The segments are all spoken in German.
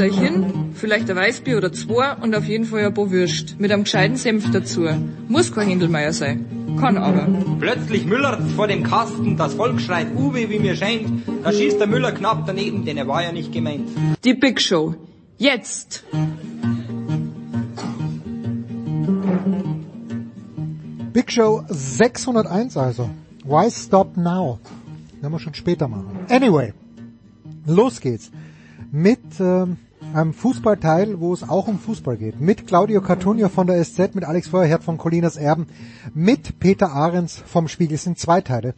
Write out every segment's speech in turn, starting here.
Hin, vielleicht ein Weißbier oder zwei und auf jeden Fall ein paar Würst. Mit einem gescheiten Senf dazu. Muss kein Händelmeier sein. Kann aber. Plötzlich Müller vor dem Kasten, das Volk schreit Uwe, wie mir scheint. Da schießt der Müller knapp daneben, denn er war ja nicht gemeint. Die Big Show. Jetzt! Big Show 601 also. Why stop now? Werden wir schon später machen. Anyway, los geht's. Mit ähm, einem Fußballteil, wo es auch um Fußball geht. Mit Claudio Cartunio von der SZ, mit Alex Feuerherd von Colinas Erben, mit Peter Ahrens vom Spiegel. Es sind zwei Teile.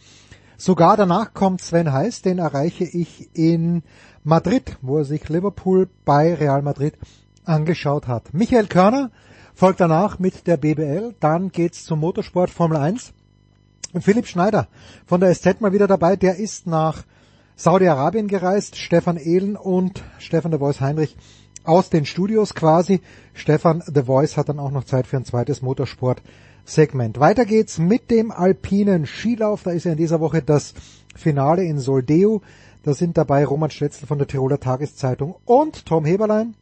Sogar danach kommt Sven Heiß, den erreiche ich in Madrid, wo er sich Liverpool bei Real Madrid angeschaut hat. Michael Körner folgt danach mit der BBL. Dann geht's zum Motorsport Formel 1. Und Philipp Schneider von der SZ mal wieder dabei. Der ist nach Saudi-Arabien gereist. Stefan Ehlen und Stefan de Voice Heinrich aus den Studios quasi. Stefan de Voice hat dann auch noch Zeit für ein zweites Motorsport-Segment. Weiter geht's mit dem alpinen Skilauf. Da ist ja in dieser Woche das Finale in Soldeu. Da sind dabei Roman Stetzel von der Tiroler Tageszeitung und Tom Heberlein.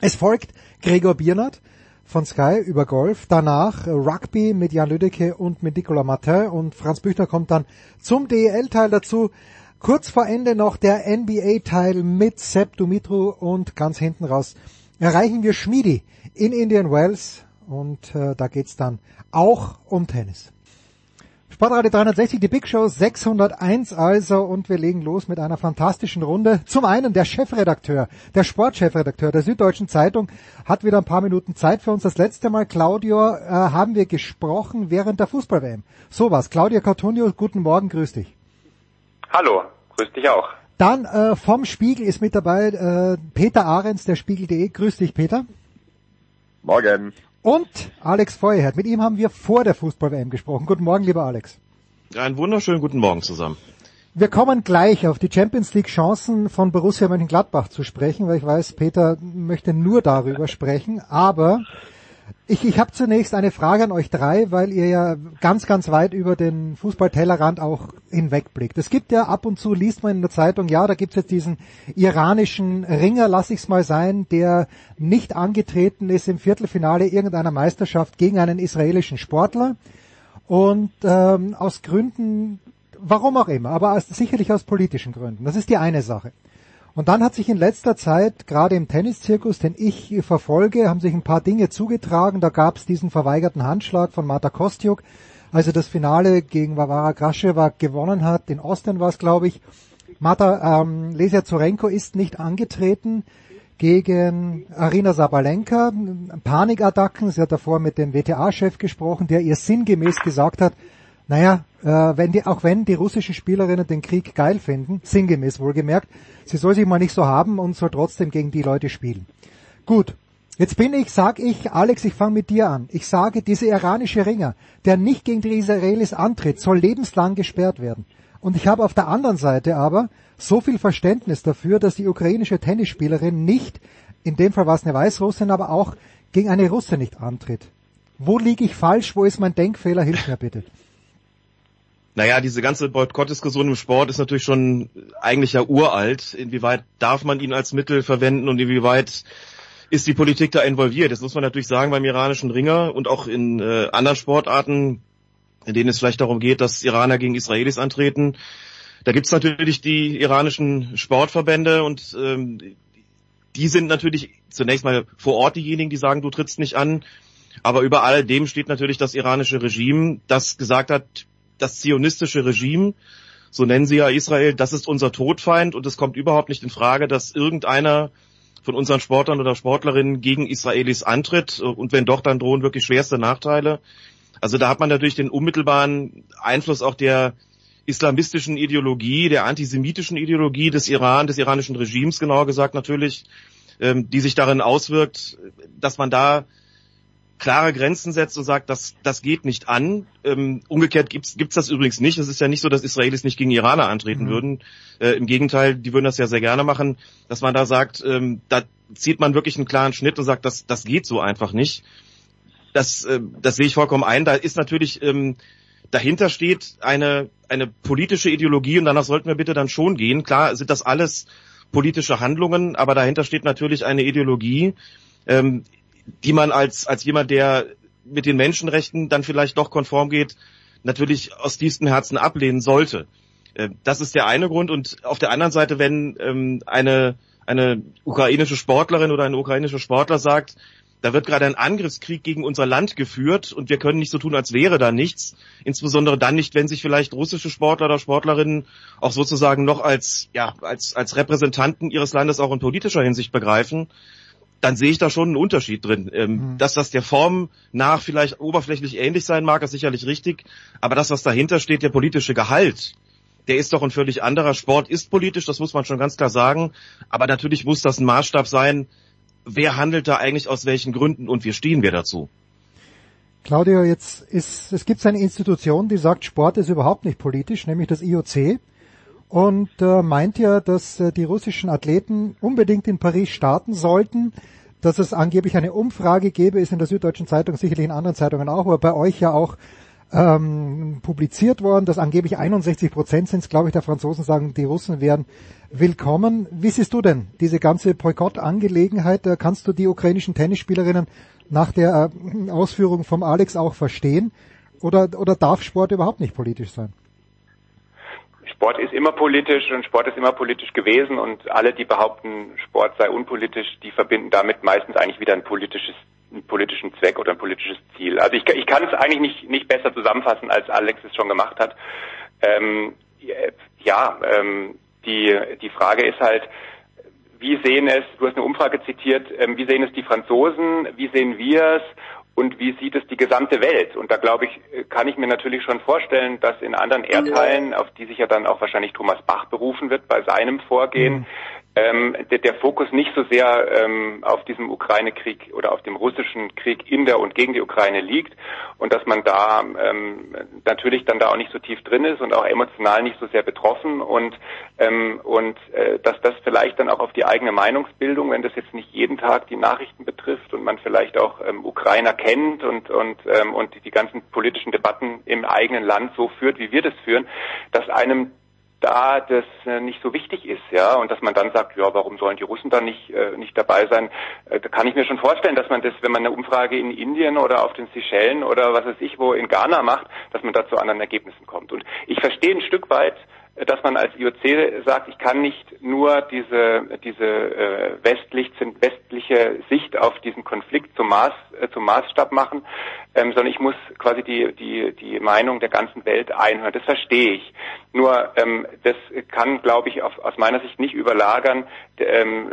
Es folgt Gregor Biernert von Sky über Golf. Danach Rugby mit Jan Lüdecke und mit Nicolas Martin und Franz Büchner kommt dann zum DEL-Teil dazu. Kurz vor Ende noch der NBA-Teil mit Sepp Dumitru und ganz hinten raus erreichen wir Schmiedi in Indian Wells und äh, da geht's dann auch um Tennis. Sportradio 360, die Big Show 601 also und wir legen los mit einer fantastischen Runde. Zum einen der Chefredakteur, der Sportchefredakteur der Süddeutschen Zeitung hat wieder ein paar Minuten Zeit für uns. Das letzte Mal, Claudio, äh, haben wir gesprochen während der Fußball-WM. So was. Claudia Cartonio, guten Morgen, grüß dich. Hallo, grüß dich auch. Dann äh, vom Spiegel ist mit dabei äh, Peter Ahrens, der Spiegel.de. Grüß dich, Peter. Morgen. Und Alex Feuerherd. Mit ihm haben wir vor der Fußball-WM gesprochen. Guten Morgen, lieber Alex. Einen wunderschönen guten Morgen zusammen. Wir kommen gleich auf die Champions League Chancen von Borussia Mönchengladbach zu sprechen, weil ich weiß, Peter möchte nur darüber sprechen. Aber ich, ich habe zunächst eine Frage an euch drei, weil ihr ja ganz, ganz weit über den Fußballtellerrand auch hinwegblickt. Es gibt ja ab und zu, liest man in der Zeitung, ja, da gibt's jetzt diesen iranischen Ringer, lass ich's mal sein, der nicht angetreten ist im Viertelfinale irgendeiner Meisterschaft gegen einen israelischen Sportler. Und ähm, aus Gründen, warum auch immer, aber aus, sicherlich aus politischen Gründen. Das ist die eine Sache. Und dann hat sich in letzter Zeit, gerade im Tenniszirkus, den ich verfolge, haben sich ein paar Dinge zugetragen. Da gab es diesen verweigerten Handschlag von Marta Kostiuk, als er das Finale gegen Varvara Grasheva gewonnen hat. In Osten war es, glaube ich. Marta ähm, Lesia Zorenko ist nicht angetreten gegen Arina Sabalenka. Panikattacken. Sie hat davor mit dem WTA-Chef gesprochen, der ihr sinngemäß gesagt hat, naja, äh, wenn die, auch wenn die russischen Spielerinnen den Krieg geil finden, sinngemäß wohlgemerkt, sie soll sich mal nicht so haben und soll trotzdem gegen die Leute spielen. Gut, jetzt bin ich, sag ich, Alex, ich fange mit dir an. Ich sage, dieser iranische Ringer, der nicht gegen die Israelis antritt, soll lebenslang gesperrt werden. Und ich habe auf der anderen Seite aber so viel Verständnis dafür, dass die ukrainische Tennisspielerin nicht, in dem Fall war es eine Weißrussin, aber auch gegen eine Russe nicht antritt. Wo liege ich falsch? Wo ist mein Denkfehler? Hilf mir bitte. Naja, diese ganze Boykottdiskussion im Sport ist natürlich schon eigentlich ja uralt. Inwieweit darf man ihn als Mittel verwenden und inwieweit ist die Politik da involviert? Das muss man natürlich sagen beim iranischen Ringer und auch in äh, anderen Sportarten, in denen es vielleicht darum geht, dass Iraner gegen Israelis antreten. Da gibt's natürlich die iranischen Sportverbände und ähm, die sind natürlich zunächst mal vor Ort diejenigen, die sagen, du trittst nicht an. Aber über all dem steht natürlich das iranische Regime, das gesagt hat, das zionistische Regime, so nennen sie ja Israel, das ist unser Todfeind und es kommt überhaupt nicht in Frage, dass irgendeiner von unseren Sportlern oder Sportlerinnen gegen Israelis antritt und wenn doch, dann drohen wirklich schwerste Nachteile. Also da hat man natürlich den unmittelbaren Einfluss auch der islamistischen Ideologie, der antisemitischen Ideologie des Iran, des iranischen Regimes genauer gesagt natürlich, ähm, die sich darin auswirkt, dass man da klare Grenzen setzt und sagt, das, das geht nicht an. Ähm, umgekehrt gibt's gibt's das übrigens nicht. Es ist ja nicht so, dass Israelis nicht gegen Iraner antreten mhm. würden. Äh, Im Gegenteil, die würden das ja sehr gerne machen, dass man da sagt, ähm, da zieht man wirklich einen klaren Schnitt und sagt, das, das geht so einfach nicht. Das, äh, das sehe ich vollkommen ein. Da ist natürlich ähm, dahinter steht eine eine politische Ideologie und danach sollten wir bitte dann schon gehen. Klar sind das alles politische Handlungen, aber dahinter steht natürlich eine Ideologie. Ähm, die man als, als jemand, der mit den Menschenrechten dann vielleicht doch konform geht, natürlich aus tiefstem Herzen ablehnen sollte. Äh, das ist der eine Grund. Und auf der anderen Seite, wenn ähm, eine, eine ukrainische Sportlerin oder ein ukrainischer Sportler sagt, da wird gerade ein Angriffskrieg gegen unser Land geführt und wir können nicht so tun, als wäre da nichts. Insbesondere dann nicht, wenn sich vielleicht russische Sportler oder Sportlerinnen auch sozusagen noch als, ja, als, als Repräsentanten ihres Landes auch in politischer Hinsicht begreifen dann sehe ich da schon einen Unterschied drin. Ähm, mhm. Dass das der Form nach vielleicht oberflächlich ähnlich sein mag, ist sicherlich richtig, aber das, was dahinter steht, der politische Gehalt, der ist doch ein völlig anderer. Sport ist politisch, das muss man schon ganz klar sagen, aber natürlich muss das ein Maßstab sein, wer handelt da eigentlich aus welchen Gründen und wie stehen wir dazu? Claudio, jetzt ist, es gibt eine Institution, die sagt, Sport ist überhaupt nicht politisch, nämlich das IOC und äh, meint ja, dass äh, die russischen Athleten unbedingt in Paris starten sollten, dass es angeblich eine Umfrage gäbe, ist in der Süddeutschen Zeitung sicherlich in anderen Zeitungen auch, aber bei euch ja auch ähm, publiziert worden, dass angeblich 61 Prozent sind, glaube ich, der Franzosen sagen, die Russen wären willkommen. Wie siehst du denn diese ganze Boykott-Angelegenheit? Äh, kannst du die ukrainischen Tennisspielerinnen nach der äh, Ausführung vom Alex auch verstehen? Oder, oder darf Sport überhaupt nicht politisch sein? Sport ist immer politisch und Sport ist immer politisch gewesen und alle, die behaupten, Sport sei unpolitisch, die verbinden damit meistens eigentlich wieder ein politisches einen politischen Zweck oder ein politisches Ziel. Also ich, ich kann es eigentlich nicht, nicht besser zusammenfassen, als Alex es schon gemacht hat. Ähm, ja, ähm, die, die Frage ist halt, wie sehen es, du hast eine Umfrage zitiert, ähm, wie sehen es die Franzosen, wie sehen wir es und wie sieht es die gesamte Welt? Und da glaube ich, kann ich mir natürlich schon vorstellen, dass in anderen Erdteilen, auf die sich ja dann auch wahrscheinlich Thomas Bach berufen wird bei seinem Vorgehen, mhm ähm, der, der, Fokus nicht so sehr ähm, auf diesem Ukraine-Krieg oder auf dem russischen Krieg in der und gegen die Ukraine liegt und dass man da ähm, natürlich dann da auch nicht so tief drin ist und auch emotional nicht so sehr betroffen und ähm, und äh, dass das vielleicht dann auch auf die eigene Meinungsbildung, wenn das jetzt nicht jeden Tag die Nachrichten betrifft und man vielleicht auch ähm, Ukrainer kennt und und ähm, und die, die ganzen politischen Debatten im eigenen Land so führt, wie wir das führen, dass einem da das äh, nicht so wichtig ist, ja, und dass man dann sagt, ja, warum sollen die Russen dann nicht äh, nicht dabei sein? Äh, da kann ich mir schon vorstellen, dass man das, wenn man eine Umfrage in Indien oder auf den Seychellen oder was weiß ich wo in Ghana macht, dass man da zu anderen Ergebnissen kommt. Und ich verstehe ein Stück weit, dass man als IOC sagt, ich kann nicht nur diese diese äh, westlich westliche Sicht auf diesen Konflikt zum Maß äh, zum Maßstab machen, ähm, sondern ich muss quasi die die die Meinung der ganzen Welt einhören. Das verstehe ich. Nur ähm, das kann, glaube ich, auf, aus meiner Sicht nicht überlagern ähm,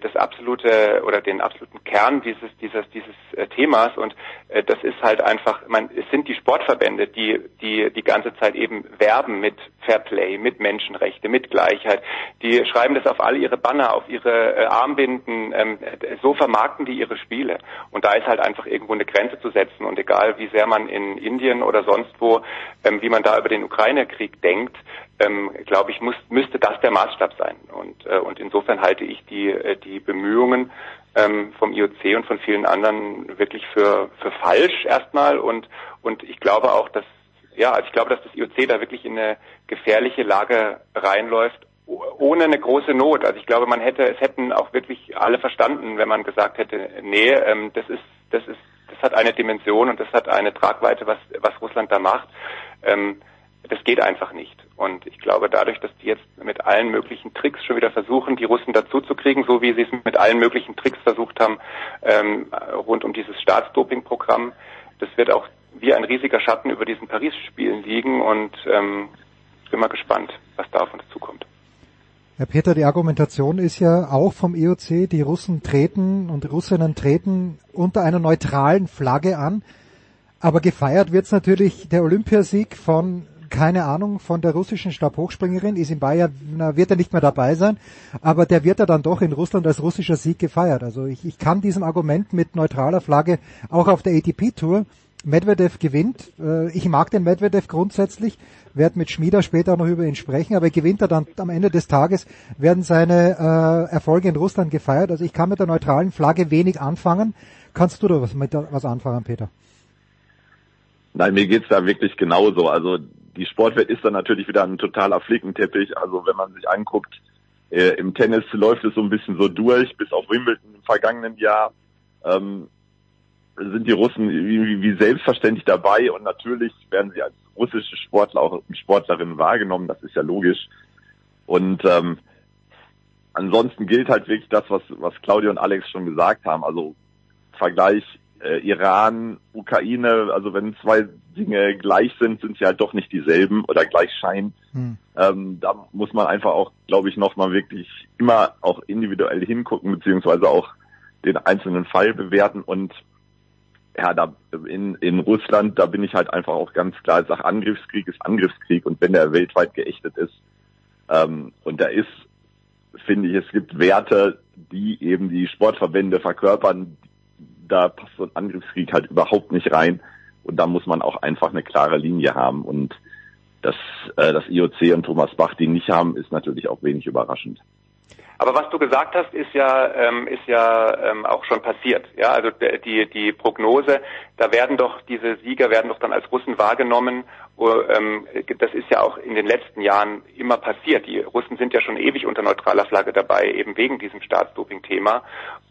das absolute oder den absoluten Kern dieses dieses dieses äh, Themas und äh, das ist halt einfach, man es sind die Sportverbände, die die die ganze Zeit eben werben mit Fairplay, mit Menschenrechte, mit Gleichheit. Die schreiben das auf all ihre Banner, auf ihre äh, Armbinden. Ähm, so vermarkten die ihre Spiele. Und da ist halt einfach irgendwo eine Grenze zu setzen. Und egal, wie sehr man in Indien oder sonst wo, ähm, wie man da über den Ukraine-Krieg denkt, ähm, glaube ich, muss, müsste das der Maßstab sein. Und, äh, und insofern halte ich die, äh, die Bemühungen ähm, vom IOC und von vielen anderen wirklich für, für falsch erstmal. Und, und ich glaube auch, dass ja, also ich glaube, dass das IOC da wirklich in eine gefährliche Lage reinläuft, ohne eine große Not. Also ich glaube, man hätte, es hätten auch wirklich alle verstanden, wenn man gesagt hätte, nee, ähm, das ist, das ist, das hat eine Dimension und das hat eine Tragweite, was, was Russland da macht. Ähm, das geht einfach nicht. Und ich glaube, dadurch, dass die jetzt mit allen möglichen Tricks schon wieder versuchen, die Russen dazu zu kriegen, so wie sie es mit allen möglichen Tricks versucht haben, ähm, rund um dieses Staatsdopingprogramm, das wird auch wie ein riesiger Schatten über diesen Paris-Spielen liegen und ähm, bin mal gespannt, was da auf uns zukommt. Herr Peter, die Argumentation ist ja auch vom IOC, die Russen treten und Russinnen treten unter einer neutralen Flagge an. Aber gefeiert wird's natürlich der Olympiasieg von keine Ahnung, von der russischen Stabhochspringerin, ist in Bayern, na, wird er nicht mehr dabei sein, aber der wird er dann doch in Russland als russischer Sieg gefeiert. Also ich, ich kann diesem Argument mit neutraler Flagge auch auf der ATP-Tour Medvedev gewinnt. Äh, Ich mag den Medvedev grundsätzlich, werde mit Schmieder später noch über ihn sprechen, aber gewinnt er dann am Ende des Tages, werden seine äh, Erfolge in Russland gefeiert. Also ich kann mit der neutralen Flagge wenig anfangen. Kannst du da was, mit was anfangen, Peter? Nein, mir geht's da wirklich genauso. Also die Sportwelt ist dann natürlich wieder ein totaler Flickenteppich. Also wenn man sich anguckt, äh, im Tennis läuft es so ein bisschen so durch, bis auf Wimbledon im vergangenen Jahr. Ähm, sind die Russen wie, wie selbstverständlich dabei und natürlich werden sie als russische Sportler auch Sportlerinnen wahrgenommen, das ist ja logisch. Und ähm, ansonsten gilt halt wirklich das, was, was Claudia und Alex schon gesagt haben. Also Vergleich äh, Iran, Ukraine, also wenn zwei Dinge gleich sind, sind sie halt doch nicht dieselben oder gleich scheinen. Hm. Ähm, da muss man einfach auch, glaube ich, nochmal wirklich immer auch individuell hingucken, beziehungsweise auch den einzelnen Fall bewerten und ja, da in, in Russland, da bin ich halt einfach auch ganz klar, ich sage, Angriffskrieg ist Angriffskrieg und wenn der weltweit geächtet ist, ähm, und da ist, finde ich, es gibt Werte, die eben die Sportverbände verkörpern, da passt so ein Angriffskrieg halt überhaupt nicht rein und da muss man auch einfach eine klare Linie haben und dass äh, das IOC und Thomas Bach die nicht haben, ist natürlich auch wenig überraschend. Aber was du gesagt hast, ist ja ähm, ist ja ähm, auch schon passiert. Ja, also die die Prognose, da werden doch diese Sieger werden doch dann als Russen wahrgenommen. Ähm, das ist ja auch in den letzten Jahren immer passiert. Die Russen sind ja schon ewig unter neutraler Flagge dabei, eben wegen diesem Staatsdoping-Thema.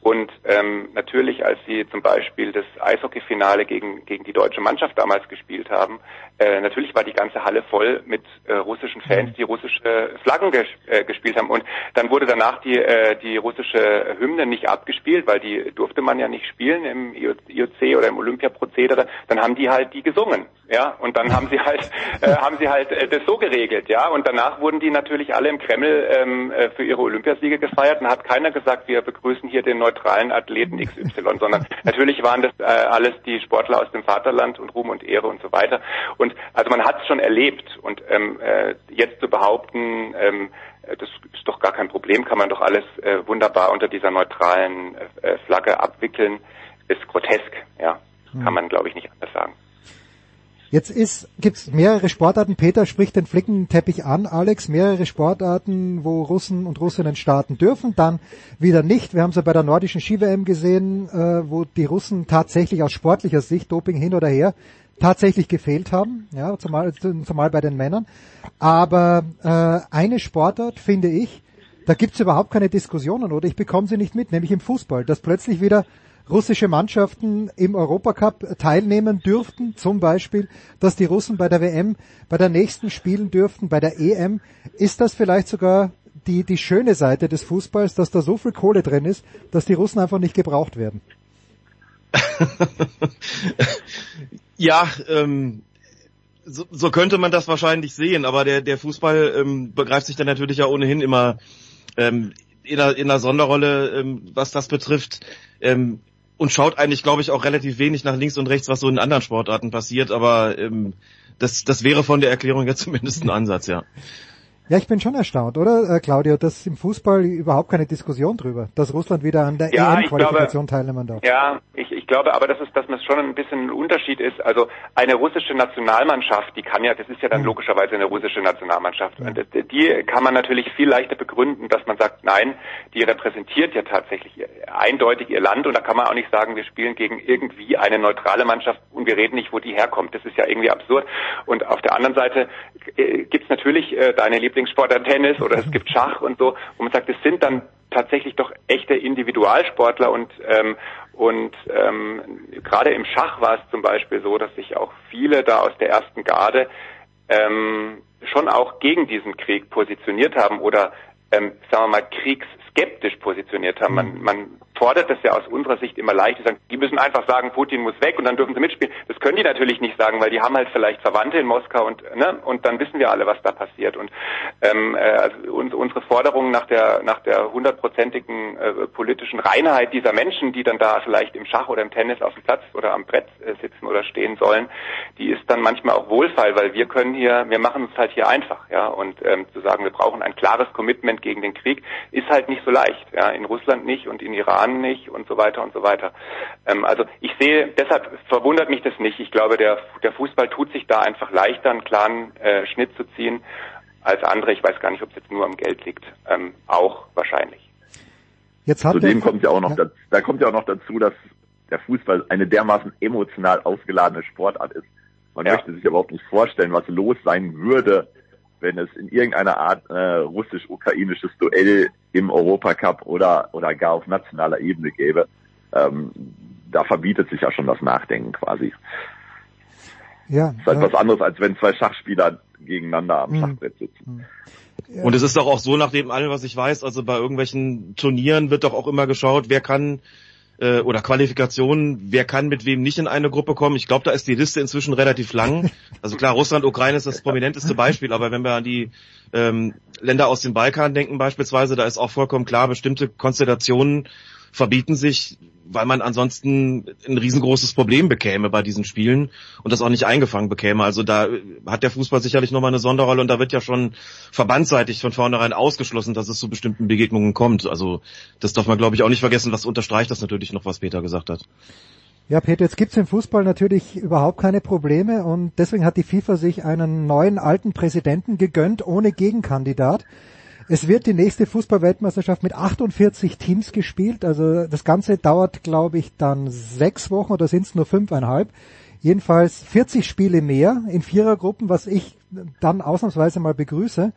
Und ähm, natürlich, als sie zum Beispiel das Eishockeyfinale gegen gegen die deutsche Mannschaft damals gespielt haben, äh, natürlich war die ganze Halle voll mit äh, russischen Fans, die russische Flaggen ges äh, gespielt haben. Und dann wurde danach die äh, die russische Hymne nicht abgespielt, weil die durfte man ja nicht spielen im IOC oder im Olympiaprozedere. Dann haben die halt die gesungen, ja. Und dann haben sie halt äh, haben sie halt äh, das so geregelt, ja. Und danach wurden die natürlich alle im Kreml ähm, äh, für ihre Olympiasiege gefeiert. Und hat keiner gesagt, wir begrüßen hier den neutralen Athleten XY, sondern natürlich waren das äh, alles die Sportler aus dem Vaterland und Ruhm und Ehre und so weiter. Und also man hat es schon erlebt. Und ähm, äh, jetzt zu behaupten, ähm, das ist doch gar kein Problem, kann man doch alles äh, wunderbar unter dieser neutralen äh, Flagge abwickeln, ist grotesk, ja. Hm. Kann man, glaube ich, nicht anders sagen. Jetzt ist, gibt's mehrere Sportarten. Peter spricht den Flickenteppich an, Alex. Mehrere Sportarten, wo Russen und Russinnen starten dürfen, dann wieder nicht. Wir haben es ja bei der nordischen Ski-WM gesehen, äh, wo die Russen tatsächlich aus sportlicher Sicht, Doping hin oder her, tatsächlich gefehlt haben, ja, zumal, zumal bei den Männern. Aber äh, eine Sportart, finde ich, da gibt's überhaupt keine Diskussionen oder ich bekomme sie nicht mit, nämlich im Fußball, dass plötzlich wieder russische Mannschaften im Europacup teilnehmen dürften, zum Beispiel, dass die Russen bei der WM bei der nächsten spielen dürften, bei der EM. Ist das vielleicht sogar die, die schöne Seite des Fußballs, dass da so viel Kohle drin ist, dass die Russen einfach nicht gebraucht werden? ja, ähm, so, so könnte man das wahrscheinlich sehen, aber der, der Fußball ähm, begreift sich dann natürlich ja ohnehin immer ähm, in, einer, in einer Sonderrolle, ähm, was das betrifft. Ähm, und schaut eigentlich, glaube ich, auch relativ wenig nach links und rechts, was so in anderen Sportarten passiert, aber ähm, das, das wäre von der Erklärung ja zumindest ein Ansatz, ja. Ja, ich bin schon erstaunt, oder, äh, Claudio, dass im Fußball überhaupt keine Diskussion drüber, dass Russland wieder an der Ja, EM-Qualifikation teilnehmen darf. Ja, ich, ich glaube aber, dass es, dass es schon ein bisschen ein Unterschied ist. Also eine russische Nationalmannschaft, die kann ja, das ist ja dann logischerweise eine russische Nationalmannschaft. Und die- kann man natürlich viel leichter begründen, dass man sagt, nein, die repräsentiert ja tatsächlich eindeutig ihr Land und da kann man auch nicht sagen, wir spielen gegen irgendwie eine neutrale Mannschaft und wir reden nicht, wo die herkommt. Das ist ja irgendwie absurd. Und auf der anderen Seite äh, gibt's natürlich äh, deine Lieblingssportart Tennis oder es gibt Schach und so, wo man sagt, es sind dann tatsächlich doch echte Individualsportler und ähm, und ähm, gerade im Schach war es zum Beispiel so, dass sich auch viele da aus der ersten Garde ähm, schon auch gegen diesen Krieg positioniert haben oder ähm, sagen wir mal kriegsskeptisch positioniert haben. Man, man fordert das ja aus unserer Sicht immer leicht. Die müssen einfach sagen, Putin muss weg und dann dürfen sie mitspielen. Das können die natürlich nicht sagen, weil die haben halt vielleicht Verwandte in Moskau und ne, und dann wissen wir alle, was da passiert. Und ähm, äh, also uns, unsere Forderung nach der nach der hundertprozentigen äh, politischen Reinheit dieser Menschen, die dann da vielleicht im Schach oder im Tennis auf dem Platz oder am Brett äh, sitzen oder stehen sollen, die ist dann manchmal auch Wohlfall, weil wir können hier, wir machen es halt hier einfach, ja. Und ähm, zu sagen, wir brauchen ein klares Commitment gegen den Krieg, ist halt nicht so leicht. Ja, in Russland nicht und in Iran nicht und so weiter und so weiter. Ähm, also ich sehe, deshalb verwundert mich das nicht. Ich glaube, der, der Fußball tut sich da einfach leichter, einen klaren äh, Schnitt zu ziehen als andere. Ich weiß gar nicht, ob es jetzt nur am Geld liegt. Ähm, auch wahrscheinlich. Jetzt hat Zudem kommt ja auch noch, ja. da, da kommt ja auch noch dazu, dass der Fußball eine dermaßen emotional aufgeladene Sportart ist. Man Ja. möchte sich überhaupt nicht vorstellen, was los sein würde, wenn es in irgendeiner Art äh, russisch-ukrainisches Duell im Europacup oder oder gar auf nationaler Ebene gäbe. Ähm, da verbietet sich ja schon das Nachdenken quasi. ja, ist halt äh, was anderes, als wenn zwei Schachspieler gegeneinander am Mhm. Schachbrett sitzen. Und es ist doch auch so, nach dem allem, was ich weiß, also bei irgendwelchen Turnieren wird doch auch immer geschaut, wer kann äh, oder Qualifikationen, wer kann mit wem nicht in eine Gruppe kommen. Ich glaube, da ist die Liste inzwischen relativ lang. Also klar, Russland, Ukraine ist das prominenteste Beispiel, aber wenn wir an die ähm, Länder aus dem Balkan denken beispielsweise, da ist auch vollkommen klar, bestimmte Konstellationen verbieten sich, weil man ansonsten ein riesengroßes Problem bekäme bei diesen Spielen und das auch nicht eingefangen bekäme. Also da hat der Fußball sicherlich nochmal eine Sonderrolle und da wird ja schon verbandsseitig von vornherein ausgeschlossen, dass es zu bestimmten Begegnungen kommt. Also das darf man glaube ich auch nicht vergessen, was unterstreicht das natürlich noch, was Peter gesagt hat. Ja, Peter, jetzt gibt's im Fußball natürlich überhaupt keine Probleme und deswegen hat die FIFA sich einen neuen alten Präsidenten gegönnt, ohne Gegenkandidat. Es wird die nächste Fußballweltmeisterschaft mit 48 Teams gespielt. Also das Ganze dauert, glaube ich, dann sechs Wochen oder sind es nur fünfeinhalb. Jedenfalls 40 Spiele mehr in Vierergruppen, was ich dann ausnahmsweise mal begrüße.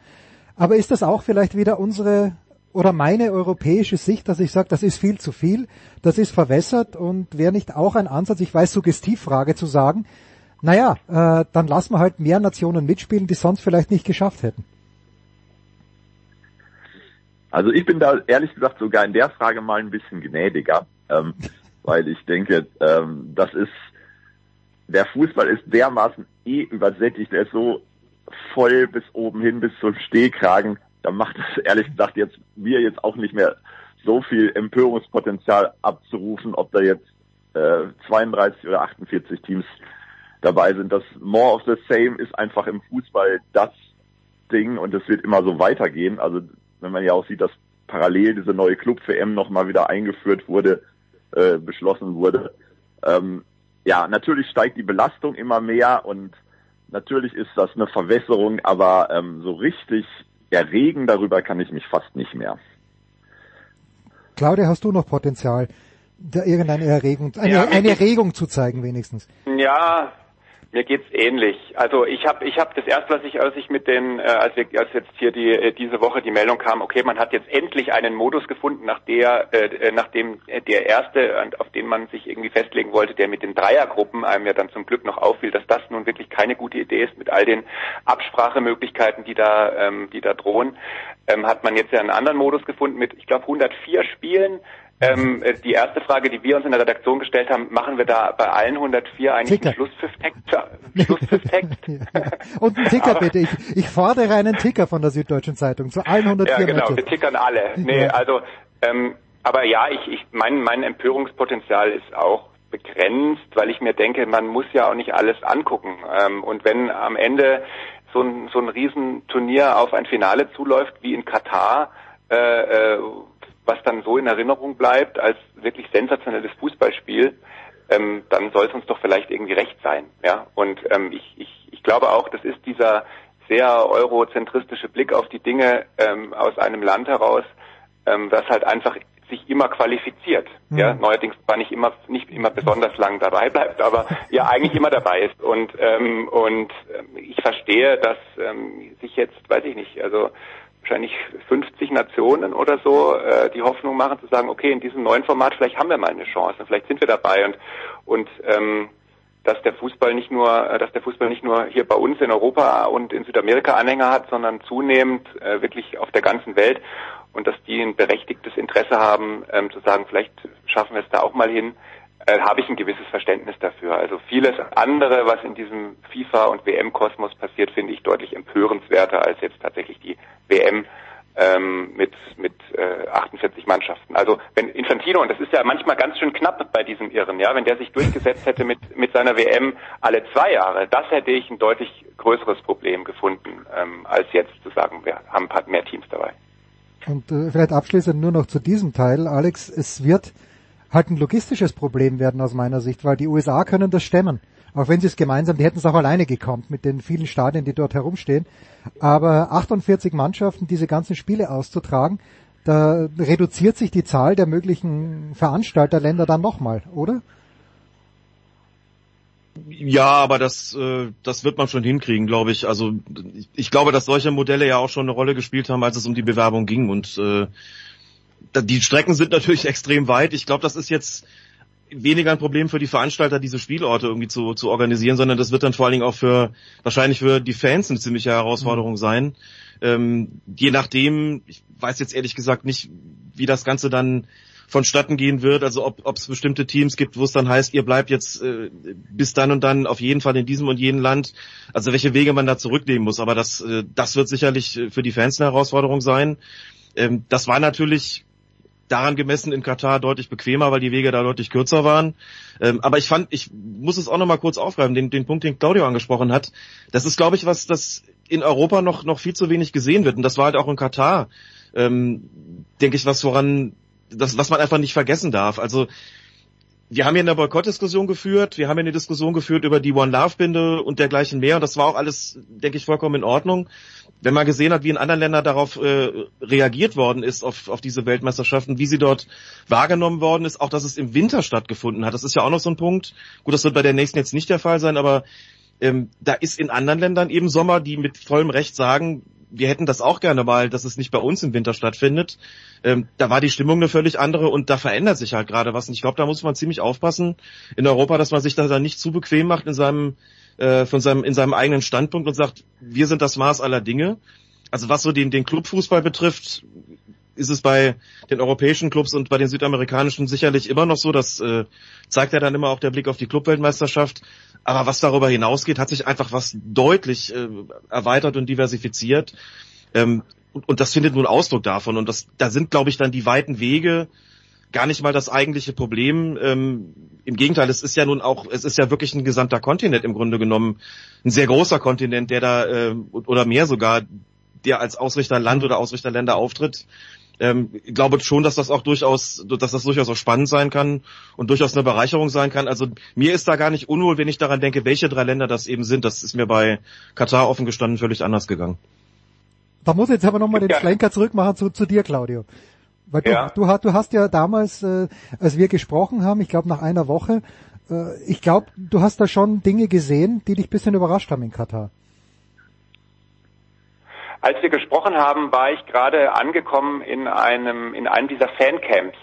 Aber ist das auch vielleicht wieder unsere oder meine europäische Sicht, dass ich sage, das ist viel zu viel, das ist verwässert und wäre nicht auch ein Ansatz, ich weiß, Suggestivfrage zu sagen, naja, äh, dann lassen wir halt mehr Nationen mitspielen, die sonst vielleicht nicht geschafft hätten. Also ich bin da ehrlich gesagt sogar in der Frage mal ein bisschen gnädiger, ähm, weil ich denke, ähm, das ist, der Fußball ist dermaßen eh übersättigt, er ist so voll bis oben hin, bis zum Stehkragen, da macht es ehrlich gesagt jetzt mir jetzt auch nicht mehr so viel Empörungspotenzial abzurufen, ob da jetzt äh, 32 oder 48 Teams dabei sind. Das More of the Same ist einfach im Fußball das Ding und es wird immer so weitergehen. Also wenn man ja auch sieht, dass parallel diese neue Club-WM nochmal wieder eingeführt wurde, äh, beschlossen wurde. Ähm, ja, natürlich steigt die Belastung immer mehr und natürlich ist das eine Verwässerung, aber ähm, so richtig erregen darüber kann ich mich fast nicht mehr. Claudia, hast du noch Potenzial, da irgendeine Erregung, eine, Ja, eine Erregung zu zeigen wenigstens? Ja, mir geht's ähnlich. Also ich habe ich hab das erste, was ich, als ich mit den, äh, als, wir, als jetzt hier die äh, diese Woche die Meldung kam, okay, man hat jetzt endlich einen Modus gefunden, nach der, äh, nachdem äh, der erste, auf den man sich irgendwie festlegen wollte, der mit den Dreiergruppen einem ja dann zum Glück noch auffiel, dass das nun wirklich keine gute Idee ist mit all den Absprachemöglichkeiten, die da, ähm, die da drohen, ähm, hat man jetzt ja einen anderen Modus gefunden mit, ich glaube, 104 Spielen. Ähm, äh, die erste Frage, die wir uns in der Redaktion gestellt haben, machen wir da bei allen 104 eigentlich Ticker. einen Schlusspfiff-Text? Schlusspfiff-Text? Und ein Ticker Aber- bitte, ich, ich fordere einen Ticker von der Süddeutschen Zeitung zu allen 104 Ja, genau, wir Matches. tickern alle. Nee, Ja. also, ähm, aber ja, ich, ich, mein, mein Empörungspotenzial ist auch begrenzt, weil ich mir denke, man muss ja auch nicht alles angucken. Ähm, und wenn am Ende so ein, so ein Riesenturnier auf ein Finale zuläuft, wie in Katar, äh, äh, was dann so in Erinnerung bleibt als wirklich sensationelles Fußballspiel, ähm, dann soll es uns doch vielleicht irgendwie recht sein. Ja? Und ähm, ich, ich, ich glaube auch, das ist dieser sehr eurozentristische Blick auf die Dinge ähm, aus einem Land heraus, ähm, das halt einfach sich immer qualifiziert. Mhm. Ja, neuerdings zwar nicht immer nicht immer besonders lang dabei bleibt, aber ja eigentlich immer dabei ist. Und ähm, und ähm, ich verstehe, dass ähm, sich jetzt, weiß ich nicht, also wahrscheinlich 50 Nationen oder so äh, die Hoffnung machen zu sagen, okay, in diesem neuen Format vielleicht haben wir mal eine Chance, vielleicht sind wir dabei und und ähm, dass der Fußball nicht nur, äh, dass der Fußball nicht nur hier bei uns in Europa und in Südamerika Anhänger hat, sondern zunehmend äh, wirklich auf der ganzen Welt. und dass die ein berechtigtes Interesse haben, ähm, zu sagen, vielleicht schaffen wir es da auch mal hin, äh, habe ich ein gewisses Verständnis dafür. Also vieles andere, was in diesem FIFA- und WM-Kosmos passiert, finde ich deutlich empörenswerter als jetzt tatsächlich die WM ähm, mit mit äh, 48 Mannschaften. Also wenn Infantino und das ist ja manchmal ganz schön knapp bei diesem Irren, ja, wenn der sich durchgesetzt hätte mit mit seiner WM alle zwei Jahre, das hätte ich ein deutlich größeres Problem gefunden ähm, als jetzt zu sagen, wir haben ein paar mehr Teams dabei. Und äh, vielleicht abschließend nur noch zu diesem Teil, Alex, es wird halt ein logistisches Problem werden aus meiner Sicht, weil die USA können das stemmen. Auch wenn sie es gemeinsam, die hätten es auch alleine gekommen mit den vielen Stadien, die dort herumstehen. Aber 48 Mannschaften, diese ganzen Spiele auszutragen, da reduziert sich die Zahl der möglichen Veranstalterländer dann nochmal, oder? Ja, aber das, äh, das wird man schon hinkriegen, glaube ich. Also ich, glaube, dass solche Modelle ja auch schon eine Rolle gespielt haben, als es um die Bewerbung ging. Und äh, die Strecken sind natürlich extrem weit. Ich glaube, das ist jetzt weniger ein Problem für die Veranstalter, diese Spielorte irgendwie zu, zu organisieren, sondern das wird dann vor allen Dingen auch für wahrscheinlich für die Fans eine ziemliche Herausforderung sein. Ähm, je nachdem, ich weiß jetzt ehrlich gesagt nicht, wie das Ganze dann vonstatten gehen wird, also ob es bestimmte Teams gibt, wo es dann heißt, ihr bleibt jetzt äh, bis dann und dann auf jeden Fall in diesem und jenem Land, also welche Wege man da zurücknehmen muss, aber das, äh, das wird sicherlich für die Fans eine Herausforderung sein. Ähm, das war natürlich daran gemessen in Katar deutlich bequemer, weil die Wege da deutlich kürzer waren. Ähm, aber ich fand, ich muss es auch noch mal kurz aufgreifen, den, den Punkt, den Claudio angesprochen hat. Das ist, glaube ich, was das in Europa noch noch viel zu wenig gesehen wird. Und das war halt auch in Katar, ähm, denke ich, was woran, das, was man einfach nicht vergessen darf. Also wir haben hier eine Boykottdiskussion geführt, wir haben hier eine Diskussion geführt über die One Love Binde und dergleichen mehr und das war auch alles, denke ich, vollkommen in Ordnung. Wenn man gesehen hat, wie in anderen Ländern darauf äh, reagiert worden ist, auf, auf diese Weltmeisterschaften, wie sie dort wahrgenommen worden ist, auch dass es im Winter stattgefunden hat, das ist ja auch noch so ein Punkt. Gut, das wird bei der nächsten jetzt nicht der Fall sein, aber ähm, da ist in anderen Ländern eben Sommer, die mit vollem Recht sagen, wir hätten das auch gerne mal, dass es nicht bei uns im Winter stattfindet. Ähm, da war die Stimmung eine völlig andere und da verändert sich halt gerade was. Und ich glaube, da muss man ziemlich aufpassen in Europa, dass man sich da dann nicht zu bequem macht in seinem, äh, von seinem, in seinem eigenen Standpunkt und sagt, wir sind das Maß aller Dinge. Also was so den, den Clubfußball betrifft, ist es bei den europäischen Clubs und bei den südamerikanischen sicherlich immer noch so. Das äh, zeigt ja dann immer auch der Blick auf die Clubweltmeisterschaft. Aber was darüber hinausgeht, hat sich einfach was deutlich äh, erweitert und diversifiziert. Ähm, und, und das findet nun Ausdruck davon. Und das, da sind, glaube ich, dann die weiten Wege gar nicht mal das eigentliche Problem. Ähm, Im Gegenteil, es ist ja nun auch, es ist ja wirklich ein gesamter Kontinent im Grunde genommen, ein sehr großer Kontinent, der da äh, oder mehr sogar, der als Ausrichterland oder Ausrichterländer auftritt ähm, glaube schon, dass das auch durchaus, dass das durchaus auch spannend sein kann und durchaus eine Bereicherung sein kann. Also mir ist da gar nicht unwohl, wenn ich daran denke, welche drei Länder das eben sind. Das ist mir bei Katar offen gestanden völlig anders gegangen. Da muss ich jetzt aber nochmal den ja. Schlenker zurückmachen zu, zu dir, Claudio. Weil du, ja. du, du hast ja damals, äh, als wir gesprochen haben, ich glaube nach einer Woche, äh, ich glaube, du hast da schon Dinge gesehen, die dich bisschen überrascht haben in Katar. Als wir gesprochen haben, war ich gerade angekommen in einem, in einem dieser Fancamps.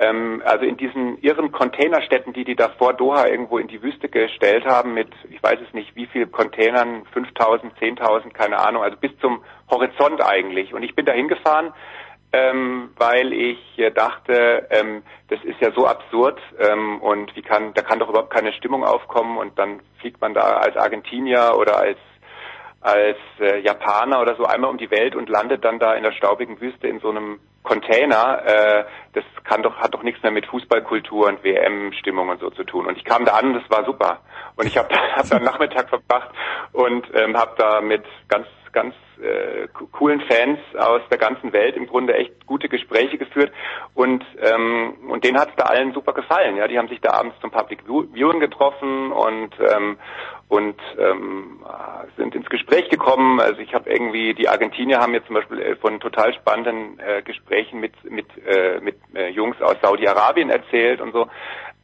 Ähm, also in diesen irren Containerstädten, die die da vor Doha irgendwo in die Wüste gestellt haben mit, ich weiß es nicht, wie viel Containern, 5000, 10.000, keine Ahnung, also bis zum Horizont eigentlich. Und ich bin da hingefahren, ähm, weil ich äh, dachte, ähm, das ist ja so absurd ähm, und wie kann, da kann doch überhaupt keine Stimmung aufkommen und dann fliegt man da als Argentinier oder als als äh, Japaner oder so einmal um die Welt und landet dann da in der staubigen Wüste in so einem Container. Äh, das kann doch hat doch nichts mehr mit Fußballkultur und WM-Stimmung und so zu tun. Und ich kam da an, und das war super. Und ich habe da, hab da einen Nachmittag verbracht und ähm, habe da mit ganz ganz äh, coolen Fans aus der ganzen Welt im Grunde echt gute Gespräche geführt und ähm, und denen hat es da allen super gefallen. Ja, die haben sich da abends zum Public Viewing getroffen und ähm, und ähm, sind ins Gespräch gekommen. Also ich habe irgendwie die Argentinier haben mir zum Beispiel äh, von total spannenden äh, Gesprächen mit mit äh, mit äh, Jungs aus Saudi-Arabien erzählt und so.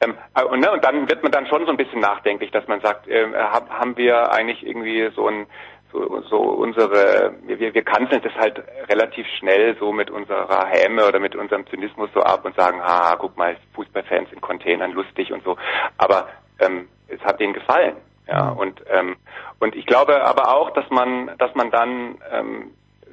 Ähm, äh, und, ne, und dann wird man dann schon so ein bisschen nachdenklich, dass man sagt, äh, haben wir eigentlich irgendwie so ein so, so unsere, wir, wir kanzeln das halt relativ schnell so mit unserer Häme oder mit unserem Zynismus so ab und sagen, ah, guck mal, Fußballfans in Containern, lustig und so. Aber ähm, es hat denen gefallen. Ja, und ähm, und ich glaube aber auch, dass man, dass man dann ähm,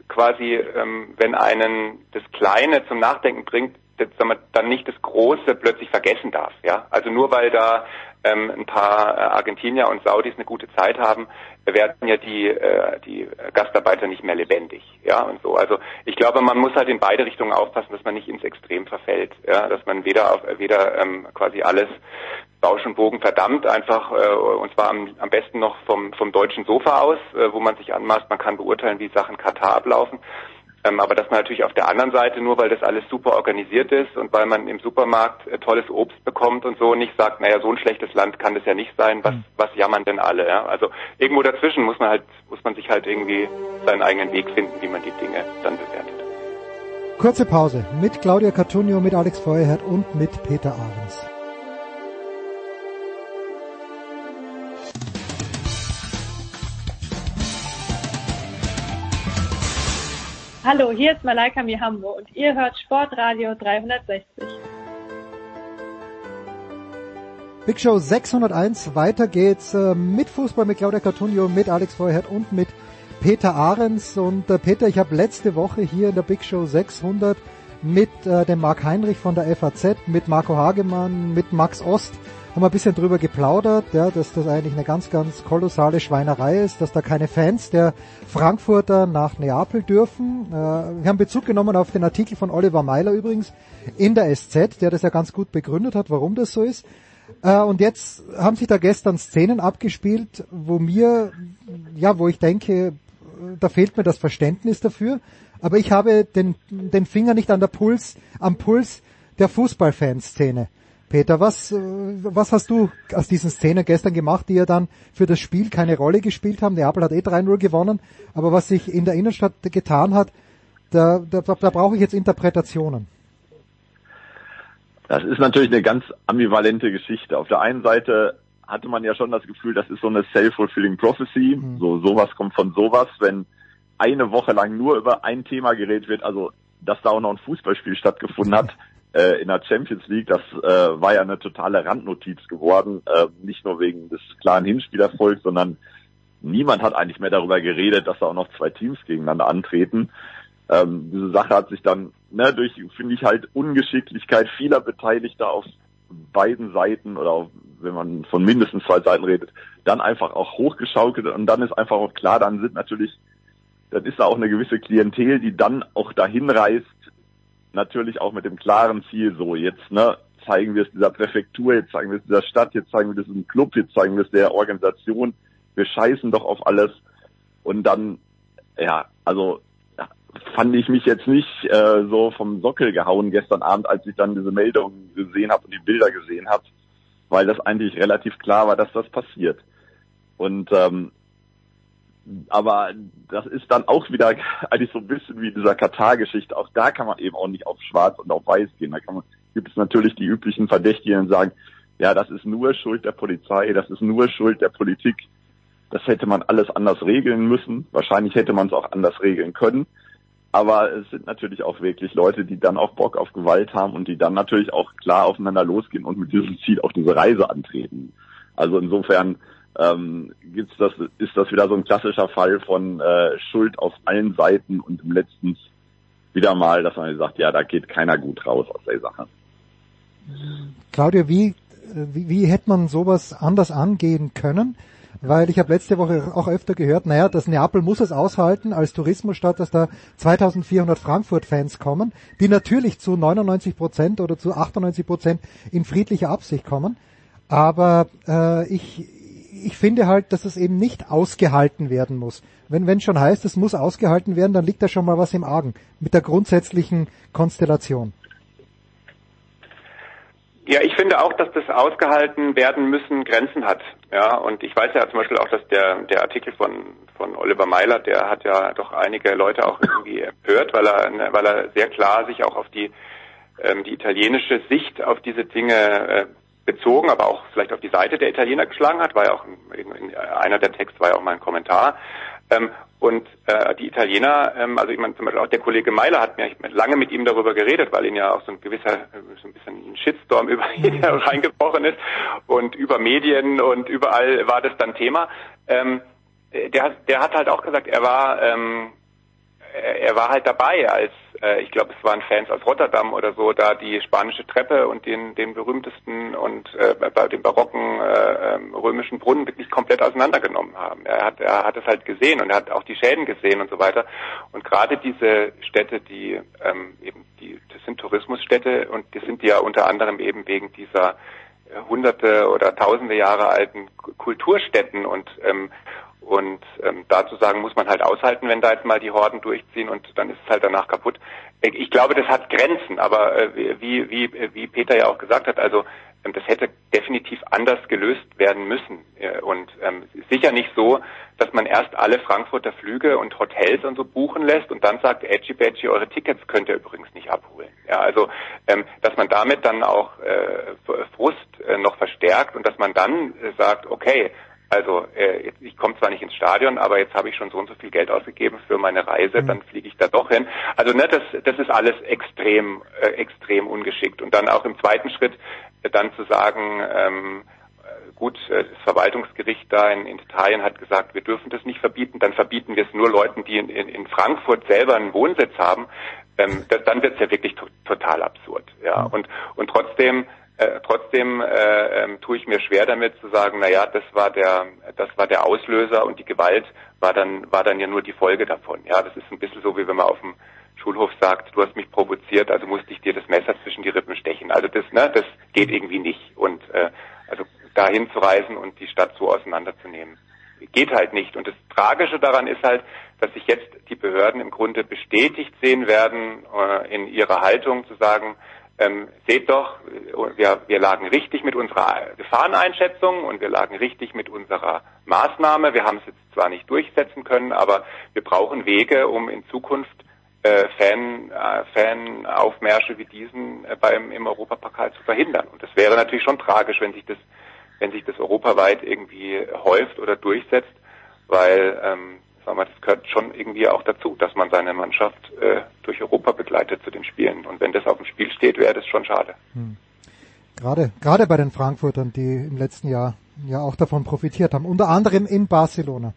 quasi, ähm, wenn einen das Kleine zum Nachdenken bringt, das, sagen dann nicht das Große plötzlich vergessen darf. Ja, also nur weil da ähm, ein paar äh, Argentinier und Saudis eine gute Zeit haben, werden ja die äh, die Gastarbeiter nicht mehr lebendig. Ja und so. Also ich glaube, man muss halt in beide Richtungen aufpassen, dass man nicht ins Extrem verfällt. Ja, dass man weder auf weder ähm, quasi alles Bausch und Bogen verdammt einfach äh, und zwar am, am besten noch vom vom deutschen Sofa aus, äh, wo man sich anmaßt, man kann beurteilen, wie Sachen Katar ablaufen aber dass man natürlich auf der anderen Seite, nur weil das alles super organisiert ist und weil man im Supermarkt äh, tolles Obst bekommt und so, nicht sagt, naja, so ein schlechtes Land kann das ja nicht sein, was, was jammern denn alle? Ja? Also irgendwo dazwischen muss man halt, muss man sich halt irgendwie seinen eigenen Weg finden, wie man die Dinge dann bewertet. Kurze Pause mit Claudia Cartunio, mit Alex Feuerherd und mit Peter Ahrens. Hallo, hier ist Malaika Mihambo und ihr hört Sportradio 360. Big Show 601, weiter geht's äh, mit Fußball, mit Claudia Cartunio, mit Alex Feuerherd und mit Peter Ahrens. Und äh, Peter, ich habe letzte Woche hier in der Big Show 600 mit äh, dem Marc Heinrich von der FAZ, mit Marco Hagemann, mit Max Ost haben wir ein bisschen drüber geplaudert, ja, dass das eigentlich eine ganz, ganz kolossale Schweinerei ist, dass da keine Fans der Frankfurter nach Neapel dürfen. Äh, wir haben Bezug genommen auf den Artikel von Oliver Meiler übrigens in der SZ, der das ja ganz gut begründet hat, warum das so ist. Äh, und jetzt haben sich da gestern Szenen abgespielt, wo mir, ja, wo ich denke, da fehlt mir das Verständnis dafür. Aber ich habe den, den Finger nicht an der Puls, am Puls der Fußballfanszene. Peter, was, äh, was hast du aus diesen Szenen gestern gemacht, die ja dann für das Spiel keine Rolle gespielt haben? Neapel hat eh 3-0 gewonnen, aber was sich in der Innenstadt getan hat, da, da, da brauche ich jetzt Interpretationen. Das ist natürlich eine ganz ambivalente Geschichte. Auf der einen Seite hatte man ja schon das Gefühl, das ist so eine self-fulfilling prophecy. Mhm. So, sowas kommt von sowas, wenn eine Woche lang nur über ein Thema geredet wird, also dass da auch noch ein Fußballspiel stattgefunden hat, äh, in der Champions League, das äh, war ja eine totale Randnotiz geworden, äh, nicht nur wegen des klaren Hinspielerfolgs, sondern niemand hat eigentlich mehr darüber geredet, dass da auch noch zwei Teams gegeneinander antreten. Ähm, diese Sache hat sich dann ne, durch, finde ich halt, Ungeschicklichkeit vieler Beteiligter auf beiden Seiten oder auf, wenn man von mindestens zwei Seiten redet, dann einfach auch hochgeschaukelt und dann ist einfach auch klar, dann sind natürlich, dann ist da auch eine gewisse Klientel, die dann auch dahin reist, natürlich auch mit dem klaren Ziel, so jetzt, ne, zeigen wir es dieser Präfektur, jetzt zeigen wir es dieser Stadt, jetzt zeigen wir es diesem Club, jetzt zeigen wir es der Organisation, wir scheißen doch auf alles. Und dann, ja, also fand ich mich jetzt nicht äh, so vom Sockel gehauen gestern Abend, als ich dann diese Meldung gesehen habe und die Bilder gesehen habe, weil das eigentlich relativ klar war, dass das passiert. Und ähm, aber das ist dann auch wieder eigentlich so ein bisschen wie dieser Katar-Geschichte. Auch da kann man eben auch nicht auf schwarz und auf weiß gehen. Da kann man, gibt es natürlich die üblichen Verdächtigen und sagen, ja, das ist nur Schuld der Polizei, das ist nur Schuld der Politik. Das hätte man alles anders regeln müssen. Wahrscheinlich hätte man es auch anders regeln können. Aber es sind natürlich auch wirklich Leute, die dann auch Bock auf Gewalt haben und die dann natürlich auch klar aufeinander losgehen und mit diesem Ziel auch diese Reise antreten. Also insofern ähm, gibt's das, ist das wieder so ein klassischer Fall von äh, Schuld auf allen Seiten und im letzten wieder mal, dass man sagt, ja, da geht keiner gut raus aus der Sache. Claudia, wie, wie, wie hätte man sowas anders angehen können? Weil ich habe letzte Woche auch öfter gehört, naja, das Neapel muss es aushalten als Tourismusstadt, dass da 2400 Frankfurt-Fans kommen, die natürlich zu 99 Prozent oder zu 98 Prozent in friedlicher Absicht kommen. Aber äh, ich, ich finde halt, dass es eben nicht ausgehalten werden muss. Wenn wenn schon heißt, es muss ausgehalten werden, dann liegt da schon mal was im Argen mit der grundsätzlichen Konstellation. Ja, ich finde auch, dass das ausgehalten werden müssen Grenzen hat. Ja, und ich weiß ja zum Beispiel auch, dass der der Artikel von von Oliver Meiler, der hat ja doch einige Leute auch irgendwie empört, weil er weil er sehr klar sich auch auf die ähm, die italienische Sicht auf diese Dinge äh, bezogen, aber auch vielleicht auf die Seite der Italiener geschlagen hat, war ja auch in, in, einer der Texte war ja auch mal ein Kommentar. Ähm, und äh, die Italiener, ähm, also ich meine zum Beispiel auch der Kollege Meiler hat mir lange mit ihm darüber geredet, weil ihn ja auch so ein gewisser, so ein bisschen ein Shitstorm über ihn reingebrochen ist und über Medien und überall war das dann Thema. Ähm, der, der hat halt auch gesagt, er war ähm, er, er war halt dabei, als äh, ich glaube, es waren Fans aus Rotterdam oder so, da die spanische Treppe und den, den berühmtesten und äh, den barocken äh, ähm, römischen Brunnen wirklich komplett auseinandergenommen haben. Er hat, er hat es halt gesehen und er hat auch die Schäden gesehen und so weiter. Und gerade diese Städte, die ähm, eben die, das sind Tourismusstädte und die sind ja unter anderem eben wegen dieser äh, hunderte oder tausende Jahre alten Kulturstätten und ähm, und ähm, dazu sagen muss man halt aushalten, wenn da jetzt mal die Horden durchziehen und dann ist es halt danach kaputt. Ich glaube, das hat Grenzen, aber äh, wie, wie, wie Peter ja auch gesagt hat, also ähm, das hätte definitiv anders gelöst werden müssen. Äh, und ähm, sicher nicht so, dass man erst alle Frankfurter Flüge und Hotels und so buchen lässt und dann sagt, Edgy Badgy, eure Tickets könnt ihr übrigens nicht abholen. Ja, also ähm, dass man damit dann auch äh, Frust äh, noch verstärkt und dass man dann äh, sagt, okay, also äh, ich komme zwar nicht ins Stadion, aber jetzt habe ich schon so und so viel Geld ausgegeben für meine Reise, mhm. dann fliege ich da doch hin. Also ne, das, das ist alles extrem, äh, extrem ungeschickt. Und dann auch im zweiten Schritt äh, dann zu sagen, ähm, äh, gut, äh, das Verwaltungsgericht da in, in Italien hat gesagt, wir dürfen das nicht verbieten, dann verbieten wir es nur Leuten, die in, in, in Frankfurt selber einen Wohnsitz haben. Ähm, das, dann wird es ja wirklich to total absurd. Ja, mhm. und und trotzdem äh, trotzdem äh, ähm, tue ich mir schwer damit zu sagen, na ja, das war der, das war der Auslöser und die Gewalt war dann, war dann ja nur die Folge davon. Ja, das ist ein bisschen so, wie wenn man auf dem Schulhof sagt, du hast mich provoziert, also musste ich dir das Messer zwischen die Rippen stechen. Also das, ne, das geht irgendwie nicht. Und äh, also dahin zu reisen und die Stadt so auseinanderzunehmen, geht halt nicht. Und das Tragische daran ist halt, dass sich jetzt die Behörden im Grunde bestätigt sehen werden äh, in ihrer Haltung zu sagen, ähm, seht doch, wir, wir lagen richtig mit unserer Gefahreneinschätzung und wir lagen richtig mit unserer Maßnahme. Wir haben es jetzt zwar nicht durchsetzen können, aber wir brauchen Wege, um in Zukunft äh, Fan, äh, Fanaufmärsche wie diesen äh, beim im Europapokal zu verhindern. Und das wäre natürlich schon tragisch, wenn sich das, wenn sich das europaweit irgendwie häuft oder durchsetzt, weil ähm, sagen wir, das gehört schon irgendwie auch dazu, dass man seine Mannschaft äh, durch Europa begleitet zu den Spielen. Und wenn das auf dem Spiel steht, wäre das schon schade. Hm. Gerade, gerade bei den Frankfurtern, die im letzten Jahr ja auch davon profitiert haben, unter anderem in Barcelona.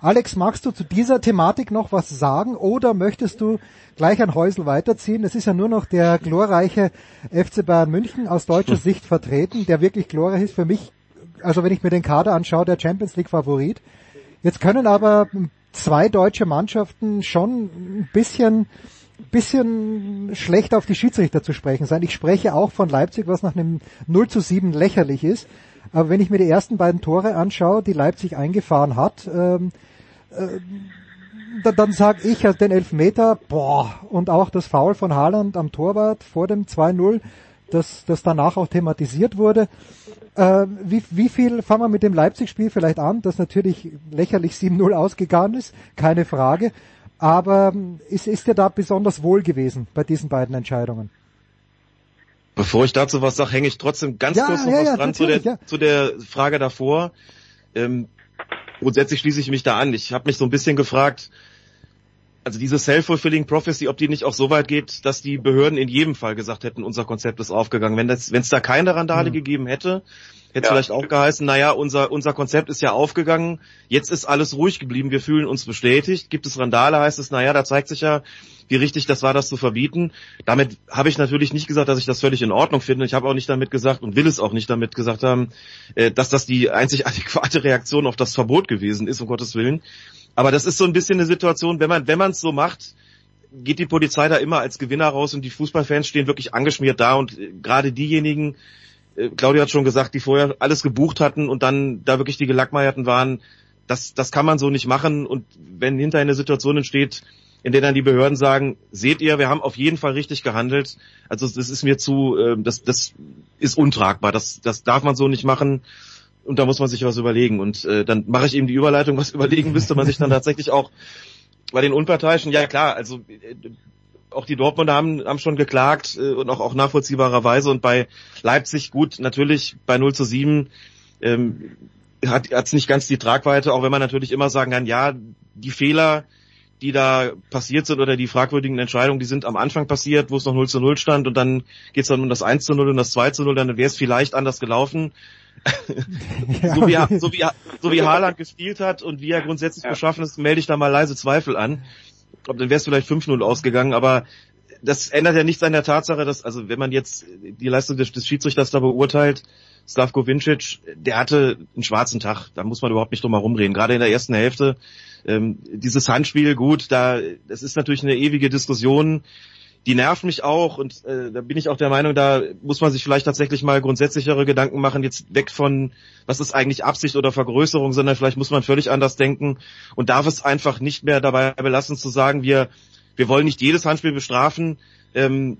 Alex, magst du zu dieser Thematik noch was sagen oder möchtest du gleich ein Häusel weiterziehen? Es ist ja nur noch der glorreiche FC Bayern München aus deutscher hm. Sicht vertreten, der wirklich glorreich ist für mich. Also wenn ich mir den Kader anschaue, der Champions League Favorit. Jetzt können aber zwei deutsche Mannschaften schon ein bisschen bisschen schlecht auf die Schiedsrichter zu sprechen sein. Ich spreche auch von Leipzig, was nach einem 0 zu 7 lächerlich ist. Aber wenn ich mir die ersten beiden Tore anschaue, die Leipzig eingefahren hat, ähm, äh, dann, dann sage ich also den Elfmeter, boah, und auch das Foul von Haaland am Torwart vor dem 2-0, das, das danach auch thematisiert wurde. Äh, wie, wie viel, fangen wir mit dem Leipzig-Spiel vielleicht an, das natürlich lächerlich 7-0 ausgegangen ist, keine Frage. Aber ähm, ist, ist er da besonders wohl gewesen bei diesen beiden Entscheidungen? Bevor ich dazu was sage, hänge ich trotzdem ganz ja, kurz noch ja, was ja, dran zu der, zu der Frage davor. Ähm, grundsätzlich schließe ich mich da an. Ich habe mich so ein bisschen gefragt, also diese Self-Fulfilling Prophecy, ob die nicht auch so weit geht, dass die Behörden in jedem Fall gesagt hätten, unser Konzept ist aufgegangen. Wenn es da keine Randale mhm. gegeben hätte, hätte ja. vielleicht auch geheißen, naja, unser, unser Konzept ist ja aufgegangen, jetzt ist alles ruhig geblieben, wir fühlen uns bestätigt. Gibt es Randale, heißt es, naja, da zeigt sich ja, wie richtig das war, das zu verbieten. Damit habe ich natürlich nicht gesagt, dass ich das völlig in Ordnung finde. Ich habe auch nicht damit gesagt und will es auch nicht damit gesagt haben, äh, dass das die einzig adäquate Reaktion auf das Verbot gewesen ist, um Gottes Willen. Aber das ist so ein bisschen eine Situation, wenn man wenn man es so macht, geht die Polizei da immer als Gewinner raus und die Fußballfans stehen wirklich angeschmiert da und äh, gerade diejenigen, äh, Claudia hat schon gesagt, die vorher alles gebucht hatten und dann da wirklich die Gelackmeierten waren, das, das kann man so nicht machen und wenn hinterher eine Situation entsteht, in der dann die Behörden sagen, seht ihr, wir haben auf jeden Fall richtig gehandelt. Also das ist mir zu, äh, das, das ist untragbar. Das, das darf man so nicht machen und da muss man sich was überlegen. Und äh, dann mache ich eben die Überleitung, was überlegen müsste man sich dann tatsächlich auch bei den Unparteiischen, ja klar, also äh, auch die Dortmunder haben, haben schon geklagt äh, und auch, auch nachvollziehbarerweise und bei Leipzig gut, natürlich bei 0 zu 7 ähm, hat es nicht ganz die Tragweite, auch wenn man natürlich immer sagen kann, ja, die Fehler, die da passiert sind oder die fragwürdigen Entscheidungen, die sind am Anfang passiert, wo es noch 0 zu 0 stand und dann geht es dann um das 1 zu 0 und das 2 zu 0, dann wäre es vielleicht anders gelaufen. so, wie, so, wie, so wie Haaland gespielt hat und wie er grundsätzlich ja. beschaffen ist, melde ich da mal leise Zweifel an. glaube, dann wäre es vielleicht 5-0 ausgegangen, aber das ändert ja nichts an der Tatsache, dass, also wenn man jetzt die Leistung des, des Schiedsrichters da beurteilt, Slavko Vincic, der hatte einen schwarzen Tag, da muss man überhaupt nicht drum herum reden. Gerade in der ersten Hälfte, ähm, dieses Handspiel, gut, da, das ist natürlich eine ewige Diskussion, die nervt mich auch und äh, da bin ich auch der Meinung, da muss man sich vielleicht tatsächlich mal grundsätzlichere Gedanken machen, jetzt weg von, was ist eigentlich Absicht oder Vergrößerung, sondern vielleicht muss man völlig anders denken und darf es einfach nicht mehr dabei belassen zu sagen, wir wir wollen nicht jedes Handspiel bestrafen, ähm,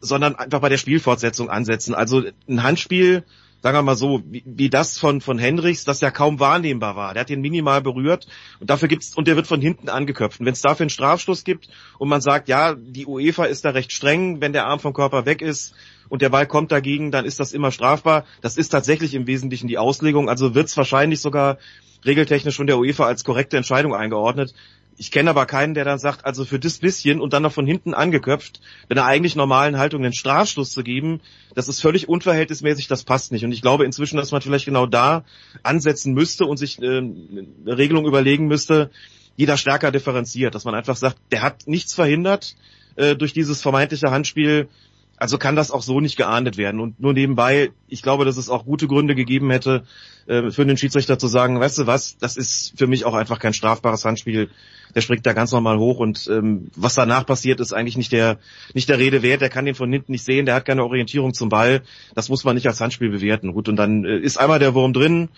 sondern einfach bei der Spielfortsetzung ansetzen. Also ein Handspiel, sagen wir mal so, wie, wie das von, von Henrichs, das ja kaum wahrnehmbar war. Der hat ihn minimal berührt und dafür gibt's, und der wird von hinten angeköpft. Und wenn es dafür einen Strafstoß gibt und man sagt, ja, die UEFA ist da recht streng, wenn der Arm vom Körper weg ist und der Ball kommt dagegen, dann ist das immer strafbar. Das ist tatsächlich im Wesentlichen die Auslegung. Also wird's wahrscheinlich sogar regeltechnisch von der UEFA als korrekte Entscheidung eingeordnet. Ich kenne aber keinen, der dann sagt, also für das bisschen und dann noch von hinten angeköpft, mit einer eigentlich normalen Haltung einen Strafschluss zu geben, das ist völlig unverhältnismäßig, das passt nicht. Und ich glaube inzwischen, dass man vielleicht genau da ansetzen müsste und sich äh, eine Regelung überlegen müsste, die da stärker differenziert, dass man einfach sagt, der hat nichts verhindert äh, durch dieses vermeintliche Handspiel, also kann das auch so nicht geahndet werden. Und nur nebenbei, ich glaube, dass es auch gute Gründe gegeben hätte, äh, für den Schiedsrichter zu sagen, weißt du was, das ist für mich auch einfach kein strafbares Handspiel. Der springt da ganz normal hoch und ähm, was danach passiert, ist eigentlich nicht der nicht der Rede wert. Der kann den von hinten nicht sehen, der hat keine Orientierung zum Ball. Das muss man nicht als Handspiel bewerten. Gut, und dann äh, ist einmal der Wurm drin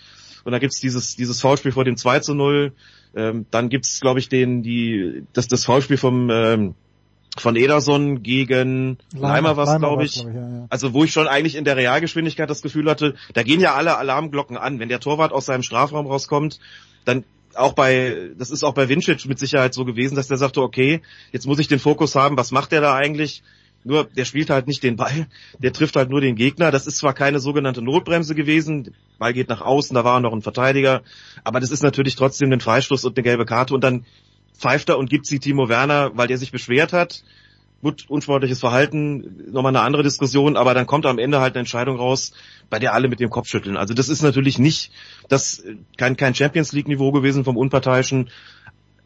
und dann gibt's dieses dieses Foulspiel vor dem 2 zu 0. Ähm, dann gibt's, glaube ich, den die das das Foulspiel vom ähm, von Ederson gegen Leimer was, glaube ich. Glaub ich ja, ja. Also wo ich schon eigentlich in der Realgeschwindigkeit das Gefühl hatte, da gehen ja alle Alarmglocken an. Wenn der Torwart aus seinem Strafraum rauskommt, dann auch bei, das ist auch bei Vincic mit Sicherheit so gewesen, dass der sagte, okay, jetzt muss ich den Fokus haben, was macht der da eigentlich? Nur, der spielt halt nicht den Ball, der trifft halt nur den Gegner. Das ist zwar keine sogenannte Notbremse gewesen, der Ball geht nach außen, da war noch ein Verteidiger, aber das ist natürlich trotzdem ein Freistoß und eine gelbe Karte und dann pfeift er und gibt sie Timo Werner, weil der sich beschwert hat. Gut, unsportliches Verhalten, nochmal eine andere Diskussion, aber dann kommt am Ende halt eine Entscheidung raus, bei der alle mit dem Kopf schütteln. Also das ist natürlich nicht das kein, kein Champions League Niveau gewesen vom Unparteiischen.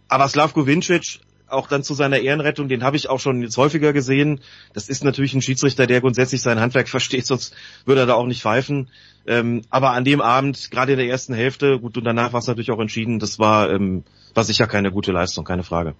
Aber Slavko Vincic, auch dann zu seiner Ehrenrettung, den habe ich auch schon jetzt häufiger gesehen. Das ist natürlich ein Schiedsrichter, der grundsätzlich sein Handwerk versteht, sonst würde er da auch nicht pfeifen. Ähm, aber an dem Abend, gerade in der ersten Hälfte, gut, und danach war es natürlich auch entschieden, das war, ähm, war sicher keine gute Leistung, keine Frage.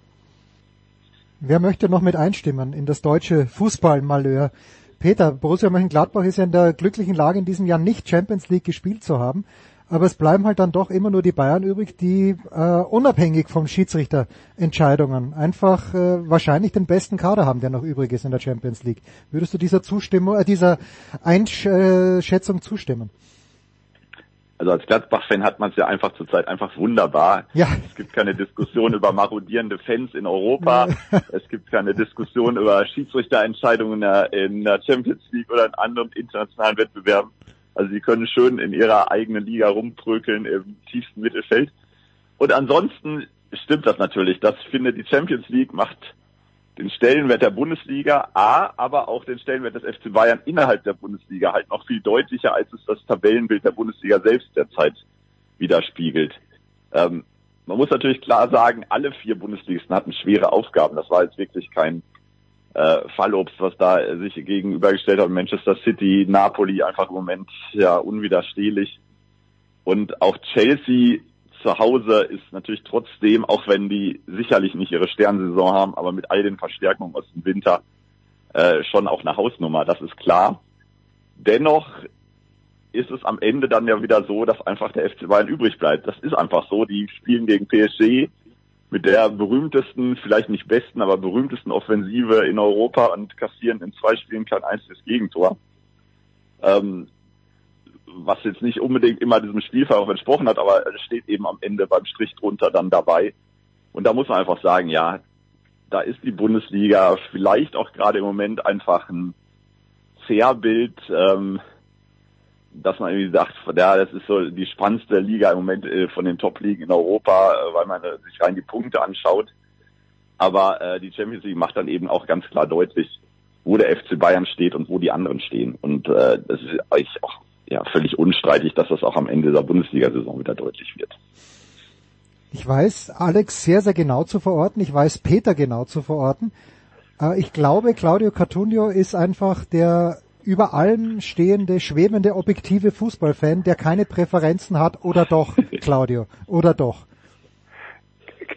Wer möchte noch mit einstimmen in das deutsche Fußballmalheur? Peter, Borussia Mönchengladbach ist ja in der glücklichen Lage, in diesem Jahr nicht Champions League gespielt zu haben. Aber es bleiben halt dann doch immer nur die Bayern übrig, die äh, unabhängig vom Schiedsrichterentscheidungen einfach äh, wahrscheinlich den besten Kader haben, der noch übrig ist in der Champions League. Würdest du dieser Zustimmung, äh, dieser Einschätzung zustimmen? Also als Gladbach-Fan hat man es ja einfach zurzeit einfach wunderbar. Ja. Es gibt keine Diskussion über marodierende Fans in Europa. es gibt keine Diskussion über Schiedsrichterentscheidungen in der Champions League oder in anderen internationalen Wettbewerben. Also sie können schön in ihrer eigenen Liga rumprökeln im tiefsten Mittelfeld. Und ansonsten stimmt das natürlich. Das finde die Champions League macht den Stellenwert der Bundesliga A, aber auch den Stellenwert des FC Bayern innerhalb der Bundesliga halt noch viel deutlicher, als es das Tabellenbild der Bundesliga selbst derzeit widerspiegelt. Ähm, man muss natürlich klar sagen, alle vier Bundesligisten hatten schwere Aufgaben. Das war jetzt wirklich kein äh, Fallobst, was da sich gegenübergestellt hat. Manchester City, Napoli einfach im Moment ja unwiderstehlich. Und auch Chelsea zu Hause ist natürlich trotzdem, auch wenn die sicherlich nicht ihre Sternsaison haben, aber mit all den Verstärkungen aus dem Winter äh, schon auch eine Hausnummer, das ist klar. Dennoch ist es am Ende dann ja wieder so, dass einfach der FC Bayern übrig bleibt. Das ist einfach so. Die spielen gegen PSG mit der berühmtesten, vielleicht nicht besten, aber berühmtesten Offensive in Europa und kassieren in zwei Spielen kein einziges Gegentor. Ähm, was jetzt nicht unbedingt immer diesem Spielverlauf entsprochen hat, aber es steht eben am Ende beim Strich drunter dann dabei. Und da muss man einfach sagen, ja, da ist die Bundesliga vielleicht auch gerade im Moment einfach ein Zerrbild, ähm, dass man irgendwie sagt, ja, das ist so die spannendste Liga im Moment äh, von den Top-Ligen in Europa, äh, weil man äh, sich rein die Punkte anschaut. Aber äh, die Champions League macht dann eben auch ganz klar deutlich, wo der FC Bayern steht und wo die anderen stehen. Und äh, das ist eigentlich auch ja, völlig unstreitig, dass das auch am Ende der Bundesliga-Saison wieder deutlich wird. Ich weiß Alex sehr, sehr genau zu verorten. Ich weiß Peter genau zu verorten. Äh, ich glaube, Claudio Cartunio ist einfach der über allem stehende, schwebende, objektive Fußballfan, der keine Präferenzen hat, oder doch, Claudio, oder doch?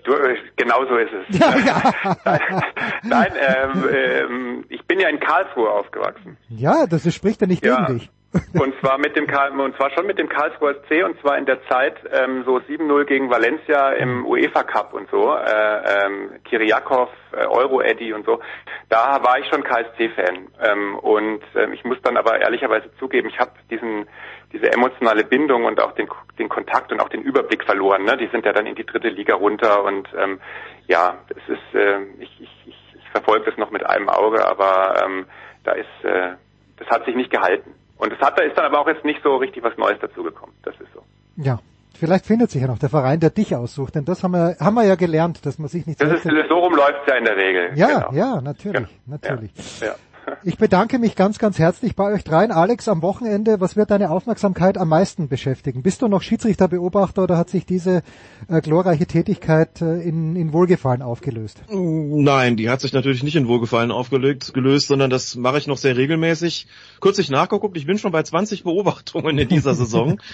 Du, genau so ist es. Ja, ja. Nein, ähm, ähm, ich bin ja in Karlsruhe aufgewachsen. Ja, das spricht ja nicht Ja. gegen dich. Und zwar mit dem Karl, und zwar schon mit dem Karlsruher C und zwar in der Zeit ähm, so 7-0 gegen Valencia im UEFA Cup und so, äh, ähm, Kiriakov, äh, Euro Eddy und so. Da war ich schon KSC-Fan ähm, und ähm, ich muss dann aber ehrlicherweise zugeben, ich habe diesen diese emotionale Bindung und auch den den Kontakt und auch den Überblick verloren. Ne? Die sind ja dann in die dritte Liga runter und ähm, ja, es ist äh, ich, ich, ich, ich verfolge das noch mit einem Auge, aber ähm, da ist äh, das hat sich nicht gehalten. Und es hat, da ist dann aber auch jetzt nicht so richtig was Neues dazugekommen. Das ist so. Ja. Vielleicht findet sich ja noch der Verein, der dich aussucht, denn das haben wir, haben wir ja gelernt, dass man sich nicht Das ist, so rum läuft's ja in der Regel. Ja, genau. ja, natürlich, natürlich. Ja. Ich bedanke mich ganz, ganz herzlich bei euch dreien. Alex, am Wochenende, was wird deine Aufmerksamkeit am meisten beschäftigen? Bist du noch Schiedsrichterbeobachter oder hat sich diese äh, glorreiche Tätigkeit äh, in, in Wohlgefallen aufgelöst? Nein, die hat sich natürlich nicht in Wohlgefallen aufgelöst, gelöst, sondern das mache ich noch sehr regelmäßig. Kürzlich nachgeguckt, ich bin schon bei 20 Beobachtungen in dieser Saison.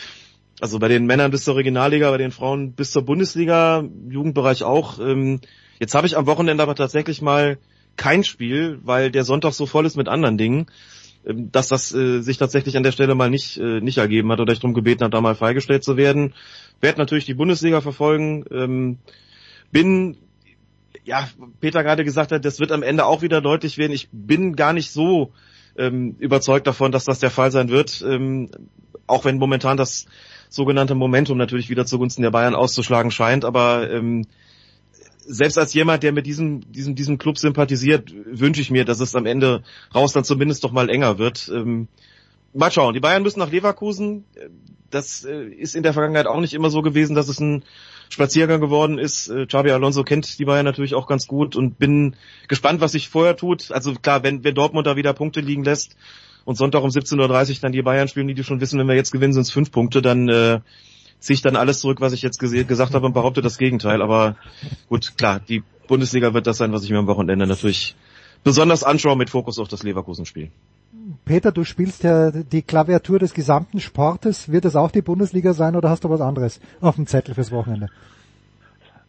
Also bei den Männern bis zur Regionalliga, bei den Frauen bis zur Bundesliga, Jugendbereich auch. Ähm, Jetzt habe ich am Wochenende aber tatsächlich mal kein Spiel, weil der Sonntag so voll ist mit anderen Dingen, ähm, dass das äh, sich tatsächlich an der Stelle mal nicht, äh, nicht ergeben hat oder ich darum gebeten habe, da mal freigestellt zu werden. Werde natürlich die Bundesliga verfolgen. Ähm, bin ja, Peter gerade gesagt hat, das wird am Ende auch wieder deutlich werden. Ich bin gar nicht so ähm, überzeugt davon, dass das der Fall sein wird, ähm, auch wenn momentan das sogenannte Momentum natürlich wieder zugunsten der Bayern auszuschlagen scheint. Aber ähm, selbst als jemand, der mit diesem, diesem, diesem Club sympathisiert, wünsche ich mir, dass es am Ende raus dann zumindest doch mal enger wird. Ähm, mal schauen. Die Bayern müssen nach Leverkusen. Das äh, ist in der Vergangenheit auch nicht immer so gewesen, dass es ein Spaziergang geworden ist. Äh, Xabi Alonso kennt die Bayern natürlich auch ganz gut und bin gespannt, was sich vorher tut. Also klar, wenn, wenn Dortmund da wieder Punkte liegen lässt und Sonntag um 17.30 Uhr dann die Bayern spielen, die die schon wissen, wenn wir jetzt gewinnen, sind es fünf Punkte, dann äh, ziehe ich dann alles zurück, was ich jetzt gesagt habe und behaupte das Gegenteil. Aber gut, klar, die Bundesliga wird das sein, was ich mir am Wochenende natürlich besonders anschaue mit Fokus auf das Leverkusen-Spiel. Peter, du spielst ja die Klaviatur des gesamten Sportes. Wird es auch die Bundesliga sein oder hast du was anderes auf dem Zettel fürs Wochenende?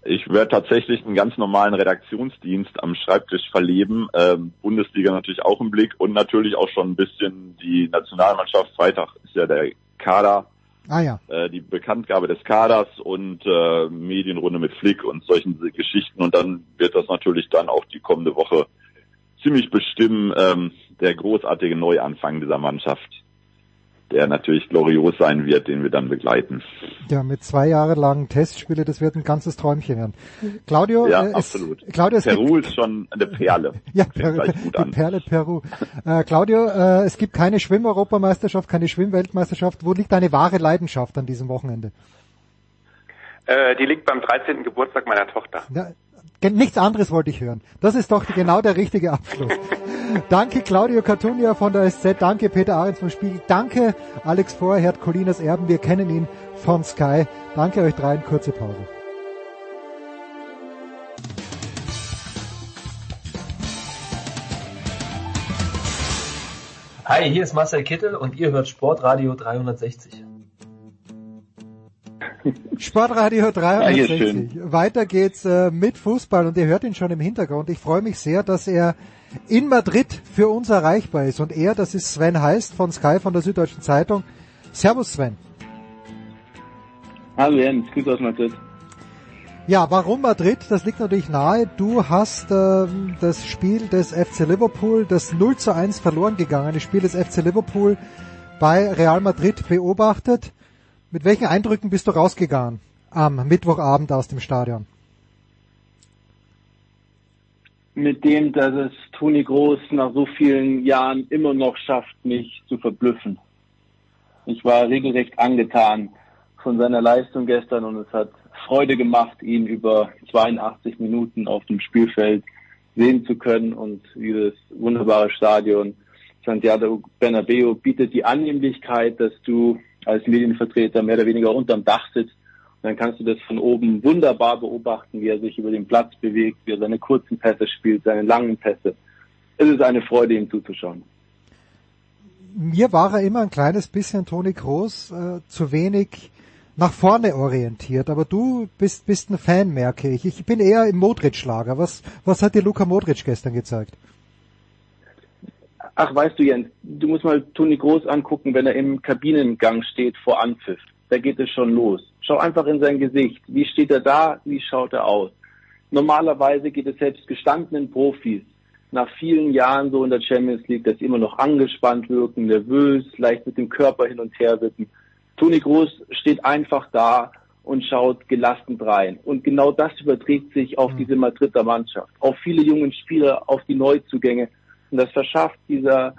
Ich werde tatsächlich einen ganz normalen Redaktionsdienst am Schreibtisch verleben. Ähm, Bundesliga natürlich auch im Blick und natürlich auch schon ein bisschen die Nationalmannschaft. Freitag ist ja der Kader, Ah ja. äh, die Bekanntgabe des Kaders und äh, Medienrunde mit Flick und solchen Geschichten. Und dann wird das natürlich dann auch die kommende Woche ziemlich bestimmen, ähm, der großartige Neuanfang dieser Mannschaft, der natürlich glorios sein wird, den wir dann begleiten. Ja, mit zwei Jahre langen Testspiele, das wird ein ganzes Träumchen werden. Claudio, Ja, äh, es, absolut. Claudio, es gibt, Peru ist schon eine Perle. ja, Per. Perle Peru. Äh, Claudio, äh, es gibt keine Schwimm-Europameisterschaft, keine Schwimmweltmeisterschaft. Wo liegt deine wahre Leidenschaft an diesem Wochenende? Äh, die liegt beim 13. Geburtstag meiner Tochter. Ja, nichts anderes wollte ich hören. Das ist doch genau der richtige Abschluss. Danke Claudio Cartunia von der SZ, danke Peter Ahrens vom Spiegel, danke Alex Vorherd, Colinas Erben, wir kennen ihn von Sky. Danke euch dreien, kurze Pause. Hi, hier ist Marcel Kittel und ihr hört Sportradio 360. Sportradio 63. Dankeschön. Weiter geht's äh, mit Fußball und ihr hört ihn schon im Hintergrund. Ich freue mich sehr, dass er in Madrid für uns erreichbar ist. Und er, das ist Sven Heist von Sky von der Süddeutschen Zeitung. Servus Sven. Hallo Jens, Grüße aus Madrid. Ja, warum Madrid? Das liegt natürlich nahe. Du hast ähm, das Spiel des FC Liverpool, das 0 zu 1 verloren gegangene Spiel des FC Liverpool bei Real Madrid beobachtet. Mit welchen Eindrücken bist du rausgegangen am Mittwochabend aus dem Stadion? Mit dem, dass es Toni Groß nach so vielen Jahren immer noch schafft, mich zu verblüffen. Ich war regelrecht angetan von seiner Leistung gestern und es hat Freude gemacht, ihn über 82 Minuten auf dem Spielfeld sehen zu können und dieses wunderbare Stadion Santiago Bernabeu bietet die Annehmlichkeit, dass du als Medienvertreter mehr oder weniger unterm Dach sitzt dann kannst du das von oben wunderbar beobachten, wie er sich über den Platz bewegt, wie er seine kurzen Pässe spielt, seine langen Pässe. Es ist eine Freude, ihm zuzuschauen. Mir war er immer ein kleines bisschen, Toni Kroos, äh, zu wenig nach vorne orientiert. Aber du bist, bist ein Fan, merke ich. Ich bin eher im Modric-Lager. Was, was hat dir Luka Modric gestern gezeigt? Ach, weißt du, Jens, du musst mal Toni Groß angucken, wenn er im Kabinengang steht vor Anpfiff. Da geht es schon los. Schau einfach in sein Gesicht. Wie steht er da? Wie schaut er aus? Normalerweise geht es selbst gestandenen Profis nach vielen Jahren so in der Champions League, dass sie immer noch angespannt wirken, nervös, leicht mit dem Körper hin und her wirken. Toni Groß steht einfach da und schaut gelassen rein. Und genau das überträgt sich auf diese Madrider Mannschaft, auf viele junge Spieler, auf die Neuzugänge. Und das verschafft dieser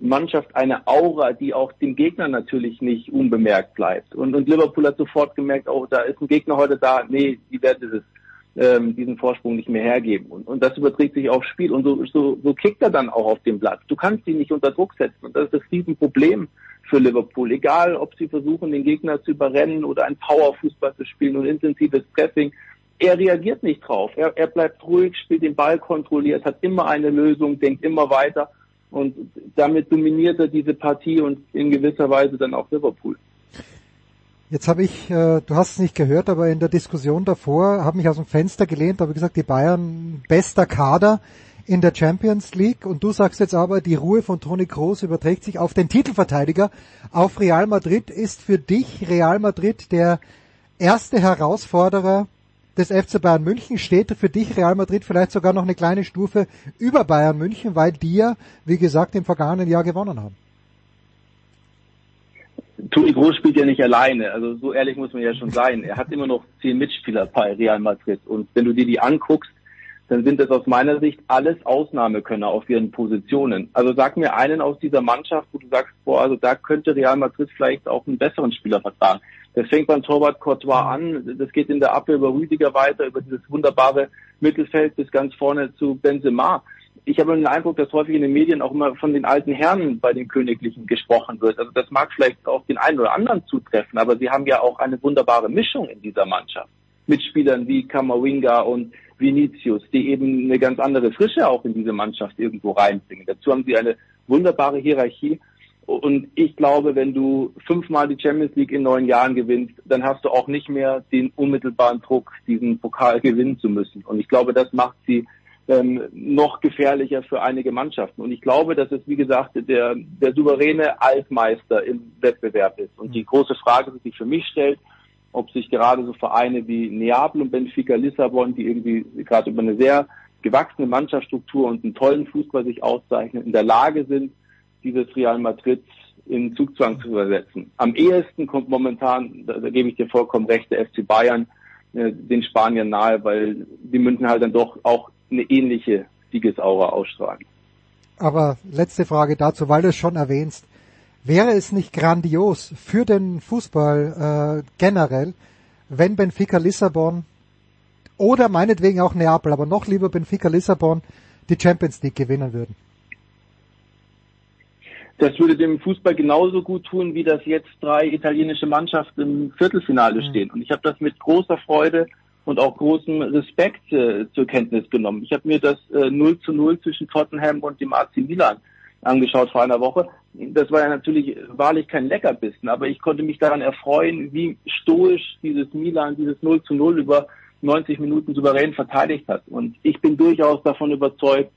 Mannschaft eine Aura, die auch dem Gegner natürlich nicht unbemerkt bleibt. Und, und Liverpool hat sofort gemerkt, oh, da ist ein Gegner heute da, nee, die werden es ähm, diesen Vorsprung nicht mehr hergeben. Und, und das überträgt sich aufs Spiel. Und so, so, so kickt er dann auch auf dem Blatt. Du kannst ihn nicht unter Druck setzen. Und das ist das Riesenproblem für Liverpool. Egal, ob sie versuchen, den Gegner zu überrennen oder ein Powerfußball zu spielen und intensives Pressing. Er reagiert nicht drauf. Er, er bleibt ruhig, spielt den Ball kontrolliert, hat immer eine Lösung, denkt immer weiter. Und damit dominiert er diese Partie und in gewisser Weise dann auch Liverpool. Jetzt habe ich, äh, du hast es nicht gehört, aber in der Diskussion davor habe mich aus dem Fenster gelehnt, habe gesagt, die Bayern bester Kader in der Champions League und du sagst jetzt aber, die Ruhe von Toni Kroos überträgt sich auf den Titelverteidiger, auf Real Madrid. Ist für dich Real Madrid der erste Herausforderer des FC Bayern München? Steht für dich Real Madrid vielleicht sogar noch eine kleine Stufe über Bayern München, weil die ja, wie gesagt, im vergangenen Jahr gewonnen haben? Toni Groß spielt ja nicht alleine, also so ehrlich muss man ja schon sein. Er hat immer noch zehn Mitspieler bei Real Madrid und wenn du dir die anguckst, dann sind das aus meiner Sicht alles Ausnahmekönner auf ihren Positionen. Also sag mir einen aus dieser Mannschaft, wo du sagst, boah, also da könnte Real Madrid vielleicht auch einen besseren Spieler vertragen. Das fängt beim Torwart Courtois an, das geht in der Abwehr über Rüdiger weiter, über dieses wunderbare Mittelfeld bis ganz vorne zu Benzema ich habe den Eindruck, dass häufig in den Medien auch immer von den alten Herren bei den Königlichen gesprochen wird. Also das mag vielleicht auch den einen oder anderen zutreffen, aber sie haben ja auch eine wunderbare Mischung in dieser Mannschaft. Mit Spielern wie Kamawinga und Vinicius, die eben eine ganz andere Frische auch in diese Mannschaft irgendwo reinbringen. Dazu haben sie eine wunderbare Hierarchie. Und ich glaube, wenn du fünfmal die Champions League in neun Jahren gewinnst, dann hast du auch nicht mehr den unmittelbaren Druck, diesen Pokal gewinnen zu müssen. Und ich glaube, das macht sie ähm, noch gefährlicher für einige Mannschaften. Und ich glaube, dass es, wie gesagt, der, der souveräne Altmeister im Wettbewerb ist. Und die große Frage, die sich für mich stellt, ob sich gerade so Vereine wie Neapel und Benfica Lissabon, die irgendwie gerade über eine sehr gewachsene Mannschaftsstruktur und einen tollen Fußball sich auszeichnen, in der Lage sind, dieses Real Madrid in Zugzwang zu übersetzen. Am ehesten kommt momentan, da, da gebe ich dir vollkommen recht, der FC Bayern äh, den Spaniern nahe, weil die München halt dann doch auch eine ähnliche Siegesaura ausstrahlen. Aber letzte Frage dazu, weil du es schon erwähnst. Wäre es nicht grandios für den Fußball äh, generell, wenn Benfica Lissabon oder meinetwegen auch Neapel, aber noch lieber Benfica Lissabon die Champions League gewinnen würden? Das würde dem Fußball genauso gut tun, wie das jetzt drei italienische Mannschaften im Viertelfinale mhm. stehen. Und ich habe das mit großer Freude und auch großem Respekt äh, zur Kenntnis genommen. Ich habe mir das äh, 0 zu 0 zwischen Tottenham und dem AC Milan angeschaut vor einer Woche. Das war ja natürlich wahrlich kein Leckerbissen, aber ich konnte mich daran erfreuen, wie stoisch dieses Milan dieses 0 zu 0 über 90 Minuten souverän verteidigt hat. Und ich bin durchaus davon überzeugt,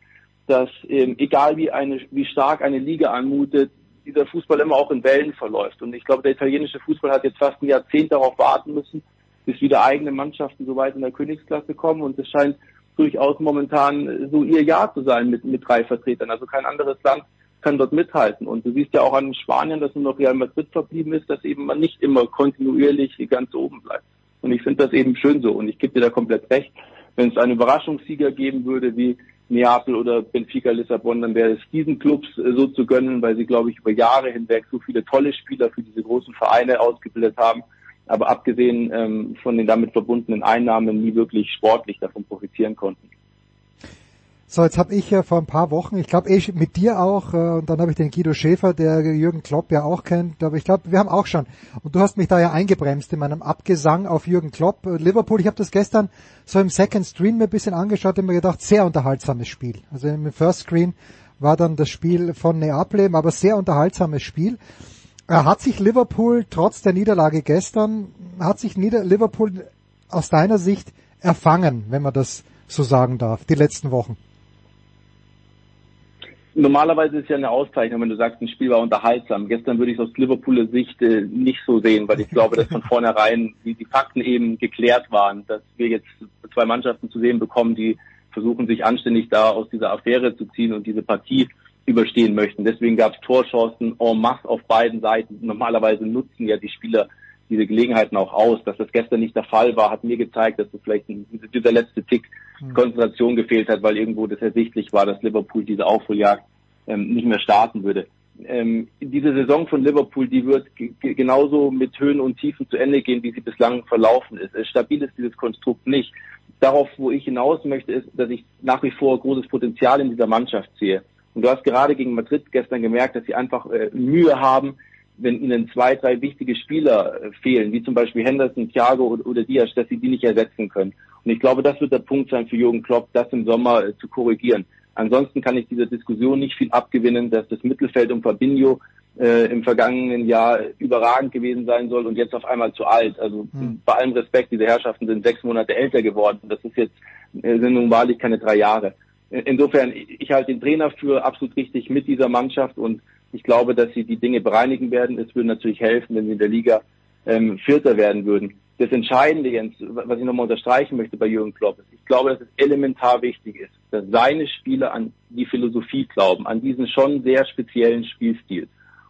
dass ähm, egal wie eine, wie stark eine Liga anmutet, dieser Fußball immer auch in Wellen verläuft. Und ich glaube, der italienische Fußball hat jetzt fast ein Jahrzehnt darauf warten müssen, bis wieder eigene Mannschaften so weit in der Königsklasse kommen und es scheint durchaus momentan so ihr Jahr zu sein mit, mit drei Vertretern. Also kein anderes Land kann dort mithalten. Und du siehst ja auch an Spanien, dass nur noch Real Madrid verblieben ist, dass eben man nicht immer kontinuierlich ganz oben bleibt. Und ich finde das eben schön so. Und ich gebe dir da komplett recht. Wenn es einen Überraschungssieger geben würde wie Neapel oder Benfica Lissabon, dann wäre es diesen Clubs äh, so zu gönnen, weil sie, glaube ich, über Jahre hinweg so viele tolle Spieler für diese großen Vereine ausgebildet haben, aber abgesehen ähm, von den damit verbundenen Einnahmen nie wirklich sportlich davon profitieren konnten. So, jetzt habe ich ja vor ein paar Wochen, ich glaube eh mit dir auch, äh, und dann habe ich den Guido Schäfer, der Jürgen Klopp ja auch kennt, aber ich glaube, wir haben auch schon, und du hast mich da ja eingebremst in meinem Abgesang auf Jürgen Klopp. Äh, Liverpool, ich habe das gestern so im Second Screen mir ein bisschen angeschaut und mir gedacht, sehr unterhaltsames Spiel. Also im First Screen war dann das Spiel von Neapel, aber sehr unterhaltsames Spiel. Äh, hat sich Liverpool trotz der Niederlage gestern, hat sich Nieder Liverpool aus deiner Sicht erfangen, wenn man das so sagen darf, die letzten Wochen? Normalerweise ist ja eine Auszeichnung, wenn du sagst, ein Spiel war unterhaltsam. Gestern würde ich es aus Liverpooler Sicht äh, nicht so sehen, weil ich glaube, dass von vornherein die, die Fakten eben geklärt waren, dass wir jetzt zwei Mannschaften zu sehen bekommen, die versuchen, sich anständig da aus dieser Affäre zu ziehen und diese Partie überstehen möchten. Deswegen gab es Torchancen en masse auf beiden Seiten. Normalerweise nutzen ja die Spieler diese Gelegenheiten auch aus. Dass das gestern nicht der Fall war, hat mir gezeigt, dass es vielleicht ein, dieser letzte Tick hm. Konzentration gefehlt hat, weil irgendwo das ersichtlich war, dass Liverpool diese Aufholjagd ähm, nicht mehr starten würde. Ähm, diese Saison von Liverpool, die wird genauso mit Höhen und Tiefen zu Ende gehen, wie sie bislang verlaufen ist. Stabil ist dieses Konstrukt nicht. Darauf, wo ich hinaus möchte, ist, dass ich nach wie vor großes Potenzial in dieser Mannschaft sehe. Und du hast gerade gegen Madrid gestern gemerkt, dass sie einfach äh, Mühe haben, wenn ihnen zwei, drei wichtige Spieler äh, fehlen, wie zum Beispiel Henderson, Thiago oder, Diaz, dass sie die nicht ersetzen können. Und ich glaube, das wird der Punkt sein für Jürgen Klopp, das im Sommer äh, zu korrigieren. Ansonsten kann ich dieser Diskussion nicht viel abgewinnen, dass das Mittelfeld um Fabinho äh, im vergangenen Jahr überragend gewesen sein soll und jetzt auf einmal zu alt. Also hm. bei allem Respekt, diese Herrschaften sind sechs Monate älter geworden. Das ist jetzt äh, sind nun wahrlich keine drei Jahre. Insofern, ich halte den Trainer für absolut richtig mit dieser Mannschaft und ich glaube, dass sie die Dinge bereinigen werden. Es würde natürlich helfen, wenn sie in der Liga ähm, Vierter werden würden. Das Entscheidende, Jens, was ich nochmal unterstreichen möchte bei Jürgen Klopp, ist, ich glaube, dass es elementar wichtig ist, dass seine Spieler an die Philosophie glauben, an diesen schon sehr speziellen Spielstil.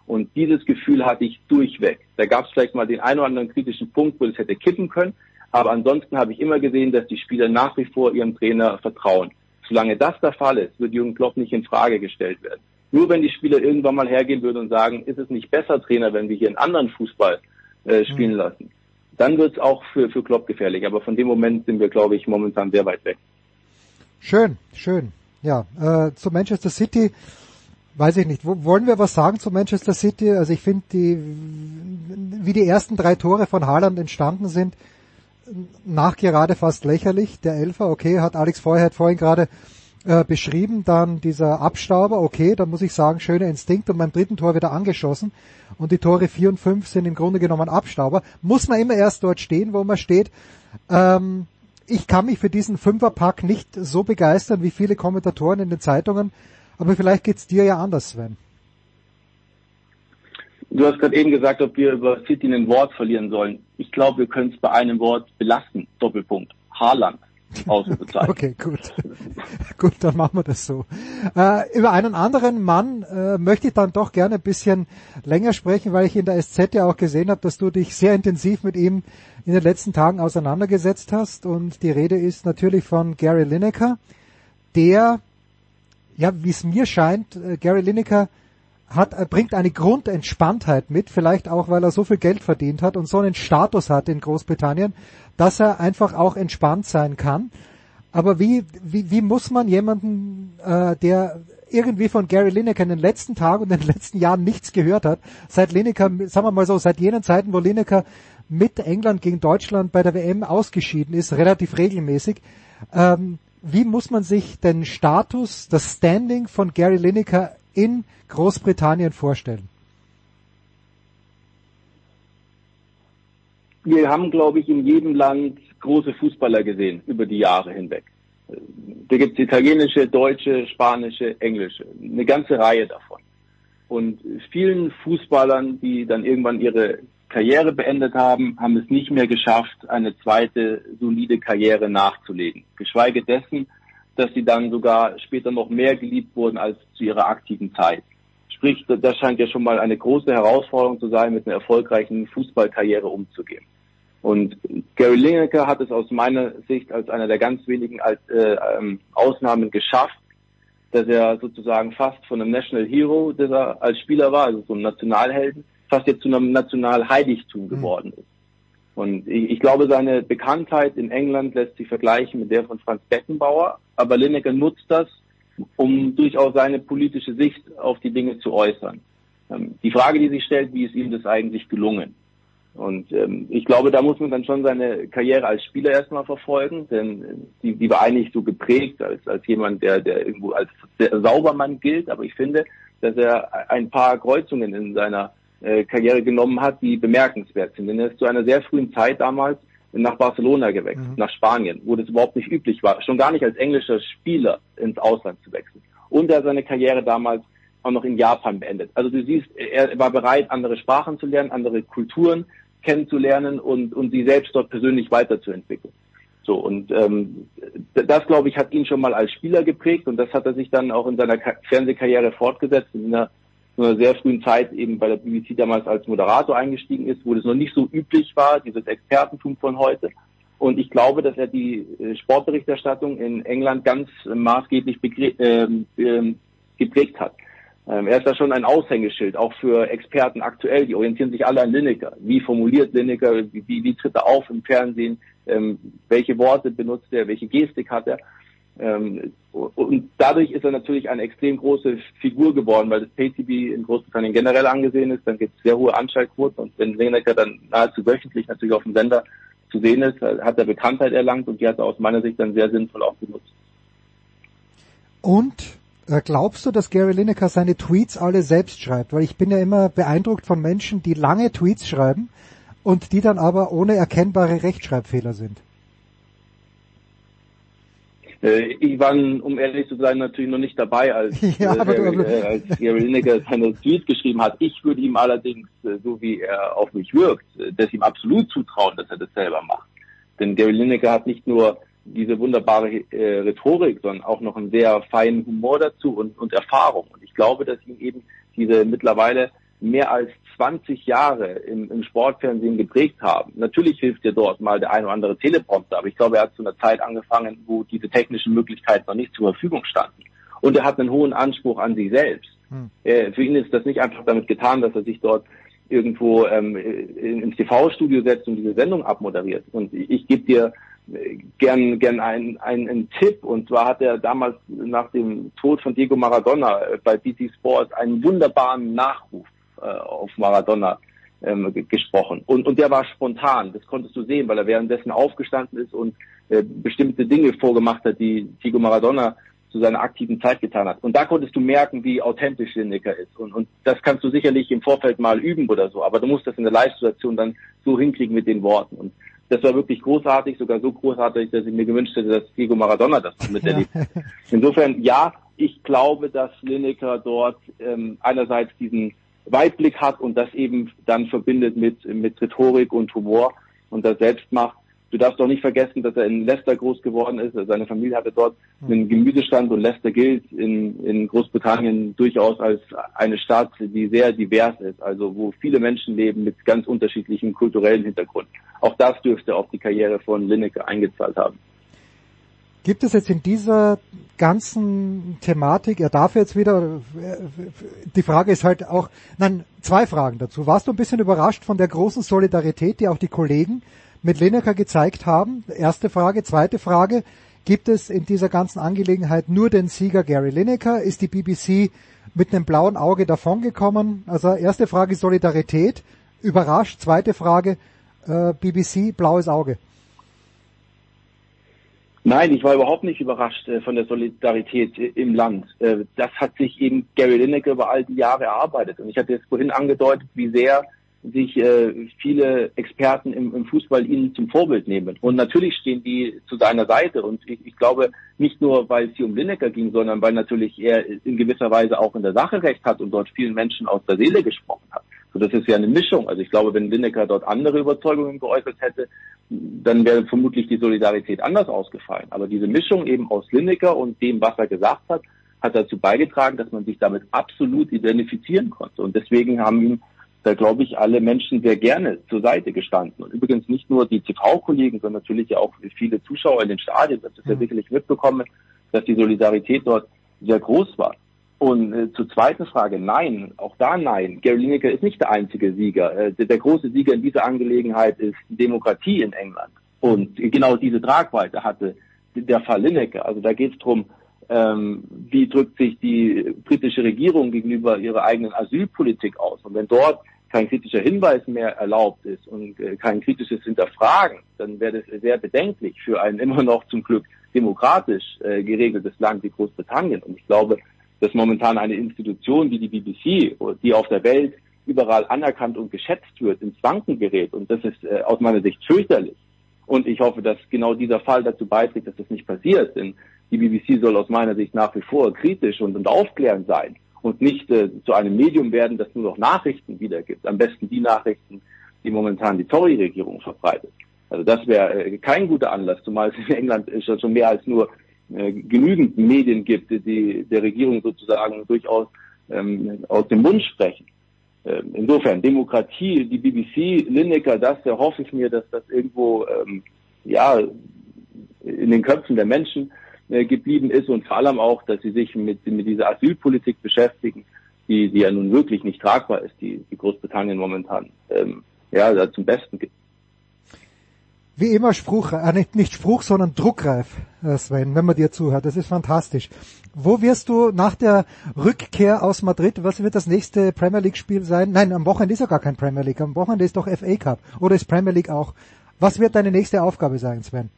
Und dieses Gefühl hatte ich durchweg. Da gab es vielleicht mal den einen oder anderen kritischen Punkt, wo es hätte kippen können. Aber ansonsten habe ich immer gesehen, dass die Spieler nach wie vor ihrem Trainer vertrauen. Solange das der Fall ist, wird Jürgen Klopp nicht in Frage gestellt werden. Nur wenn die Spieler irgendwann mal hergehen würden und sagen, ist es nicht besser, Trainer, wenn wir hier einen anderen Fußball äh, spielen mhm. lassen, dann wird es auch für, für Klopp gefährlich. Aber von dem Moment sind wir, glaube ich, momentan sehr weit weg. Schön, schön. Ja, äh, zu Manchester City weiß ich nicht. Wo, wollen wir was sagen zu Manchester City? Also ich finde die, wie die ersten drei Tore von Haaland entstanden sind, nachgerade fast lächerlich. Der Elfer, okay, hat Alex Feuerheit vorhin gerade äh, beschrieben. Dann dieser Abstauber, okay, da muss ich sagen, schöner Instinkt und beim dritten Tor wieder angeschossen. Und die Tore 4 und 5 sind im Grunde genommen Abstauber. Muss man immer erst dort stehen, wo man steht. Ähm, ich kann mich für diesen Fünferpack nicht so begeistern wie viele Kommentatoren in den Zeitungen, aber vielleicht geht's dir ja anders, Sven. Du hast gerade eben gesagt, ob wir über City ein Wort verlieren sollen. Ich glaube, wir können es bei einem Wort belasten. Doppelpunkt. Haaland. Ausrufezeichen. okay, gut. gut, dann machen wir das so. Äh, über einen anderen Mann äh, möchte ich dann doch gerne ein bisschen länger sprechen, weil ich in der SZ ja auch gesehen habe, dass du dich sehr intensiv mit ihm in den letzten Tagen auseinandergesetzt hast. Und die Rede ist natürlich von Gary Lineker, der, ja, wie es mir scheint, äh, Gary Lineker hat, er bringt eine Grundentspanntheit mit, vielleicht auch, weil er so viel Geld verdient hat und so einen Status hat in Großbritannien, dass er einfach auch entspannt sein kann. Aber wie, wie, wie muss man jemanden, äh, der irgendwie von Gary Lineker in den letzten Tagen und in den letzten Jahren nichts gehört hat, seit Lineker, sagen wir mal so, seit jenen Zeiten, wo Lineker mit England gegen Deutschland bei der WM ausgeschieden ist, relativ regelmäßig, ähm, wie muss man sich den Status, das Standing von Gary Lineker in Großbritannien vorstellen? Wir haben, glaube ich, in jedem Land große Fußballer gesehen über die Jahre hinweg. Da gibt es italienische, deutsche, spanische, englische, eine ganze Reihe davon. Und vielen Fußballern, die dann irgendwann ihre Karriere beendet haben, haben es nicht mehr geschafft, eine zweite solide Karriere nachzulegen. Geschweige dessen, dass sie dann sogar später noch mehr geliebt wurden als zu ihrer aktiven Zeit. Sprich, das scheint ja schon mal eine große Herausforderung zu sein, mit einer erfolgreichen Fußballkarriere umzugehen. Und Gary Lineker hat es aus meiner Sicht als einer der ganz wenigen äh, ähm, Ausnahmen geschafft, dass er sozusagen fast von einem National Hero, der er als Spieler war, also so einem Nationalhelden, fast jetzt zu einem Nationalheiligtum mhm. geworden ist. Und ich, ich, glaube, seine Bekanntheit in England lässt sich vergleichen mit der von Franz Beckenbauer, aber Lineker nutzt das um durchaus seine politische Sicht auf die Dinge zu äußern. Ähm, die Frage, die sich stellt, wie ist ihm das eigentlich gelungen? Und ähm, ich glaube, da muss man dann schon seine Karriere als Spieler erstmal verfolgen, denn die, die war eigentlich so geprägt als, als jemand, der, der irgendwo als Saubermann gilt. Aber ich finde, dass er ein paar Kreuzungen in seiner äh, Karriere genommen hat, die bemerkenswert sind. Denn er ist zu einer sehr frühen Zeit damals nach Barcelona gewechselt, mhm. nach Spanien, wo das überhaupt nicht üblich war, schon gar nicht als englischer Spieler ins Ausland zu wechseln. Und er hat seine Karriere damals auch noch in Japan beendet. Also du siehst, er war bereit, andere Sprachen zu lernen, andere Kulturen kennenzulernen und, und sie selbst dort persönlich weiterzuentwickeln. So, und ähm, das, glaube ich, hat ihn schon mal als Spieler geprägt und das hat er sich dann auch in seiner Ka Fernsehkarriere fortgesetzt, in einer, in einer sehr frühen Zeit eben bei der BBC damals als Moderator eingestiegen ist, wo das noch nicht so üblich war, dieses Expertentum von heute. Und ich glaube, dass er die äh, Sportberichterstattung in England ganz maßgeblich äh, äh, geprägt hat. Ähm, er ist da schon ein Aushängeschild, auch für Experten aktuell. Die orientieren sich alle an Lineker. Wie formuliert Lineker? Wie, wie, wie tritt er auf im Fernsehen? Ähm, welche Worte benutzt er? Welche Gestik hat er? Ähm, und dadurch ist er natürlich eine extrem große Figur geworden, weil das PayTV in Großbritannien generell angesehen ist. Dann gibt es sehr hohe Anschaltquoten und wenn Lineker dann nahezu wöchentlich natürlich auf dem Sender zu sehen ist, hat er Bekanntheit erlangt und die hat er aus meiner Sicht dann sehr sinnvoll auch genutzt. Und äh, glaubst du, dass Gary Lineker seine Tweets alle selbst schreibt? Weil ich bin ja immer beeindruckt von Menschen, die lange Tweets schreiben und die dann aber ohne erkennbare Rechtschreibfehler sind. Äh, ich war, um ehrlich zu sein, natürlich noch nicht dabei, als, ja, äh, Gary, äh, als Gary Lineker seine Tweets geschrieben hat. Ich würde ihm allerdings, äh, so wie er auf mich wirkt, das ihm absolut zutrauen, dass er das selber macht. Denn Gary Lineker hat nicht nur diese wunderbare äh, Rhetorik, sondern auch noch einen sehr feinen Humor dazu und, und Erfahrung. Und ich glaube, dass ihn eben diese mittlerweile mehr als 20 Jahre im, im Sportfernsehen geprägt haben. Natürlich hilft dir dort mal der ein oder andere Teleprompter, aber ich glaube, er hat zu einer Zeit angefangen, wo diese technischen Möglichkeiten noch nicht zur Verfügung standen. Und er hat einen hohen Anspruch an sich selbst. Hm. Äh, für ihn ist das nicht einfach damit getan, dass er sich dort irgendwo ähm, ins TV-Studio setzt und diese Sendung abmoderiert. Und ich, ich gebe dir gern, gern einen, einen Tipp. Und zwar hat er damals nach dem Tod von Diego Maradona äh, bei BT Sport einen wunderbaren Nachruf äh, auf Maradona ähm, gesprochen. Und, und der war spontan. Das konntest du sehen, weil er währenddessen aufgestanden ist und äh, bestimmte Dinge vorgemacht hat, die Diego Maradona zu seiner aktiven Zeit getan hat. Und da konntest du merken, wie authentisch Lineker ist. Und, und das kannst du sicherlich im Vorfeld mal üben oder so, aber du musst das in der Live-Situation dann so hinkriegen mit den Worten. Und das war wirklich großartig, sogar so großartig, dass ich mir gewünscht hätte, dass Diego Maradona das miterlebt. Ja. Insofern, ja, ich glaube, dass Lineker dort ähm, einerseits diesen Weitblick hat und das eben dann verbindet mit, mit Rhetorik und Humor und das selbst macht. Du darfst doch nicht vergessen, dass er in Leicester groß geworden ist. Seine Familie hatte dort einen Gemüsestand und Leicester gilt in, in Großbritannien durchaus als eine Stadt, die sehr divers ist, also wo viele Menschen leben mit ganz unterschiedlichen kulturellen Hintergrund. Auch das dürfte auf die Karriere von Lineker eingezahlt haben. Gibt es jetzt in dieser ganzen Thematik, er darf jetzt wieder, die Frage ist halt auch, nein, zwei Fragen dazu. Warst du ein bisschen überrascht von der großen Solidarität, die auch die Kollegen mit Lineker gezeigt haben? Erste Frage. Zweite Frage. Gibt es in dieser ganzen Angelegenheit nur den Sieger Gary Lineker? Ist die BBC mit einem blauen Auge davongekommen? Also erste Frage Solidarität. Überrascht. Zweite Frage äh, BBC blaues Auge. Nein, ich war überhaupt nicht überrascht äh, von der Solidarität äh, im Land. Äh, das hat sich eben Gary Lineker über all die Jahre erarbeitet. Und ich hatte jetzt vorhin angedeutet, wie sehr sich viele Experten im, Fußball ihnen zum Vorbild nehmen. Und natürlich stehen die zu seiner Seite. Und ich, glaube, nicht nur, weil es hier um Lineker ging, sondern weil natürlich er in gewisser Weise auch in der Sache recht hat und dort vielen Menschen aus der Seele gesprochen hat. So, das ist ja eine Mischung. Also ich glaube, wenn Lineker dort andere Überzeugungen geäußert hätte, dann wäre vermutlich die Solidarität anders ausgefallen. Aber diese Mischung eben aus Lineker und dem, was er gesagt hat, hat dazu beigetragen, dass man sich damit absolut identifizieren konnte. Und deswegen haben ihm da glaube ich alle Menschen sehr gerne zur Seite gestanden. Und übrigens nicht nur die TV-Kollegen, sondern natürlich auch viele Zuschauer in den Stadien. Das ist ja sicherlich mitbekommen, dass die Solidarität dort sehr groß war. Und äh, zur zweiten Frage, nein, auch da nein. Gary Lineker ist nicht der einzige Sieger. Äh, der, der, große Sieger in dieser Angelegenheit ist Demokratie in England. Und genau diese Tragweite hatte der Fall Lineker. Also da geht es darum, ähm, wie drückt sich die britische Regierung gegenüber ihrer eigenen Asylpolitik aus. Und wenn dort kein kritischer Hinweis mehr erlaubt ist und äh, kein kritisches Hinterfragen, dann wäre das sehr bedenklich für ein immer noch zum Glück demokratisch äh, geregeltes Land wie Großbritannien. Und ich glaube, dass momentan eine Institution wie die BBC, die auf der Welt überall anerkannt und geschätzt wird, ins Wanken gerät. Und das ist äh, aus meiner Sicht fürchterlich. Und ich hoffe, dass genau dieser Fall dazu beiträgt, dass das nicht passiert. Denn die BBC soll aus meiner Sicht nach wie vor kritisch und, und aufklärend sein und nicht äh, zu einem Medium werden, das nur noch Nachrichten wiedergibt. Am besten die Nachrichten, die momentan die Tory-Regierung verbreitet. Also das wäre äh, kein guter Anlass, zumal es in England schon, schon mehr als nur äh, genügend Medien gibt, die der Regierung sozusagen durchaus ähm, aus dem Mund sprechen. Ähm, insofern Demokratie, die BBC, Lineker, das hoffe ich mir, dass das irgendwo ähm, ja in den Köpfen der Menschen äh, geblieben ist und vor allem auch, dass sie sich mit, mit dieser Asylpolitik beschäftigen, die, die ja nun wirklich nicht tragbar ist, die, die Großbritannien momentan ähm, ja zum Besten gibt. Wie immer Spruch, äh, nicht, nicht Spruch, sondern druckreif, Sven, wenn man dir zuhört. Das ist fantastisch. Wo wirst du nach der Rückkehr aus Madrid, was wird das nächste Premier League Spiel sein? Nein, am Wochenende ist ja gar kein Premier League. Am Wochenende ist doch FA Cup. Oder ist Premier League auch? Was wird deine nächste Aufgabe sein, Sven?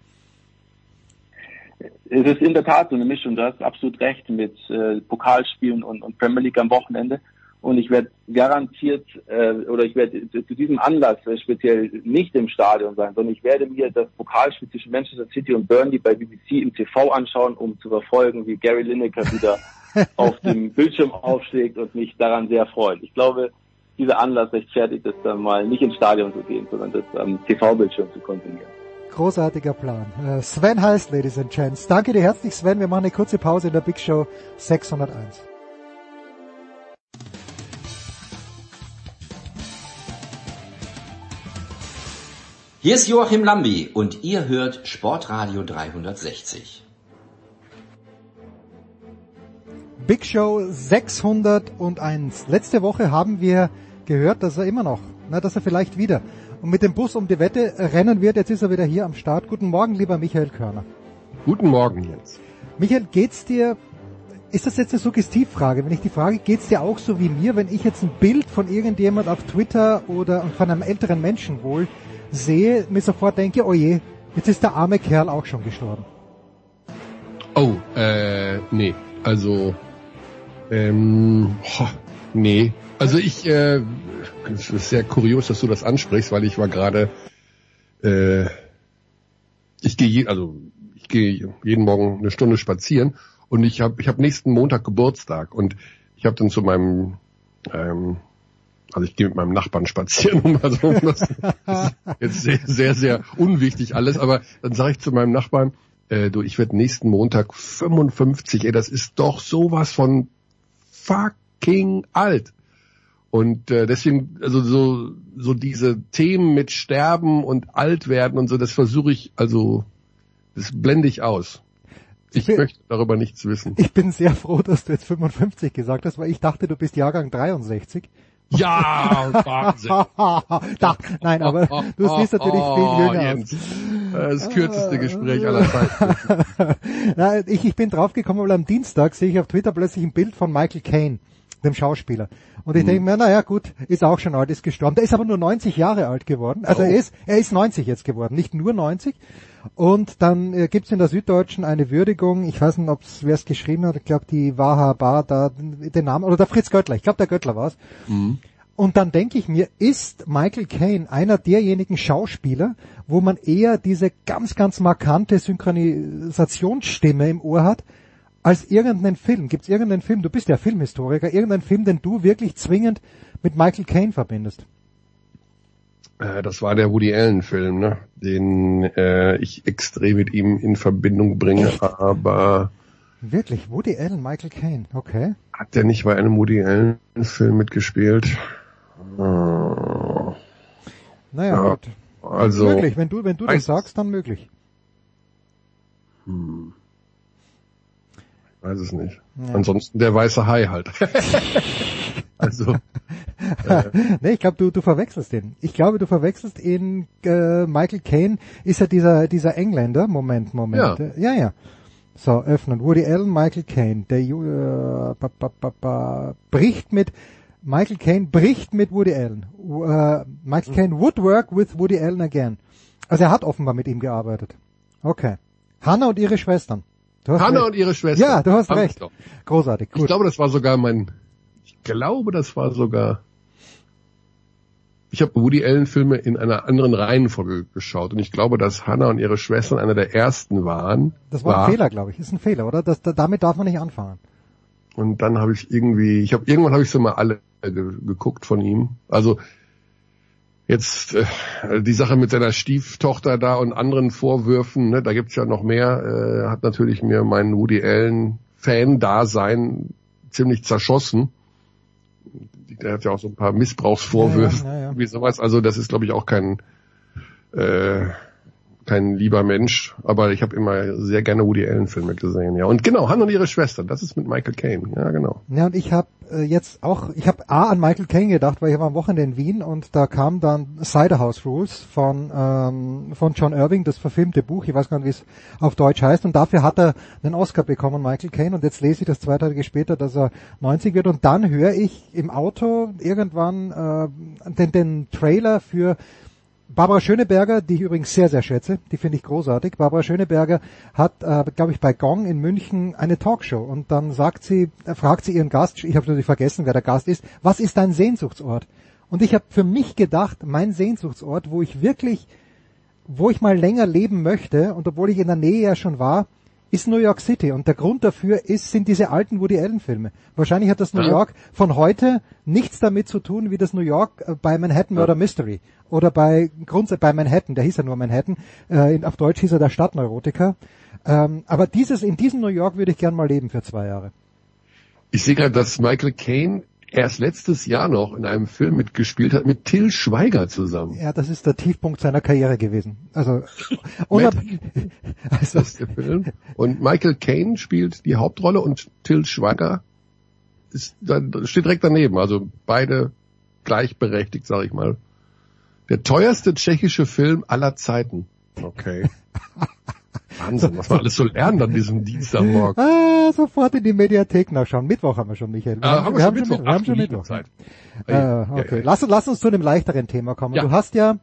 Es ist in der Tat so eine Mischung. Du hast absolut recht mit äh, Pokalspielen und, und Premier League am Wochenende und ich werde garantiert äh, oder ich werde zu, diesem Anlass äh, speziell nicht im Stadion sein, sondern ich werde mir das Pokalspiel zwischen Manchester City und Burnley bei BBC im TV anschauen, um zu verfolgen, wie Gary Lineker wieder auf dem Bildschirm aufschlägt und mich daran sehr freut. Ich glaube, dieser Anlass rechtfertigt es dann mal nicht ins Stadion zu gehen, sondern das am TV-Bildschirm zu konsumieren. Großartiger Plan. Äh, Sven heißt, Ladies and Gents. Danke dir herzlich, Sven. Wir machen eine kurze Pause in der Big Show 601. Hier ist Joachim Lambi und ihr hört Sportradio 360. Big Show 601. Letzte Woche haben wir gehört, dass er immer noch, na, dass er vielleicht wieder und mit dem Bus um die Wette rennen wird. Jetzt ist er wieder hier am Start. Guten Morgen, lieber Michael Körner. Guten Morgen, Jens. Michael, geht's dir, ist das jetzt eine Suggestivfrage? Wenn ich die Frage, geht's dir auch so wie mir, wenn ich jetzt ein Bild von irgendjemand auf Twitter oder von einem älteren Menschen wohl sehe, mir sofort denke, oh je, jetzt ist der arme Kerl auch schon gestorben. Oh, äh, nee. Also, ähm, ho, nee. Also ich, äh, es ist sehr kurios, dass du das ansprichst, weil ich war gerade, äh, ich gehe, also ich gehe jeden Morgen eine Stunde spazieren und ich habe, ich habe nächsten Montag Geburtstag und ich habe dann zu meinem ähm, also ich gehe mit meinem Nachbarn spazieren, also das ist jetzt sehr, sehr, sehr unwichtig alles, aber dann sage ich zu meinem Nachbarn, äh, du, ich werde nächsten Montag 55, ey, das ist doch sowas von fucking alt. Und äh, deswegen, also so, so diese Themen mit Sterben und alt werden und so, das versuche ich, also das blende ich aus. Ich, ich möchte darüber nichts wissen. Ich bin sehr froh, dass du jetzt 55 gesagt hast, weil ich dachte, du bist Jahrgang 63. Ja, Wahnsinn. da, nein, aber du siehst natürlich viel jünger Jens. Das kürzeste Gespräch aller Zeiten. ich, ich bin draufgekommen, weil am Dienstag sehe ich auf Twitter plötzlich ein Bild von Michael Caine, dem Schauspieler. Und ich mhm. denke mir, naja gut, ist auch schon alt, ist gestorben. Der ist aber nur 90 Jahre alt geworden. Also oh. er ist, er ist 90 jetzt geworden, nicht nur 90. Und dann äh, gibt's in der Süddeutschen eine Würdigung, ich weiß nicht, ob's wer es geschrieben hat, ich glaube die Waha Bar, da den Namen, oder der Fritz Göttler, ich glaube der Göttler war's. Mhm. Und dann denke ich mir, ist Michael Caine einer derjenigen Schauspieler, wo man eher diese ganz, ganz markante Synchronisationsstimme im Ohr hat, als irgendeinen Film. Gibt's irgendeinen Film, du bist ja Filmhistoriker, irgendeinen Film, den du wirklich zwingend mit Michael Caine verbindest? Äh, das war der Woody Allen Film, ne? den äh, ich extrem mit ihm in Verbindung bringe, Echt? aber Wirklich, Woody Allen, Michael Caine, okay. Hat der nicht bei einem Woody Allen Film mitgespielt? Oh. Naja, ja, gut. Also, möglich, wenn du, wenn du das sagst, dann möglich. Hm. Weiß es nicht. Ja. Ansonsten der weiße Hai halt. also. Äh. nee, ich glaube, du, du verwechselst den. Ich glaube, du verwechselst ihn, äh, Michael Caine ist ja dieser, dieser Engländer. Moment, Moment. Ja, ja. ja. So, öffnen. Woody Allen, Michael Caine. Der äh, ba, ba, ba, ba, bricht mit Michael Caine bricht mit Woody Allen. Uh, Michael Caine would work with Woody Allen again. Also er hat offenbar mit ihm gearbeitet. Okay. Hannah und ihre Schwestern. Hannah recht. und ihre Schwester. Ja, du hast Hab ich recht. Großartig. Ich Gut. glaube, das war sogar mein, ich glaube, das war sogar, ich habe Woody Allen Filme in einer anderen Reihenfolge geschaut und ich glaube, dass Hannah und ihre Schwestern einer der ersten waren. das war ein Fehler, glaube ich. Ist ein Fehler, oder? Das, da, damit darf man nicht anfangen. Und dann habe ich irgendwie, ich habe irgendwann habe ich so mal alle ge geguckt von ihm. Also jetzt äh, die Sache mit seiner Stieftochter da und anderen Vorwürfen, ne, da gibt's ja noch mehr, äh, hat natürlich mir mein Woody Allen Fan-Dasein ziemlich zerschossen. Der hat ja auch so ein paar Missbrauchsvorwürfe, ja, ja, ja. wie sowas. Also das ist, glaube ich, auch kein äh, kein lieber Mensch, aber ich habe immer sehr gerne Woody Allen Filme gesehen, ja. Und genau, Han und ihre Schwester, das ist mit Michael Caine, ja genau. Ja, und ich habe äh, jetzt auch, ich habe A an Michael Caine gedacht, weil ich war am Wochenende in Wien und da kam dann Cider House Rules von ähm, von John Irving, das verfilmte Buch, ich weiß gar nicht, wie es auf Deutsch heißt, und dafür hat er einen Oscar bekommen, Michael Caine, und jetzt lese ich das zwei Tage später, dass er 90 wird, und dann höre ich im Auto irgendwann äh, den, den Trailer für Barbara Schöneberger, die ich übrigens sehr, sehr schätze, die finde ich großartig. Barbara Schöneberger hat, äh, glaube ich, bei Gong in München eine Talkshow und dann sagt sie, äh, fragt sie ihren Gast, ich habe natürlich vergessen, wer der Gast ist, was ist dein Sehnsuchtsort? Und ich habe für mich gedacht, mein Sehnsuchtsort, wo ich wirklich, wo ich mal länger leben möchte und obwohl ich in der Nähe ja schon war, ist New York City und der Grund dafür ist, sind diese alten Woody Allen Filme. Wahrscheinlich hat das New Ja. York von heute nichts damit zu tun, wie das New York äh, bei Manhattan Murder Mystery oder bei Grundsatz bei Manhattan, der hieß ja nur Manhattan, äh, in, auf Deutsch hieß er der Stadtneurotiker. Ähm, aber dieses in diesem New York würde ich gern mal leben für zwei Jahre. Ich sehe gerade, dass Michael Caine erst letztes Jahr noch in einem Film mitgespielt hat mit Till Schweiger zusammen. Ja, das ist der Tiefpunkt seiner Karriere gewesen. Also, unab also Das ist der Film. Und Michael Caine spielt die Hauptrolle und Till Schweiger ist, steht direkt daneben. Also beide gleichberechtigt, sage ich mal. Der teuerste tschechische Film aller Zeiten. Okay. Wahnsinn, was wir alles so lernen an diesem Dienstagmorgen. ah, sofort in die Mediathek nachschauen. Mittwoch haben wir schon, Michael. Wir Ah, haben wir schon Mittwoch? wir haben schon Mittwoch. Zeit. Äh, Ja, okay, ja. Lass, lass uns zu einem leichteren Thema kommen. Ja. Du hast ja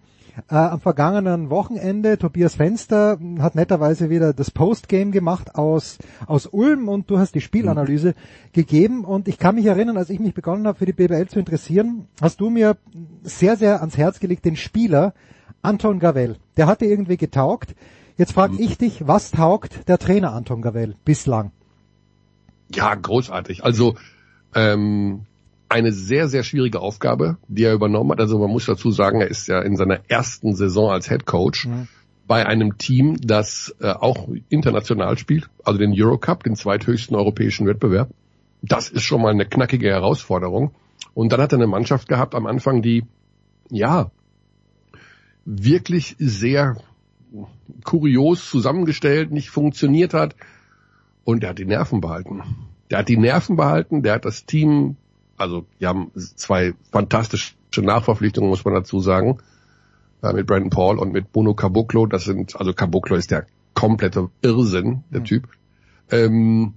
äh, am vergangenen Wochenende, Tobias Fenster mh, hat netterweise wieder das Postgame gemacht aus, aus Ulm und du hast die Spielanalyse gegeben und ich kann mich erinnern, als ich mich begonnen habe für die BBL zu interessieren, hast du mir sehr, sehr ans Herz gelegt, den Spieler Anton Gavel. Der hatte irgendwie getaugt. Jetzt frage ich dich, was taugt der Trainer Anton Gavel bislang? Ja, großartig. Also ähm, eine sehr, sehr schwierige Aufgabe, die er übernommen hat. Also man muss dazu sagen, er ist ja in seiner ersten Saison als Head Coach bei einem Team, das äh, auch international spielt, also den Eurocup, den zweithöchsten europäischen Wettbewerb. Das ist schon mal eine knackige Herausforderung. Und dann hat er eine Mannschaft gehabt am Anfang, die ja wirklich sehr kurios zusammengestellt, nicht funktioniert hat. Und der hat die Nerven behalten. Der hat die Nerven behalten, der hat das Team, also die haben zwei fantastische Nachverpflichtungen, muss man dazu sagen, äh, mit Brandon Paul und mit Bruno Caboclo. Das sind, also Caboclo ist der komplette Irrsinn, der Typ. Ähm,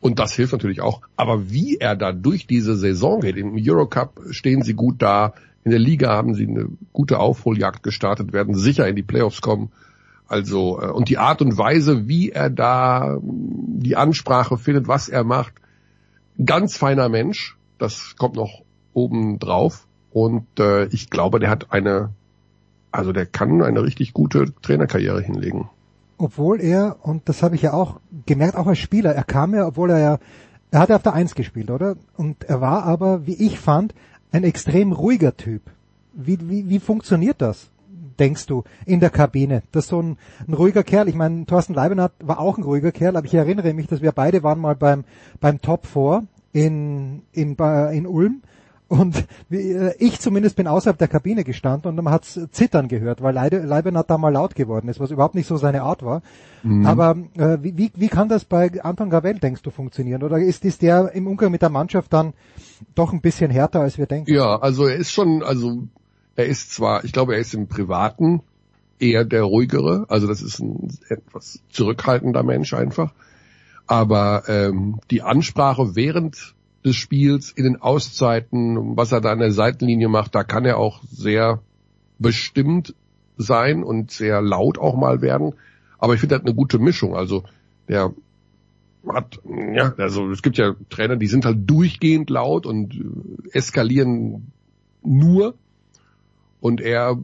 und das hilft natürlich auch. Aber wie er da durch diese Saison geht, im Eurocup stehen sie gut da, in der Liga haben sie eine gute Aufholjagd gestartet, werden sicher in die Playoffs kommen. Also, äh, und die Art und Weise, wie er da die Ansprache findet, was er macht, ganz feiner Mensch, das kommt noch oben drauf. Und äh, ich glaube, der hat eine, also der kann eine richtig gute Trainerkarriere hinlegen. obwohl er, und das habe ich ja auch gemerkt, auch als Spieler, er kam ja, obwohl er ja, er hat ja auf der Eins gespielt, oder? Und er war aber, wie ich fand, ein extrem ruhiger Typ. Wie, wie, wie funktioniert das, denkst du, in der Kabine? Das ist so ein, ein ruhiger Kerl. Ich meine, Thorsten Leibenhardt war auch ein ruhiger Kerl, aber ich erinnere mich, dass wir beide waren mal beim, beim Top 4 in, in, bei- in Ulm. Und äh, ich zumindest bin außerhalb der Kabine gestanden und man hat's zittern gehört, weil Leibenhardt da mal laut geworden ist, was überhaupt nicht so seine Art war. Mhm. Aber äh, wie, wie, wie kann das bei Anton Gavel, denkst du, funktionieren? Oder ist, ist der im Umgang mit der Mannschaft dann doch ein bisschen härter, als wir denken? Ja, also er ist schon, also er ist zwar, ich glaube, er ist im Privaten eher der ruhigere, also das ist ein etwas zurückhaltender Mensch einfach. Aber ähm, die Ansprache während des Spiels, in den Auszeiten, was er da an der Seitenlinie macht, da kann er auch sehr bestimmt sein und sehr laut auch mal werden. Aber ich finde, er hat eine gute Mischung. Also der hat, ja, also es gibt ja Trainer, die sind halt durchgehend laut und äh, eskalieren nur. Und er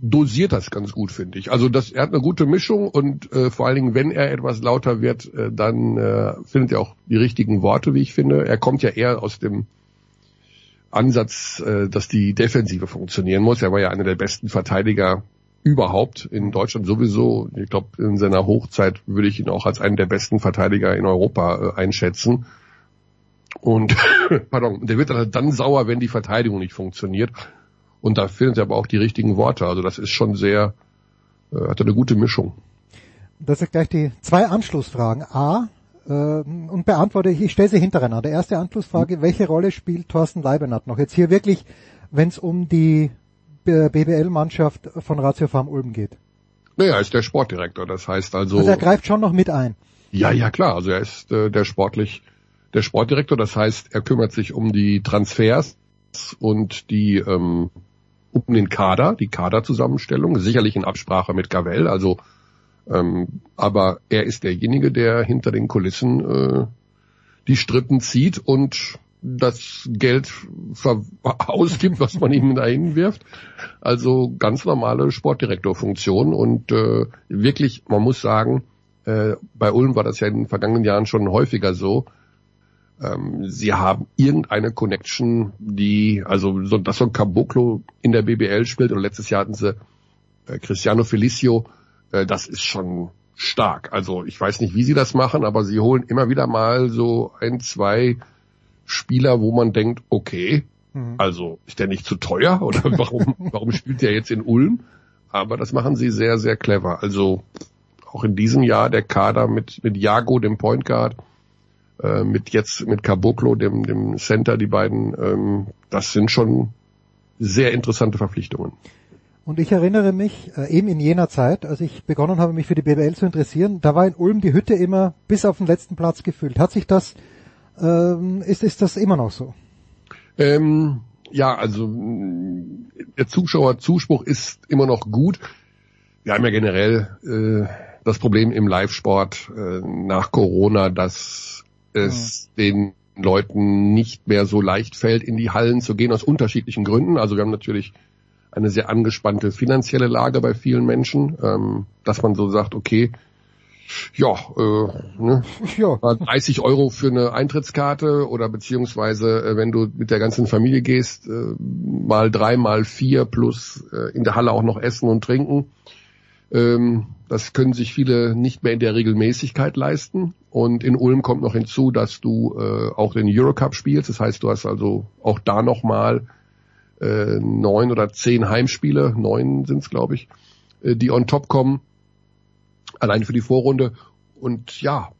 dosiert das ganz gut, finde ich. Also das, er hat eine gute Mischung und äh, vor allen Dingen, wenn er etwas lauter wird, äh, dann äh, findet er auch die richtigen Worte, wie ich finde. Er kommt ja eher aus dem Ansatz, äh, dass die Defensive funktionieren muss. Er war ja einer der besten Verteidiger überhaupt in Deutschland sowieso. Ich glaube, in seiner Hochzeit würde ich ihn auch als einen der besten Verteidiger in Europa äh, einschätzen. Und pardon, der wird dann, dann sauer, wenn die Verteidigung nicht funktioniert. Und da findet er aber auch die richtigen Worte. Also das ist schon sehr, äh, hat eine gute Mischung. Das sind gleich die zwei Anschlussfragen. A, äh, und beantworte ich, ich stelle sie hintereinander. Erste Anschlussfrage, welche Rolle spielt Thorsten Leibenhardt noch? Jetzt hier wirklich, wenn es um die BBL-Mannschaft von Ratio Farm Ulm geht. Naja, er ist der Sportdirektor, das heißt also... Also er greift schon noch mit ein. Ja, ja klar, also er ist äh, der sportlich, der Sportdirektor, das heißt, er kümmert sich um die Transfers und die ähm, um den Kader, die Kaderzusammenstellung, sicherlich in Absprache mit Gavel, also ähm, aber er ist derjenige, der hinter den Kulissen äh, die Strippen zieht und das Geld ausgibt, was man ihm dahin wirft. Also ganz normale Sportdirektorfunktion und äh, wirklich, man muss sagen, äh, bei Ulm war das ja in den vergangenen Jahren schon häufiger so. Ähm, sie haben irgendeine Connection, die, also so, dass so ein Caboclo in der BBL spielt und letztes Jahr hatten sie äh, Cristiano Felicio, äh, das ist schon stark. Also ich weiß nicht, wie sie das machen, aber sie holen immer wieder mal so ein, zwei Spieler, wo man denkt, okay, mhm. also ist der nicht zu teuer oder warum, warum spielt der jetzt in Ulm? Aber das machen sie sehr, sehr clever. Also auch in diesem Jahr der Kader mit, mit Jago, dem Point Guard, äh, mit jetzt mit Caboclo, dem, dem Center, die beiden, ähm, das sind schon sehr interessante Verpflichtungen. Und ich erinnere mich, äh, eben in jener Zeit, als ich begonnen habe, mich für die BBL zu interessieren, da war in Ulm die Hütte immer bis auf den letzten Platz gefüllt. Hat sich das, ähm, ist, ist das immer noch so? Ähm, ja, also der Zuschauerzuspruch ist immer noch gut. Wir haben ja generell äh, das Problem im Live-Sport äh, nach Corona, dass es ja. den Leuten nicht mehr so leicht fällt, in die Hallen zu gehen, aus unterschiedlichen Gründen. Also wir haben natürlich eine sehr angespannte finanzielle Lage bei vielen Menschen, ähm, dass man so sagt, okay, ja, äh, ne, ja, 30 Euro für eine Eintrittskarte oder beziehungsweise äh, wenn du mit der ganzen Familie gehst, äh, mal drei, mal vier plus äh, in der Halle auch noch essen und trinken. Ähm, das können sich viele nicht mehr in der Regelmäßigkeit leisten. Und in Ulm kommt noch hinzu, dass du äh, auch den Eurocup spielst. Das heißt, du hast also auch da nochmal äh, neun oder zehn Heimspiele, neun sind es, glaube ich, äh, die on top kommen, allein für die Vorrunde. Und ja,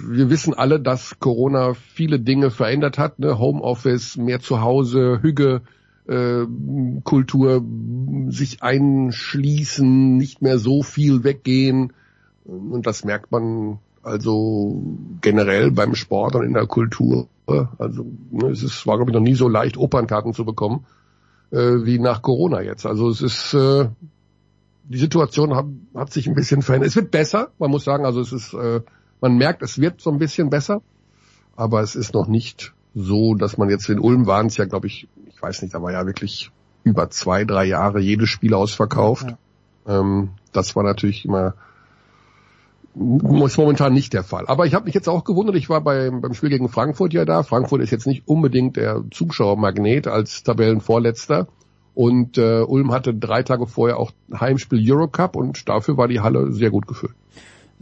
wir wissen alle, dass Corona viele Dinge verändert hat. Ne? Homeoffice, mehr zu Hause, Hüge, äh, Kultur, sich einschließen, nicht mehr so viel weggehen. Und das merkt man also generell beim Sport und in der Kultur. Also ne, es ist, war glaube ich noch nie so leicht, Opernkarten zu bekommen äh, wie nach Corona jetzt. Also es ist äh, die Situation hat, hat sich ein bisschen verändert. Es wird besser, man muss sagen. Also es ist, äh, man merkt, es wird so ein bisschen besser, aber es ist noch nicht so, dass man jetzt in Ulm waren es ja, glaube ich, ich weiß nicht, da war ja wirklich über zwei, drei Jahre jedes Spiel ausverkauft. Ja. Ähm, das war natürlich immer ist momentan nicht der Fall. Aber ich habe mich jetzt auch gewundert, ich war beim, beim Spiel gegen Frankfurt ja da. Frankfurt ist jetzt nicht unbedingt der Zuschauermagnet als Tabellenvorletzter. Und äh, Ulm hatte drei Tage vorher auch Heimspiel Eurocup und dafür war die Halle sehr gut gefüllt.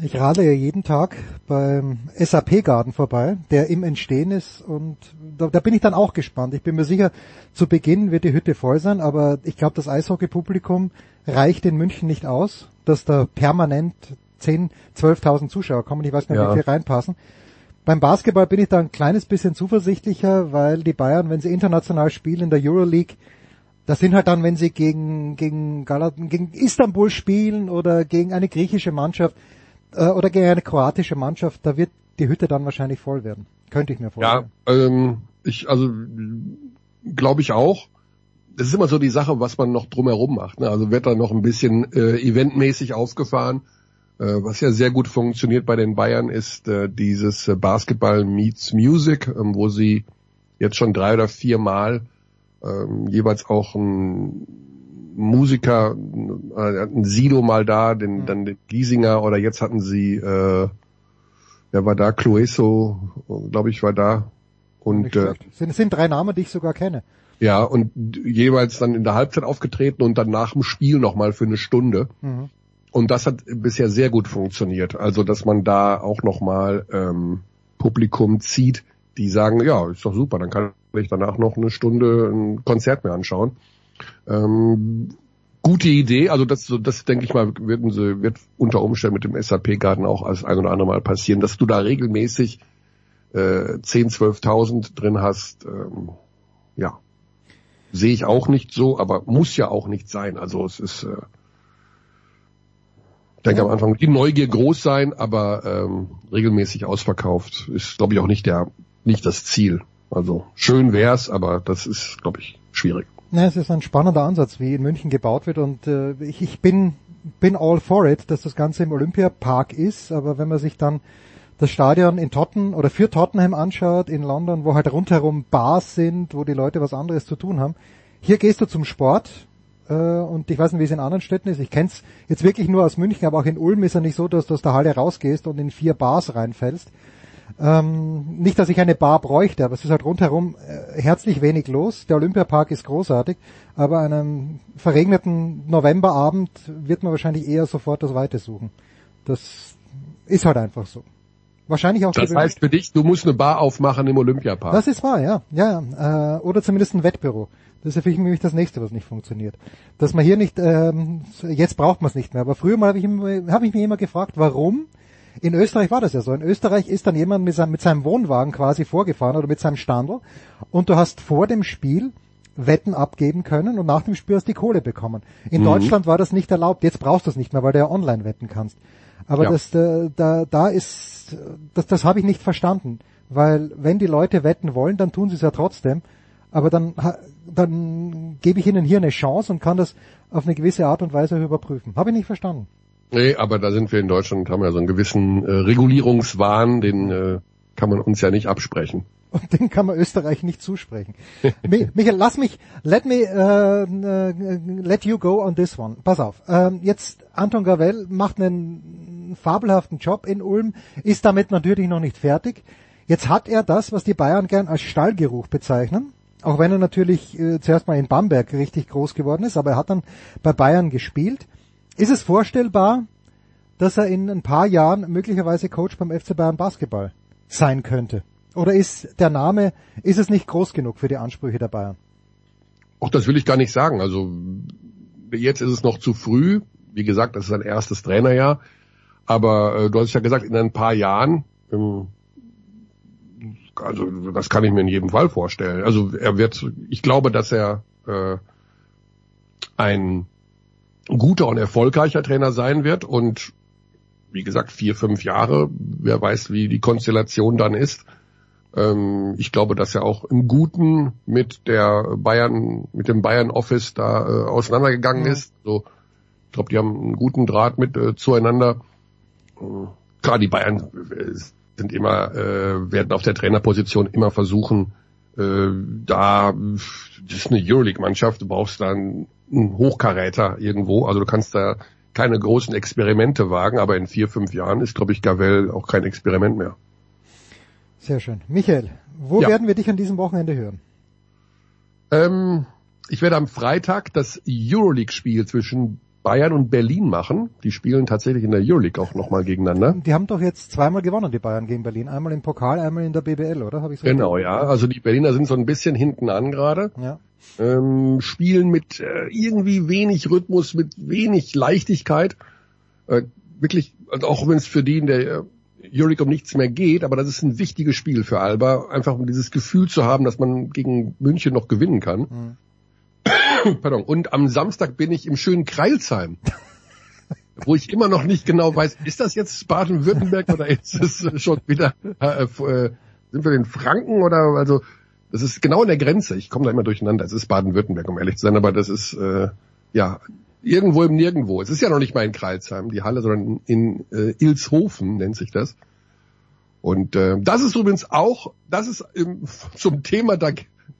Ich rade ja jeden Tag beim SAP-Garten vorbei, der im Entstehen ist und da, da, bin ich dann auch gespannt. Ich bin mir sicher, zu Beginn wird die Hütte voll sein, aber ich glaube, das Eishockey-Publikum reicht in München nicht aus, dass da permanent 10, 12.000 Zuschauer kommen. Ich weiß nicht, ja. wie viel reinpassen. Beim Basketball bin ich da ein kleines bisschen zuversichtlicher, weil die Bayern, wenn sie international spielen in der Euroleague, das sind halt dann, wenn sie gegen, gegen, Galat gegen Istanbul spielen oder gegen eine griechische Mannschaft, äh, oder gegen eine kroatische Mannschaft, da wird die Hütte dann wahrscheinlich voll werden. Könnte ich mir vorstellen. Ja, ähm, ich, also glaube ich auch. Das ist immer so die Sache, was man noch drumherum macht. Ne? Also wird da noch ein bisschen äh, eventmäßig aufgefahren. Äh, was ja sehr gut funktioniert bei den Bayern ist äh, dieses äh, Basketball meets Music, ähm, wo sie jetzt schon drei oder vier Mal ähm, jeweils auch ein Musiker, äh, ein Sido mal da, den, Mhm. dann den Giesinger oder jetzt hatten sie, äh, wer war da? Clueso, glaube ich, war da. Und äh, sind, sind drei Namen, die ich sogar kenne. ja, und jeweils dann in der Halbzeit aufgetreten und dann nach dem Spiel nochmal für eine Stunde. Mhm. Und das hat bisher sehr gut funktioniert. Also, dass man da auch nochmal ähm, Publikum zieht, die sagen, ja, ist doch super, dann kann ich danach noch eine Stunde ein Konzert mir anschauen. Ähm, gute Idee, also das, so- das denke ich mal, sie, wird unter Umständen mit dem SAP-Garten auch als ein oder andere Mal passieren, dass du da regelmäßig äh, 10, 12.000 drin hast. Ähm, ja, sehe ich auch nicht so, aber muss ja auch nicht sein. Also es ist, äh, ich denke am Anfang die Neugier groß sein, aber ähm, regelmäßig ausverkauft ist, glaube ich, auch nicht der, nicht das Ziel. Also schön wär's, aber das ist, glaube ich, schwierig. Ja, es ist ein spannender Ansatz, wie in München gebaut wird und äh, ich, ich bin, bin all for it, dass das Ganze im Olympiapark ist, aber wenn man sich dann das Stadion in Totten oder für Tottenham anschaut in London, wo halt rundherum Bars sind, wo die Leute was anderes zu tun haben. Hier gehst du zum Sport äh, und ich weiß nicht, wie es in anderen Städten ist. Ich kenn's jetzt wirklich nur aus München, aber auch in Ulm ist ja nicht so, dass du aus der Halle rausgehst und in vier Bars reinfällst. Ähm, nicht, dass ich eine Bar bräuchte, aber es ist halt rundherum äh, herzlich wenig los. Der Olympiapark ist großartig, aber an einem verregneten Novemberabend wird man wahrscheinlich eher sofort das Weite suchen. Das ist halt einfach so. Wahrscheinlich auch Das die- heißt für dich, du musst eine Bar aufmachen im Olympiapark. das ist wahr, ja. ja, ja. Äh, oder zumindest ein Wettbüro. Das ist für mich nämlich das nächste, was nicht funktioniert. Dass man hier nicht, ähm, jetzt braucht man es nicht mehr. Aber früher mal habe ich, hab ich mich immer gefragt, warum? In Österreich war das ja so. In Österreich ist dann jemand mit seinem, mit seinem Wohnwagen quasi vorgefahren oder mit seinem Standel und du hast vor dem Spiel Wetten abgeben können und nach dem Spiel hast du die Kohle bekommen. In Mhm. Deutschland war das nicht erlaubt. Jetzt brauchst du es nicht mehr, weil du ja online wetten kannst. Aber Ja. das, äh, da, da ist, das, das habe ich nicht verstanden. Weil wenn die Leute wetten wollen, dann tun sie es ja trotzdem. Aber dann, dann gebe ich ihnen hier eine Chance und kann das auf eine gewisse Art und Weise überprüfen. Habe ich nicht verstanden. Nee, aber da sind wir in Deutschland, haben ja so einen gewissen äh, Regulierungswahn, den äh, kann man uns ja nicht absprechen. Und den kann man Österreich nicht zusprechen. Mi- Michael, lass mich, let me, äh, äh, let you go on this one. Pass auf. Ähm, jetzt Anton Gavel macht einen fabelhaften Job in Ulm, ist damit natürlich noch nicht fertig. Jetzt hat er das, was die Bayern gern als Stallgeruch bezeichnen. Auch wenn er natürlich äh, zuerst mal in Bamberg richtig groß geworden ist, aber er hat dann bei Bayern gespielt. Ist es vorstellbar, dass er in ein paar Jahren möglicherweise Coach beim FC Bayern Basketball sein könnte? Oder ist der Name, ist es nicht groß genug für die Ansprüche der Bayern? Auch das will ich gar nicht sagen. Also jetzt ist es noch zu früh. Wie gesagt, das ist sein erstes Trainerjahr. Aber äh, du hast ja gesagt, in ein paar Jahren, ähm, also das kann ich mir in jedem Fall vorstellen. Also er wird, ich glaube, dass er äh, ein guter und erfolgreicher Trainer sein wird und wie gesagt, vier, fünf Jahre, wer weiß, wie die Konstellation dann ist. Ähm, ich glaube, dass er auch im Guten mit der Bayern, mit dem Bayern Office da äh, auseinandergegangen ist. So, ich glaube, die haben einen guten Draht mit äh, zueinander. Klar, die Bayern äh, sind immer, äh, werden auf der Trainerposition immer versuchen, äh, da, das ist eine Euroleague-Mannschaft, du brauchst da einen, Hochkaräter irgendwo, also du kannst da keine großen Experimente wagen, aber in vier, fünf Jahren ist, glaube ich, Gavel auch kein Experiment mehr. Sehr schön. Michael, wo Ja. werden wir dich an diesem Wochenende hören? Ähm, ich werde am Freitag das Euroleague-Spiel zwischen Bayern und Berlin machen. Die spielen tatsächlich in der Euroleague auch nochmal gegeneinander. Die haben doch jetzt zweimal gewonnen, die Bayern gegen Berlin. Einmal im Pokal, einmal in der BBL, oder? Hab ich's richtig? Genau, ja. Also die Berliner sind so ein bisschen hinten an gerade. Ja. Ähm, spielen mit äh, irgendwie wenig Rhythmus, mit wenig Leichtigkeit. Äh, wirklich, also auch wenn es für die in der äh, Euroleague um nichts mehr geht, aber das ist ein wichtiges Spiel für Alba, einfach um dieses Gefühl zu haben, dass man gegen München noch gewinnen kann. Pardon. Und am Samstag bin ich im schönen Kreilsheim. wo ich immer noch nicht genau weiß, ist das jetzt Baden-Württemberg oder ist es schon wieder, äh, äh, sind wir in Franken oder, also, das ist genau in der Grenze. Ich komme da immer durcheinander. Es ist Baden-Württemberg, um ehrlich zu sein, aber das ist, äh, ja, irgendwo im Nirgendwo. Es ist ja noch nicht mal in Kreilsheim, die Halle, sondern in äh, Ilshofen nennt sich das. Und äh, das ist übrigens auch, das ist ähm, zum Thema, da,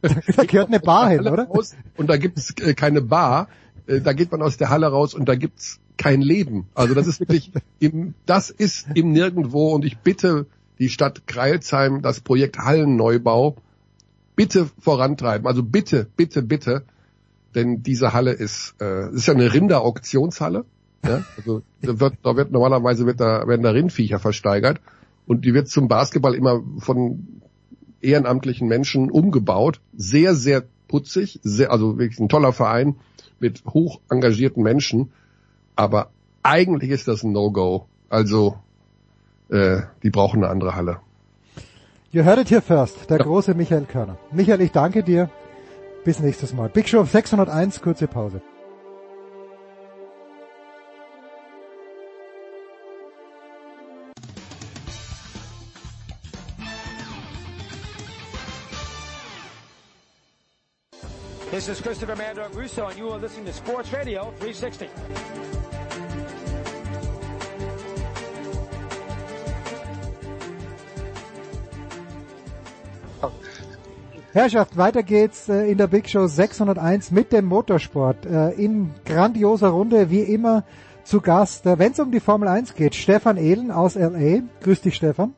da gehört eine Bar hin, oder? Raus, und da gibt es äh, keine Bar. Äh, da geht man aus der Halle raus und da gibt's kein Leben. Also das ist wirklich, im, das ist im Nirgendwo und ich bitte die Stadt Kreilsheim, das Projekt Hallenneubau, bitte vorantreiben. Also bitte, bitte, bitte, denn diese Halle ist, äh, ist ja eine Rinder-Auktionshalle. Ja? Also da wird, da wird normalerweise wird da, werden da Rindviecher versteigert und die wird zum Basketball immer von ehrenamtlichen Menschen umgebaut. Sehr, sehr putzig, sehr, also wirklich ein toller Verein mit hoch engagierten Menschen. Aber eigentlich ist das ein No-Go. Also äh, die brauchen eine andere Halle. You heard it here first, der ja. große Michael Körner. Michael, ich danke dir. Bis nächstes Mal. Big Show 601, kurze Pause. This is Christopher Mandor Russo, and you are listening to Sports Radio 360. Herrschaft, weiter geht's äh, in der Big Show 601 mit dem Motorsport. Äh, in grandioser Runde, wie immer, zu Gast, äh, wenn es um die Formel 1 geht, Stefan Ehlen aus L.A. Grüß dich, Stefan.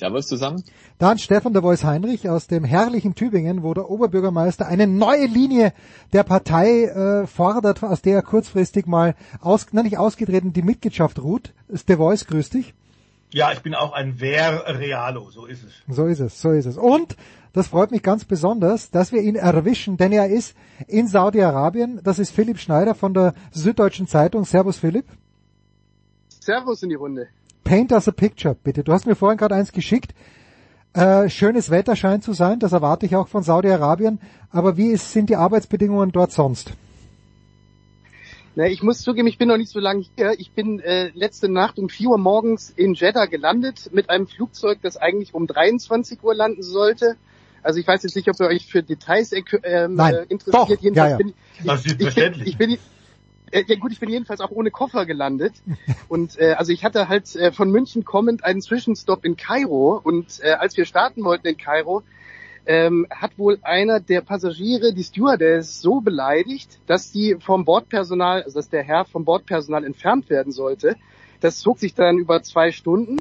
Servus zusammen. Dann Stefan der Voice Heinrich aus dem herrlichen Tübingen, wo der Oberbürgermeister eine neue Linie der Partei äh, fordert, aus der er kurzfristig mal aus, na nicht ausgetreten, die Mitgliedschaft ruht. Ist der Voice, grüß dich. Ja, ich bin auch ein Ver Realo, so ist es. So ist es, so ist es. Und das freut mich ganz besonders, dass wir ihn erwischen, denn er ist in Saudi-Arabien. Das ist Philipp Schneider von der Süddeutschen Zeitung. Servus Philipp. Servus in die Runde. Paint us a picture, bitte. Du hast mir vorhin gerade eins geschickt. Äh, schönes Wetter scheint zu sein, das erwarte ich auch von Saudi-Arabien. Aber wie ist, sind die Arbeitsbedingungen dort sonst? Na, ich muss zugeben, ich bin noch nicht so lange hier. Ich bin äh, letzte Nacht um 4 Uhr morgens in Jeddah gelandet mit einem Flugzeug, das eigentlich um 23 Uhr landen sollte. Also ich weiß jetzt nicht, ob ihr euch für Details äh, Nein, äh, interessiert. Doch, Jedenfalls ja, ja. bin ich, das ist ich, bin, ich bin äh, ja gut, ich bin jedenfalls auch ohne Koffer gelandet. Und äh, also ich hatte halt äh, von München kommend einen Zwischenstopp in Kairo. Und äh, als wir starten wollten in Kairo, ähm, hat wohl einer der Passagiere die Stewardess so beleidigt, dass die vom Bordpersonal, also dass der Herr vom Bordpersonal entfernt werden sollte. Das zog sich dann über zwei Stunden.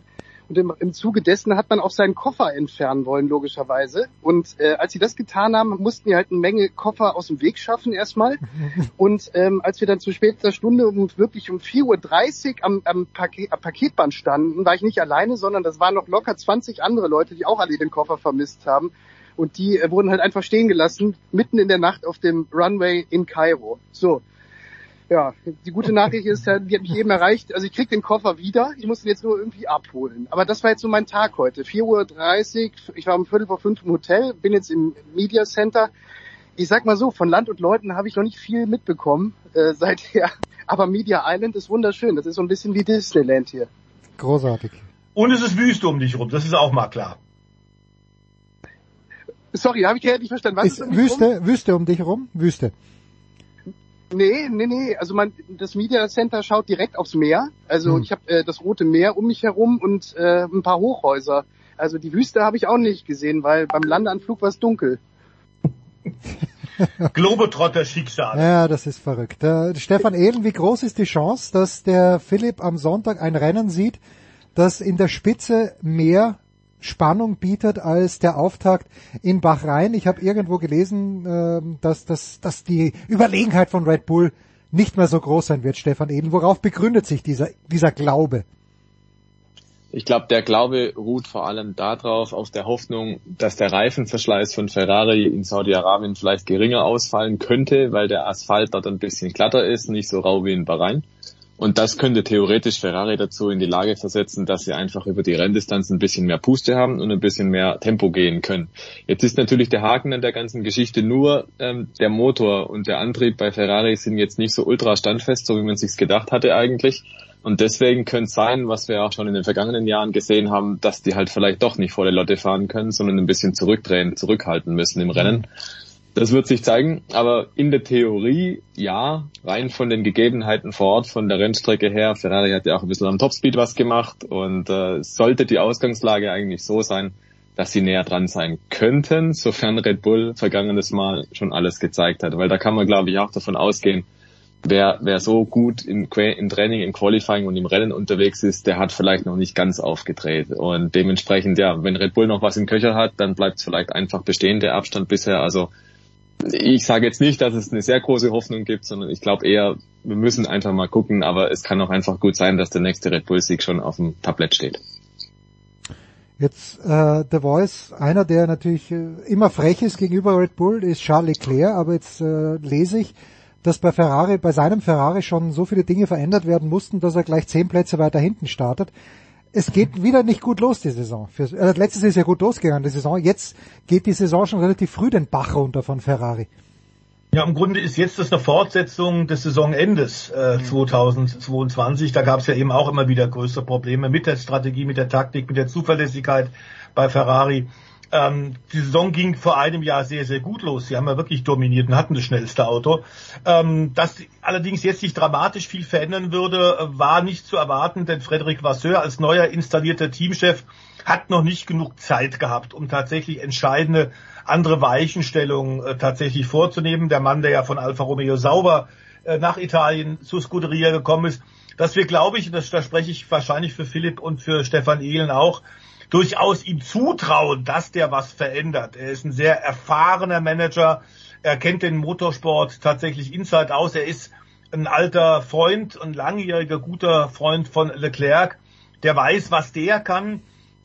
Und im, im Zuge dessen hat man auch seinen Koffer entfernen wollen, logischerweise. Und äh, als sie das getan haben, mussten wir halt eine Menge Koffer aus dem Weg schaffen erstmal. Und ähm, als wir dann zu später Stunde um wirklich um 4.30 Uhr am, am, Paket, am Paketband standen, war ich nicht alleine, sondern das waren noch locker 20 andere Leute, die auch alle den Koffer vermisst haben. Und die äh, wurden halt einfach stehen gelassen, mitten in der Nacht auf dem Runway in Kairo. So ja, die gute Nachricht ist, die hat mich eben erreicht. Also ich krieg den Koffer wieder. Ich muss ihn jetzt nur irgendwie abholen. Aber das war jetzt so mein Tag heute. 4.30 Uhr, ich war um Viertel vor fünf im Hotel, bin jetzt im Media Center. Ich sag mal so, von Land und Leuten habe ich noch nicht viel mitbekommen äh, seither. Aber Media Island ist wunderschön. Das ist so ein bisschen wie Disneyland hier. Großartig. Und es ist Wüste um dich rum. Das ist auch mal klar. Sorry, habe ich nicht verstanden. Was ist, ist um Wüste, rum? Wüste um dich herum? Wüste. Nee, nee, nee. Also man, das Media Center schaut direkt aufs Meer. Also hm. ich habe äh, das Rote Meer um mich herum und äh, ein paar Hochhäuser. Also die Wüste habe ich auch nicht gesehen, weil beim Landeanflug war es dunkel. Globetrotter Schicksal. Ja, das ist verrückt. Äh, Stefan Ehlen, wie groß ist die Chance, dass der Philipp am Sonntag ein Rennen sieht, das in der Spitze mehr Spannung bietet als der Auftakt in Bahrain. Ich habe irgendwo gelesen, äh, dass, dass, dass die Überlegenheit von Red Bull nicht mehr so groß sein wird, Stefan Edel. Worauf begründet sich dieser, dieser Glaube? Ich glaube, der Glaube ruht vor allem darauf, auf der Hoffnung, dass der Reifenverschleiß von Ferrari in Saudi-Arabien vielleicht geringer ausfallen könnte, weil der Asphalt dort ein bisschen glatter ist, nicht so rau wie in Bahrain. Und das könnte theoretisch Ferrari dazu in die Lage versetzen, dass sie einfach über die Renndistanz ein bisschen mehr Puste haben und ein bisschen mehr Tempo gehen können. Jetzt ist natürlich der Haken an der ganzen Geschichte nur, ähm, der Motor und der Antrieb bei Ferrari sind jetzt nicht so ultra standfest, so wie man sich's gedacht hatte eigentlich. Und deswegen könnte es sein, was wir auch schon in den vergangenen Jahren gesehen haben, dass die halt vielleicht doch nicht volle Lotte fahren können, sondern ein bisschen zurückdrehen, zurückhalten müssen im Rennen. Das wird sich zeigen, aber in der Theorie ja, rein von den Gegebenheiten vor Ort, von der Rennstrecke her. Ferrari hat ja auch ein bisschen am Topspeed was gemacht und äh, sollte die Ausgangslage eigentlich so sein, dass sie näher dran sein könnten, sofern Red Bull vergangenes Mal schon alles gezeigt hat. Weil da kann man, glaube ich, auch davon ausgehen, wer, wer so gut im, im Training, im Qualifying und im Rennen unterwegs ist, der hat vielleicht noch nicht ganz aufgedreht. Und dementsprechend, ja, wenn Red Bull noch was im Köcher hat, dann bleibt es vielleicht einfach bestehen, der Abstand bisher. Also ich sage jetzt nicht, dass es eine sehr große Hoffnung gibt, sondern ich glaube eher, wir müssen einfach mal gucken, aber es kann auch einfach gut sein, dass der nächste Red Bull-Sieg schon auf dem Tablett steht. Jetzt äh, The Voice, einer, der natürlich äh, immer frech ist gegenüber Red Bull, ist Charles Leclerc, aber jetzt äh, lese ich, dass bei Ferrari, bei seinem Ferrari schon so viele Dinge verändert werden mussten, dass er gleich zehn Plätze weiter hinten startet es geht wieder nicht gut los, die Saison. Für, äh, letztes ist ja gut losgegangen, die Saison. Jetzt geht die Saison schon relativ früh den Bach runter von Ferrari. Ja, im Grunde ist jetzt das eine Fortsetzung des Saisonendes äh, mhm. 2022. Da gab es ja eben auch immer wieder größere Probleme mit der Strategie, mit der Taktik, mit der Zuverlässigkeit bei Ferrari. Ähm, die Saison ging vor einem Jahr sehr, sehr gut los. Sie haben ja wirklich dominiert und hatten das schnellste Auto. Ähm, dass allerdings jetzt sich dramatisch viel verändern würde, war nicht zu erwarten, denn Frederic Vasseur als neuer installierter Teamchef hat noch nicht genug Zeit gehabt, um tatsächlich entscheidende andere Weichenstellungen äh, tatsächlich vorzunehmen. Der Mann, der ja von Alfa Romeo sauber äh, nach Italien zu Scuderia gekommen ist, dass wir, glaube ich, das, da spreche ich wahrscheinlich für Philipp und für Stefan Ehlen auch, durchaus ihm zutrauen, dass der was verändert. Er ist ein sehr erfahrener Manager. Er kennt den Motorsport tatsächlich inside aus. Er ist ein alter Freund, ein langjähriger guter Freund von Leclerc. Der weiß, was der kann.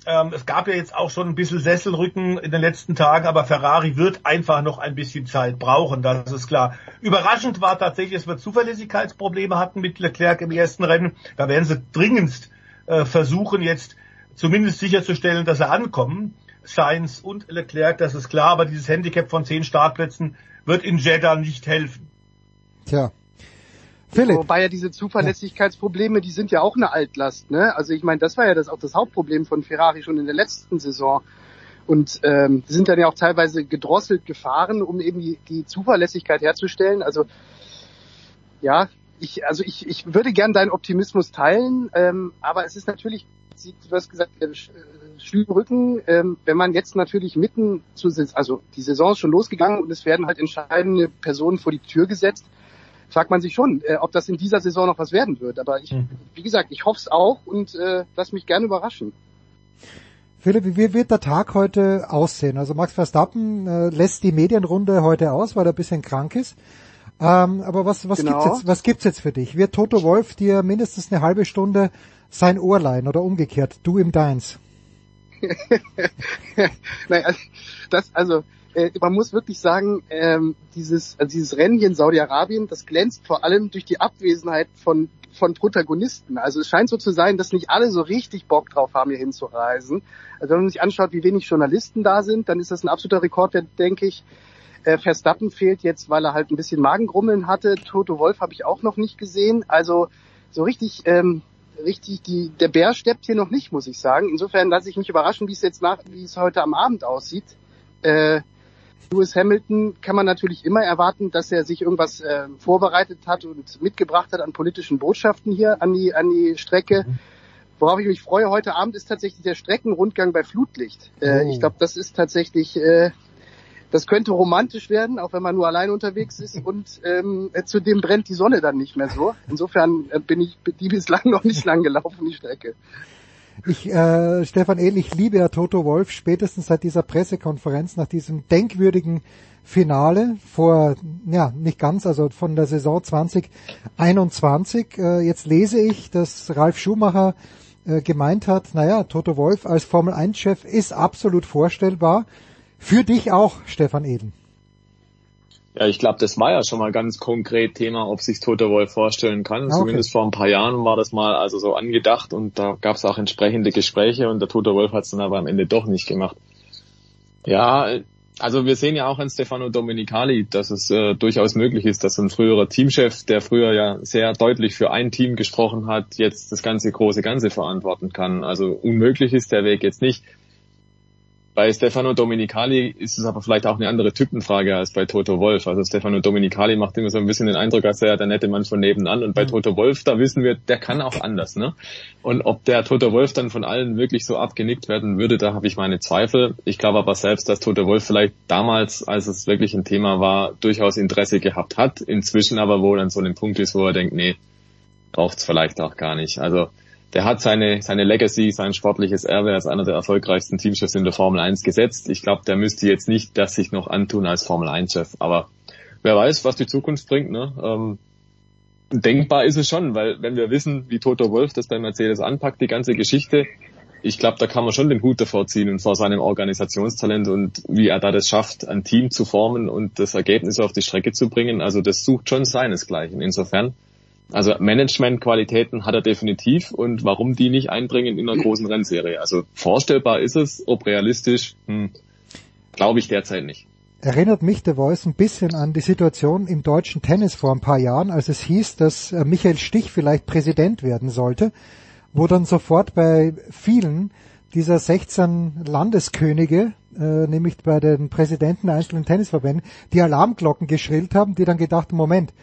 Ähm, es gab ja jetzt auch schon ein bisschen Sesselrücken in den letzten Tagen, aber Ferrari wird einfach noch ein bisschen Zeit brauchen, das ist klar. Überraschend war tatsächlich, dass wir Zuverlässigkeitsprobleme hatten mit Leclerc im ersten Rennen. Da werden sie dringendst äh, versuchen, jetzt zumindest sicherzustellen, dass sie ankommen. Sainz und Leclerc, das ist klar, aber dieses Handicap von zehn Startplätzen wird in Jeddah nicht helfen. Tja. Philipp. Wobei ja diese Zuverlässigkeitsprobleme, die sind ja auch eine Altlast. Ne? Also ich meine, das war ja das auch das Hauptproblem von Ferrari schon in der letzten Saison. Und ähm, die sind dann ja auch teilweise gedrosselt gefahren, um eben die, die Zuverlässigkeit herzustellen. Also ja, ich, also ich, ich würde gern deinen Optimismus teilen, ähm, aber es ist natürlich sieht, du hast gesagt, äh, Rücken, ähm, wenn man jetzt natürlich mitten zu, also die Saison ist schon losgegangen und es werden halt entscheidende Personen vor die Tür gesetzt, fragt man sich schon, äh, ob das in dieser Saison noch was werden wird. Aber ich, mhm. wie gesagt, ich hoffe es auch und äh, lass mich gerne überraschen. Philipp, wie wird der Tag heute aussehen? Also Max Verstappen äh, lässt die Medienrunde heute aus, weil er ein bisschen krank ist. Ähm, aber was, was, genau. gibt's jetzt, was gibt's jetzt für dich? Wird Toto Wolf dir mindestens eine halbe Stunde sein Ohrlein oder umgekehrt, du ihm deins? naja, das, also, äh, man muss wirklich sagen, ähm, dieses, also dieses Rennen hier in Saudi-Arabien, das glänzt vor allem durch die Abwesenheit von, von Protagonisten. Also es scheint so zu sein, dass nicht alle so richtig Bock drauf haben, hier hinzureisen. Also wenn man sich anschaut, wie wenig Journalisten da sind, dann ist das ein absoluter Rekord, denke ich. Äh, Verstappen fehlt jetzt, weil er halt ein bisschen Magengrummeln hatte. Toto Wolf habe ich auch noch nicht gesehen. Also so richtig ähm, richtig, die, der Bär steppt hier noch nicht, muss ich sagen. Insofern lasse ich mich überraschen, wie es jetzt nach, wie es heute am Abend aussieht. Äh, Lewis Hamilton kann man natürlich immer erwarten, dass er sich irgendwas äh, vorbereitet hat und mitgebracht hat an politischen Botschaften hier an die, an die Strecke. Mhm. Worauf ich mich freue heute Abend ist tatsächlich der Streckenrundgang bei Flutlicht. Äh, oh. Ich glaube, das ist tatsächlich äh, das könnte romantisch werden, auch wenn man nur allein unterwegs ist und ähm, zudem brennt die Sonne dann nicht mehr so. Insofern äh, bin ich die bislang noch nicht lang gelaufen, die Strecke. Ich, äh, Stefan Ehl, ich liebe ja Toto Wolf spätestens seit dieser Pressekonferenz nach diesem denkwürdigen Finale vor, ja, nicht ganz, also von der Saison 2021. Äh, jetzt lese ich, dass Ralf Schumacher äh, gemeint hat, naja, Toto Wolf als Formel 1-Chef ist absolut vorstellbar. Für dich auch, Stefan Eden. Ja, ich glaube, das war ja schon mal ganz konkret Thema, ob sich Toto Wolf vorstellen kann. Okay. Zumindest vor ein paar Jahren war das mal also so angedacht und da gab es auch entsprechende Gespräche und der Toto Wolf hat es dann aber am Ende doch nicht gemacht. Ja, also wir sehen ja auch an Stefano Domenicali, dass es äh, durchaus möglich ist, dass ein früherer Teamchef, der früher ja sehr deutlich für ein Team gesprochen hat, jetzt das ganze große Ganze verantworten kann. Also unmöglich ist der Weg jetzt nicht. Bei Stefano Domenicali ist es aber vielleicht auch eine andere Typenfrage als bei Toto Wolf. Also Stefano Domenicali macht immer so ein bisschen den Eindruck, als wäre er der nette Mann von nebenan. Und bei Toto Wolf, da wissen wir, der kann auch anders. Ne? Und ob der Toto Wolf dann von allen wirklich so abgenickt werden würde, da habe ich meine Zweifel. Ich glaube aber selbst, dass Toto Wolf vielleicht damals, als es wirklich ein Thema war, durchaus Interesse gehabt hat. Inzwischen aber wohl an so einem Punkt ist, wo er denkt, nee, braucht's vielleicht auch gar nicht. Also der hat seine, seine Legacy, sein sportliches Erbe als einer der erfolgreichsten Teamchefs in der Formel 1 gesetzt. Ich glaube, der müsste jetzt nicht das sich noch antun als Formel 1-Chef. Aber wer weiß, was die Zukunft bringt. Ne? Ähm, denkbar ist es schon, weil wenn wir wissen, wie Toto Wolf das bei Mercedes anpackt, die ganze Geschichte, ich glaube, da kann man schon den Hut davor ziehen und vor seinem Organisationstalent und wie er da das schafft, ein Team zu formen und das Ergebnis auf die Strecke zu bringen. Also das sucht schon seinesgleichen. Insofern also Managementqualitäten hat er definitiv und warum die nicht einbringen in einer großen Rennserie? Also vorstellbar ist es, ob realistisch, hm, glaube ich derzeit nicht. Erinnert mich der Voice ein bisschen an die Situation im deutschen Tennis vor ein paar Jahren, als es hieß, dass äh, Michael Stich vielleicht Präsident werden sollte, wo dann sofort bei vielen dieser 16 Landeskönige, äh, nämlich bei den Präsidenten der einzelnen Tennisverbände, die Alarmglocken geschrillt haben, die dann gedacht, Moment,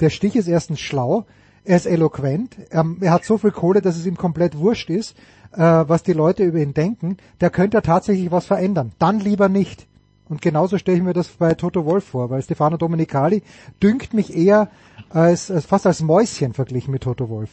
der Stich ist erstens schlau, er ist eloquent, er, er, hat so viel Kohle, dass es ihm komplett wurscht ist, äh, was die Leute über ihn denken. Der könnte tatsächlich was verändern. Dann lieber nicht. Und genauso stelle ich mir das bei Toto Wolf vor, weil Stefano Domenicali dünkt mich eher als, als fast als Mäuschen verglichen mit Toto Wolf.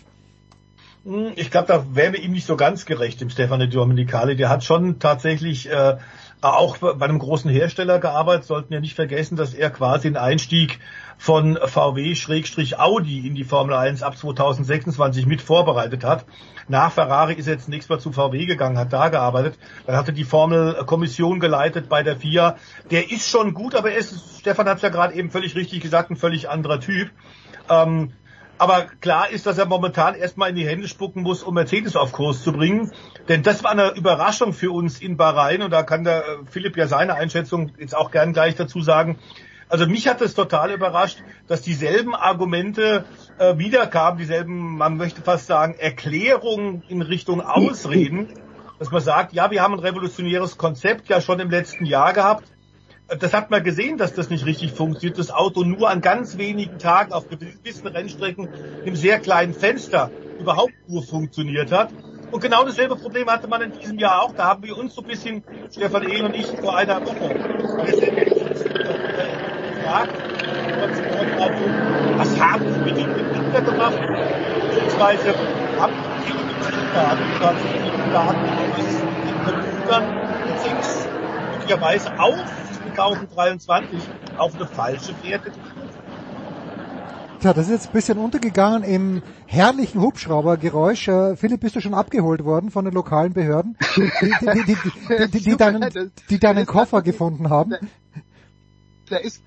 Ich glaube, da wären wir ihm nicht so ganz gerecht, dem Stefano Domenicali. Der hat schon tatsächlich äh, auch bei einem großen Hersteller gearbeitet, sollten ja nicht vergessen, dass er quasi den Einstieg von VW-Audi in die Formel 1 ab 2026 mit vorbereitet hat. Nach Ferrari ist er jetzt nächstes Mal zu VW gegangen, hat da gearbeitet. Dann hatte die Formel-Kommission geleitet bei der FIA. Der ist schon gut, aber er ist, Stefan hat es ja gerade eben völlig richtig gesagt, ein völlig anderer Typ. Ähm, aber klar ist, dass er momentan erstmal in die Hände spucken muss, um Mercedes auf Kurs zu bringen. Denn das war eine Überraschung für uns in Bahrain und da kann der Philipp ja seine Einschätzung jetzt auch gern gleich dazu sagen. Also mich hat es total überrascht, dass dieselben Argumente äh, wiederkamen, dieselben, man möchte fast sagen, Erklärungen in Richtung Ausreden, dass man sagt, ja, wir haben ein revolutionäres Konzept ja schon im letzten Jahr gehabt. Das hat man gesehen, dass das nicht richtig funktioniert. Das Auto nur an ganz wenigen Tagen auf gewissen Rennstrecken im sehr kleinen Fenster überhaupt nur funktioniert hat. Und genau dasselbe Problem hatte man in diesem Jahr auch. Da haben wir uns so ein bisschen, Stefan Ehl und ich, vor einer Woche gefragt, was haben Sie mit dem Winter gemacht? Beziehungsweise haben Sie die Daten, die Daten aus den Computern übrigens möglicherweise auf 2023 auf eine falsche Fährte Tja, das ist jetzt ein bisschen untergegangen im herrlichen Hubschraubergeräusch. Äh, Philipp, bist du schon abgeholt worden von den lokalen Behörden, die, die, die, die, die deinen, die deinen Koffer gefunden haben? Da ist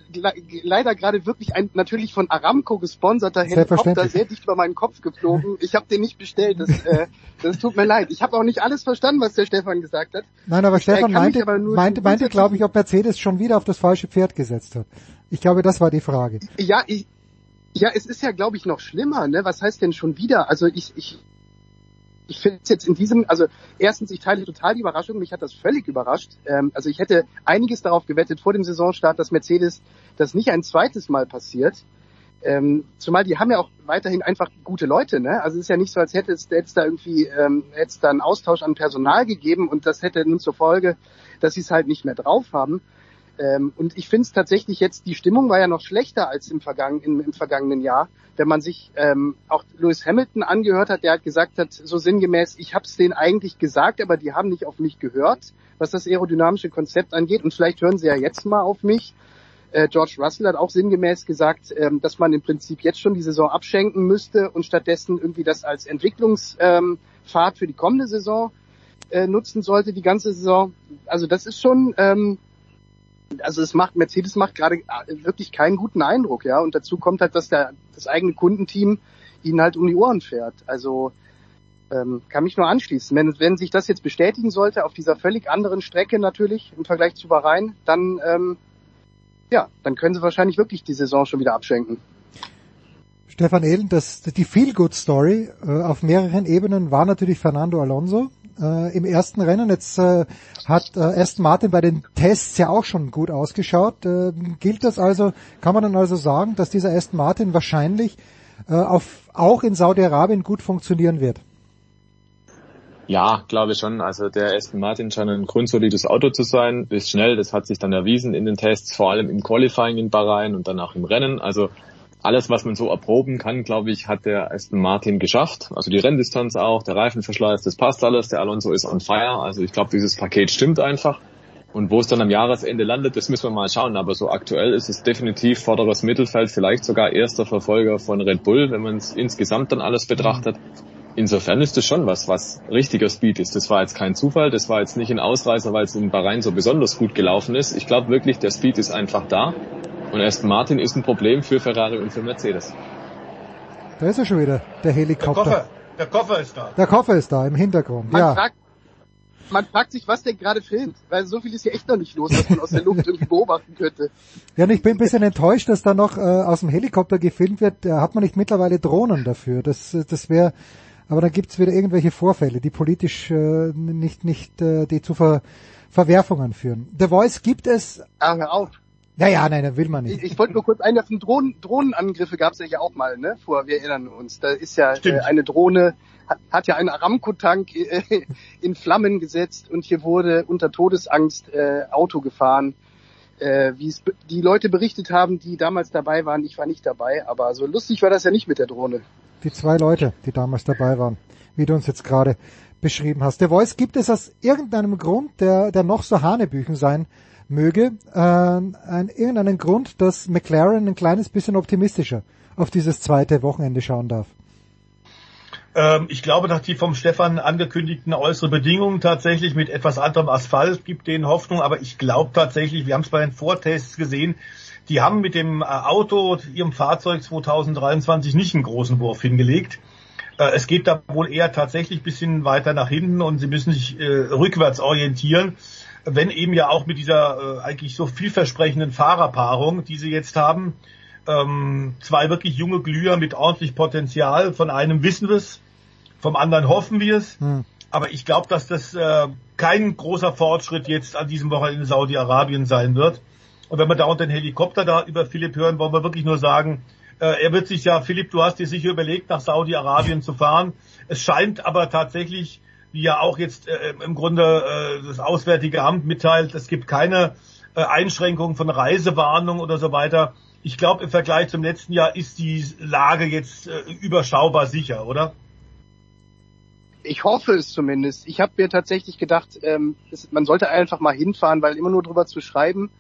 leider gerade wirklich ein natürlich von Aramco gesponserter Helikopter sehr dicht über meinen Kopf geflogen. Ich habe den nicht bestellt. Das, äh, das tut mir leid. Ich habe auch nicht alles verstanden, was der Stefan gesagt hat. Nein, aber Stefan meinte, meinte, meinte glaube ich, ob Mercedes schon wieder auf das falsche Pferd gesetzt hat. Ich glaube, das war die Frage. Ja, ich, ja, es ist ja, glaube ich, noch schlimmer. Ne? Was heißt denn schon wieder? Also ich, ich, ich finde es jetzt in diesem, also erstens, ich teile total die Überraschung, mich hat das völlig überrascht. Ähm, also ich hätte einiges darauf gewettet vor dem Saisonstart, dass Mercedes das nicht ein zweites Mal passiert. Ähm, zumal die haben ja auch weiterhin einfach gute Leute, ne? Also es ist ja nicht so, als hätte es jetzt da irgendwie ähm, jetzt da einen Austausch an Personal gegeben und das hätte nun zur Folge, dass sie es halt nicht mehr drauf haben. Ähm, und ich finde es tatsächlich jetzt, die Stimmung war ja noch schlechter als im, Vergangen, im, im vergangenen Jahr. Wenn man sich ähm, auch Lewis Hamilton angehört hat, der hat gesagt hat, so sinngemäß, ich habe es denen eigentlich gesagt, aber die haben nicht auf mich gehört, was das aerodynamische Konzept angeht. Und vielleicht hören sie ja jetzt mal auf mich. Äh, George Russell hat auch sinngemäß gesagt, ähm, dass man im Prinzip jetzt schon die Saison abschenken müsste und stattdessen irgendwie das als Entwicklungspfad ähm, für die kommende Saison äh, nutzen sollte, die ganze Saison. Also das ist schon... Ähm, also es macht, Mercedes macht gerade äh, wirklich keinen guten Eindruck, ja. Und dazu kommt halt, dass der, das eigene Kundenteam ihnen halt um die Ohren fährt. Also, ähm, kann mich nur anschließen. Wenn, wenn sich das jetzt bestätigen sollte, auf dieser völlig anderen Strecke natürlich im Vergleich zu Bahrain, dann, ähm, ja, dann können sie wahrscheinlich wirklich die Saison schon wieder abschenken. Stefan Ehlen, das, die Feel-Good-Story äh, auf mehreren Ebenen war natürlich Fernando Alonso äh, im ersten Rennen. Jetzt äh, hat äh, Aston Martin bei den Tests ja auch schon gut ausgeschaut. Äh, gilt das also, kann man dann also sagen, dass dieser Aston Martin wahrscheinlich äh, auf, auch in Saudi-Arabien gut funktionieren wird? Ja, glaube schon. Also der Aston Martin scheint ein grundsolides Auto zu sein, ist schnell, das hat sich dann erwiesen in den Tests, vor allem im Qualifying in Bahrain und dann auch im Rennen. Also alles, was man so erproben kann, glaube ich, hat der Aston Martin geschafft. Also die Renndistanz auch, der Reifenverschleiß, das passt alles. Der Alonso ist on fire. Also ich glaube, dieses Paket stimmt einfach. Und wo es dann am Jahresende landet, das müssen wir mal schauen. Aber so aktuell ist es definitiv vorderes Mittelfeld, vielleicht sogar erster Verfolger von Red Bull, wenn man es insgesamt dann alles betrachtet. Insofern ist es schon was, was richtiger Speed ist. Das war jetzt kein Zufall, das war jetzt nicht ein Ausreißer, weil es in Bahrain so besonders gut gelaufen ist. Ich glaube wirklich, der Speed ist einfach da. Und Aston Martin ist ein Problem für Ferrari und für Mercedes. Da ist er schon wieder, der Helikopter. Der Koffer, der Koffer ist da. Der Koffer ist da im Hintergrund. Man ja. fragt, man fragt sich, was der gerade filmt, weil so viel ist hier echt noch nicht los, dass man aus der Luft irgendwie beobachten könnte. Ja, und ich bin ein bisschen enttäuscht, dass da noch äh, aus dem Helikopter gefilmt wird. Da hat man nicht mittlerweile Drohnen dafür. Das, das wäre, aber dann gibt's wieder irgendwelche Vorfälle, die politisch äh, nicht, nicht, äh, die zu Ver Verwerfungen führen. The Voice gibt es. Ah, hör auf. Ja, ja, nein, das will man nicht. Ich, ich wollte nur kurz einwerfen, Drohnen, Drohnenangriffe gab es ja auch mal, ne? Vor, wir erinnern uns. Da ist ja äh, eine Drohne, hat, hat ja einen Aramco-Tank äh, in Flammen gesetzt und hier wurde unter Todesangst äh, Auto gefahren. Äh, wie es die Leute berichtet haben, die damals dabei waren, ich war nicht dabei, aber so lustig war das ja nicht mit der Drohne. Die zwei Leute, die damals dabei waren, wie du uns jetzt gerade beschrieben hast. Der Voice gibt es aus irgendeinem Grund, der, der noch so Hanebüchen sein möge, äh, ein, irgendeinen Grund, dass McLaren ein kleines bisschen optimistischer auf dieses zweite Wochenende schauen darf. Ähm, ich glaube, dass die vom Stefan angekündigten äußere Bedingungen tatsächlich mit etwas anderem Asphalt gibt denen Hoffnung, aber ich glaube tatsächlich, wir haben es bei den Vortests gesehen, die haben mit dem äh, Auto, ihrem Fahrzeug 2023 nicht einen großen Wurf hingelegt. Äh, es geht da wohl eher tatsächlich bisschen weiter nach hinten und sie müssen sich äh, rückwärts orientieren, wenn eben ja auch mit dieser äh, eigentlich so vielversprechenden Fahrerpaarung, die sie jetzt haben, ähm, zwei wirklich junge Glüher mit ordentlich Potenzial. Von einem wissen wir es, vom anderen hoffen wir es. Hm. Aber ich glaube, dass das äh, kein großer Fortschritt jetzt an diesem Wochenende in Saudi-Arabien sein wird. Und wenn wir da unter den Helikopter da über Philipp hören, wollen wir wirklich nur sagen, äh, er wird sich ja, Philipp, du hast dir sicher überlegt, nach Saudi-Arabien zu fahren. Es scheint aber tatsächlich, wie ja auch jetzt äh, im Grunde äh, das Auswärtige Amt mitteilt, es gibt keine äh, Einschränkungen von Reisewarnung oder so weiter. Ich glaube, im Vergleich zum letzten Jahr ist die Lage jetzt äh, überschaubar sicher, oder? Ich hoffe es zumindest. Ich habe mir tatsächlich gedacht, ähm, es, man sollte einfach mal hinfahren, weil immer nur drüber zu schreiben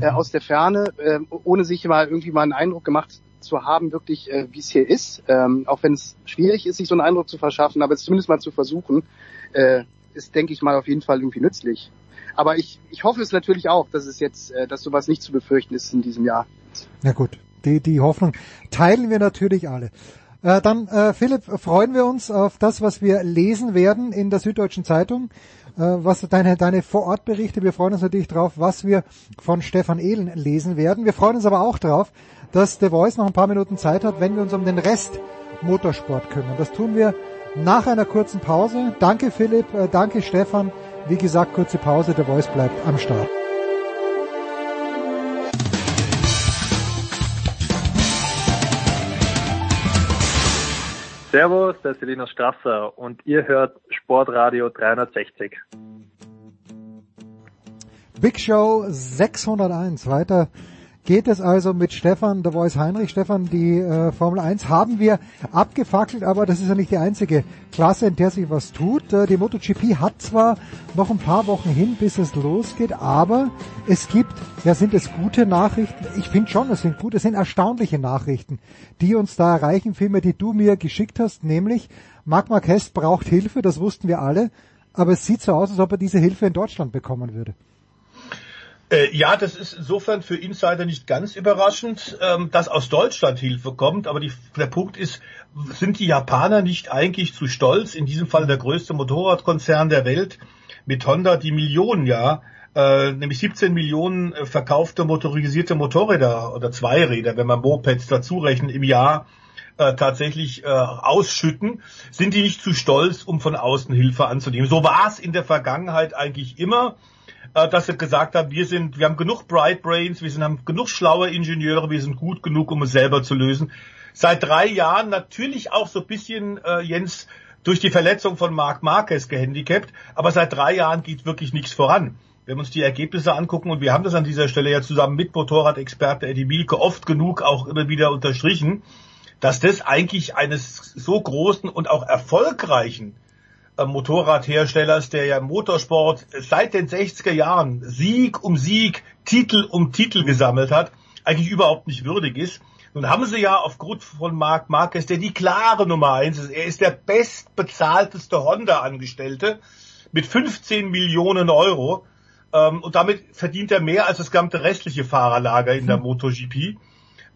äh, aus der Ferne, äh, ohne sich mal irgendwie mal einen Eindruck gemacht zu haben, wirklich, äh, wie es hier ist, ähm, auch wenn es schwierig ist, sich so einen Eindruck zu verschaffen, aber es zumindest mal zu versuchen, äh, ist, denke ich mal, auf jeden Fall irgendwie nützlich. Aber ich, ich hoffe es natürlich auch, dass es jetzt, äh, dass sowas nicht zu befürchten ist in diesem Jahr. Na gut, die, die Hoffnung teilen wir natürlich alle. Äh, dann, äh, Philipp, freuen wir uns auf das, was wir lesen werden in der Süddeutschen Zeitung, äh, was deine, deine Vorortberichte. Wir freuen uns natürlich drauf, was wir von Stefan Ehlen lesen werden. Wir freuen uns aber auch drauf, dass The Voice noch ein paar Minuten Zeit hat, wenn wir uns um den Rest Motorsport kümmern. Das tun wir nach einer kurzen Pause. Danke Philipp, äh, danke Stefan. Wie gesagt, kurze Pause, The Voice bleibt am Start. Servus, der ist Selina Strasser und ihr hört Sportradio 360. Big Show 601. Weiter geht es also mit Stefan, der Voice Heinrich. Stefan, die äh, Formel 1 haben wir abgefackelt, aber das ist ja nicht die einzige Klasse, in der sich was tut. Äh, die MotoGP hat zwar noch ein paar Wochen hin, bis es losgeht, aber es gibt, ja sind es gute Nachrichten? Ich finde schon, es sind gute, es sind erstaunliche Nachrichten, die uns da erreichen, vielmehr die du mir geschickt hast, nämlich Marc Marquez braucht Hilfe, das wussten wir alle, aber es sieht so aus, als ob er diese Hilfe in Deutschland bekommen würde. Äh, ja, das ist insofern für Insider nicht ganz überraschend, ähm, dass aus Deutschland Hilfe kommt. Aber die, der Punkt ist, sind die Japaner nicht eigentlich zu stolz, in diesem Fall der größte Motorradkonzern der Welt, mit Honda die Millionen, ja, äh, nämlich 17 Millionen äh, verkaufte motorisierte Motorräder oder Zweiräder, wenn man Mopeds dazu rechnet, im Jahr tatsächlich ausschütten, sind die nicht zu stolz, um von außen Hilfe anzunehmen. So war es in der Vergangenheit eigentlich immer, äh, dass sie gesagt haben, wir sind, wir haben genug Bright Brains, wir sind, haben genug schlaue Ingenieure, wir sind gut genug, um es selber zu lösen. Seit drei Jahren natürlich auch so ein bisschen, äh, Jens, durch die Verletzung von Marc Marquez gehandicapt, aber seit drei Jahren geht wirklich nichts voran. Wenn wir uns die Ergebnisse angucken, und wir haben das an dieser Stelle ja zusammen mit Motorradexperte Eddie Mielke oft genug auch immer wieder unterstrichen, dass das eigentlich eines so großen und auch erfolgreichen Motorradherstellers, der ja im Motorsport seit den 60er Jahren Sieg um Sieg, Titel um Titel gesammelt hat, eigentlich überhaupt nicht würdig ist. Nun haben sie ja aufgrund von Marc Marquez, der die klare Nummer eins ist, er ist der bestbezahlteste Honda-Angestellte mit 15 Millionen Euro ähm, und damit verdient er mehr als das gesamte restliche Fahrerlager in der MotoGP.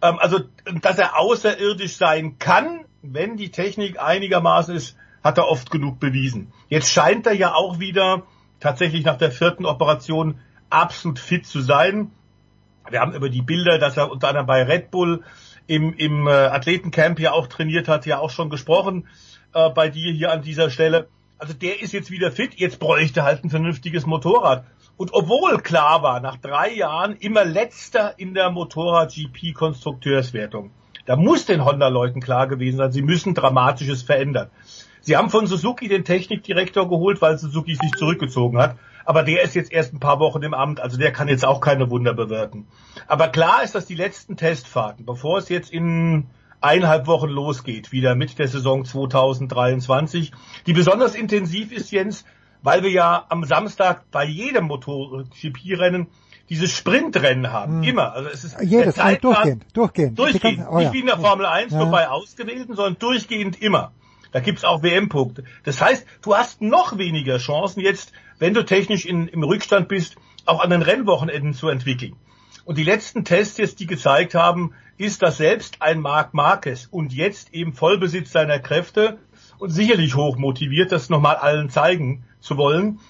Ähm, also, dass er außerirdisch sein kann, wenn die Technik einigermaßen ist, hat er oft genug bewiesen. Jetzt scheint er ja auch wieder tatsächlich nach der vierten Operation absolut fit zu sein. Wir haben über die Bilder, dass er unter anderem bei Red Bull im, im äh, Athletencamp ja auch trainiert hat, ja auch schon gesprochen äh, bei dir hier an dieser Stelle. Also der ist jetzt wieder fit, jetzt bräuchte halt ein vernünftiges Motorrad. Und obwohl klar war, nach drei Jahren immer letzter in der Motorrad-GP-Konstrukteurswertung, da muss den Honda-Leuten klar gewesen sein, sie müssen Dramatisches verändern. Sie haben von Suzuki den Technikdirektor geholt, weil Suzuki sich zurückgezogen hat. Aber der ist jetzt erst ein paar Wochen im Amt, also der kann jetzt auch keine Wunder bewirken. Aber klar ist, dass die letzten Testfahrten, bevor es jetzt in eineinhalb Wochen losgeht, wieder mit der Saison 2023, die besonders intensiv ist, Jens, weil wir ja am Samstag bei jedem MotoGP-Rennen dieses Sprintrennen haben. Hm. Immer. Also es ist Jedes, der Zeitplan- durchgehend, durchgehend. Durchgehend. Oh, ja. Nicht wie in der Formel 1, Ja. nur bei Ausgewählten, sondern durchgehend immer. Da gibt's auch WM-Punkte. Das heißt, du hast noch weniger Chancen jetzt, wenn du technisch in, im Rückstand bist, auch an den Rennwochenenden zu entwickeln. Und die letzten Tests jetzt, die gezeigt haben, ist, dass selbst ein Marc Marquez und jetzt eben Vollbesitz seiner Kräfte und sicherlich hoch motiviert, das nochmal allen zeigen zu wollen,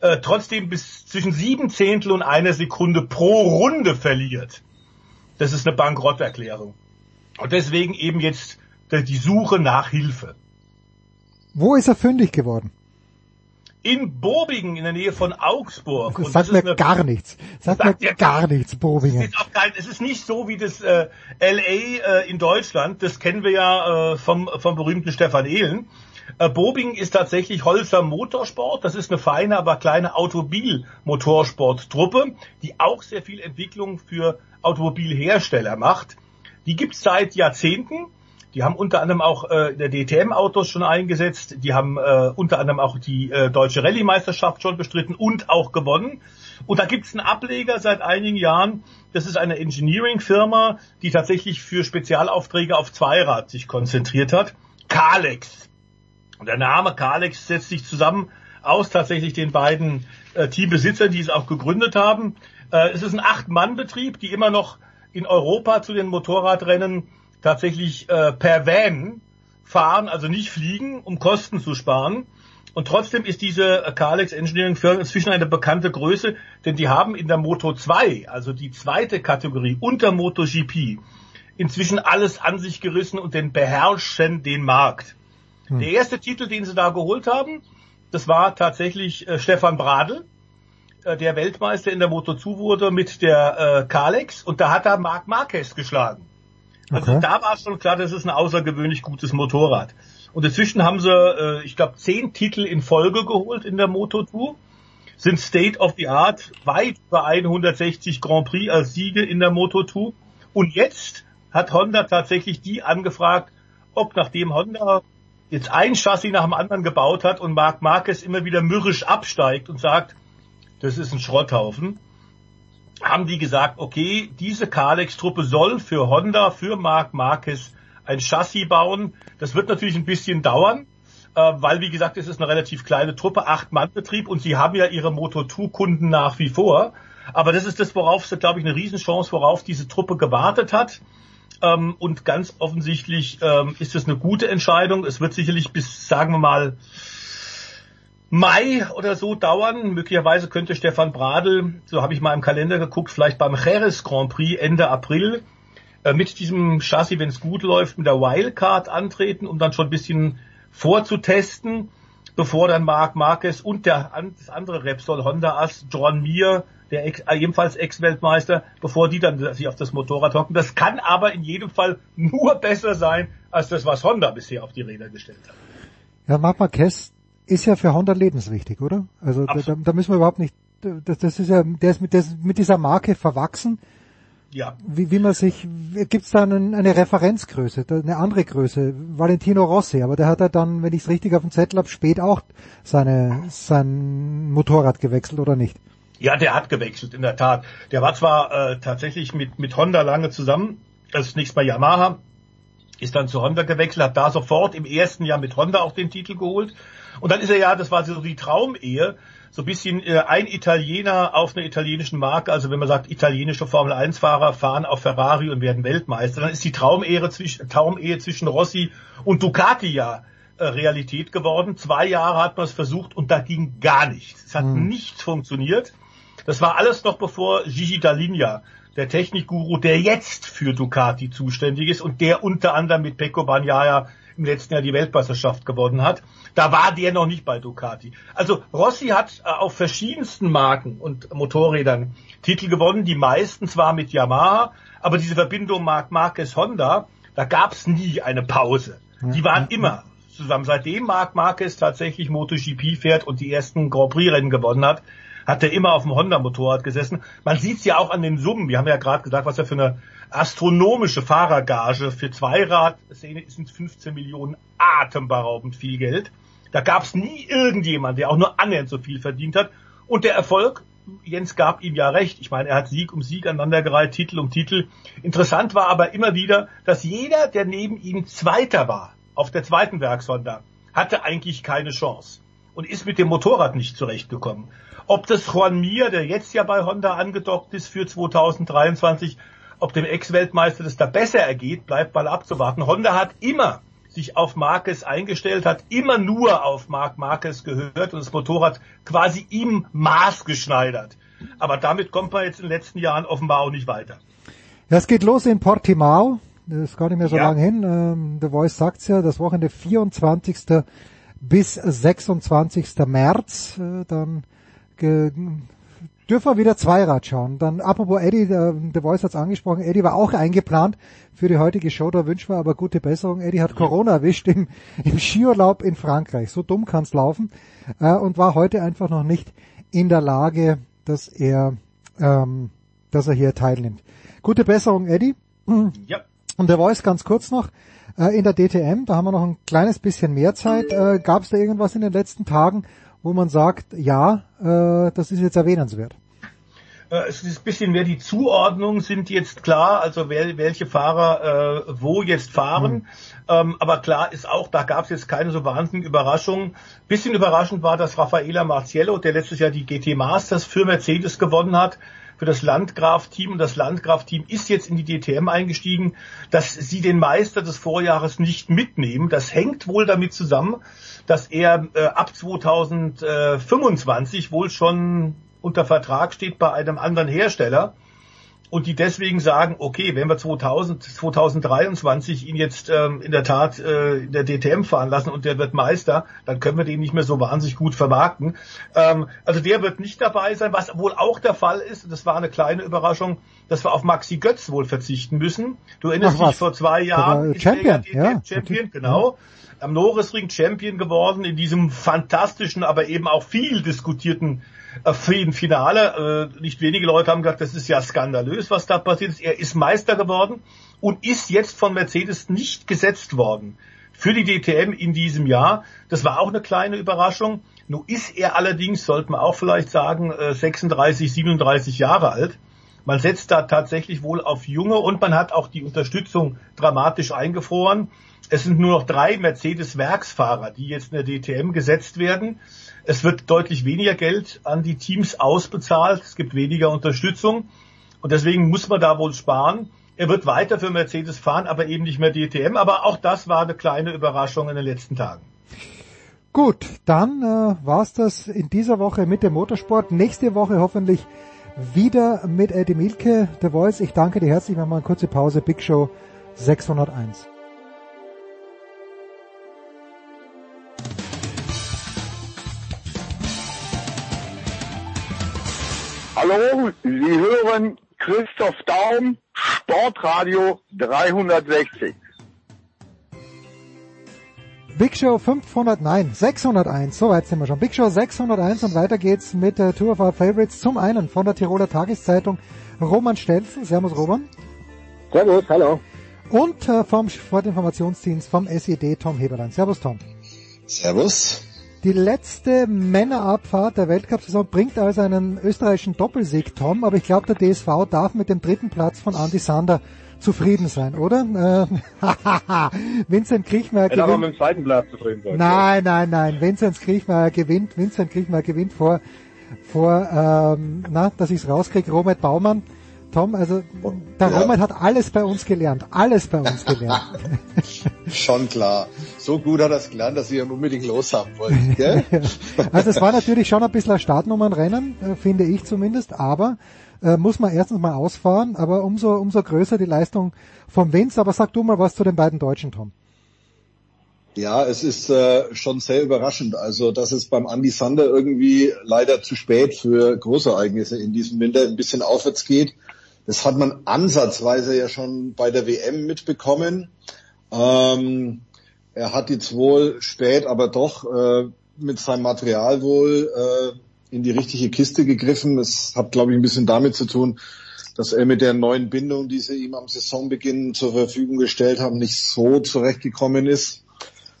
äh, trotzdem bis zwischen sieben Zehntel und einer Sekunde pro Runde verliert. Das ist eine Bankrotterklärung. Und deswegen eben jetzt die Suche nach Hilfe. Wo ist er fündig geworden? In Bobingen in der Nähe von Augsburg. Das sagt mir gar nichts. Sagt, Sagt mir gar nichts, Bobingen. Es ist, kein, es ist nicht so wie das äh, LA äh, in Deutschland, das kennen wir ja äh, vom, vom berühmten Stefan Ehlen. Äh, Bobingen ist tatsächlich Holzer Motorsport, das ist eine feine, aber kleine Automobil-Motorsport-Truppe, die auch sehr viel Entwicklung für Automobilhersteller macht. Die gibt's seit Jahrzehnten. Die haben unter anderem auch äh, der DTM-Autos schon eingesetzt. Die haben äh, unter anderem auch die äh, deutsche Rallye-Meisterschaft schon bestritten und auch gewonnen. Und da gibt's einen Ableger seit einigen Jahren. Das ist eine Engineering-Firma, die tatsächlich für Spezialaufträge auf Zweirad sich konzentriert hat. Kalex. Der Name Kalex setzt sich zusammen aus tatsächlich den beiden äh, Teambesitzern, die es auch gegründet haben. Äh, es ist ein Acht-Mann-Betrieb, die immer noch in Europa zu den Motorradrennen tatsächlich äh, per Van fahren, also nicht fliegen, um Kosten zu sparen. Und trotzdem ist diese äh, Kalex Engineering Firma inzwischen eine bekannte Größe, denn die haben in der Moto 2, also die zweite Kategorie unter MotoGP, inzwischen alles an sich gerissen und den beherrschen den Markt. Hm. Der erste Titel, den sie da geholt haben, das war tatsächlich äh, Stefan Bradl, äh, der Weltmeister in der Moto 2 wurde mit der äh, Kalex und da hat er Marc Marquez geschlagen. Also Okay. da war schon klar, das ist ein außergewöhnlich gutes Motorrad. Und inzwischen haben sie, äh, ich glaube, zehn Titel in Folge geholt in der Moto 2, sind State of the Art, weit über 160 Grand Prix als Siege in der Moto 2. Und jetzt hat Honda tatsächlich die angefragt, ob nachdem Honda jetzt ein Chassis nach dem anderen gebaut hat und Marc Marquez immer wieder mürrisch absteigt und sagt, das ist ein Schrotthaufen, haben die gesagt, okay, diese Kalex-Truppe soll für Honda, für Marc Marquez ein Chassis bauen. Das wird natürlich ein bisschen dauern, äh, weil wie gesagt, es ist eine relativ kleine Truppe, acht Mann Betrieb und sie haben ja ihre Moto2-Kunden nach wie vor. Aber das ist das, worauf, glaube ich, eine Riesenchance, worauf diese Truppe gewartet hat. Ähm, und ganz offensichtlich ähm, ist es eine gute Entscheidung. Es wird sicherlich bis, sagen wir mal, Mai oder so dauern. Möglicherweise könnte Stefan Bradl, so habe ich mal im Kalender geguckt, vielleicht beim Jerez Grand Prix Ende April äh, mit diesem Chassis, wenn es gut läuft, mit der Wildcard antreten, um dann schon ein bisschen vorzutesten, bevor dann Marc Marquez und der das andere Repsol Honda Ass John Mir, der ex, äh, ebenfalls Ex-Weltmeister, bevor die dann sich auf das Motorrad hocken. Das kann aber in jedem Fall nur besser sein als das, was Honda bisher auf die Räder gestellt hat. Ja, Marc Marquez ist ja für Honda lebenswichtig, oder? Also da, da, müssen wir überhaupt nicht, das, das ist ja, der ist mit, der ist mit dieser Marke verwachsen. Ja. Wie, wie man sich, gibt's da einen, eine Referenzgröße, eine andere Größe, Valentino Rossi, aber der hat ja dann, wenn ich es richtig auf dem Zettel habe, spät auch seine, sein Motorrad gewechselt, oder nicht? Ja, der hat gewechselt, in der Tat. Der war zwar äh, tatsächlich mit, mit Honda lange zusammen, das ist nichts bei Yamaha, ist dann zu Honda gewechselt, hat da sofort im ersten Jahr mit Honda auch den Titel geholt und dann ist er ja, das war so die Traumehe, so ein bisschen äh, ein Italiener auf einer italienischen Marke, also wenn man sagt, italienische Formel 1 Fahrer fahren auf Ferrari und werden Weltmeister, dann ist die Traumehe zwischen, Traumehe zwischen Rossi und Ducati ja äh, Realität geworden. Zwei Jahre hat man es versucht und da ging gar nichts. Es hat hm. nichts funktioniert. Das war alles noch bevor Gigi Dall'Igna, der Technikguru, der jetzt für Ducati zuständig ist und der unter anderem mit Pecco Bagnaia im letzten Jahr die Weltmeisterschaft gewonnen hat. Da war der noch nicht bei Ducati. Also Rossi hat äh, auf verschiedensten Marken und Motorrädern Titel gewonnen, die meisten zwar mit Yamaha, aber diese Verbindung Marc Marquez Honda, da gab es nie eine Pause. Die waren immer zusammen. Seitdem Marc Marquez tatsächlich MotoGP fährt und die ersten Grand Prix Rennen gewonnen hat, hat er immer auf dem Honda-Motorrad gesessen. Man sieht es ja auch an den Summen. Wir haben ja gerade gesagt, was er für eine astronomische Fahrergage für Zweirad sind 15 Millionen atemberaubend viel Geld. Da gab es nie irgendjemand, der auch nur annähernd so viel verdient hat. Und der Erfolg, Jens gab ihm ja recht. Ich meine, er hat Sieg um Sieg aneinandergereiht, Titel um Titel. Interessant war aber immer wieder, dass jeder, der neben ihm Zweiter war, auf der zweiten Werkshonda, hatte eigentlich keine Chance und ist mit dem Motorrad nicht zurechtgekommen. Ob das Juan Mir, der jetzt ja bei Honda angedockt ist für 2023, ob dem Ex-Weltmeister das da besser ergeht, bleibt mal abzuwarten. Honda hat immer sich auf Marquez eingestellt, hat immer nur auf Marc Marquez gehört und das Motorrad quasi ihm maßgeschneidert. Aber damit kommt man jetzt in den letzten Jahren offenbar auch nicht weiter. Ja, es geht los in Portimao. Das ist gar nicht mehr so ja. lange hin. Ähm, The Voice sagt's ja, das Wochenende 24. bis 26. März. Äh, dann dürfen wir wieder Zweirad schauen. Dann apropos Eddie, der, der Voice hat's angesprochen, Eddie war auch eingeplant für die heutige Show, da wünschen wir aber gute Besserung. Eddie hat Corona erwischt im, im Skiurlaub in Frankreich. So dumm kann's laufen. Äh, und war heute einfach noch nicht in der Lage, dass er, ähm, dass er hier teilnimmt. Gute Besserung, Eddie. Ja. Und der Voice ganz kurz noch äh, in der DTM, da haben wir noch ein kleines bisschen mehr Zeit. Äh, Gab es da irgendwas in den letzten Tagen, wo man sagt, ja, äh, das ist jetzt erwähnenswert? Äh, es ist ein bisschen mehr die Zuordnung sind jetzt klar, also wer, welche Fahrer äh, wo jetzt fahren. Mhm. Ähm, aber klar ist auch, da gab es jetzt keine so wahnsinnigen Überraschungen. Bisschen überraschend war, dass Raffaella Marciello, der letztes Jahr die GT Masters für Mercedes gewonnen hat, für das Landgraf-Team und das Landgraf-Team ist jetzt in die DTM eingestiegen, dass sie den Meister des Vorjahres nicht mitnehmen. Das hängt wohl damit zusammen, dass er äh, ab 2025 wohl schon unter Vertrag steht bei einem anderen Hersteller und die deswegen sagen, okay, wenn wir 2000, 2023 ihn jetzt ähm, in der Tat äh, in der DTM fahren lassen und der wird Meister, dann können wir den nicht mehr so wahnsinnig gut vermarkten. Ähm, also der wird nicht dabei sein, was wohl auch der Fall ist, das war eine kleine Überraschung, dass wir auf Maxi Götz wohl verzichten müssen. Du erinnerst dich vor zwei Jahren, Champion, ja, Champion, genau. Am Norrisring Champion geworden in diesem fantastischen, aber eben auch viel diskutierten äh, Finale. Äh, nicht wenige Leute haben gesagt, das ist ja skandalös, was da passiert ist. Er ist Meister geworden und ist jetzt von Mercedes nicht gesetzt worden für die DTM in diesem Jahr. Das war auch eine kleine Überraschung. Nun ist er allerdings, sollte man auch vielleicht sagen, 36, äh, 37 Jahre alt. Man setzt da tatsächlich wohl auf Junge und man hat auch die Unterstützung dramatisch eingefroren. Es sind nur noch drei Mercedes-Werksfahrer, die jetzt in der DTM gesetzt werden. Es wird deutlich weniger Geld an die Teams ausbezahlt. Es gibt weniger Unterstützung. Und deswegen muss man da wohl sparen. Er wird weiter für Mercedes fahren, aber eben nicht mehr DTM. Aber auch das war eine kleine Überraschung in den letzten Tagen. Gut, dann äh, war's das in dieser Woche mit dem Motorsport. Nächste Woche hoffentlich wieder mit Eddie Milke, The Voice. Ich danke dir herzlich. Wir machen eine kurze Pause. Big Show 601. Hallo, Sie hören Christoph Daum, Sportradio 360. Big Show 500, nein, 601, so weit sind wir schon. Big Show 601 und weiter geht's mit der Tour of Our Favorites. Zum einen von der Tiroler Tageszeitung Roman Stelzen. Servus Roman. Servus, hallo. Und äh, vom Sportinformationsdienst vom SED Tom Heberlein. Servus Tom. Servus. Die letzte Männerabfahrt der Weltcup-Saison bringt also einen österreichischen Doppelsieg, Tom, aber ich glaube, der DSV darf mit dem dritten Platz von Andy Sander zufrieden sein, oder? Äh, Vincent Kriechmeier gewinnt. Aber mit dem zweiten Platz zufrieden sein. Nein, nein, nein. Vincent Kriechmeier gewinnt. Vincent Kriechmeier gewinnt vor, vor ähm, na, dass ich es rauskriege, Robert Baumann. Tom, also der ja. Roman hat alles bei uns gelernt, alles bei uns gelernt. Schon klar. So gut hat er es gelernt, dass wir ihn unbedingt loshaben wollten. Gell? also es war natürlich schon ein bisschen ein Startnummernrennen, äh, finde ich zumindest, aber äh, muss man erstens mal ausfahren, aber umso, umso größer die Leistung vom Vince. Aber sag du mal was zu den beiden Deutschen, Tom. Ja, es ist äh, schon sehr überraschend. Also, dass es beim Andy Sander irgendwie leider zu spät für Großereignisse in diesem Winter ein bisschen aufwärts geht. Das hat man ansatzweise ja schon bei der WM mitbekommen. Ähm, er hat jetzt wohl spät, aber doch äh, mit seinem Material wohl äh, in die richtige Kiste gegriffen. Das hat, glaube ich, ein bisschen damit zu tun, dass er mit der neuen Bindung, die sie ihm am Saisonbeginn zur Verfügung gestellt haben, nicht so zurechtgekommen ist.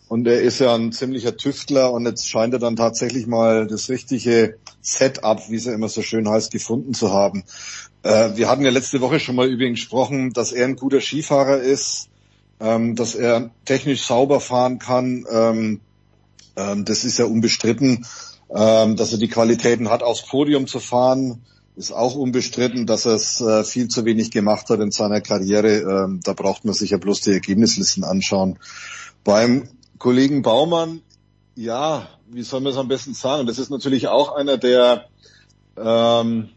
Und er ist ja ein ziemlicher Tüftler und jetzt scheint er dann tatsächlich mal das richtige Setup, wie es ja immer so schön heißt, gefunden zu haben. Äh, wir hatten ja letzte Woche schon mal über ihn gesprochen, dass er ein guter Skifahrer ist, ähm, dass er technisch sauber fahren kann. Ähm, ähm, das ist ja unbestritten. Ähm, dass er die Qualitäten hat, aufs Podium zu fahren, ist auch unbestritten. Dass er es äh, viel zu wenig gemacht hat in seiner Karriere, ähm, da braucht man sich ja bloß die Ergebnislisten anschauen. Beim Kollegen Baumann, ja, wie soll man es am besten sagen? Das ist natürlich auch einer, der ähm,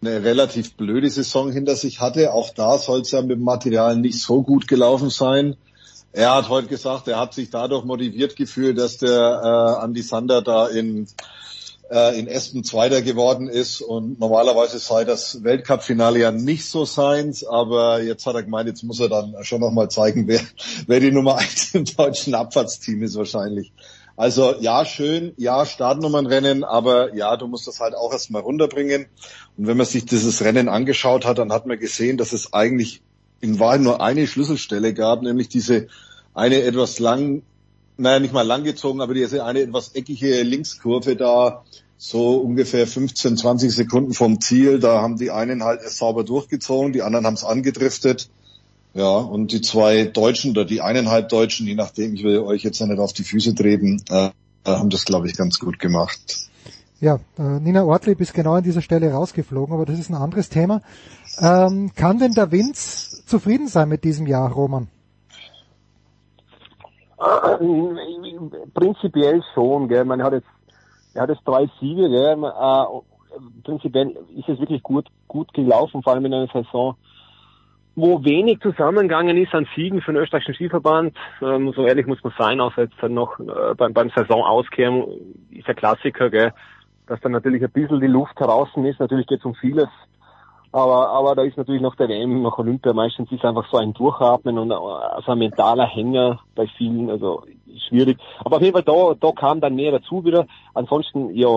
eine relativ blöde Saison hinter sich hatte. Auch da soll es ja mit dem Material nicht so gut gelaufen sein. Er hat heute gesagt, er hat sich dadurch motiviert gefühlt, dass der äh, Andy Sander da in, äh, in Espen Zweiter geworden ist und normalerweise sei das Weltcup-Finale ja nicht so seins, aber jetzt hat er gemeint, jetzt muss er dann schon nochmal zeigen, wer, wer die Nummer eins im deutschen Abfahrtsteam ist wahrscheinlich. Also ja, schön, ja, Startnummernrennen, aber ja, du musst das halt auch erstmal runterbringen. Und wenn man sich dieses Rennen angeschaut hat, dann hat man gesehen, dass es eigentlich in Wahrheit nur eine Schlüsselstelle gab, nämlich diese eine etwas lang, naja, nicht mal langgezogen, aber diese eine etwas eckige Linkskurve da, so ungefähr 15, 20 Sekunden vom Ziel. Da haben die einen halt es sauber durchgezogen, die anderen haben es angedriftet. Ja, und die zwei Deutschen oder die eineinhalb Deutschen, je nachdem, ich will euch jetzt nicht auf die Füße treten, äh, haben das, glaube ich, ganz gut gemacht. Ja, äh, Nina Ortlieb ist genau an dieser Stelle rausgeflogen, aber das ist ein anderes Thema. Ähm, kann denn der Vince zufrieden sein mit diesem Jahr, Roman? Prinzipiell schon, gell. Man hat jetzt, er hat jetzt drei Siege, gell. Äh, prinzipiell ist es wirklich gut, gut gelaufen, vor allem in einer Saison, wo wenig zusammengegangen ist an Siegen für den österreichischen Skiverband. Ähm, so ehrlich muss man sein, außer jetzt dann noch äh, beim, beim Saisonauskehren ist ja Klassiker, gell, dass dann natürlich ein bisschen die Luft draußen ist. Natürlich geht es um vieles. Aber, aber da ist natürlich noch der WM, noch Olympia, meistens ist einfach so ein Durchatmen und also ein mentaler Hänger bei vielen, also schwierig. Aber auf jeden Fall da, da kam dann mehr dazu wieder. Ansonsten, ja,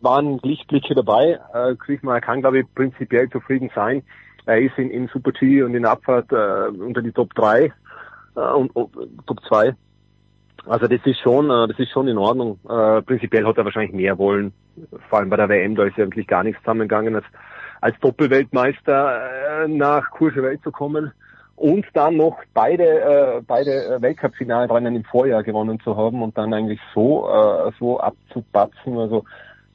waren Lichtblicke dabei. Äh, Kriegmeier kann, glaube ich, prinzipiell zufrieden sein. Er ist in, in Super G und in Abfahrt äh, unter die Top 3 äh, und, und Top 2. Also das ist schon, äh, das ist schon in Ordnung. Äh, prinzipiell hat er wahrscheinlich mehr wollen. Vor allem bei der WM, da ist ja wirklich gar nichts zusammengegangen. Jetzt. als Doppelweltmeister äh, nach Courchevel zu kommen und dann noch beide äh, beide Weltcup-Finalrennen im Vorjahr gewonnen zu haben und dann eigentlich so äh, so abzupatzen, also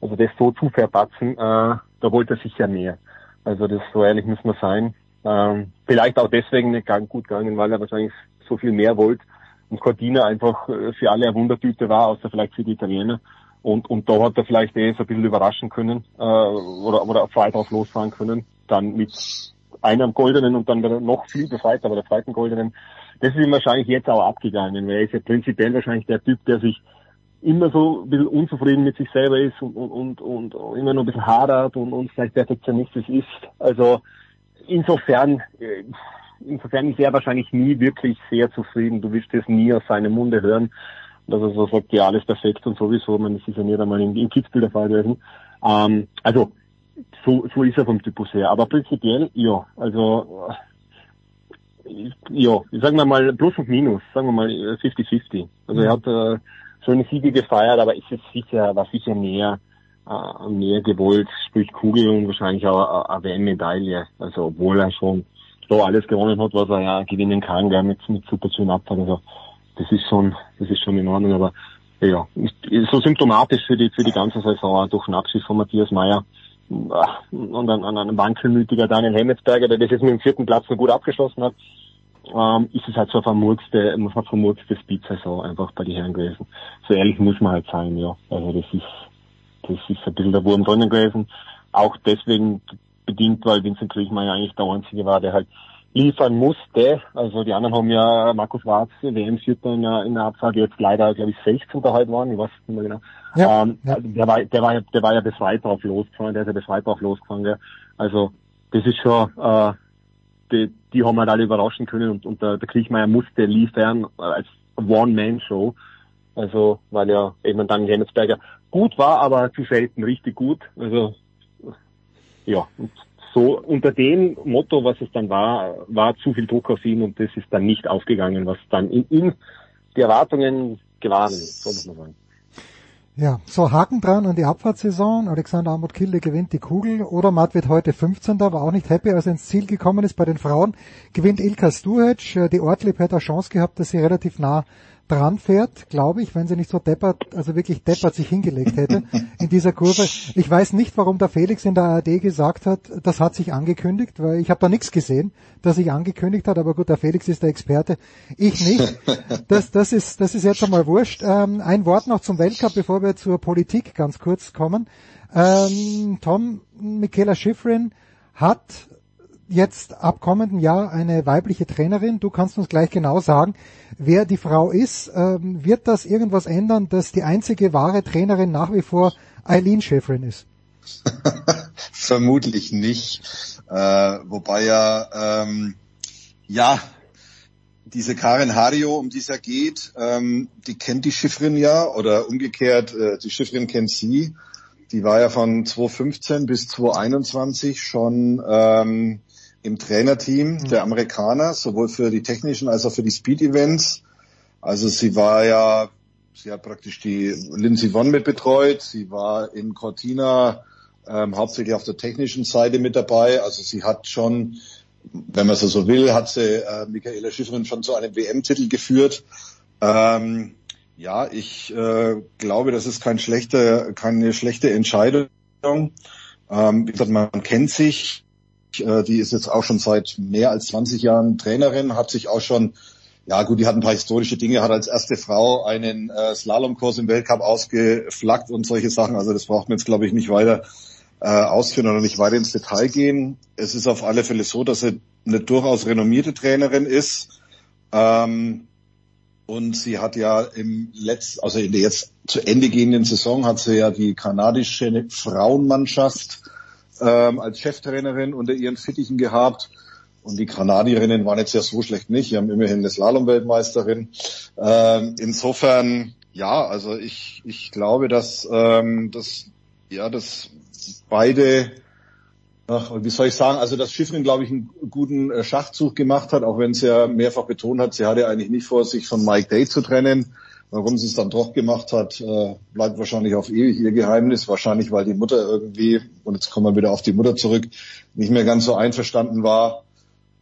also das so zu verpatzen, äh, da wollte er sicher mehr. Also das so ehrlich muss man sein. Ähm, vielleicht auch deswegen nicht ganz gut gegangen, weil er wahrscheinlich so viel mehr wollte und Cortina einfach äh, für alle eine Wundertüte war, außer vielleicht für die Italiener. Und, und da hat er vielleicht eh so ein bisschen überraschen können äh, oder, oder frei drauf losfahren können. Dann mit einem goldenen und dann noch viel befreit, aber der zweiten goldenen. Das ist ihm wahrscheinlich jetzt auch abgegangen, weil er ist ja prinzipiell wahrscheinlich der Typ, der sich immer so ein bisschen unzufrieden mit sich selber ist und, und, und, und immer noch ein bisschen hadert und, und vielleicht perfektionistisch ist. Also insofern, äh, insofern ist er wahrscheinlich nie wirklich sehr zufrieden. Du wirst es nie aus seinem Munde hören, dass er so sagt, ja, alles perfekt und sowieso. Man, ist ja nicht einmal in, in Kitzbühel der Fall gewesen. Ähm, also, so, so ist er vom Typus her. Aber prinzipiell, ja, also, äh, ja, sagen wir mal Plus und Minus, sagen wir mal 50-50. Also er hat äh, schöne Siege gefeiert, aber ist es sicher, war sicher mehr, äh, mehr gewollt, sprich Kugel und wahrscheinlich auch eine WM-Medaille. Also obwohl er schon so alles gewonnen hat, was er ja gewinnen kann, gell, mit, mit super schönen Abfall. Also das ist schon, das ist schon in Ordnung, aber ja, ist, so symptomatisch für die, für die ganze Saison durch den Abschied von Matthias Meyer und an, an einem wankelmütiger Daniel Hemmetsberger, der das jetzt mit dem vierten Platz so gut abgeschlossen hat, ähm, ist es halt so eine vermurkste, eine vermurkste Speed-Saison einfach bei den Herren gewesen. So ehrlich muss man halt sein, ja. Also das ist, das ist ein bisschen der Wurm drinnen gewesen. Auch deswegen bedingt, weil Vincent Kriechmeier eigentlich der Einzige war, der halt liefern musste. Also die anderen haben ja Markus Warz, WM-Vierter in der, in der Abfahrt, jetzt leider, glaube ich, 16. halt waren, ich weiß nicht mehr genau. Ja, ähm, ja. Also der war, der war ja, der war ja befreit drauf losgefahren, der ist ja befreit drauf losgefahren, ja. Also, das ist schon, äh, die, die haben halt alle überraschen können und, und der, der Kriechmeier musste liefern als One-Man-Show. Also, weil ja eben dann Jensberger gut war, aber zu selten richtig gut. Also, ja, und so unter dem Motto, was es dann war, war zu viel Druck auf ihn und das ist dann nicht aufgegangen, was dann in ihm die Erwartungen gewahren, so muss man sagen. Ja, so Haken dran an die Abfahrtssaison. Alexander Amut Kilde gewinnt die Kugel. Oder Matt wird heute 15. war auch nicht happy, als er ins Ziel gekommen ist. Bei den Frauen gewinnt Ilka Stuhec. Die Ortlieb hätte eine Chance gehabt, dass sie relativ nah dran fährt, glaube ich, wenn sie nicht so deppert, also wirklich deppert sich hingelegt hätte in dieser Kurve. Ich weiß nicht, warum der Felix in der ARD gesagt hat, das hat sich angekündigt, weil ich habe da nichts gesehen, dass sich angekündigt hat, aber gut, der Felix ist der Experte, ich nicht. Das, das, ist, das ist jetzt einmal wurscht. Ähm, ein Wort noch zum Weltcup, bevor wir zur Politik ganz kurz kommen. Ähm, Tom, Michaela Schifrin hat jetzt ab kommenden Jahr eine weibliche Trainerin. Du kannst uns gleich genau sagen, wer die Frau ist. Ähm, wird das irgendwas ändern, dass die einzige wahre Trainerin nach wie vor Eileen Schäferin ist? Vermutlich nicht. Äh, wobei ja, ähm, ja, diese Karin Hario, um die es ja geht, ähm, die kennt die Schiffrin ja oder umgekehrt, äh, die Schiffrin kennt sie. Die war ja von 2015 bis 2021 schon ähm, im Trainerteam mhm. der Amerikaner, sowohl für die technischen als auch für die Speed-Events. Also sie war ja, sie hat praktisch die Lindsey Vonn mit betreut, sie war in Cortina ähm, hauptsächlich auf der technischen Seite mit dabei. Also sie hat schon, wenn man so will, hat sie äh, Michaela Schifferin schon zu einem WM-Titel geführt. Ähm, ja, ich äh, glaube, das ist kein schlechter, keine schlechte Entscheidung. Ähm, wie gesagt, man kennt sich, die ist jetzt auch schon seit mehr als 20 Jahren Trainerin, hat sich auch schon, ja gut, die hat ein paar historische Dinge, hat als erste Frau einen äh, Slalomkurs im Weltcup ausgeflaggt und solche Sachen. Also das braucht man jetzt, glaube ich, nicht weiter äh, ausführen oder nicht weiter ins Detail gehen. Es ist auf alle Fälle so, dass sie eine durchaus renommierte Trainerin ist. Ähm, und sie hat ja im letzten, also in der jetzt zu Ende gehenden Saison hat sie ja die kanadische Frauenmannschaft ähm, als Cheftrainerin unter ihren Fittichen gehabt. Und die Kanadierinnen waren jetzt ja so schlecht nicht. Die haben immerhin eine Slalom-Weltmeisterin. Ähm, insofern, ja, also ich, ich glaube, dass, ähm, dass, ja, dass beide, ach, wie soll ich sagen, also dass Schiffrin, glaube ich, einen guten äh, Schachzug gemacht hat, auch wenn sie ja mehrfach betont hat, sie hatte eigentlich nicht vor, sich von Mike Day zu trennen Warum sie es dann doch gemacht hat, äh, bleibt wahrscheinlich auf ewig ihr Geheimnis. Wahrscheinlich, weil die Mutter irgendwie, und jetzt kommen wir wieder auf die Mutter zurück, nicht mehr ganz so einverstanden war.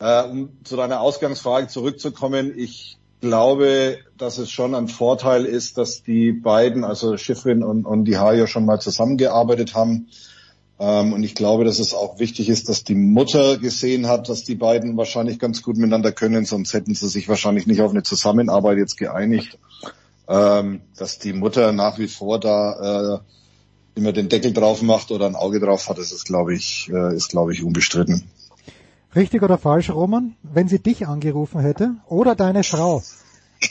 Äh, um zu deiner Ausgangsfrage zurückzukommen, ich glaube, dass es schon ein Vorteil ist, dass die beiden, also Schifrin und, und die Hajo schon mal zusammengearbeitet haben. Ähm, und ich glaube, dass es auch wichtig ist, dass die Mutter gesehen hat, dass die beiden wahrscheinlich ganz gut miteinander können, sonst hätten sie sich wahrscheinlich nicht auf eine Zusammenarbeit jetzt geeinigt ähm, dass die Mutter nach wie vor da äh, immer den Deckel drauf macht oder ein Auge drauf hat, das ist, glaube ich, äh, ist, glaube ich, unbestritten. Richtig oder falsch, Roman? Wenn sie dich angerufen hätte oder deine Frau,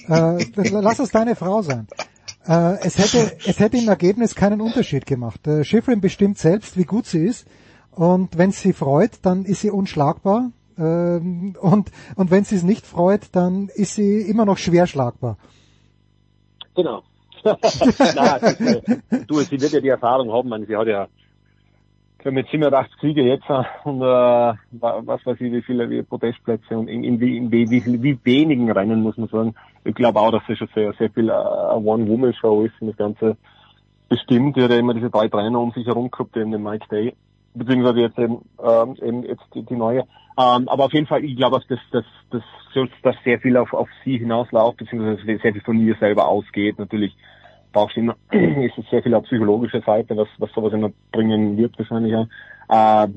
äh, lass es deine Frau sein. Äh, es hätte, es hätte im Ergebnis keinen Unterschied gemacht. Äh, Schifrin bestimmt selbst, wie gut sie ist. Und wenn sie freut, dann ist sie unschlagbar. Ähm, und, und wenn sie es nicht freut, dann ist sie immer noch schwer schlagbar. Genau. Nein, das, äh, du, sie wird ja die Erfahrung haben, man, sie hat ja mit 87 Siege jetzt äh, und äh, was weiß ich, wie viele wie Podestplätze und in, in, wie, in wie, wie, wie wenigen Rennen muss man sagen. Ich glaube auch, dass es schon sehr, sehr viel äh, eine One-Woman-Show ist und das Ganze bestimmt. Die hat ja immer diese drei Trainer um sich herum gehabt, eben den Mike Day, beziehungsweise jetzt eben, ähm, eben jetzt die, die neue. Ähm, aber auf jeden Fall, ich glaube, dass, dass, dass, dass sehr viel auf, auf sie hinausläuft, beziehungsweise sehr viel von ihr selber ausgeht. Natürlich brauchst du immer, ist es sehr viel auf psychologische Seite, was, was sowas immer bringen wird wahrscheinlich auch. Äh,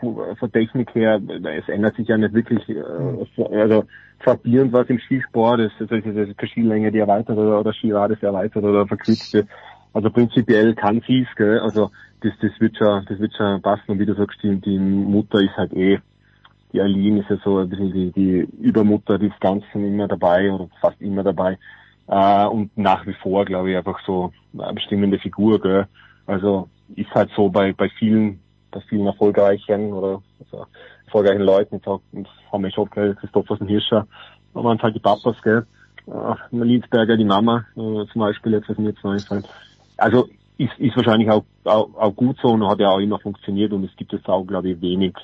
von Technik her, es ändert sich ja nicht wirklich, äh, also frappierend was im Skisport, ist, also ist, ist die Skilänge, die erweitert oder, oder Skirades erweitert oder verkürzt wird. Also prinzipiell kann sie es, gell? also das, das wird schon, das wird schon passen und wie du sagst, die, die Mutter ist halt eh die Aline ist ja so ein bisschen die, die Übermutter des Ganzen immer dabei oder fast immer dabei. Äh, und nach wie vor, glaube ich, einfach so eine bestimmende Figur, gell? Also ist halt so bei, bei vielen, bei vielen erfolgreichen oder also erfolgreichen Leuten, jetzt auch, haben wir schon, gell, Christophersen Hirscher, aber waren halt die Papas, gell? Äh, Linsberger, die Mama, äh, zum Beispiel, jetzt was mir jetzt noch einfällt. Also ist, ist wahrscheinlich auch, auch, auch gut so und hat ja auch immer funktioniert und es gibt jetzt auch, glaube ich, wenig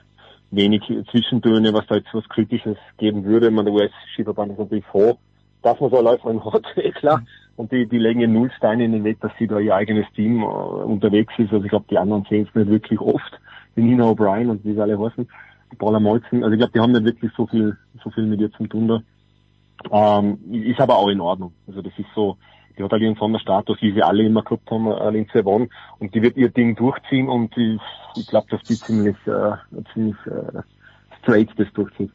wenig Zwischentöne, was da jetzt was Kritisches geben würde. Man, der US-Skiverband ist natürlich froh, dass man so eine Läuferin hat, eh klar. Und die, die legen ihren Nullstein in den Weg, dass sie da ihr eigenes Team äh, unterwegs ist. Also ich glaube, die anderen sehen es nicht wirklich oft. Die Nina O'Brien und wie sie alle heißen. Die Paula Molzen. Also ich glaube, die haben nicht wirklich so viel, so viel mit ihr zum tun da. Ähm, ist aber auch in Ordnung. Also das ist so, die hat halt ihren Sonderstatus, wie sie alle immer gehabt haben, äh, Lindsay Vonn. Und die wird ihr Ding durchziehen und ich, ich glaube, dass die ziemlich, äh, ziemlich äh, straight das durchzieht.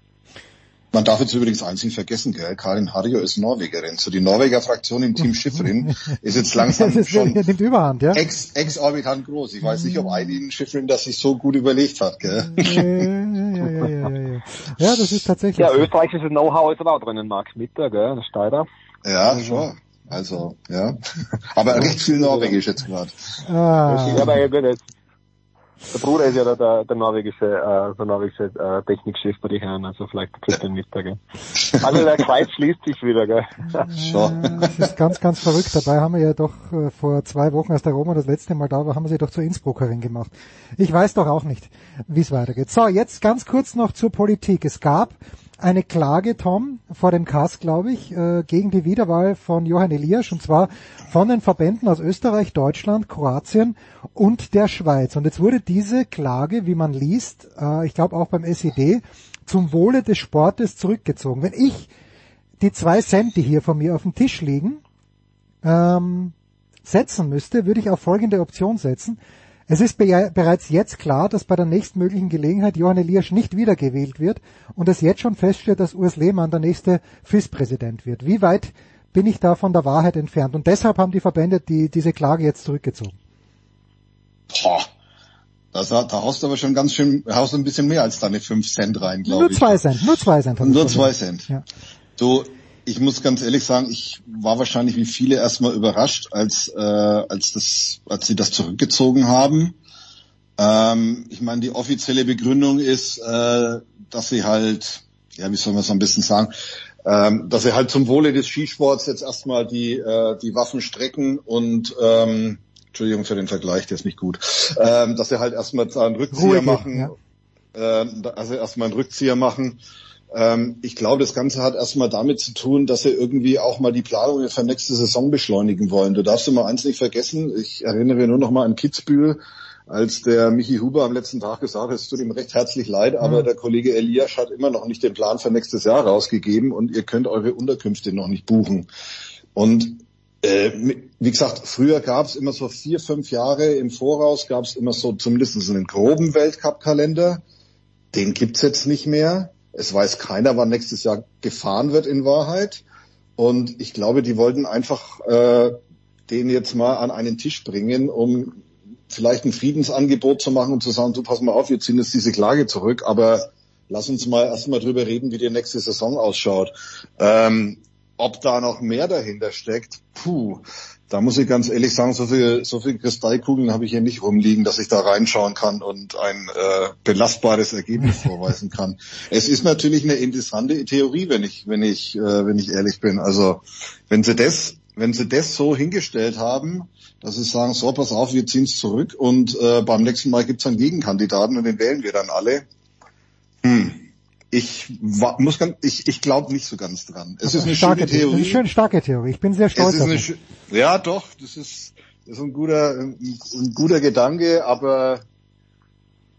Man darf jetzt übrigens eins nicht vergessen, gell? Karin Harjo ist Norwegerin. So die Norweger Fraktion im Team Schifferin ist jetzt langsam das ist, schon nimmt Überhand, ja? ex, exorbitant groß. Ich weiß nicht, ob Eileen Schifferin das sich so gut überlegt hat, gell? Ja, ja, ja, ja, ja, ja. ja das ist tatsächlich. Ja, österreichisches Know-how ist aber auch drin, Marc Schmitter, gell? Der Steider. Ja, schon. Also, ja. Aber recht viel Norwegisch jetzt gerade. Ah. Ja, aber ja, gut, jetzt. Der Bruder ist ja der, der, der norwegische, äh, der norwegische äh, Technikchef bei den Herren, also vielleicht kriegt er mit, gell. Also der Kreis schließt sich wieder, gell. Schon. Das ist ganz, ganz verrückt. Dabei haben wir ja doch äh, vor zwei Wochen, als der Roma das letzte Mal da war, haben wir sie doch zur Innsbruckerin gemacht. Ich weiß doch auch nicht, wie es weitergeht. So, jetzt ganz kurz noch zur Politik. Es gab eine Klage, Tom, vor dem KAS, glaube ich, äh, gegen die Wiederwahl von Johann Elias, und zwar von den Verbänden aus Österreich, Deutschland, Kroatien und der Schweiz. Und jetzt wurde diese Klage, wie man liest, äh, ich glaube auch beim SED, zum Wohle des Sportes zurückgezogen. Wenn ich die zwei Cent, die hier von mir auf dem Tisch liegen, ähm, setzen müsste, würde ich auf folgende Option setzen. Es ist be bereits jetzt klar, dass bei der nächstmöglichen Gelegenheit Johann Elias nicht wiedergewählt wird und es jetzt schon feststeht, dass Urs Lehmann der nächste FIS-Präsident wird. Wie weit bin ich da von der Wahrheit entfernt? Und deshalb haben die Verbände die, diese Klage jetzt zurückgezogen. Boah. Das, da haust du aber schon ganz schön, haust du ein bisschen mehr als deine 5 Cent rein, glaube Nur ich. zwei Cent, nur zwei Cent. hab ich Nur verloren. zwei Cent. Ja. Du, ich muss ganz ehrlich sagen, ich war wahrscheinlich wie viele erstmal überrascht, als, äh, als, das, als sie das zurückgezogen haben. Ähm, ich meine, die offizielle Begründung ist, äh, dass sie halt, ja, wie soll man es am besten sagen, ähm, dass sie halt zum Wohle des Skisports jetzt erstmal die, äh, die Waffen strecken und ähm, Entschuldigung für den Vergleich, der ist nicht gut, ähm, dass sie halt erstmal einen Rückzieher Ruhe geben, machen, ja. äh, also erstmal einen Rückzieher machen Ähm, ich glaube, das Ganze hat erstmal damit zu tun, dass sie irgendwie auch mal die Planungen für nächste Saison beschleunigen wollen. Du darfst immer eins nicht vergessen. Ich erinnere nur noch mal an Kitzbühel, als der Michi Huber am letzten Tag gesagt hat, es tut ihm recht herzlich leid, aber der Kollege Elias hat immer noch nicht den Plan für nächstes Jahr rausgegeben und ihr könnt eure Unterkünfte noch nicht buchen. Und äh, wie gesagt, früher gab es immer so vier, fünf Jahre im Voraus, gab es immer so zumindest einen groben Weltcup-Kalender. Den gibt's jetzt nicht mehr. Es weiß keiner, wann nächstes Jahr gefahren wird in Wahrheit. Und ich glaube, die wollten einfach äh, den jetzt mal an einen Tisch bringen, um vielleicht ein Friedensangebot zu machen und zu sagen, du pass mal auf, wir ziehen jetzt diese Klage zurück, aber lass uns mal erstmal drüber reden, wie die nächste Saison ausschaut. Ähm, ob da noch mehr dahinter steckt, puh, da muss ich ganz ehrlich sagen, so viel, so viel Kristallkugeln habe ich hier nicht rumliegen, dass ich da reinschauen kann und ein äh, belastbares Ergebnis vorweisen kann. Es ist natürlich eine interessante Theorie, wenn ich, wenn ich, äh, wenn ich ehrlich bin. Also wenn sie das, wenn sie das so hingestellt haben, dass sie sagen, so pass auf, wir ziehen es zurück und äh, beim nächsten Mal gibt es einen Gegenkandidaten und den wählen wir dann alle. Hm. Ich wa- muss ganz, ich, ich glaube nicht so ganz dran. Es ist eine starke schöne Theorie. Eine schön starke Theorie. Ich bin sehr Es stolz ist auf ja, doch, das ist, das ist ein guter, ein, ein guter Gedanke, aber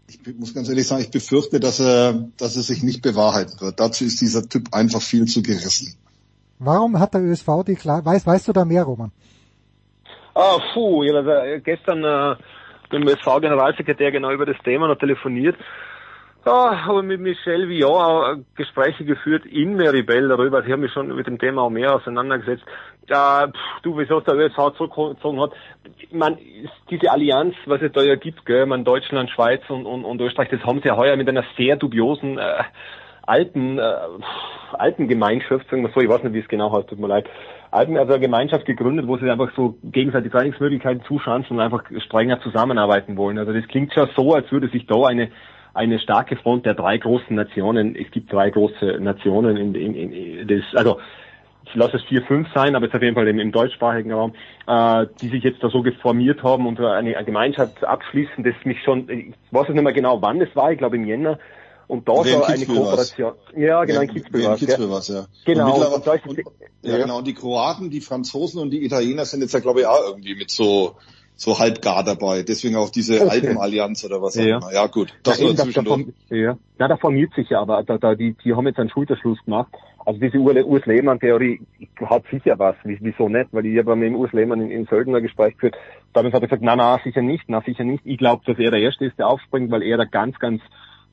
ich be- muss ganz ehrlich sagen, ich befürchte, dass er, dass er sich nicht bewahrheiten wird. Dazu ist dieser Typ einfach viel zu gerissen. Warum hat der ÖSV die Klage? Weißt, weißt du da mehr, Roman? Ah, puh, ich habe also gestern äh, mit dem SV-Generalsekretär genau über das Thema noch telefoniert. Ja, habe mit Michel Villon äh, Gespräche geführt in Meribel darüber. Sie haben mich schon mit dem Thema auch mehr auseinandergesetzt. Ja, pff, du, wieso der ÖSV zurückgezogen hat. Meine, diese Allianz, was es da ja gibt, gell, man Deutschland, Schweiz und, und, und Österreich, das haben sie ja heuer mit einer sehr dubiosen äh, alten, äh, alten Gemeinschaft, sagen wir so, ich weiß nicht, wie es genau heißt, tut mir leid, alten, also eine Gemeinschaft gegründet, wo sie einfach so gegenseitig Trainingsmöglichkeiten zuschanzen und einfach strenger zusammenarbeiten wollen. Also das klingt schon so, als würde sich da eine eine starke Front der drei großen Nationen, es gibt drei große Nationen in, in, in das, also ich lasse es vier, fünf sein, aber jetzt auf jeden Fall im, im deutschsprachigen Raum, äh, die sich jetzt da so geformiert haben und eine, eine Gemeinschaft abschließen, das mich schon, ich weiß nicht mehr genau, wann es war, ich glaube im Jänner, und da so eine. Kooperation. Ja, genau, in Kitzbühel in war's, Kitzbühel ja. ja. Genau, Und und und, ja, genau. Und die Kroaten, die Franzosen und die Italiener sind jetzt ja, glaube ich, auch irgendwie mit so, so halb gar dabei. Deswegen auch diese Okay. Alpenallianz oder was auch Ja. immer. Ja, gut. Das ja, da, zwischendurch. ja. ja, da formiert sich ja, aber da, da, die, die haben jetzt einen Schulterschluss gemacht. Also diese Ur- Urs Lehmann-Theorie hat sicher was. Wie- Wieso nicht? Weil ich habe mit dem Urs Lehmann in, in Sölden ein Gespräch geführt. Damals hat er gesagt, na, na, sicher nicht, na, sicher nicht. Ich glaube, dass er der Erste ist, der aufspringt, weil er der ganz, ganz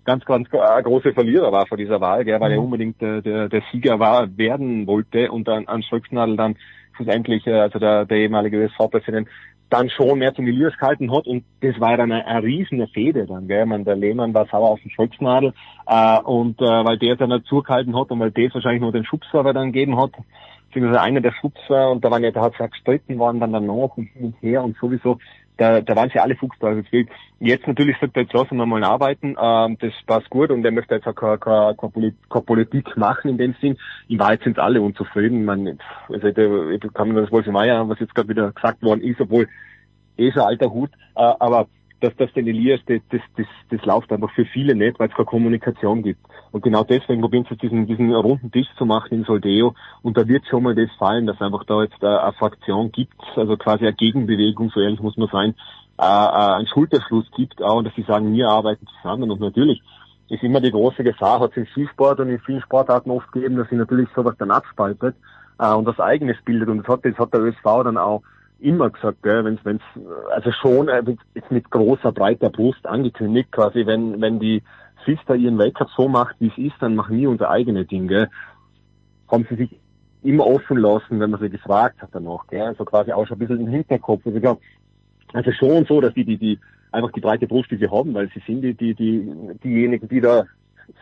ganz, ganz äh, große Verlierer war vor dieser Wahl, gell, weil er Mhm. unbedingt äh, der, der Sieger war, werden wollte und dann an Schröcksnadel dann schlussendlich, äh, also der, der ehemalige ÖSV-Präsident, dann schon mehr zum Elias gehalten hat und das war dann eine, eine riesige Fehde dann, gell. Man, der Lehmann war sauer auf den Schröcksnadel äh, und äh, weil der dann dazu gehalten hat und weil der wahrscheinlich nur den Schubser dann gegeben hat, beziehungsweise einer der Schubser und da waren ja, da hat es ja gestritten worden dann danach und hin und her und sowieso da, da waren sie alle fuchsteufelswild. Jetzt natürlich sagt er, jetzt lassen wir mal arbeiten, ähm, das passt gut und er möchte jetzt auch keine, keine, keine, Polit keine Politik machen in dem Sinn. In Wahrheit sind alle unzufrieden. Man, also ich kann mir das wohl Meier, was jetzt gerade wieder gesagt worden ist, obwohl eh schon alter Hut, äh, aber dass das den Elias, das, das, das, das läuft einfach für viele nicht, weil es keine Kommunikation gibt. Und genau deswegen probieren sie diesen, diesen runden Tisch zu machen in Soldeo. Und da wird schon mal das fallen, dass einfach da jetzt eine Fraktion gibt, also quasi eine Gegenbewegung, so ehrlich muss man sein, äh, äh, einen Schulterschluss gibt auch und dass sie sagen, wir arbeiten zusammen. Und natürlich ist immer die große Gefahr, hat es im Skisport und in vielen Sportarten oft gegeben, dass sie natürlich sowas dann abspaltet äh, und das eigenes bildet. Und das hat, das hat der ÖSV dann auch immer gesagt, gell, wenn's, wenn's, also schon äh, mit, mit großer, breiter Brust angekündigt, quasi, wenn, wenn die Sister ihren Weltcup so macht, wie es ist, dann machen wir unser eigenes Ding, gell. Haben sie sich immer offen lassen, wenn man sie gefragt hat danach, gell, also quasi auch schon ein bisschen im Hinterkopf. Also, glaub, also schon so, dass die, die, die, einfach die breite Brust, die sie haben, weil sie sind die, die, die, diejenigen, die da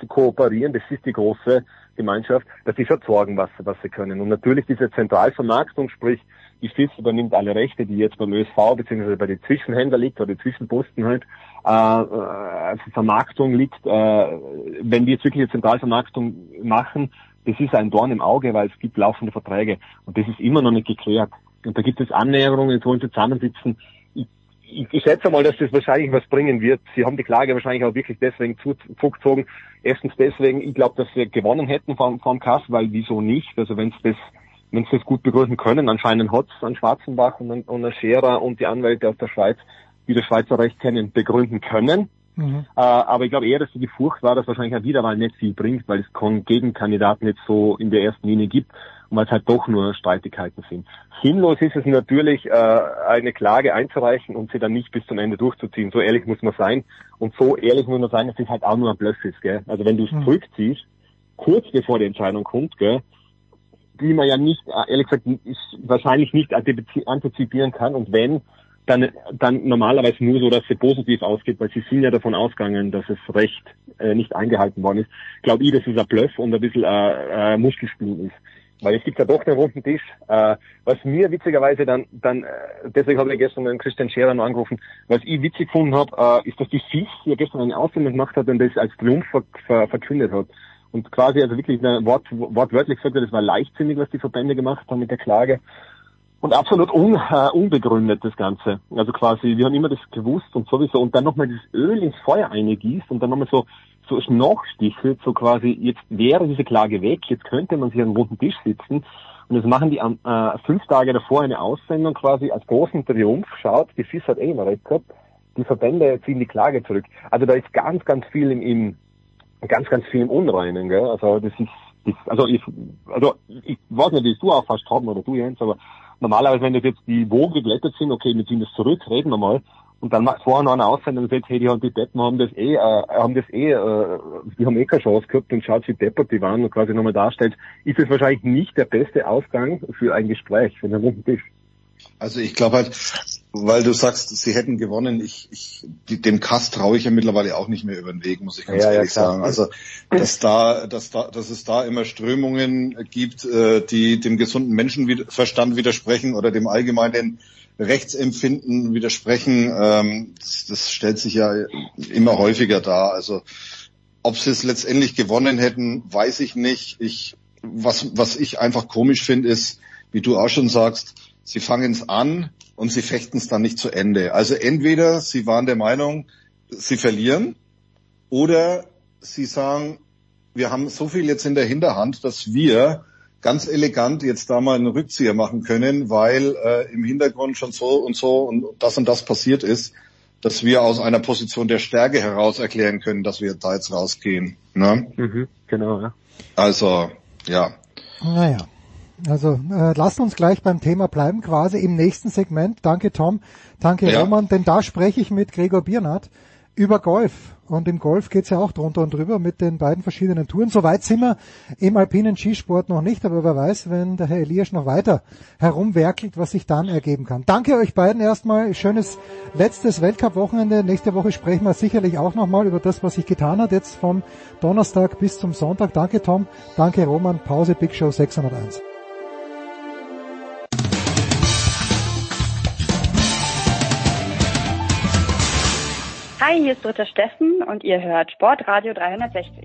kooperieren, das ist die große Gemeinschaft, dass sie schon sorgen, was, was sie können. Und natürlich diese Zentralvermarktung, sprich, FIS übernimmt alle Rechte, die jetzt beim ÖSV bzw. bei den Zwischenhändlern liegt oder die Zwischenposten halt, äh, also Vermarktung liegt, äh, wenn die jetzt wirklich eine Zentralvermarktung machen, das ist ein Dorn im Auge, weil es gibt laufende Verträge und das ist immer noch nicht geklärt. Und da gibt es Annäherungen, jetzt wollen sie zusammensitzen. Ich, ich, ich schätze mal, dass das wahrscheinlich was bringen wird. Sie haben die Klage wahrscheinlich auch wirklich deswegen zugezogen. Erstens deswegen, ich glaube, dass wir gewonnen hätten vom, vom Kass, weil wieso nicht? Also wenn es das wenn sie das gut begründen können, anscheinend hat es an Schwarzenbach und an, und an Scherer und die Anwälte aus der Schweiz, die das Schweizer Recht kennen, begründen können. Mhm. Äh, aber ich glaube eher, dass die Furcht war, dass wahrscheinlich eine Wiederwahl nicht viel bringt, weil es keinen Gegenkandidaten nicht so in der ersten Linie gibt und weil es halt doch nur Streitigkeiten sind. Sinnlos ist es natürlich, äh, eine Klage einzureichen und sie dann nicht bis zum Ende durchzuziehen. So ehrlich muss man sein. Und so ehrlich muss man sein, dass es halt auch nur ein Bluff ist. Gell? Also wenn du es mhm. zurückziehst, kurz bevor die Entscheidung kommt, gell, die man ja nicht, äh, ehrlich gesagt, wahrscheinlich nicht antizipieren kann und wenn, dann, dann normalerweise nur so, dass sie positiv ausgeht, weil sie sind ja davon ausgegangen, dass das Recht äh, nicht eingehalten worden ist. Glaube ich, dass es ein Bluff und ein bisschen äh, äh, Muskelspiel ist. Weil es gibt ja doch den runden Tisch. Äh, was mir witzigerweise dann, dann äh, deswegen habe ich gestern den Christian Scherer noch angerufen, was ich witzig gefunden habe, äh, ist, dass die FIS ja gestern eine Aussendung gemacht hat und das als Triumph ver ver verkündet hat. Und quasi also wirklich eine Wort, wortwörtlich gesagt, das war leichtsinnig, was die Verbände gemacht haben mit der Klage. Und absolut un, äh, unbegründet das Ganze. Also quasi, wir haben immer das gewusst und sowieso. Und dann nochmal das Öl ins Feuer eingießt und dann nochmal so so nachstichelt, so quasi, jetzt wäre diese Klage weg, jetzt könnte man sich an einem runden Tisch sitzen. Und das machen die äh, fünf Tage davor eine Aussendung quasi als großen Triumph, schaut, die FIS hat eh immer recht gehabt, die Verbände ziehen die Klage zurück. Also da ist ganz, ganz viel im, im ganz, ganz viel im Unreinen, gell? Also das ist, das, also ich, also ich weiß nicht, wie du auch fast haben oder du Jens, aber normalerweise, wenn das jetzt die Wogen geglättet sind, okay, wir ziehen das zurück, reden wir mal. Und dann macht vorher noch einer Aussendung und sagt, hey, die haben die Deppen haben das eh, äh, haben das eh, äh, die haben eh keine Chance gehabt und schaut, wie deppert die waren und quasi nochmal darstellt, ist es wahrscheinlich nicht der beste Ausgang für ein Gespräch, für einen runden Tisch. Also ich glaube halt, weil du sagst, sie hätten gewonnen, ich, ich dem Kass traue ich ja mittlerweile auch nicht mehr über den Weg, muss ich ganz ja, ehrlich ja, sagen. Also dass da, dass da, dass es da immer Strömungen gibt, äh, die dem gesunden Menschenverstand widersprechen oder dem allgemeinen Rechtsempfinden widersprechen, ähm, das, das stellt sich ja immer häufiger dar. Also ob sie es letztendlich gewonnen hätten, weiß ich nicht. Ich, was, was ich einfach komisch finde, ist, wie du auch schon sagst, sie fangen es an und sie fechten es dann nicht zu Ende. Also entweder sie waren der Meinung, sie verlieren oder sie sagen, wir haben so viel jetzt in der Hinterhand, dass wir ganz elegant jetzt da mal einen Rückzieher machen können, weil äh, im Hintergrund schon so und so und das und das passiert ist, dass wir aus einer Position der Stärke heraus erklären können, dass wir da jetzt rausgehen. Ne? Mhm, genau, ja. Also, ja. Naja. Also äh, lasst uns gleich beim Thema bleiben, quasi im nächsten Segment. Danke Tom, danke ja. Roman, denn da spreche ich mit Gregor Biernat über Golf. Und im Golf geht's ja auch drunter und drüber mit den beiden verschiedenen Touren. Soweit sind wir im alpinen Skisport noch nicht, aber wer weiß, wenn der Herr Elias noch weiter herumwerkelt, was sich dann ergeben kann. Danke euch beiden erstmal. Schönes letztes Weltcup-Wochenende. Nächste Woche sprechen wir sicherlich auch nochmal über das, was sich getan hat, jetzt vom Donnerstag bis zum Sonntag. Danke Tom, danke Roman. Pause Big Show 601. Hi, hier ist Dritter Steffen und ihr hört Sportradio 360.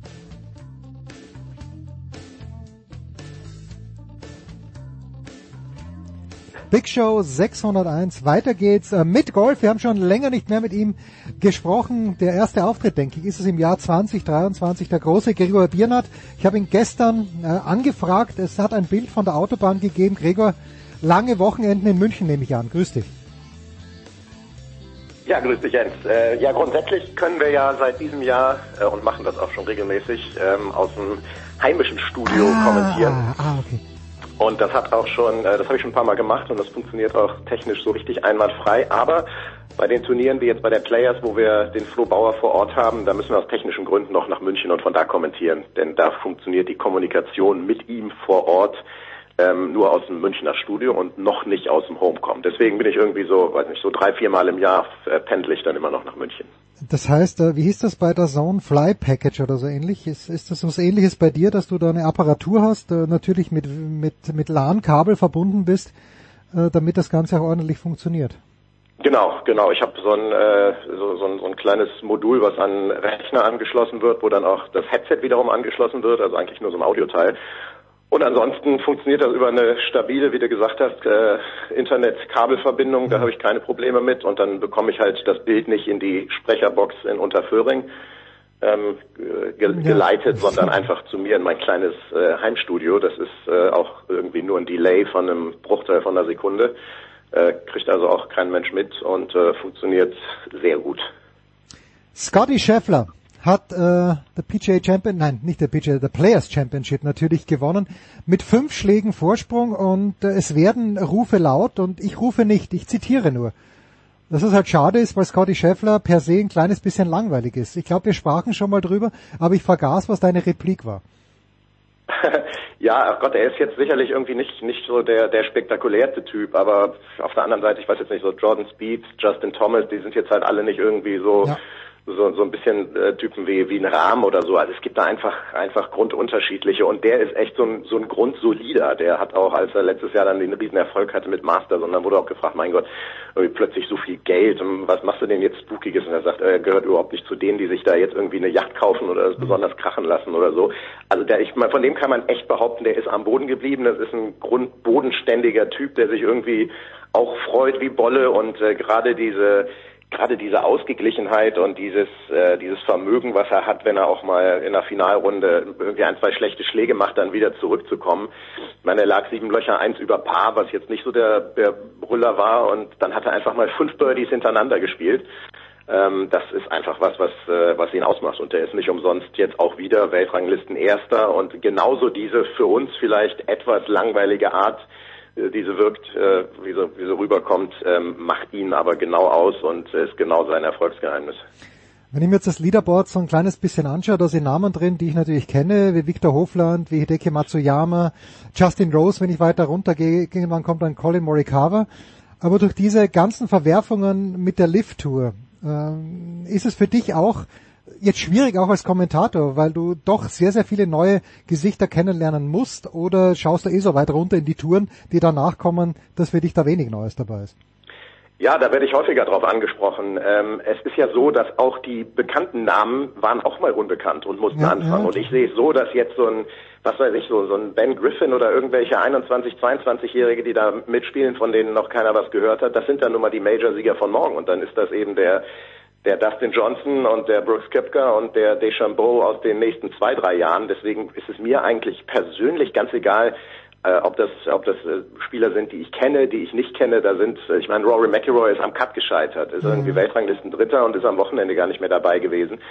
Big Show 601. Weiter geht's äh, mit Golf. Wir haben schon länger nicht mehr mit ihm gesprochen. Der erste Auftritt, denke ich, ist es im Jahr 2023. Der große Gregor Biernat. Ich habe ihn gestern äh, angefragt. Es hat ein Bild von der Autobahn gegeben. Gregor, lange Wochenenden in München nehme ich an. Grüß dich. Ja, grüß dich Jens. Äh, ja, grundsätzlich können wir ja seit diesem Jahr äh, und machen das auch schon regelmäßig ähm, aus dem heimischen Studio ah, kommentieren. Ah, okay. Und das hat auch schon, äh, das habe ich schon ein paar Mal gemacht und das funktioniert auch technisch so richtig einwandfrei. Aber bei den Turnieren wie jetzt bei der Players, wo wir den Flo Bauer vor Ort haben, da müssen wir aus technischen Gründen noch nach München und von da kommentieren. Denn da funktioniert die Kommunikation mit ihm vor Ort ähm, nur aus dem Münchner Studio und noch nicht aus dem Homecom. Deswegen bin ich irgendwie so, weiß nicht, so drei, vier Mal im Jahr äh, pendle ich dann immer noch nach München. Das heißt, äh, wie hieß das bei der Zone Fly Package oder so ähnlich? Ist, ist das was ähnliches bei dir, dass du da eine Apparatur hast, äh, natürlich mit, mit, mit LAN-Kabel verbunden bist, äh, damit das Ganze auch ordentlich funktioniert? Genau, genau. Ich habe so ein, äh, so, so, ein, so ein kleines Modul, was an Rechner angeschlossen wird, wo dann auch das Headset wiederum angeschlossen wird, also eigentlich nur so ein Audioteil. Und ansonsten funktioniert das über eine stabile, wie du gesagt hast, äh, Internet-Kabelverbindung. Da habe ich keine Probleme mit. Und dann bekomme ich halt das Bild nicht in die Sprecherbox in Unterföhring ähm, ge geleitet, sondern einfach zu mir in mein kleines äh, Heimstudio. Das ist äh, auch irgendwie nur ein Delay von einem Bruchteil von einer Sekunde. Äh, kriegt also auch kein Mensch mit und äh, funktioniert sehr gut. Scotty Scheffler hat äh, der PGA Champion, nein, nicht der PGA, der Players Championship natürlich gewonnen mit fünf Schlägen Vorsprung und äh, es werden Rufe laut und ich rufe nicht, ich zitiere nur. Dass es halt schade ist, weil Scotty Scheffler per se ein kleines bisschen langweilig ist. Ich glaube, wir sprachen schon mal drüber, aber ich vergaß, was deine Replik war. ja, ach Gott, er ist jetzt sicherlich irgendwie nicht nicht so der der spektakulärste Typ, aber auf der anderen Seite, ich weiß jetzt nicht, so Jordan Speed, Justin Thomas, die sind jetzt halt alle nicht irgendwie so ja so, so ein bisschen äh, Typen wie, wie ein Rahm oder so. Also es gibt da einfach, einfach grundunterschiedliche und der ist echt so ein, so ein Grundsolider. Der hat auch, als er letztes Jahr dann den riesen Erfolg hatte mit Masters und dann wurde auch gefragt, mein Gott, plötzlich so viel Geld, was machst du denn jetzt Spookiges? Und er sagt, er gehört überhaupt nicht zu denen, die sich da jetzt irgendwie eine Yacht kaufen oder es besonders krachen lassen oder so. Also der, ich von dem kann man echt behaupten, der ist am Boden geblieben. Das ist ein grundbodenständiger Typ, der sich irgendwie auch freut wie Bolle und äh, gerade diese gerade diese Ausgeglichenheit und dieses äh, dieses Vermögen, was er hat, wenn er auch mal in der Finalrunde irgendwie ein, zwei schlechte Schläge macht, dann wieder zurückzukommen. Ich meine, er lag sieben Löcher eins über Paar, was jetzt nicht so der, der Brüller war und dann hat er einfach mal fünf Birdies hintereinander gespielt. Ähm, das ist einfach was, was, äh, was ihn ausmacht. Und der ist nicht umsonst jetzt auch wieder Weltranglisten Erster und genauso diese für uns vielleicht etwas langweilige Art, diese wirkt, äh, wie, so, wie so rüberkommt, ähm, macht ihn aber genau aus und ist genau sein Erfolgsgeheimnis. Wenn ich mir jetzt das Leaderboard so ein kleines bisschen anschaue, da sind Namen drin, die ich natürlich kenne, wie Victor Hofland, wie Hideki Matsuyama, Justin Rose, wenn ich weiter runtergehe, irgendwann kommt dann Colin Morikawa. Aber durch diese ganzen Verwerfungen mit der Lift-Tour, äh, ist es für dich auch jetzt schwierig auch als Kommentator, weil du doch sehr, sehr viele neue Gesichter kennenlernen musst oder schaust du eh so weit runter in die Touren, die danach kommen, dass für dich da wenig Neues dabei ist? Ja, da werde ich häufiger drauf angesprochen. Ähm, es ist ja so, dass auch die bekannten Namen waren auch mal unbekannt und mussten ja, anfangen. Ja. Und ich sehe es so, dass jetzt so ein, was weiß ich, so, so ein Ben Griffin oder irgendwelche 21, 22-Jährige, die da mitspielen, von denen noch keiner was gehört hat, das sind dann nun mal die Major-Sieger von morgen. Und dann ist das eben der der Dustin Johnson und der Brooks Koepka und der Deschambeau aus den nächsten zwei, drei Jahren. Deswegen ist es mir eigentlich persönlich ganz egal, äh, ob das, ob das äh, Spieler sind, die ich kenne, die ich nicht kenne. Da sind, äh, ich meine, Rory McIlroy ist am Cut gescheitert, ist mhm. irgendwie Weltranglisten Dritter und ist am Wochenende gar nicht mehr dabei gewesen.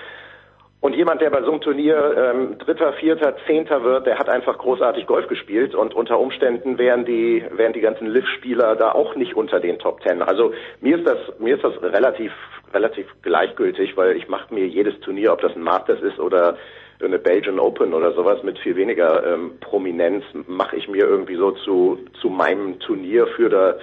Und jemand, der bei so einem Turnier ähm, Dritter, Vierter, Zehnter wird, der hat einfach großartig Golf gespielt und unter Umständen wären die, wären die ganzen Liv-Spieler da auch nicht unter den Top Ten. Also mir ist das, mir ist das relativ, relativ gleichgültig, weil ich mache mir jedes Turnier, ob das ein Masters ist oder eine Belgian Open oder sowas mit viel weniger ähm, Prominenz, mache ich mir irgendwie so zu, zu meinem Turnier für da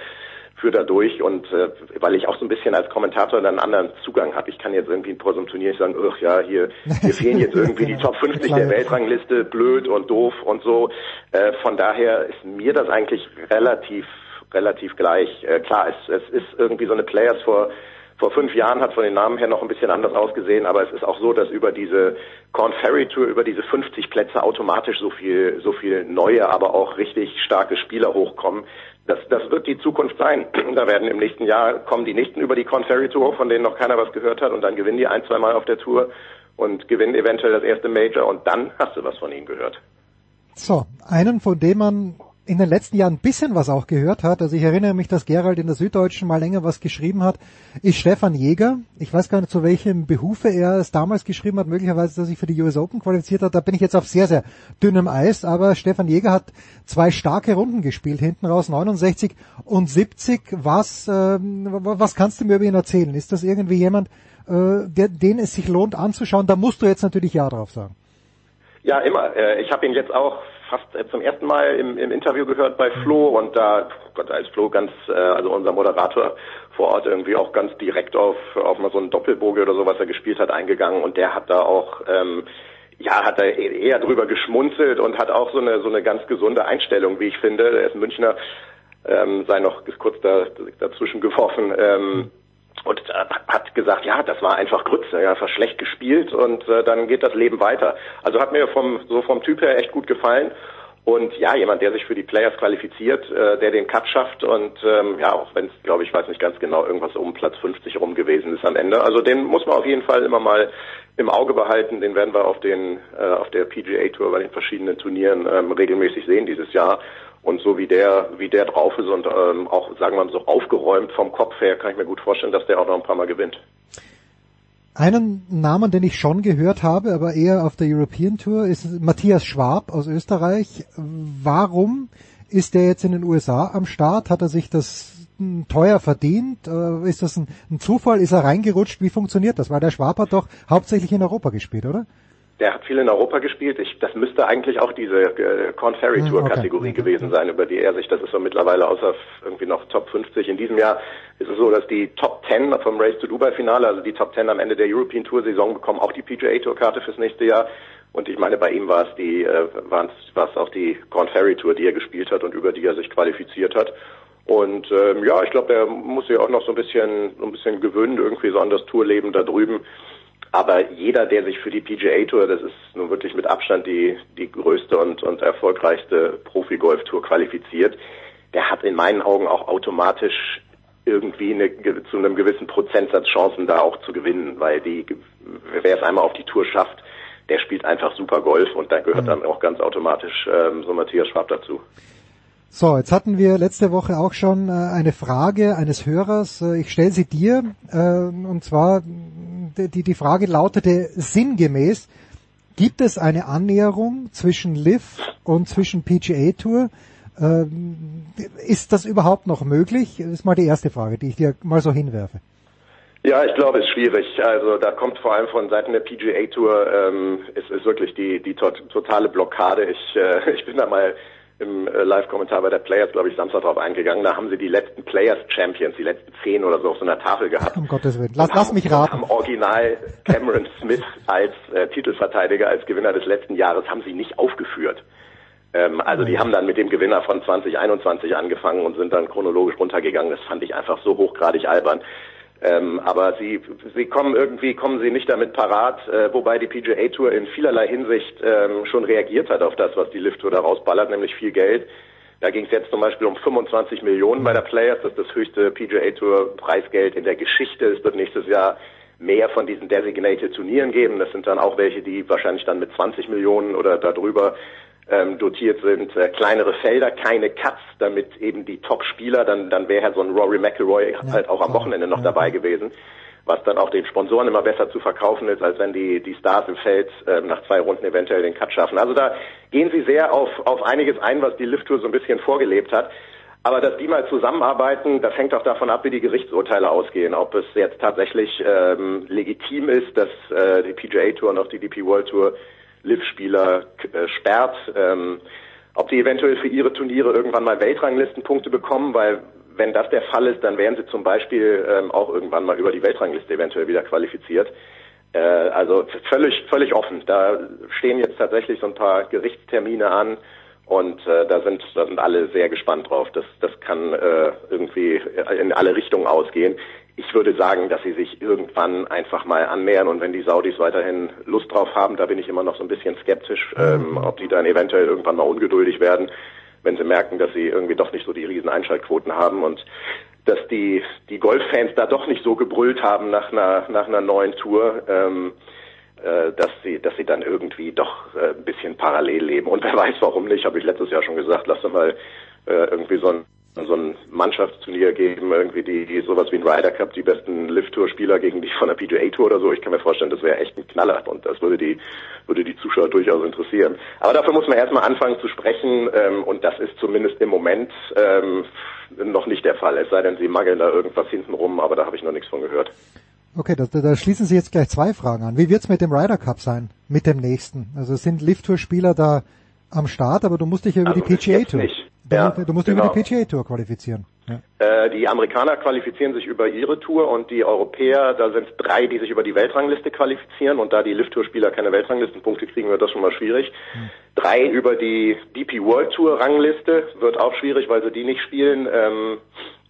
für dadurch und äh, weil ich auch so ein bisschen als Kommentator einen anderen Zugang habe. Ich kann jetzt irgendwie vor so einem Turnier nicht sagen, ach ja, hier, hier fehlen jetzt irgendwie die Top 50 der Weltrangliste, blöd und doof und so. Äh, von daher ist mir das eigentlich relativ relativ gleich. Äh, klar, es, es ist irgendwie so eine Players vor vor fünf Jahren hat von den Namen her noch ein bisschen anders ausgesehen, aber es ist auch so, dass über diese Corn Ferry Tour, über diese 50 Plätze automatisch so viel, so viel neue, aber auch richtig starke Spieler hochkommen. Das, das wird die Zukunft sein. Da werden im nächsten Jahr kommen die nächsten über die Corn Ferry Tour, von denen noch keiner was gehört hat, und dann gewinnen die ein, zwei Mal auf der Tour und gewinnen eventuell das erste Major und dann hast du was von ihnen gehört. So, einen, von dem man in den letzten Jahren ein bisschen was auch gehört hat, also ich erinnere mich, dass Gerald in der Süddeutschen mal länger was geschrieben hat, ist Stefan Jäger. Ich weiß gar nicht, zu welchem Behufe er es damals geschrieben hat, möglicherweise, dass sich für die US Open qualifiziert hat. Da bin ich jetzt auf sehr, sehr dünnem Eis, aber Stefan Jäger hat zwei starke Runden gespielt, hinten raus 69 und 70. Was, ähm, was kannst du mir über ihn erzählen? Ist das irgendwie jemand, äh, der, den es sich lohnt anzuschauen? Da musst du jetzt natürlich Ja drauf sagen. Ja, immer. Äh, ich habe ihn jetzt auch fast äh, zum ersten Mal im, im Interview gehört bei Flo und da, Gott, da ist Flo ganz, äh, also unser Moderator vor Ort irgendwie auch ganz direkt auf, auf mal so einen Doppelboge oder so, was er gespielt hat, eingegangen und der hat da auch, ähm, ja, hat er eher drüber geschmunzelt und hat auch so eine, so eine ganz gesunde Einstellung, wie ich finde. Er ist Münchner, ähm, sei noch kurz da, dazwischen geworfen, ähm, und äh, hat gesagt, ja, das war einfach Grütze, ja, war schlecht gespielt und äh, dann geht das Leben weiter. Also hat mir vom so vom Typ her echt gut gefallen Und ja, jemand, der sich für die Players qualifiziert, äh, der den Cut schafft und ähm, ja, auch wenn es, glaube ich, weiß nicht ganz genau, irgendwas um Platz 50 rum gewesen ist am Ende. Also den muss man auf jeden Fall immer mal im Auge behalten. Den werden wir auf den äh, auf der PGA Tour bei den verschiedenen Turnieren ähm, regelmäßig sehen dieses Jahr. Und so wie der wie der drauf ist und ähm, auch sagen wir mal so aufgeräumt vom Kopf her, kann ich mir gut vorstellen, dass der auch noch ein paar Mal gewinnt. Einen Namen, den ich schon gehört habe, aber eher auf der European Tour, ist Matthias Schwab aus Österreich. Warum ist der jetzt in den USA am Start? Hat er sich das hm, teuer verdient? Äh, ist das ein, ein Zufall? Ist er reingerutscht? Wie funktioniert das? Weil der Schwab hat doch hauptsächlich in Europa gespielt, oder? Der hat viel in Europa gespielt. Ich, das müsste eigentlich auch diese äh, Corn Ferry Tour Hm, okay. Kategorie gewesen sein, über die er sich, das ist so mittlerweile außer irgendwie noch Top 50. In diesem Jahr ist es so, dass die Top 10 vom Race to Dubai Finale, also die Top 10 am Ende der European Tour Saison bekommen auch die PGA Tour Karte fürs nächste Jahr. Und ich meine, bei ihm war es die, äh, war es auch die Corn Ferry Tour, die er gespielt hat und über die er sich qualifiziert hat. Und ähm, ja, ich glaube, er muss sich auch noch so ein bisschen, so ein bisschen gewöhnen irgendwie so an das Tourleben da drüben. Aber jeder, der sich für die PGA Tour, das ist nun wirklich mit Abstand die, die größte und, und erfolgreichste Profi-Golf-Tour qualifiziert, der hat in meinen Augen auch automatisch irgendwie eine, zu einem gewissen Prozentsatz Chancen da auch zu gewinnen, weil die, wer es einmal auf die Tour schafft, der spielt einfach super Golf und da gehört dann auch ganz automatisch ähm, so Matthias Schwab dazu. So, jetzt hatten wir letzte Woche auch schon äh, eine Frage eines Hörers. Äh, ich stelle sie dir, äh, und zwar die, die Frage lautete sinngemäß, gibt es eine Annäherung zwischen Liv und zwischen PGA Tour? Ist das überhaupt noch möglich? Das ist mal die erste Frage, die ich dir mal so hinwerfe. Ja, ich glaube, es ist schwierig. Also da kommt vor allem von Seiten der PGA Tour, ähm, es ist wirklich die, die to totale Blockade. Ich, äh, ich bin da mal im äh, Live-Kommentar bei der Players, glaube ich, Samstag drauf eingegangen. Da haben sie die letzten Players Champions, die letzten zehn oder so auf so einer Tafel gehabt. Um Gottes Willen. Lass, lass mich raten. Am Original Cameron Smith als äh, Titelverteidiger, als Gewinner des letzten Jahres, haben sie nicht aufgeführt. Ähm, also die haben dann mit dem Gewinner von 2021 angefangen und sind dann chronologisch runtergegangen. Das fand ich einfach so hochgradig albern. Ähm, aber sie, sie kommen irgendwie, kommen sie nicht damit parat, äh, wobei die PGA Tour in vielerlei Hinsicht ähm, schon reagiert hat auf das, was die Lift Tour da rausballert, nämlich viel Geld. Da ging es jetzt zum Beispiel um 25 Millionen bei der Players, das ist das höchste PGA Tour Preisgeld in der Geschichte. Es wird nächstes Jahr mehr von diesen Designated Turnieren geben. Das sind dann auch welche, die wahrscheinlich dann mit 20 Millionen oder darüber ähm, dotiert sind, äh, kleinere Felder, keine Cuts, damit eben die Top-Spieler, dann, dann wäre halt so ein Rory McIlroy halt auch am Wochenende noch dabei gewesen, was dann auch den Sponsoren immer besser zu verkaufen ist, als wenn die, die Stars im Feld äh, nach zwei Runden eventuell den Cut schaffen. Also da gehen sie sehr auf, auf einiges ein, was die Lift Tour so ein bisschen vorgelebt hat. Aber dass die mal zusammenarbeiten, das hängt auch davon ab, wie die Gerichtsurteile ausgehen. Ob es jetzt tatsächlich ähm, legitim ist, dass äh, die PGA Tour und auch die DP World Tour Liv-Spieler äh, sperrt, ähm, ob die eventuell für ihre Turniere irgendwann mal Weltranglistenpunkte bekommen, weil wenn das der Fall ist, dann wären sie zum Beispiel ähm, auch irgendwann mal über die Weltrangliste eventuell wieder qualifiziert. Äh, also völlig, völlig offen. Da stehen jetzt tatsächlich so ein paar Gerichtstermine an und äh, da sind da sind alle sehr gespannt drauf. Das das kann äh, irgendwie in alle Richtungen ausgehen. Ich würde sagen, dass sie sich irgendwann einfach mal annähern und wenn die Saudis weiterhin Lust drauf haben, da bin ich immer noch so ein bisschen skeptisch, ähm, ob die dann eventuell irgendwann mal ungeduldig werden, wenn sie merken, dass sie irgendwie doch nicht so die riesen Einschaltquoten haben und dass die die Golffans da doch nicht so gebrüllt haben nach einer nach einer neuen Tour. Ähm, äh, dass sie, dass sie dann irgendwie doch äh, ein bisschen parallel leben. Und wer weiß, warum nicht, habe ich letztes Jahr schon gesagt, lass doch mal äh, irgendwie so ein so ein Mannschaftsturnier geben, irgendwie die, die sowas wie ein Ryder Cup, die besten Lift-Tour-Spieler gegen die von der PGA Tour oder so. Ich kann mir vorstellen, das wäre echt ein Knaller und das würde die, würde die Zuschauer durchaus interessieren. Aber dafür muss man erstmal anfangen zu sprechen ähm, und das ist zumindest im Moment ähm, noch nicht der Fall. Es sei denn, sie mageln da irgendwas hinten rum, aber da habe ich noch nichts von gehört. Okay, da, da schließen Sie jetzt gleich zwei Fragen an. Wie wird's mit dem Ryder Cup sein, mit dem nächsten? Also sind Lift-Tour-Spieler da am Start, aber du musst dich ja über Also die PGA Tour. nicht. Du, Ja, musst- du musst genau. über die PGA Tour qualifizieren. Ja. Äh, die Amerikaner qualifizieren sich über ihre Tour und die Europäer, da sind es drei, die sich über die Weltrangliste qualifizieren und da die Lift-Tour-Spieler keine Weltranglistenpunkte kriegen, wird das schon mal schwierig. Drei über die DP World Tour Rangliste wird auch schwierig, weil sie die nicht spielen. Ähm,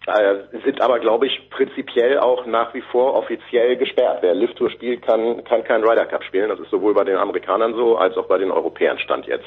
äh, sind aber, glaube ich, prinzipiell auch nach wie vor offiziell gesperrt. Wer Lift Tour spielt, kann, kann keinen Ryder Cup spielen. Das ist sowohl bei den Amerikanern so, als auch bei den Europäern Stand jetzt.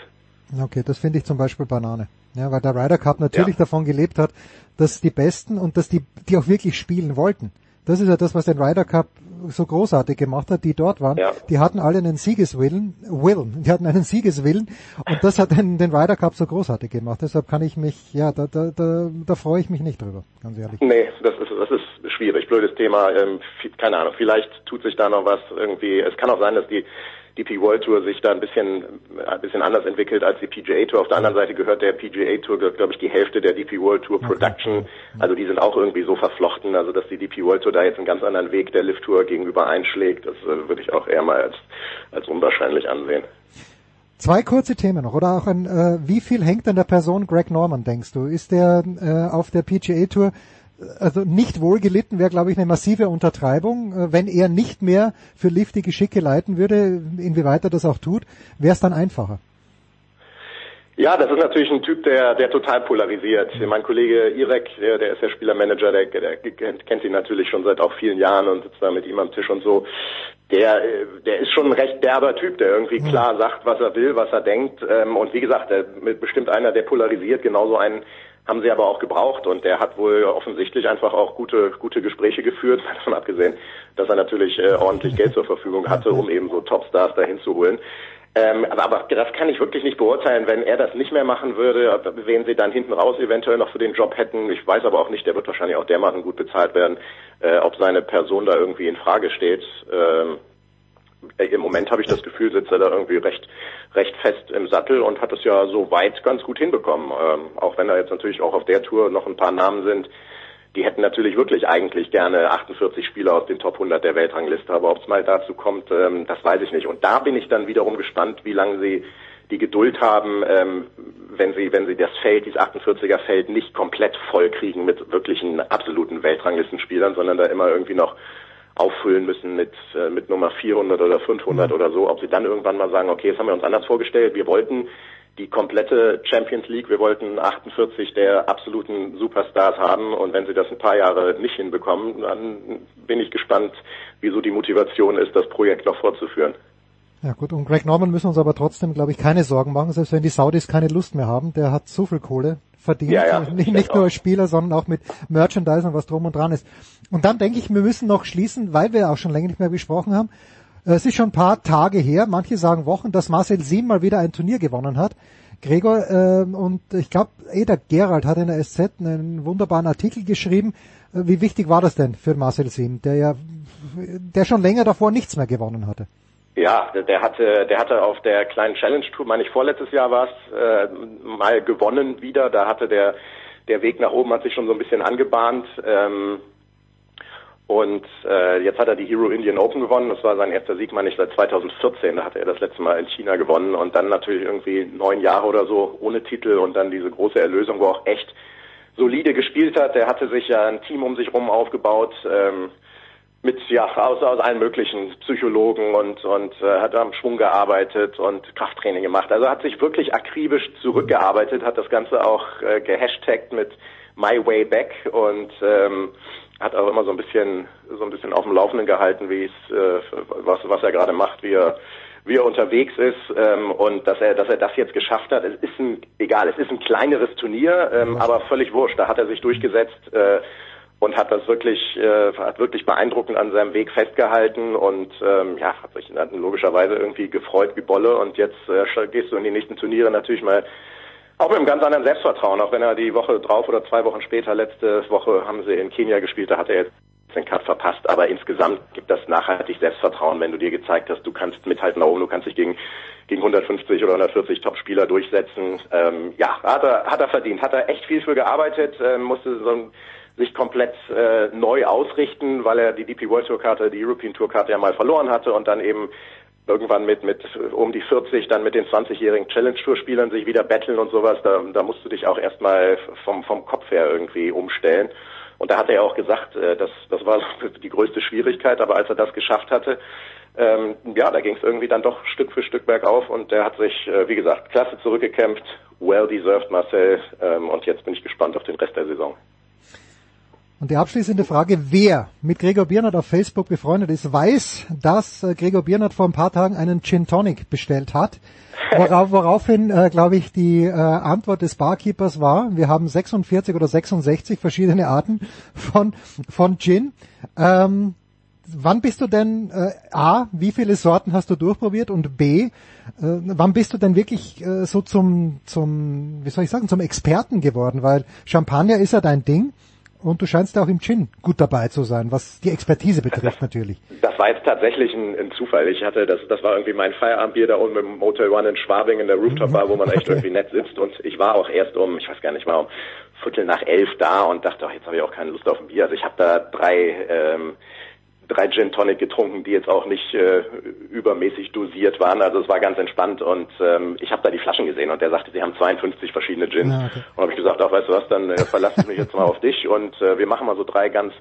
Okay, das finde ich zum Beispiel Banane. Ja, weil der Ryder Cup natürlich ja. davon gelebt hat, dass die Besten und dass die, die auch wirklich spielen wollten. Das ist ja das, was den Ryder Cup so großartig gemacht hat, die dort waren. Ja. Die hatten alle einen Siegeswillen, Willen, die hatten einen Siegeswillen und das hat den, den Ryder Cup so großartig gemacht. Deshalb kann ich mich, ja, da, da, da, da freue ich mich nicht drüber, ganz ehrlich. Nee, das ist, das ist schwierig, blödes Thema. Ähm, keine Ahnung, vielleicht tut sich da noch was irgendwie. Es kann auch sein, dass die DP World Tour sich da ein bisschen, ein bisschen anders entwickelt als die PGA Tour. Auf der anderen Seite gehört der PGA Tour, glaube ich, die Hälfte der DP World Tour Production. Also die sind auch irgendwie so verflochten, also dass die DP World Tour da jetzt einen ganz anderen Weg der Lift Tour gegenüber einschlägt, das äh, würde ich auch eher mal als, als unwahrscheinlich ansehen. Zwei kurze Themen noch, oder auch ein, äh, wie viel hängt an der Person Greg Norman, denkst du? Ist der äh, auf der PGA Tour also nicht wohlgelitten wäre, glaube ich, eine massive Untertreibung. Äh, wenn er nicht mehr für Lift die Geschicke leiten würde, inwieweit er das auch tut, wäre es dann einfacher. Ja, das ist natürlich ein Typ, der, der total polarisiert. Mein Kollege Irek, der, der ist der Spielermanager, der, der kennt ihn natürlich schon seit auch vielen Jahren und sitzt da mit ihm am Tisch und so. Der, der ist schon ein recht derber Typ, der irgendwie klar sagt, was er will, was er denkt. Ähm, und wie gesagt, der, bestimmt einer, der polarisiert, genauso einen haben sie aber auch gebraucht und der hat wohl offensichtlich einfach auch gute gute Gespräche geführt, davon abgesehen, dass er natürlich äh, ordentlich Geld zur Verfügung hatte, um eben so Topstars dahin zu holen. Ähm, aber, aber das kann ich wirklich nicht beurteilen, wenn er das nicht mehr machen würde, wen sie dann hinten raus eventuell noch für den Job hätten. Ich weiß aber auch nicht, der wird wahrscheinlich auch dermaßen gut bezahlt werden, äh, ob seine Person da irgendwie in Frage steht. Ähm, im Moment habe ich das Gefühl, sitzt er da irgendwie recht, recht fest im Sattel und hat es ja so weit ganz gut hinbekommen. Ähm, auch wenn da jetzt natürlich auch auf der Tour noch ein paar Namen sind, die hätten natürlich wirklich eigentlich gerne 48 Spieler aus den Top 100 der Weltrangliste, aber ob es mal dazu kommt, ähm, das weiß ich nicht. Und da bin ich dann wiederum gespannt, wie lange sie die Geduld haben, ähm, wenn sie, wenn sie das Feld, dieses 48er Feld nicht komplett voll kriegen mit wirklichen absoluten Weltranglistenspielern, sondern da immer irgendwie noch auffüllen müssen mit, äh, mit Nummer 400 oder 500 mhm. oder so, ob sie dann irgendwann mal sagen, okay, das haben wir uns anders vorgestellt, wir wollten die komplette Champions League, wir wollten 48 der absoluten Superstars haben und wenn sie das ein paar Jahre nicht hinbekommen, dann bin ich gespannt, wieso die Motivation ist, das Projekt noch fortzuführen. Ja gut, und Greg Norman müssen uns aber trotzdem, glaube ich, keine Sorgen machen, selbst wenn die Saudis keine Lust mehr haben. Der hat so viel Kohle, verdient. Ja, ja, nicht, nicht nur als Spieler, sondern auch mit Merchandise und was drum und dran ist. Und dann denke ich, wir müssen noch schließen, weil wir auch schon länger nicht mehr besprochen haben. Es ist schon ein paar Tage her, manche sagen Wochen, dass Marcel Sim mal wieder ein Turnier gewonnen hat. Gregor, äh, und ich glaube, eh der Gerald hat in der SZ einen wunderbaren Artikel geschrieben. Äh, wie wichtig war das denn für Marcel Sim, der ja, der schon länger davor nichts mehr gewonnen hatte? Ja, der hatte, der hatte auf der kleinen Challenge Tour, meine ich vorletztes Jahr war es, äh, mal gewonnen wieder. Da hatte der der Weg nach oben hat sich schon so ein bisschen angebahnt. Ähm, und äh, jetzt hat er die Hero Indian Open gewonnen. Das war sein erster Sieg, meine ich, seit 2014. Da hatte er das letzte Mal in China gewonnen und dann natürlich irgendwie neun Jahre oder so ohne Titel und dann diese große Erlösung, wo er auch echt solide gespielt hat. Der hatte sich ja ein Team um sich rum aufgebaut. Ähm, mit ja aus, aus allen möglichen Psychologen und und äh, hat am Schwung gearbeitet und Krafttraining gemacht. Also hat sich wirklich akribisch zurückgearbeitet, hat das Ganze auch äh, gehashtagt mit My Way Back und ähm, hat auch immer so ein bisschen so ein bisschen auf dem Laufenden gehalten, wie es äh, was was er gerade macht, wie er wie er unterwegs ist ähm, und dass er dass er das jetzt geschafft hat. Es ist ein egal, es ist ein kleineres Turnier, ähm, aber völlig wurscht. Da hat er sich durchgesetzt. Äh, und hat das wirklich, äh, hat wirklich beeindruckend an seinem Weg festgehalten und ähm, ja, hat sich hat logischerweise irgendwie gefreut wie Bolle und jetzt äh, gehst du in die nächsten Turniere natürlich mal auch mit einem ganz anderen Selbstvertrauen, auch wenn er die Woche drauf oder zwei Wochen später, letzte Woche haben sie in Kenia gespielt, da hat er jetzt den Cut verpasst, aber insgesamt gibt das nachhaltig Selbstvertrauen, wenn du dir gezeigt hast, du kannst mithalten da oben, du kannst dich gegen gegen 150 oder 140 Top-Spieler durchsetzen. Ähm, ja, hat er hat er verdient, hat er echt viel für gearbeitet, ähm, musste so ein sich komplett äh, neu ausrichten, weil er die DP World Tour Karte, die European Tour Karte ja mal verloren hatte und dann eben irgendwann mit mit um die 40 dann mit den 20-jährigen Challenge Tour Spielern sich wieder betteln und sowas, da, da musst du dich auch erstmal vom vom Kopf her irgendwie umstellen. Und da hat er ja auch gesagt, äh, das das war die größte Schwierigkeit, aber als er das geschafft hatte, ähm, ja, da ging es irgendwie dann doch Stück für Stück bergauf und der hat sich, äh, wie gesagt, klasse zurückgekämpft, well deserved Marcel ähm, und jetzt bin ich gespannt auf den Rest der Saison. Und die abschließende Frage, wer mit Gregor Biernert auf Facebook befreundet ist, weiß, dass äh, Gregor Biernert vor ein paar Tagen einen Gin Tonic bestellt hat. Worauf, woraufhin, äh, glaube ich, die äh, Antwort des Barkeepers war, wir haben 46 oder 66 verschiedene Arten von, von Gin. Ähm, wann bist du denn, äh, A, wie viele Sorten hast du durchprobiert und B, äh, wann bist du denn wirklich äh, so zum, zum, wie soll ich sagen, zum Experten geworden? Weil Champagner ist ja dein Ding. Und du scheinst auch im Gin gut dabei zu sein, was die Expertise betrifft natürlich. Das war jetzt tatsächlich ein, ein Zufall. Ich hatte, das, das war irgendwie mein Feierabendbier da unten im Motel One in Schwabing in der Rooftop Bar, wo man echt irgendwie nett sitzt. Und ich war auch erst um, ich weiß gar nicht mal, um Viertel nach elf da und dachte, ach, jetzt habe ich auch keine Lust auf ein Bier. Also ich habe da drei ähm, drei Gin Tonic getrunken, die jetzt auch nicht äh, übermäßig dosiert waren. Also es war ganz entspannt und ähm, ich habe da die Flaschen gesehen und der sagte, sie haben 52 verschiedene Gins. Ja, okay. Und habe ich gesagt, ach weißt du was, dann äh, verlasse ich mich jetzt mal auf dich und äh, wir machen mal so drei ganz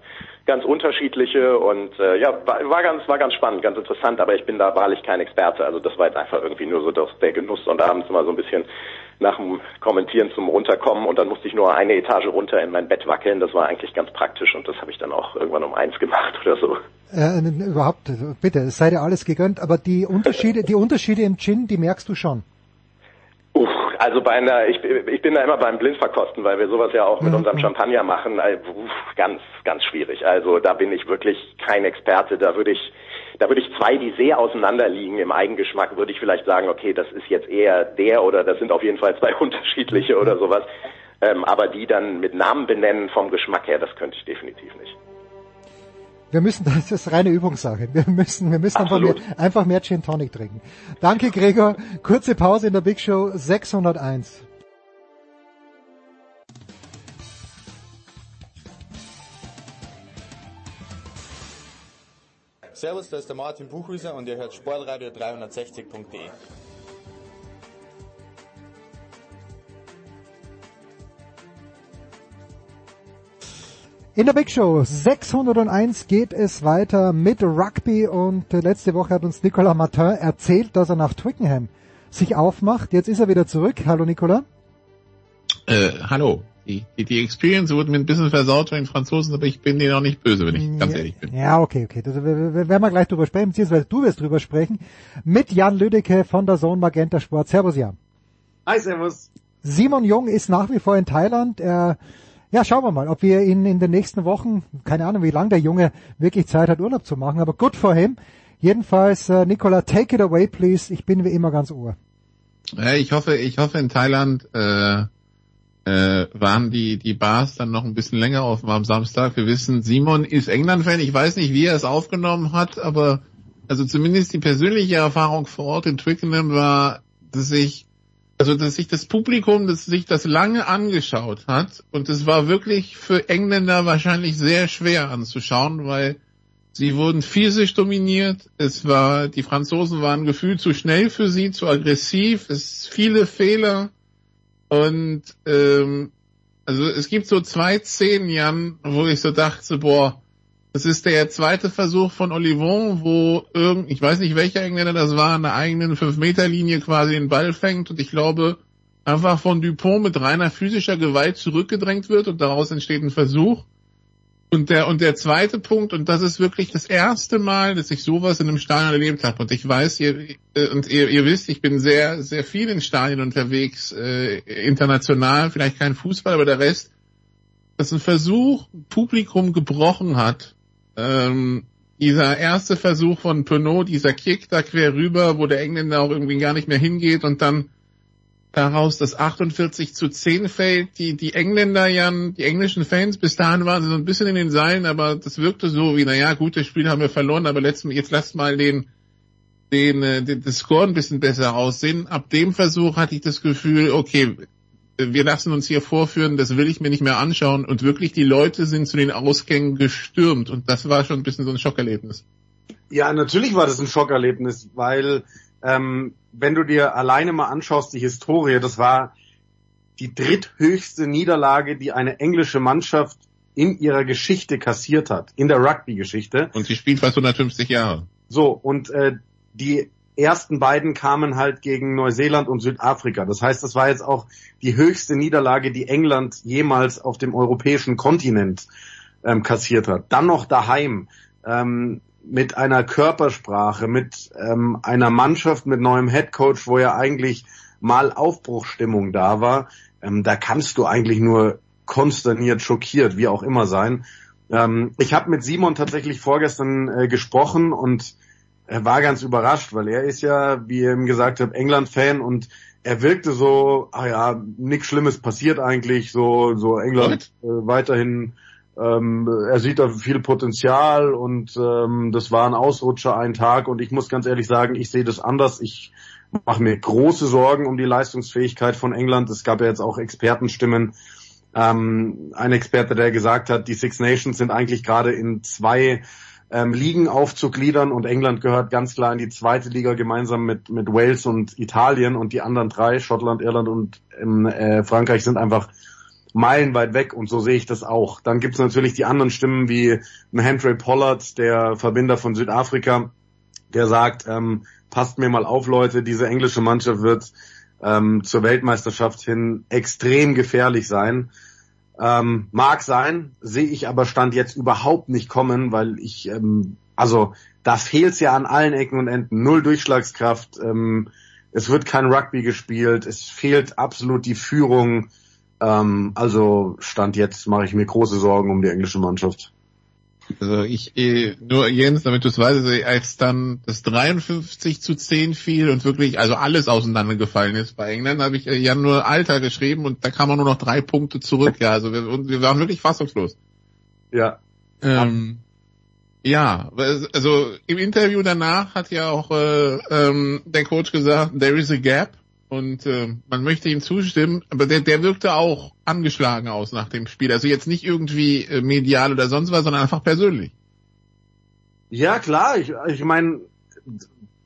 ganz unterschiedliche und äh, ja, war, war ganz war ganz spannend, ganz interessant, aber ich bin da wahrlich kein Experte. Also das war jetzt einfach irgendwie nur so das, der Genuss und abends mal so ein bisschen nach dem Kommentieren zum Runterkommen und dann musste ich nur eine Etage runter in mein Bett wackeln. Das war eigentlich ganz praktisch und das habe ich dann auch irgendwann um eins gemacht oder so. Äh, überhaupt, bitte, es sei dir alles gegönnt, aber die Unterschiede, die Unterschiede im Gin, die merkst du schon. Uff, also bei einer, ich, ich bin da immer beim Blindverkosten, weil wir sowas ja auch mit mhm. unserem Champagner machen. Also, uff, ganz, ganz schwierig. Also da bin ich wirklich kein Experte. Da würde ich, da würde ich zwei, die sehr auseinander liegen im Eigengeschmack, würde ich vielleicht sagen, okay, das ist jetzt eher der oder das sind auf jeden Fall zwei unterschiedliche oder sowas. Ähm, aber die dann mit Namen benennen vom Geschmack her, das könnte ich definitiv nicht. Wir müssen, das ist reine Übungssache. Wir müssen, wir müssen einfach mehr, einfach mehr, Gin Tonic trinken. Danke, Gregor. Kurze Pause in der Big Show 601. Servus, das ist der Martin Buchwieser und ihr hört sportradio360.de. In der Big Show 601 geht es weiter mit Rugby und äh, letzte Woche hat uns Nicolas Martin erzählt, dass er nach Twickenham sich aufmacht. Jetzt ist er wieder zurück. Hallo Nicolas. Äh, hallo. Die, die, die Experience wurde mir ein bisschen versaut von den Franzosen, aber ich bin denen auch nicht böse, wenn ich ganz ehrlich bin. Ja, okay, okay. Das werden wir gleich drüber sprechen, beziehungsweise du wirst drüber sprechen. Mit Jan Lüdecke von der Zone Magenta Sport. Servus Jan. Hi, servus. Simon Jung ist nach wie vor in Thailand. Er ja, schauen wir mal, ob wir ihn in den nächsten Wochen, keine Ahnung, wie lange der Junge wirklich Zeit hat, Urlaub zu machen, aber good for him. Jedenfalls, äh, Nicola, take it away, please. Ich bin wie immer ganz ohr. Ich hoffe, ich hoffe in Thailand äh, äh, waren die die Bars dann noch ein bisschen länger offen am Samstag. Wir wissen, Simon ist England-Fan. Ich weiß nicht, wie er es aufgenommen hat, aber also zumindest die persönliche Erfahrung vor Ort in Twickenham war, dass ich also dass sich das Publikum, das sich das lange angeschaut hat und es war wirklich für Engländer wahrscheinlich sehr schwer anzuschauen, weil sie wurden physisch dominiert, es war, die Franzosen waren gefühlt zu schnell für sie, zu aggressiv, es viele Fehler. Und ähm, also es gibt so zwei Szenen, Jan, wo ich so dachte, boah, das ist der zweite Versuch von Olivon, wo irgend, ich weiß nicht welcher Engländer das war, an der eigenen 5-Meter-Linie quasi den Ball fängt und ich glaube, einfach von Dupont mit reiner physischer Gewalt zurückgedrängt wird und daraus entsteht ein Versuch. Und der, und der zweite Punkt, und das ist wirklich das erste Mal, dass ich sowas in einem Stadion erlebt habe. Und ich weiß, ihr, äh, und ihr, ihr wisst, ich bin sehr, sehr viel in Stadien unterwegs, äh, international, vielleicht kein Fußball, aber der Rest, dass ein Versuch Publikum gebrochen hat, ähm, dieser erste Versuch von Penaud, dieser Kick da quer rüber, wo der Engländer auch irgendwie gar nicht mehr hingeht und dann daraus das 48 zu 10 fällt. Die, die Engländer, Jan, die englischen Fans, bis dahin waren sie so ein bisschen in den Seilen, aber das wirkte so wie, naja, gut, das Spiel haben wir verloren, aber letzten, jetzt lasst mal den, den, äh, den, das Score ein bisschen besser aussehen. Ab dem Versuch hatte ich das Gefühl, okay, wir lassen uns hier vorführen, das will ich mir nicht mehr anschauen. Und wirklich, die Leute sind zu den Ausgängen gestürmt. Und das war schon ein bisschen so ein Schockerlebnis. Ja, natürlich war das ein Schockerlebnis, weil ähm, wenn du dir alleine mal anschaust, die Historie, das war die dritthöchste Niederlage, die eine englische Mannschaft in ihrer Geschichte kassiert hat, in der Rugby-Geschichte. Und sie spielt fast 150 Jahre. So, und äh, die ersten beiden kamen halt gegen Neuseeland und Südafrika. Das heißt, das war jetzt auch die höchste Niederlage, die England jemals auf dem europäischen Kontinent ähm, kassiert hat. Dann noch daheim ähm, mit einer Körpersprache, mit ähm, einer Mannschaft, mit neuem Headcoach, wo ja eigentlich mal Aufbruchstimmung da war. Ähm, da kannst du eigentlich nur konsterniert, schockiert, wie auch immer sein. Ähm, ich habe mit Simon tatsächlich vorgestern äh, gesprochen und er war ganz überrascht, weil er ist ja, wie ihr ihm gesagt habt, England-Fan und er wirkte so, ah ja, nichts Schlimmes passiert eigentlich, so, so England äh, weiterhin, ähm, er sieht da viel Potenzial und ähm, das war ein Ausrutscher, ein Tag und ich muss ganz ehrlich sagen, ich sehe das anders. Ich mache mir große Sorgen um die Leistungsfähigkeit von England. Es gab ja jetzt auch Expertenstimmen, ähm, ein Experte, der gesagt hat, die Six Nations sind eigentlich gerade in zwei ähm, Ligen aufzugliedern und England gehört ganz klar in die zweite Liga gemeinsam mit, mit Wales und Italien und die anderen drei, Schottland, Irland und ähm, äh, Frankreich, sind einfach meilenweit weg und so sehe ich das auch. Dann gibt es natürlich die anderen Stimmen wie Henry Pollard, der Verbinder von Südafrika, der sagt, ähm, passt mir mal auf, Leute, diese englische Mannschaft wird ähm, zur Weltmeisterschaft hin extrem gefährlich sein. Ähm, mag sein, sehe ich aber Stand jetzt überhaupt nicht kommen, weil ich, ähm, also da fehlt's ja an allen Ecken und Enden. Null Durchschlagskraft, ähm, es wird kein Rugby gespielt, es fehlt absolut die Führung. Ähm, also Stand jetzt mache ich mir große Sorgen um die englische Mannschaft. Also ich, eh, nur Jens, damit du es weißt, also als dann das 53 zu 10 fiel und wirklich also alles auseinandergefallen ist bei England, habe ich äh, ja nur Alter geschrieben und da kam man nur noch drei Punkte zurück. Ja, also wir, wir waren wirklich fassungslos. Ja. Ähm, ja, also im Interview danach hat ja auch äh, ähm, der Coach gesagt, there is a gap und äh, man möchte ihm zustimmen, aber der, der wirkte auch angeschlagen aus nach dem Spiel. Also jetzt nicht irgendwie äh, medial oder sonst was, sondern einfach persönlich. Ja, klar. Ich, ich meine,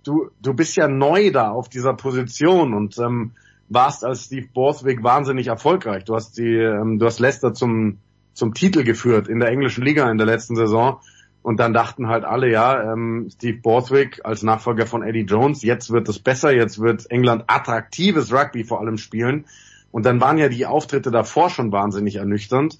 du, du bist ja neu da auf dieser Position und ähm, warst als Steve Borthwick wahnsinnig erfolgreich. Du hast die, ähm, du hast Leicester zum, zum Titel geführt in der englischen Liga in der letzten Saison. Und dann dachten halt alle, ja, ähm, Steve Borthwick als Nachfolger von Eddie Jones, jetzt wird es besser, jetzt wird England attraktives Rugby vor allem spielen. Und dann waren ja die Auftritte davor schon wahnsinnig ernüchternd.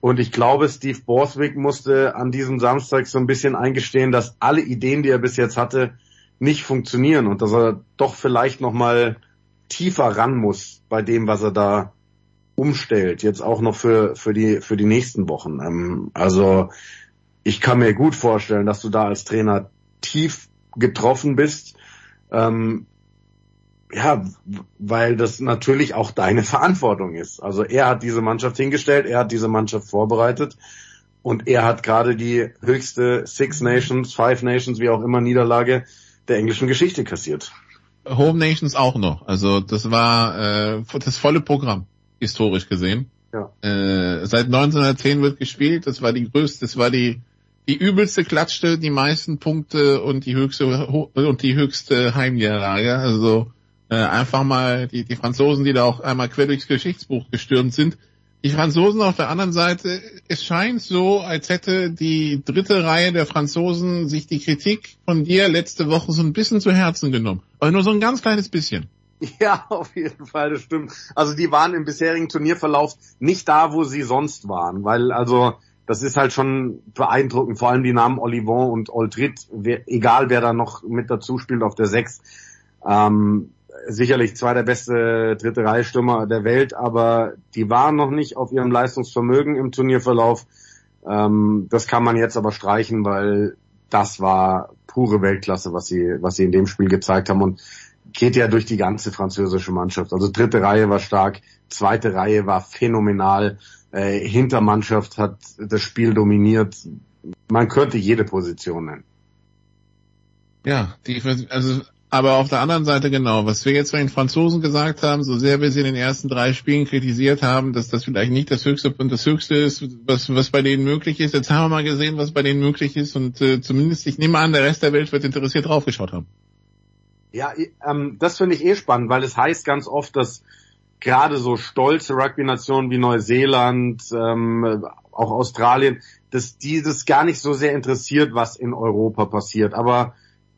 Und ich glaube, Steve Borthwick musste an diesem Samstag so ein bisschen eingestehen, dass alle Ideen, die er bis jetzt hatte, nicht funktionieren und dass er doch vielleicht nochmal tiefer ran muss bei dem, was er da umstellt. Jetzt auch noch für, für die, für die nächsten Wochen. Ähm, also, ich kann mir gut vorstellen, dass du da als Trainer tief getroffen bist. Ähm, ja, weil das natürlich auch deine Verantwortung ist. Also er hat diese Mannschaft hingestellt, er hat diese Mannschaft vorbereitet und er hat gerade die höchste Six Nations, Five Nations, wie auch immer Niederlage der englischen Geschichte kassiert. Home Nations auch noch. Also das war äh, das volle Programm, historisch gesehen. Ja. Äh, seit 1910 wird gespielt, das war die größte, das war die die übelste klatschte die meisten Punkte und die höchste und die höchste Heimniederlage. Also äh, einfach mal die, die Franzosen, die da auch einmal quer durchs Geschichtsbuch gestürmt sind. Die Franzosen auf der anderen Seite, es scheint so, als hätte die dritte Reihe der Franzosen sich die Kritik von dir letzte Woche so ein bisschen zu Herzen genommen. Aber nur so ein ganz kleines bisschen. Ja, auf jeden Fall, das stimmt. Also die waren im bisherigen Turnierverlauf nicht da, wo sie sonst waren, weil also das ist halt schon beeindruckend, vor allem die Namen Olivon und Oldrit, egal wer da noch mit dazu spielt auf der Sechs. Ähm, sicherlich zwei der beste dritte Reihe der Welt, aber die waren noch nicht auf ihrem Leistungsvermögen im Turnierverlauf. Ähm, das kann man jetzt aber streichen, weil das war pure Weltklasse, was sie, was sie in dem Spiel gezeigt haben und geht ja durch die ganze französische Mannschaft. Also dritte Reihe war stark, zweite Reihe war phänomenal äh, Hintermannschaft hat das Spiel dominiert. Man könnte jede Position nennen. Ja, die, also, aber auf der anderen Seite genau, was wir jetzt bei den Franzosen gesagt haben, so sehr wir sie in den ersten drei Spielen kritisiert haben, dass das vielleicht nicht das Höchste und das Höchste ist, was, was bei denen möglich ist. Jetzt haben wir mal gesehen, was bei denen möglich ist und äh, zumindest, ich nehme an, der Rest der Welt wird interessiert draufgeschaut haben. Ja, ähm, das finde ich eh spannend, weil es heißt ganz oft, dass gerade so stolze Rugby-Nationen wie Neuseeland, ähm, auch Australien, dass die das gar nicht so sehr interessiert, was in Europa passiert. Aber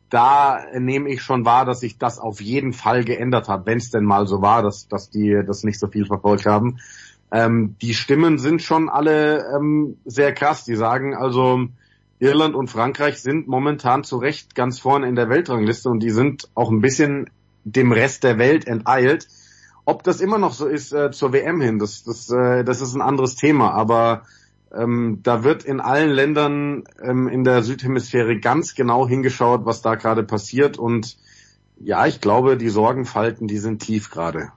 da nehme ich schon wahr, dass sich das auf jeden Fall geändert hat, wenn es denn mal so war, dass, dass die das nicht so viel verfolgt haben. Ähm, die Stimmen sind schon alle ähm, sehr krass. Die sagen also, Irland und Frankreich sind momentan zu Recht ganz vorne in der Weltrangliste und die sind auch ein bisschen dem Rest der Welt enteilt. Ob das immer noch so ist äh, zur WM hin, das, das, äh, das ist ein anderes Thema. Aber ähm, da wird in allen Ländern ähm, in der Südhemisphäre ganz genau hingeschaut, was da gerade passiert. Und ja, ich glaube, die Sorgenfalten, die sind tief gerade.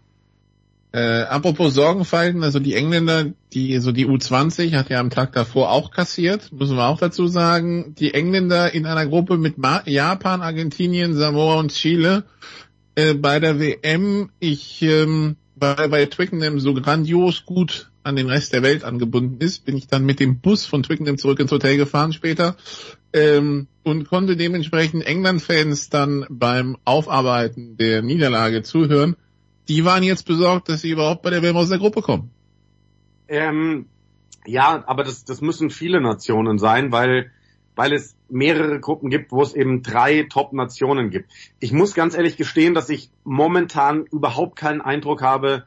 Äh, apropos Sorgenfalten, also die Engländer, die so die U20 hat ja am Tag davor auch kassiert, müssen wir auch dazu sagen. Die Engländer in einer Gruppe mit Ma Japan, Argentinien, Samoa und Chile äh, bei der WM. Ich ähm, weil, weil Twickenham so grandios gut an den Rest der Welt angebunden ist, bin ich dann mit dem Bus von Twickenham zurück ins Hotel gefahren später ähm, und konnte dementsprechend England-Fans dann beim Aufarbeiten der Niederlage zuhören. Die waren jetzt besorgt, dass sie überhaupt bei der WM aus der Gruppe kommen. Ähm, ja, aber das, das müssen viele Nationen sein, weil, weil es mehrere Gruppen gibt, wo es eben drei Top-Nationen gibt. Ich muss ganz ehrlich gestehen, dass ich momentan überhaupt keinen Eindruck habe,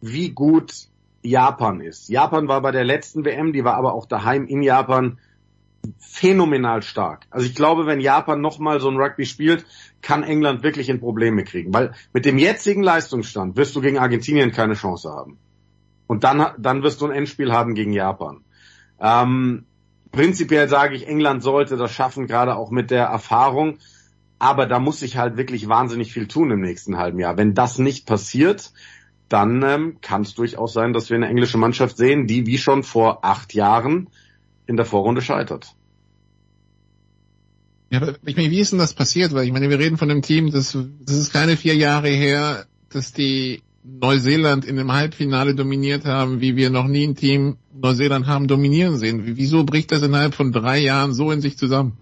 wie gut Japan ist. Japan war bei der letzten WM, die war aber auch daheim in Japan phänomenal stark. Also ich glaube, wenn Japan nochmal so ein Rugby spielt, kann England wirklich in Probleme kriegen. Weil mit dem jetzigen Leistungsstand wirst du gegen Argentinien keine Chance haben. Und dann, dann wirst du ein Endspiel haben gegen Japan. Ähm, prinzipiell sage ich, England sollte das schaffen, gerade auch mit der Erfahrung. Aber da muss sich halt wirklich wahnsinnig viel tun im nächsten halben Jahr. Wenn das nicht passiert, dann ähm, kann es durchaus sein, dass wir eine englische Mannschaft sehen, die wie schon vor acht Jahren in der Vorrunde scheitert. Ja, ich meine, wie ist denn das passiert? Weil ich meine, wir reden von einem Team, das, das ist keine vier Jahre her, dass die Neuseeland in dem Halbfinale dominiert haben, wie wir noch nie ein Team Neuseeland haben dominieren sehen. Wieso bricht das innerhalb von drei Jahren so in sich zusammen?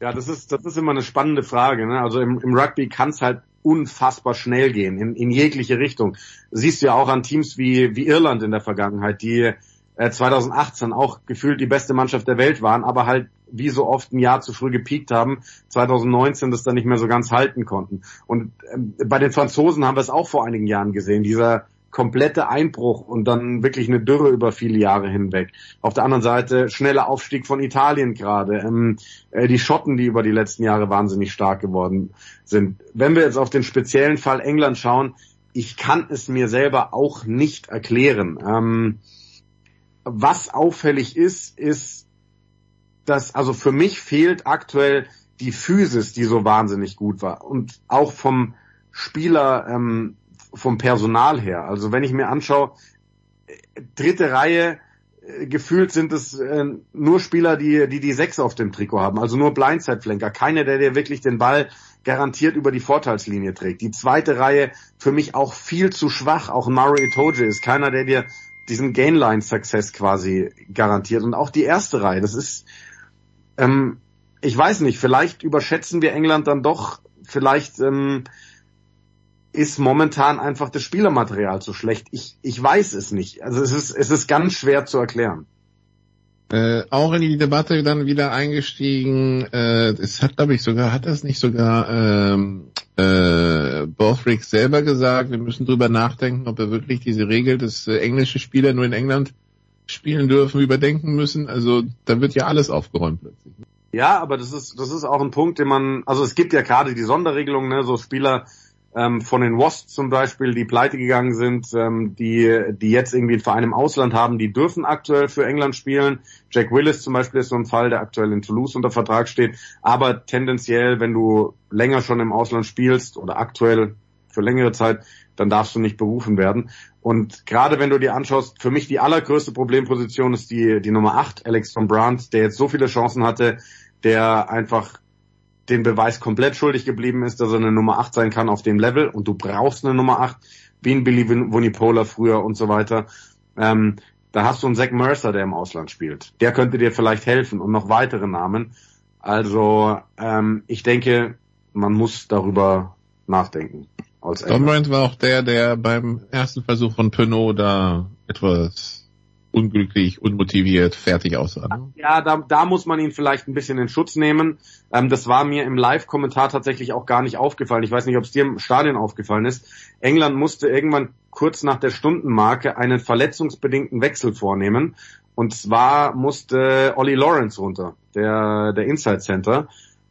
Ja, das ist, das ist immer eine spannende Frage. Ne? Also im, im Rugby kann es halt unfassbar schnell gehen, in, in jegliche Richtung. Siehst du ja auch an Teams wie, wie Irland in der Vergangenheit, die äh, 2018 auch gefühlt die beste Mannschaft der Welt waren, aber halt wie so oft ein Jahr zu früh gepiekt haben, 2019 das dann nicht mehr so ganz halten konnten. Und äh, bei den Franzosen haben wir es auch vor einigen Jahren gesehen, dieser komplette Einbruch und dann wirklich eine Dürre über viele Jahre hinweg. Auf der anderen Seite schneller Aufstieg von Italien gerade. Ähm, äh, die Schotten, die über die letzten Jahre wahnsinnig stark geworden sind. Wenn wir jetzt auf den speziellen Fall England schauen, ich kann es mir selber auch nicht erklären. Ähm, was auffällig ist, ist, dass also für mich fehlt aktuell die Physis, die so wahnsinnig gut war und auch vom Spieler ähm, vom Personal her. Also wenn ich mir anschaue, dritte Reihe, äh, gefühlt sind es äh, nur Spieler, die, die die Sechs auf dem Trikot haben, also nur Blindside-Flanker. Keiner, der dir wirklich den Ball garantiert über die Vorteilslinie trägt. Die zweite Reihe für mich auch viel zu schwach. Auch Murray Itoje ist keiner, der dir diesen Gainline-Success quasi garantiert. Und auch die erste Reihe, das ist, ähm, ich weiß nicht, vielleicht überschätzen wir England dann doch, vielleicht ähm, ist momentan einfach das Spielermaterial zu schlecht. Ich, ich weiß es nicht. Also es ist, es ist ganz schwer zu erklären. Äh, auch in die Debatte dann wieder eingestiegen. Äh, es hat, glaube ich, sogar, hat das nicht sogar ähm, äh, Borthwick selber gesagt, wir müssen drüber nachdenken, ob wir wirklich diese Regel, dass äh, englische Spieler nur in England spielen dürfen, überdenken müssen. Also da wird ja alles aufgeräumt plötzlich. Ja, aber das ist, das ist auch ein Punkt, den man, also es gibt ja gerade die Sonderregelung, ne, so Spieler, ähm, von den Wasps zum Beispiel, die pleite gegangen sind, ähm, die, die jetzt irgendwie einen Verein im Ausland haben, die dürfen aktuell für England spielen. Jack Willis zum Beispiel ist so ein Fall, der aktuell in Toulouse unter Vertrag steht. Aber tendenziell, wenn du länger schon im Ausland spielst oder aktuell für längere Zeit, dann darfst du nicht berufen werden. Und gerade wenn du dir anschaust, für mich die allergrößte Problemposition ist die, die Nummer 8, Alex von Brandt, der jetzt so viele Chancen hatte, der einfach den Beweis komplett schuldig geblieben ist, dass er eine Nummer 8 sein kann auf dem Level und du brauchst eine Nummer 8, wie ein Billy Vunipola früher und so weiter. Ähm, da hast du einen Zach Mercer, der im Ausland spielt. Der könnte dir vielleicht helfen und noch weitere Namen. Also ähm, ich denke, man muss darüber nachdenken. Don Brand war auch der, der beim ersten Versuch von Pinot da etwas unglücklich, unmotiviert, fertig aussah. Ne? Ja, da, da muss man ihn vielleicht ein bisschen in Schutz nehmen. Ähm, das war mir im Live-Kommentar tatsächlich auch gar nicht aufgefallen. Ich weiß nicht, ob es dir im Stadion aufgefallen ist. England musste irgendwann kurz nach der Stundenmarke einen verletzungsbedingten Wechsel vornehmen. Und zwar musste Ollie Lawrence runter, der, der Inside Center.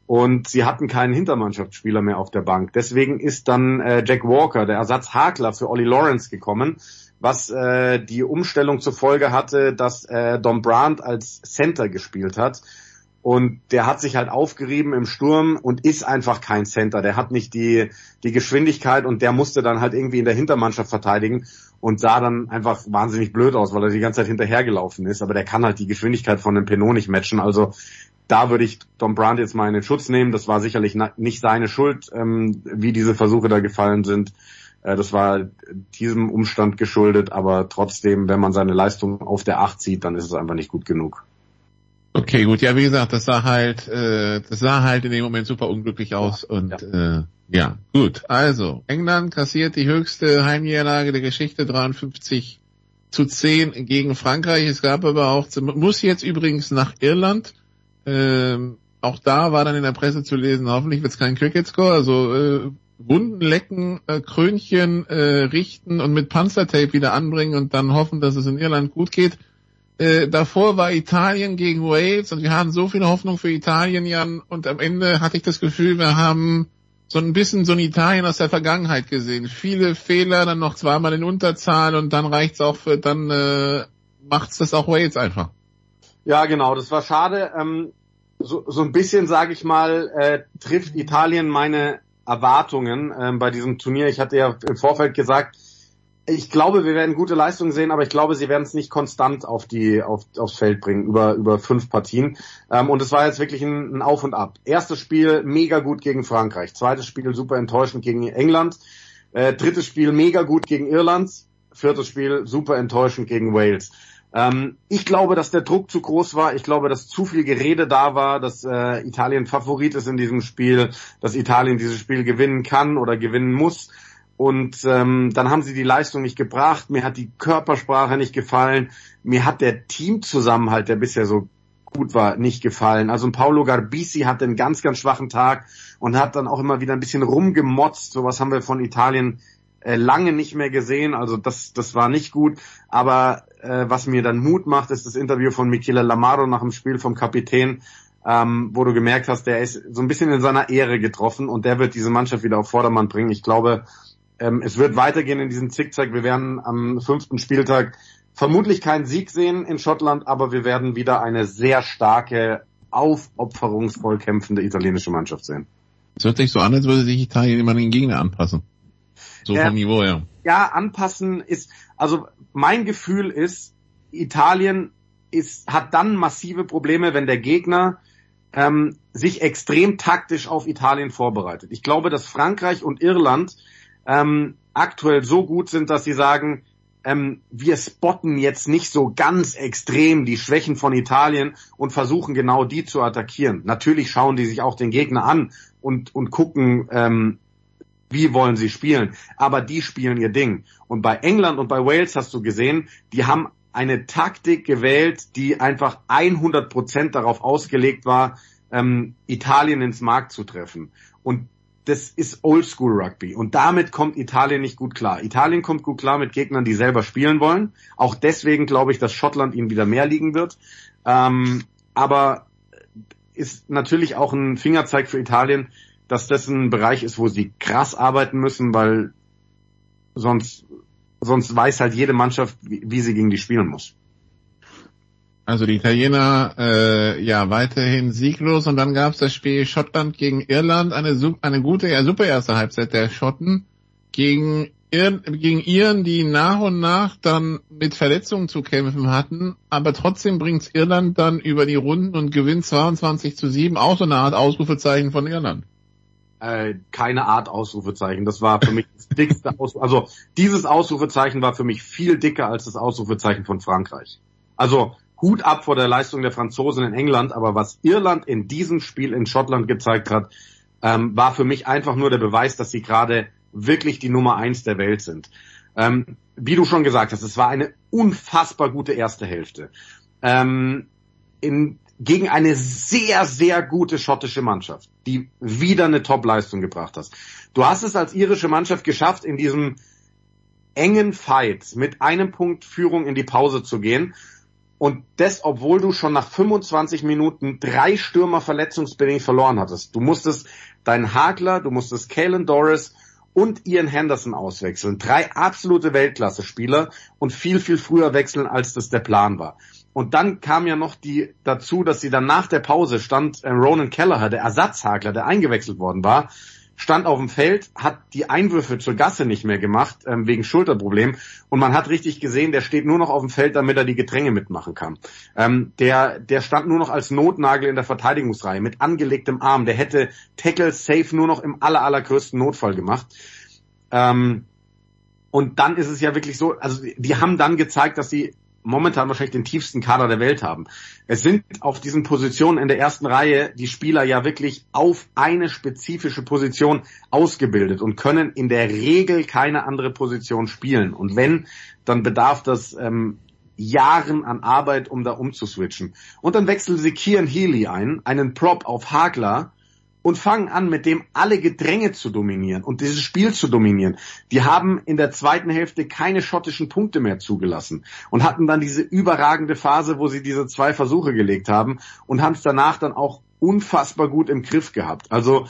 Und sie hatten keinen Hintermannschaftsspieler mehr auf der Bank. Deswegen ist dann äh, Jack Walker, der Ersatzhakler für Ollie Lawrence gekommen was äh, die Umstellung zur Folge hatte, dass äh, Don Brandt als Center gespielt hat. Und der hat sich halt aufgerieben im Sturm und ist einfach kein Center. Der hat nicht die, die Geschwindigkeit und der musste dann halt irgendwie in der Hintermannschaft verteidigen und sah dann einfach wahnsinnig blöd aus, weil er die ganze Zeit hinterhergelaufen ist. Aber der kann halt die Geschwindigkeit von dem Pinot nicht matchen. Also da würde ich Don Brandt jetzt mal in den Schutz nehmen. Das war sicherlich nicht seine Schuld, ähm, wie diese Versuche da gefallen sind. Äh, das war diesem Umstand geschuldet, aber trotzdem, wenn man seine Leistung auf der Acht sieht, dann ist es einfach nicht gut genug. Okay, gut, ja, wie gesagt, das sah halt, äh, das sah halt in dem Moment super unglücklich aus ja, und ja. Äh, ja, gut. Also, England kassiert die höchste Heimniederlage der Geschichte, 53 zu 10 gegen Frankreich. Es gab aber auch, muss jetzt übrigens nach Irland. Ähm, auch da war dann in der Presse zu lesen, hoffentlich wird es kein Cricket-Score, also äh, Wunden lecken, äh, Krönchen äh, richten und mit Panzertape wieder anbringen und dann hoffen, dass es in Irland gut geht. Äh, davor war Italien gegen Wales und wir hatten so viel Hoffnung für Italien, Jan, und am Ende hatte ich das Gefühl, wir haben so ein bisschen so ein Italien aus der Vergangenheit gesehen. Viele Fehler, dann noch zweimal in Unterzahl und dann reicht's auch für, dann äh, macht's das auch Wales einfach. Ja, genau, das war schade. Ähm, so, so ein bisschen, sage ich mal, äh, trifft Italien meine Erwartungen ähm, bei diesem Turnier. Ich hatte ja im Vorfeld gesagt, ich glaube, wir werden gute Leistungen sehen, aber ich glaube, sie werden es nicht konstant auf die auf, aufs Feld bringen über über fünf Partien. Ähm, und es war jetzt wirklich ein, ein Auf und Ab. Erstes Spiel mega gut gegen Frankreich, zweites Spiel super enttäuschend gegen England, äh, drittes Spiel mega gut gegen Irland, viertes Spiel super enttäuschend gegen Wales. Ähm, ich glaube, dass der Druck zu groß war. Ich glaube, dass zu viel Gerede da war, dass äh, Italien Favorit ist in diesem Spiel, dass Italien dieses Spiel gewinnen kann oder gewinnen muss. Und ähm, dann haben sie die Leistung nicht gebracht. Mir hat die Körpersprache nicht gefallen. Mir hat der Teamzusammenhalt, der bisher so gut war, nicht gefallen. Also Paolo Garbisi hatte einen ganz, ganz schwachen Tag und hat dann auch immer wieder ein bisschen rumgemotzt. Sowas haben wir von Italien äh, lange nicht mehr gesehen. Also das, das war nicht gut. Aber äh, was mir dann Mut macht, ist das Interview von Michele Lamaro nach dem Spiel vom Kapitän, ähm, wo du gemerkt hast, der ist so ein bisschen in seiner Ehre getroffen und der wird diese Mannschaft wieder auf Vordermann bringen. Ich glaube, ähm, es wird weitergehen in diesem Zickzack. Wir werden am fünften Spieltag vermutlich keinen Sieg sehen in Schottland, aber wir werden wieder eine sehr starke, aufopferungsvoll kämpfende italienische Mannschaft sehen. Es hört sich so an, als würde sich Italien immer den Gegner anpassen. So vom Niveau her. Ja, anpassen ist, also mein Gefühl ist, Italien ist, hat dann massive Probleme, wenn der Gegner ähm, sich extrem taktisch auf Italien vorbereitet. Ich glaube, dass Frankreich und Irland ähm, aktuell so gut sind, dass sie sagen, ähm, wir spotten jetzt nicht so ganz extrem die Schwächen von Italien und versuchen genau die zu attackieren. Natürlich schauen die sich auch den Gegner an und, und gucken, ähm, wie wollen sie spielen. Aber die spielen ihr Ding. Und bei England und bei Wales hast du gesehen, die haben eine Taktik gewählt, die einfach 100 Prozent darauf ausgelegt war, ähm, Italien ins Markt zu treffen. Und das ist Oldschool Rugby. Und damit kommt Italien nicht gut klar. Italien kommt gut klar mit Gegnern, die selber spielen wollen. Auch deswegen glaube ich, dass Schottland ihnen wieder mehr liegen wird. Ähm, aber ist natürlich auch ein Fingerzeig für Italien, dass das ein Bereich ist, wo sie krass arbeiten müssen, weil sonst, sonst weiß halt jede Mannschaft, wie, wie sie gegen die spielen muss. Also die Italiener äh, ja weiterhin sieglos. Und dann gab es das Spiel Schottland gegen Irland, eine, eine gute, ja super erste Halbzeit der Schotten. Gegen, Ir gegen Iren, die nach und nach dann mit Verletzungen zu kämpfen hatten, aber trotzdem bringt's Irland dann über die Runden und gewinnt 22 zu 7, auch so eine Art Ausrufezeichen von Irland äh, keine Art Ausrufezeichen. Das war für mich das dickste Ausrufezeichen. Also dieses Ausrufezeichen war für mich viel dicker als das Ausrufezeichen von Frankreich. Also Hut ab vor der Leistung der Franzosen in England, aber was Irland in diesem Spiel in Schottland gezeigt hat, ähm, war für mich einfach nur der Beweis, dass sie gerade wirklich die Nummer eins der Welt sind. Ähm, wie du schon gesagt hast, es war eine unfassbar gute erste Hälfte. Ähm, in, gegen eine sehr, sehr gute schottische Mannschaft, die wieder eine Top-Leistung gebracht hat. Du hast es als irische Mannschaft geschafft, in diesem engen Fight mit einem Punkt Führung in die Pause zu gehen. Und das, obwohl du schon nach 25 Minuten drei Stürmer verletzungsbedingt verloren hattest. Du musstest deinen Hagler, du musstest Kalen Doris und Ian Henderson auswechseln. Drei absolute Weltklasse-Spieler und viel, viel früher wechseln, als das der Plan war. Und dann kam ja noch die dazu, dass sie dann nach der Pause stand äh, Ronan Kelleher, der Ersatzhagler, der eingewechselt worden war, stand auf dem Feld, hat die Einwürfe zur Gasse nicht mehr gemacht, ähm, wegen Schulterproblem. Und man hat richtig gesehen, der steht nur noch auf dem Feld, damit er die Gedränge mitmachen kann. Ähm, der, der stand nur noch als Notnagel in der Verteidigungsreihe mit angelegtem Arm. Der hätte Tackle safe nur noch im aller, allergrößten Notfall gemacht. Ähm, und dann ist es ja wirklich so, also die haben dann gezeigt, dass sie momentan wahrscheinlich den tiefsten Kader der Welt haben. Es sind auf diesen Positionen in der ersten Reihe die Spieler ja wirklich auf eine spezifische Position ausgebildet und können in der Regel keine andere Position spielen. Und wenn, dann bedarf das ähm, Jahren an Arbeit, um da umzuswitchen. Und dann wechseln sie Kian Healy ein, einen Prop auf Hagler, und fangen an, mit dem alle Gedränge zu dominieren und dieses Spiel zu dominieren. Die haben in der zweiten Hälfte keine schottischen Punkte mehr zugelassen und hatten dann diese überragende Phase, wo sie diese zwei Versuche gelegt haben und haben es danach dann auch unfassbar gut im Griff gehabt. Also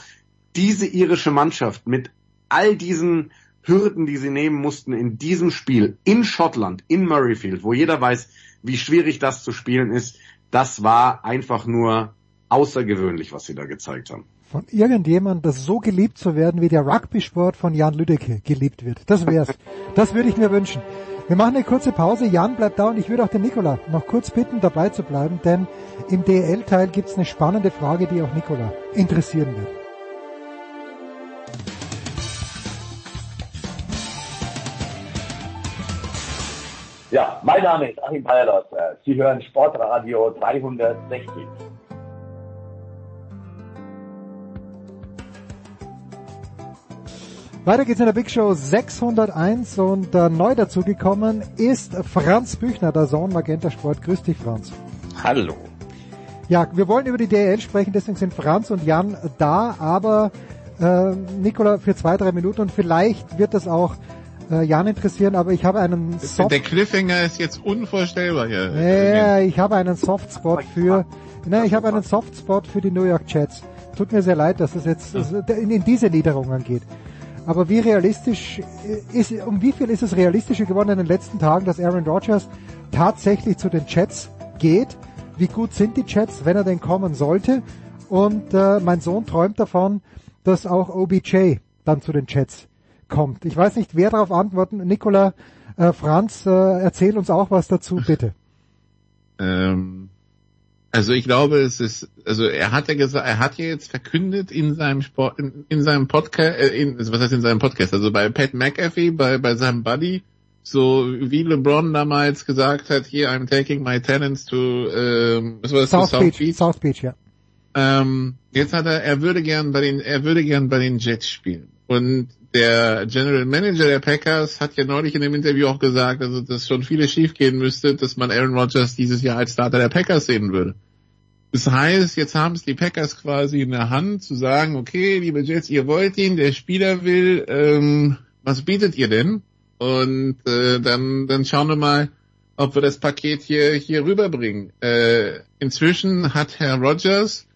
diese irische Mannschaft mit all diesen Hürden, die sie nehmen mussten in diesem Spiel in Schottland, in Murrayfield, wo jeder weiß, wie schwierig das zu spielen ist, das war einfach nur außergewöhnlich, was sie da gezeigt haben von irgendjemand, das so geliebt zu werden, wie der Rugby-Sport von Jan Lüdecke geliebt wird. Das wär's. Das würde ich mir wünschen. Wir machen eine kurze Pause. Jan bleibt da und ich würde auch den Nikola noch kurz bitten, dabei zu bleiben, denn im DL-Teil gibt's eine spannende Frage, die auch Nikola interessieren wird. Ja, mein Name ist Achim Bayerlos. Sie hören Sportradio 360. Weiter geht's in der Big Show 601 und äh, neu dazugekommen ist Franz Büchner, der Sohn Magenta Sport. Grüß dich, Franz. Hallo. Ja, wir wollen über die DL sprechen, deswegen sind Franz und Jan da, aber äh, Nicola für zwei, drei Minuten und vielleicht wird das auch äh, Jan interessieren, aber ich habe einen Soft Der Cliffhanger ist jetzt unvorstellbar hier. Ja, ich habe einen Softspot für, nein, ich habe einen Softspot für die New York Jets. Tut mir sehr leid, dass es jetzt in, in diese Niederungen geht. Aber wie realistisch ist, um wie viel ist es realistischer geworden in den letzten Tagen, dass Aaron Rodgers tatsächlich zu den Jets geht? Wie gut sind die Jets, wenn er denn kommen sollte? Und äh, mein Sohn träumt davon, dass auch OBJ dann zu den Jets kommt. Ich weiß nicht, wer darauf antworten. Nicola, äh, Franz, äh, erzähl uns auch was dazu, bitte. Ähm, also ich glaube, es ist, also er hat ja gesagt, er hat ja jetzt verkündet in seinem Sport, in, in seinem Podcast, äh, in, was heißt in seinem Podcast, also bei Pat McAfee, bei, bei seinem Buddy, so wie LeBron damals gesagt hat, hier, I'm taking my tenants to, ähm, was war das, South, South Beach, South Beach, ja. Ähm, jetzt hat er, er würde gern bei den, er würde gern bei den Jets spielen. Und der General Manager der Packers hat ja neulich in dem Interview auch gesagt, also dass schon vieles schiefgehen müsste, dass man Aaron Rodgers dieses Jahr als Starter der Packers sehen würde. Das heißt, jetzt haben es die Packers quasi in der Hand zu sagen, okay, liebe Jets, ihr wollt ihn, der Spieler will, ähm, was bietet ihr denn? Und äh, dann, dann schauen wir mal, ob wir das Paket hier, hier rüberbringen. Äh, inzwischen hat Herr Rodgers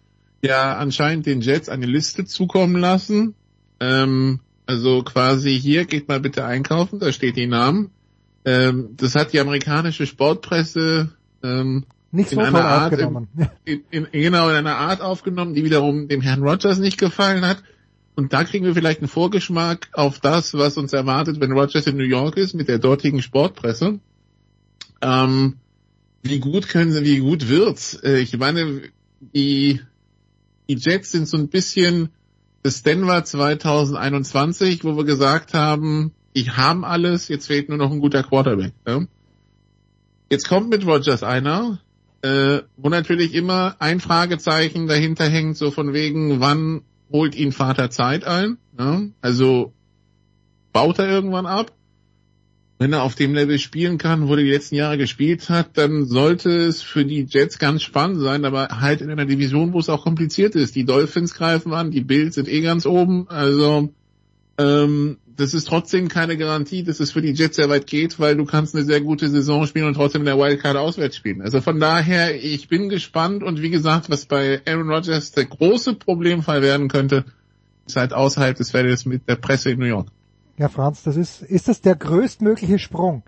ja anscheinend den Jets eine Liste zukommen lassen, ähm, also quasi hier, geht mal bitte einkaufen, da steht die Namen. Ähm, das hat die amerikanische Sportpresse ähm, nicht so in einer Art aufgenommen. In, in, genau, in einer Art aufgenommen, die wiederum dem Herrn Rogers nicht gefallen hat. Und da kriegen wir vielleicht einen Vorgeschmack auf das, was uns erwartet, wenn Rogers in New York ist, mit der dortigen Sportpresse. Ähm, wie gut können sie, wie gut wird's? Äh, ich meine, die, die Jets sind so ein bisschen das Denver 2021, wo wir gesagt haben, die haben alles, jetzt fehlt nur noch ein guter Quarterback. Ne? Jetzt kommt mit Rogers einer, äh, wo natürlich immer ein Fragezeichen dahinter hängt, so von wegen, wann holt ihn Vater Zeit ein? Ne? Also baut er irgendwann ab? Wenn er auf dem Level spielen kann, wo er die letzten Jahre gespielt hat, dann sollte es für die Jets ganz spannend sein, aber halt in einer Division, wo es auch kompliziert ist. Die Dolphins greifen an, die Bills sind eh ganz oben, also ähm, das ist trotzdem keine Garantie, dass es für die Jets sehr weit geht, weil du kannst eine sehr gute Saison spielen und trotzdem in der Wildcard auswärts spielen. Also von daher, ich bin gespannt und wie gesagt, was bei Aaron Rodgers der große Problemfall werden könnte, ist halt außerhalb des Feldes mit der Presse in New York. Ja, Franz, das ist, ist das der größtmögliche Sprung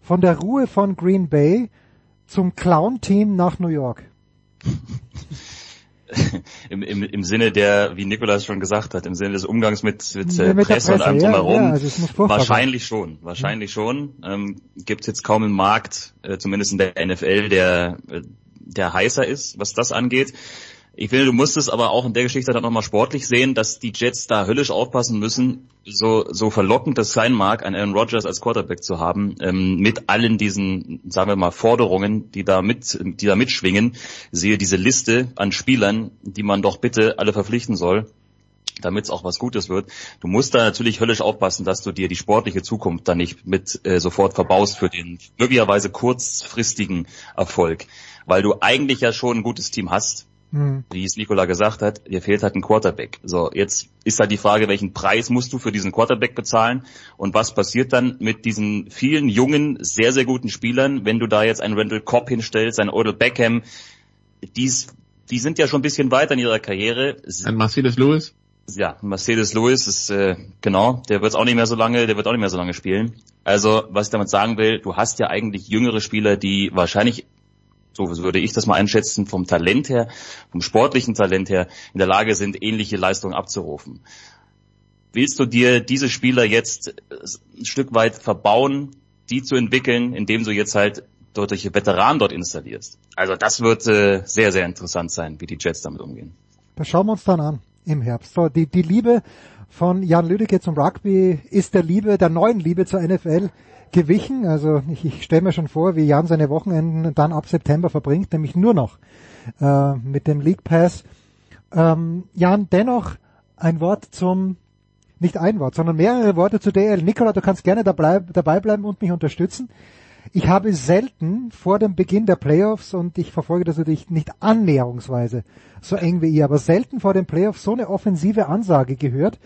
von der Ruhe von Green Bay zum Clown-Team nach New York? Im, im, Im Sinne der, wie Nikolas schon gesagt hat, im Sinne des Umgangs mit, mit, äh, mit Presse, Presse, und allem drumherum, ja, also wahrscheinlich schon, wahrscheinlich schon. Ähm, Gibt es jetzt kaum einen Markt, äh, zumindest in der NFL, der, äh, der heißer ist, was das angeht. Ich finde, du musst es aber auch in der Geschichte dann nochmal sportlich sehen, dass die Jets da höllisch aufpassen müssen, so, so verlockend das sein mag, einen Aaron Rodgers als Quarterback zu haben, ähm, mit allen diesen, sagen wir mal, Forderungen, die da mit, die da mitschwingen. Sehe diese Liste an Spielern, die man doch bitte alle verpflichten soll damit es auch was Gutes wird. Du musst da natürlich höllisch aufpassen, dass du dir die sportliche Zukunft da nicht mit äh, sofort verbaust für den möglicherweise kurzfristigen Erfolg, weil du eigentlich ja schon ein gutes Team hast Mhm. Wie es Nikola gesagt hat, dir fehlt halt ein Quarterback. So, jetzt ist halt die Frage, welchen Preis musst du für diesen Quarterback bezahlen und was passiert dann mit diesen vielen jungen, sehr, sehr guten Spielern, wenn du da jetzt einen Randall Cobb hinstellst, einen Odell Beckham, dies, die sind ja schon ein bisschen weiter in ihrer Karriere. Ein Mercedes Lewis? Ja, Mercedes Lewis ist äh, genau, der wird auch nicht mehr so lange, der wird auch nicht mehr so lange spielen. Also, was ich damit sagen will, du hast ja eigentlich jüngere Spieler, die wahrscheinlich so würde ich das mal einschätzen, vom Talent her, vom sportlichen Talent her, in der Lage sind, ähnliche Leistungen abzurufen. Willst du dir diese Spieler jetzt ein Stück weit verbauen, die zu entwickeln, indem du jetzt halt deutliche Veteranen dort installierst? Also das wird äh, sehr, sehr interessant sein, wie die Jets damit umgehen. Das schauen wir uns dann an im Herbst. So, die, die Liebe von Jan Lüdecke zum Rugby ist der Liebe, der neuen Liebe zur NFL gewichen. Also ich, ich stelle mir schon vor, wie Jan seine Wochenenden dann ab September verbringt, nämlich nur noch äh, mit dem League Pass. Ähm, Jan, dennoch ein Wort zum, nicht ein Wort, sondern mehrere Worte zu DL. Nikola, du kannst gerne dabei, dabei bleiben und mich unterstützen. Ich habe selten vor dem Beginn der Playoffs, und ich verfolge das natürlich nicht annäherungsweise so eng wie ihr, aber selten vor den Playoffs so eine offensive Ansage gehört,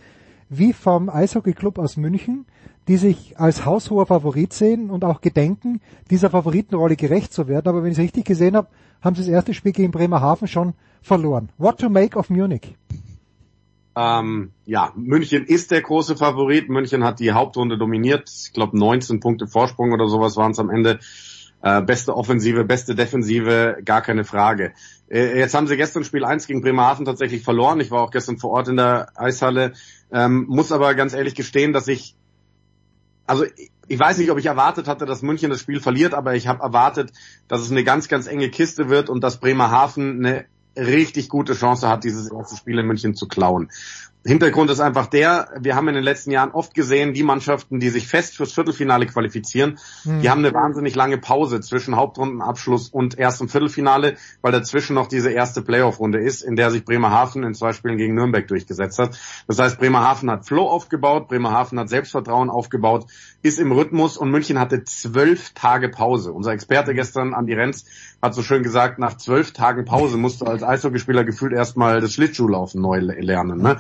wie vom Eishockey Club aus München, die sich als haushoher Favorit sehen und auch gedenken, dieser Favoritenrolle gerecht zu werden. Aber wenn ich es richtig gesehen habe, haben sie das erste Spiel gegen Bremerhaven schon verloren. What to make of Munich? Ähm, ja, München ist der große Favorit. München hat die Hauptrunde dominiert. Ich glaube 19 Punkte Vorsprung oder sowas waren es am Ende. Äh, beste Offensive, beste Defensive, gar keine Frage. Äh, jetzt haben sie gestern Spiel 1 gegen Bremerhaven tatsächlich verloren. Ich war auch gestern vor Ort in der Eishalle. Ähm, muss aber ganz ehrlich gestehen, dass ich also ich weiß nicht, ob ich erwartet hatte, dass München das Spiel verliert, aber ich habe erwartet, dass es eine ganz, ganz enge Kiste wird und dass Bremerhaven eine richtig gute Chance hat, dieses erste Spiel in München zu klauen. Hintergrund ist einfach der, wir haben in den letzten Jahren oft gesehen, die Mannschaften, die sich fest fürs Viertelfinale qualifizieren, mhm. die haben eine wahnsinnig lange Pause zwischen Hauptrundenabschluss und erstem Viertelfinale, weil dazwischen noch diese erste Playoff-Runde ist, in der sich Bremerhaven in zwei Spielen gegen Nürnberg durchgesetzt hat. Das heißt, Bremerhaven hat Flow aufgebaut, Bremerhaven hat Selbstvertrauen aufgebaut, ist im Rhythmus und München hatte zwölf Tage Pause. Unser Experte gestern, Andi Renz, hat so schön gesagt, nach zwölf Tagen Pause musst du als Eishockeyspieler gefühlt erstmal das Schlittschuhlaufen neu lernen. Ne?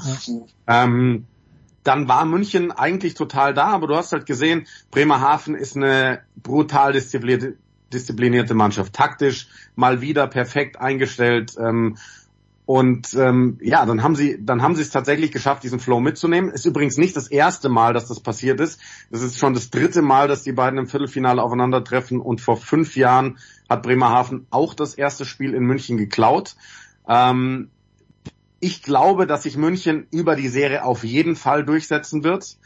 Ähm, dann war München eigentlich total da, aber du hast halt gesehen, Bremerhaven ist eine brutal disziplinierte, disziplinierte Mannschaft, taktisch mal wieder perfekt eingestellt. Ähm, und ähm, ja, dann haben sie, dann haben sie es tatsächlich geschafft, diesen Flow mitzunehmen. Ist übrigens nicht das erste Mal, dass das passiert ist. Das ist schon das dritte Mal, dass die beiden im Viertelfinale aufeinandertreffen. Und vor fünf Jahren hat Bremerhaven auch das erste Spiel in München geklaut. Ähm, ich glaube, dass sich München über die Serie auf jeden Fall durchsetzen wird.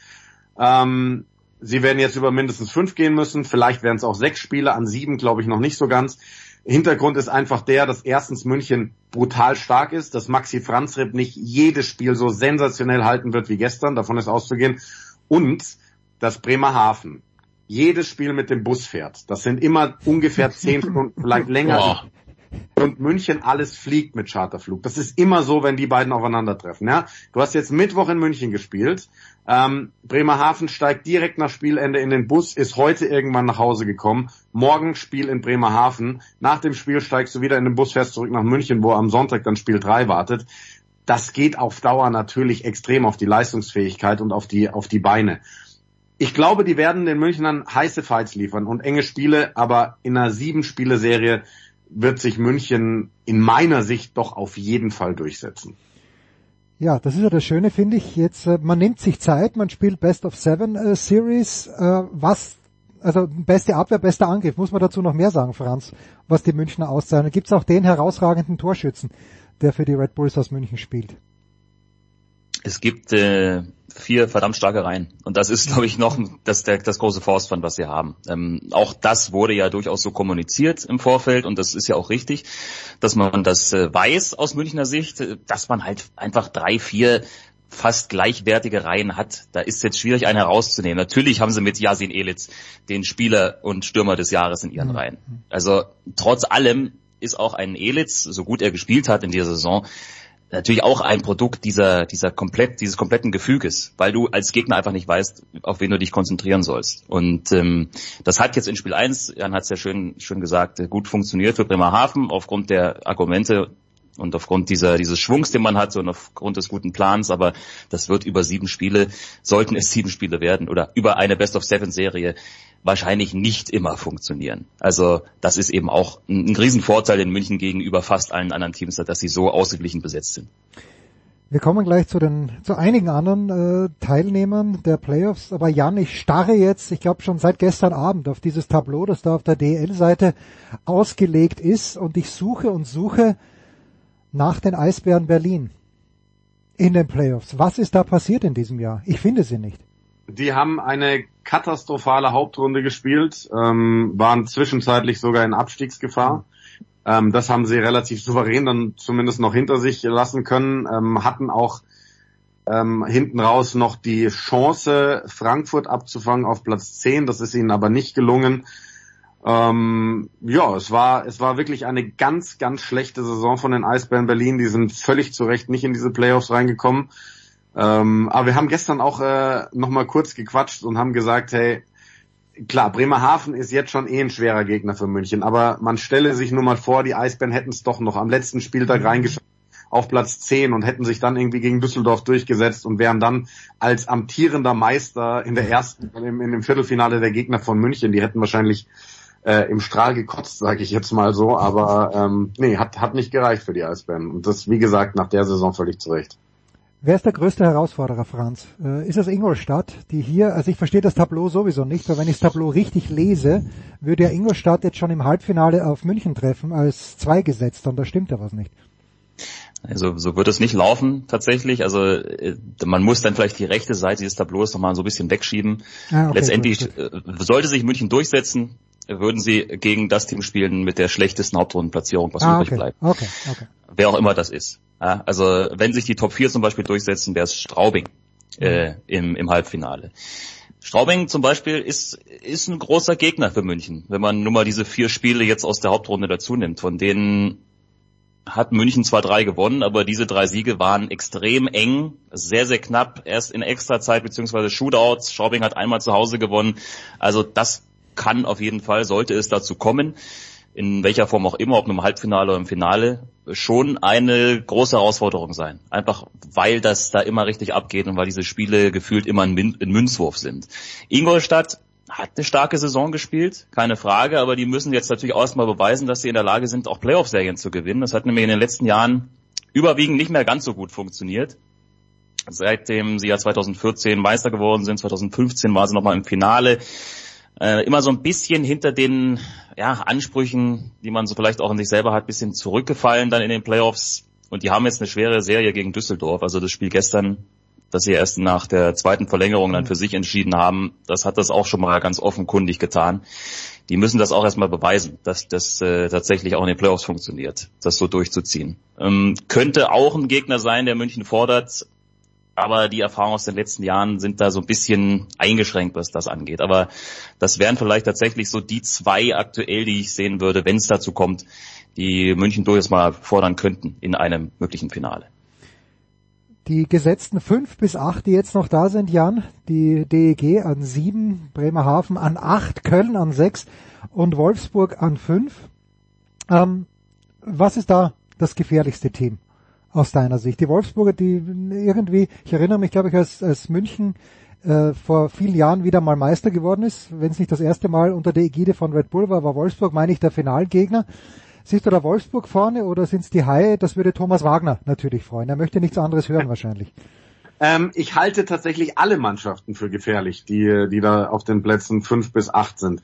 Ähm, sie werden jetzt über mindestens fünf gehen müssen. Vielleicht werden es auch sechs Spiele. An sieben glaube ich noch nicht so ganz. Hintergrund ist einfach der, dass erstens München brutal stark ist, dass Maxi Franzreb nicht jedes Spiel so sensationell halten wird wie gestern, davon ist auszugehen, und dass Bremerhaven jedes Spiel mit dem Bus fährt. Das sind immer ungefähr zehn Stunden, vielleicht länger. und München alles fliegt mit Charterflug. Das ist immer so, wenn die beiden aufeinandertreffen. Ja? Du hast jetzt Mittwoch in München gespielt. Ähm, Bremerhaven steigt direkt nach Spielende in den Bus, ist heute irgendwann nach Hause gekommen. Morgen Spiel in Bremerhaven. Nach dem Spiel steigst du wieder in den Bus, fährst zurück nach München, wo am Sonntag dann Spiel 3 wartet. Das geht auf Dauer natürlich extrem auf die Leistungsfähigkeit und auf die, auf die Beine. Ich glaube, die werden den Münchnern heiße Fights liefern und enge Spiele, aber in einer Sieben-Spiele-Serie wird sich München in meiner Sicht doch auf jeden Fall durchsetzen. Ja, das ist ja das Schöne, finde ich. Jetzt, äh, man nimmt sich Zeit, man spielt Best of Seven äh, Series. Äh, was, also beste Abwehr, bester Angriff. Muss man dazu noch mehr sagen, Franz, was die Münchner auszeichnen? Gibt es auch den herausragenden Torschützen, der für die Red Bulls aus München spielt? Es gibt äh, vier verdammt starke Reihen. Und das ist, glaube ich, noch das, der, das große Forstfund, was sie haben. Ähm, auch das wurde ja durchaus so kommuniziert im Vorfeld und das ist ja auch richtig, dass man das äh, weiß aus Münchner Sicht, äh, dass man halt einfach drei, vier fast gleichwertige Reihen hat. Da ist jetzt schwierig, einen herauszunehmen. Natürlich haben sie mit Yasin Elitz den Spieler und Stürmer des Jahres in ihren mhm. Reihen. Also trotz allem ist auch ein Elitz, so gut er gespielt hat in dieser Saison, natürlich auch ein Produkt dieser, dieser komplett, dieses kompletten Gefüges, weil du als Gegner einfach nicht weißt, auf wen du dich konzentrieren sollst. Und ähm, das hat jetzt in Spiel 1, Jan hat es ja schön, schön gesagt, gut funktioniert für Bremerhaven aufgrund der Argumente und aufgrund dieser, dieses Schwungs, den man hat und aufgrund des guten Plans, aber das wird über sieben Spiele, sollten es sieben Spiele werden oder über eine Best of Seven Serie wahrscheinlich nicht immer funktionieren. Also das ist eben auch ein, ein Riesenvorteil in München gegenüber fast allen anderen Teams, dass sie so ausgeglichen besetzt sind. Wir kommen gleich zu den zu einigen anderen äh, Teilnehmern der Playoffs, aber Jan, ich starre jetzt, ich glaube schon seit gestern Abend auf dieses Tableau, das da auf der DL-Seite ausgelegt ist und ich suche und suche nach den Eisbären Berlin in den Playoffs. Was ist da passiert in diesem Jahr? Ich finde sie nicht. Die haben eine katastrophale Hauptrunde gespielt, ähm, waren zwischenzeitlich sogar in Abstiegsgefahr. Ähm, das haben sie relativ souverän dann zumindest noch hinter sich lassen können, ähm, hatten auch ähm, hinten raus noch die Chance, Frankfurt abzufangen auf Platz 10. Das ist ihnen aber nicht gelungen. Ähm, ja, es war, es war wirklich eine ganz, ganz schlechte Saison von den Eisbären Berlin. Die sind völlig zu Recht nicht in diese Playoffs reingekommen. Ähm, aber wir haben gestern auch äh, nochmal kurz gequatscht und haben gesagt, hey, klar, Bremerhaven ist jetzt schon eh ein schwerer Gegner für München, aber man stelle sich nur mal vor, die Eisbären hätten es doch noch am letzten Spieltag mhm. reingeschafft auf Platz 10 und hätten sich dann irgendwie gegen Düsseldorf durchgesetzt und wären dann als amtierender Meister in der ersten, in, in dem Viertelfinale der Gegner von München, die hätten wahrscheinlich äh, im Strahl gekotzt, sage ich jetzt mal so, aber ähm, nee, hat, hat nicht gereicht für die Eisbären. Und das, wie gesagt, nach der Saison völlig zurecht. Wer ist der größte Herausforderer, Franz? Äh, ist es Ingolstadt, die hier, also ich verstehe das Tableau sowieso nicht, aber wenn ich das Tableau richtig lese, würde ja Ingolstadt jetzt schon im Halbfinale auf München treffen als zwei gesetzt und da stimmt ja was nicht. Also so wird es nicht laufen tatsächlich. Also äh, man muss dann vielleicht die rechte Seite dieses Tableaus nochmal so ein bisschen wegschieben. Ah, okay, Letztendlich gut, gut. Äh, sollte sich München durchsetzen, würden sie gegen das Team spielen mit der schlechtesten Hauptrundenplatzierung, was ah, übrig okay. bleibt. Okay, okay. Wer auch immer das ist. Ja, also wenn sich die Top 4 zum Beispiel durchsetzen, wäre es Straubing äh, mhm. im, im Halbfinale. Straubing zum Beispiel ist, ist ein großer Gegner für München, wenn man nur mal diese vier Spiele jetzt aus der Hauptrunde dazu nimmt. Von denen hat München zwar drei gewonnen, aber diese drei Siege waren extrem eng, sehr, sehr knapp, erst in Extrazeit beziehungsweise Shootouts. Straubing hat einmal zu Hause gewonnen. Also das kann auf jeden Fall, sollte es dazu kommen, in welcher Form auch immer, ob im Halbfinale oder im Finale, schon eine große Herausforderung sein. Einfach weil das da immer richtig abgeht und weil diese Spiele gefühlt immer ein, Münzwurf sind. Ingolstadt hat eine starke Saison gespielt, keine Frage, aber die müssen jetzt natürlich erstmal beweisen, dass sie in der Lage sind, auch Playoff-Serien zu gewinnen. Das hat nämlich in den letzten Jahren überwiegend nicht mehr ganz so gut funktioniert. Seitdem sie ja 2014 Meister geworden sind, 2015 war sie nochmal im Finale äh, immer so ein bisschen hinter den ja, Ansprüchen, die man so vielleicht auch in sich selber hat, bisschen zurückgefallen dann in den Playoffs. Und die haben jetzt eine schwere Serie gegen Düsseldorf. Also das Spiel gestern, das sie erst nach der zweiten Verlängerung dann für sich entschieden haben, das hat das auch schon mal ganz offenkundig getan. Die müssen das auch erstmal beweisen, dass das äh, tatsächlich auch in den Playoffs funktioniert, das so durchzuziehen. Ähm, könnte auch ein Gegner sein, der München fordert, aber die Erfahrungen aus den letzten Jahren sind da so ein bisschen eingeschränkt, was das angeht. Aber das wären vielleicht tatsächlich so die zwei aktuell, die ich sehen würde, wenn es dazu kommt, die München durchaus mal fordern könnten in einem möglichen Finale. Die gesetzten fünf bis acht, die jetzt noch da sind, Jan, die DEG an sieben, Bremerhaven an acht, Köln an sechs und Wolfsburg an fünf. Ähm, was ist da das gefährlichste Team aus deiner Sicht? Die Wolfsburger, die irgendwie, ich erinnere mich, glaube ich, als, als München äh, vor vielen Jahren wieder mal Meister geworden ist, wenn es nicht das erste Mal unter der Ägide von Red Bull war, war Wolfsburg, meine ich, der Finalgegner. Siehst du da Wolfsburg vorne oder sind es die Haie? Das würde Thomas Wagner natürlich freuen. Er möchte nichts anderes hören wahrscheinlich. Ähm, ich halte tatsächlich alle Mannschaften für gefährlich, die, die da auf den Plätzen fünf bis acht sind.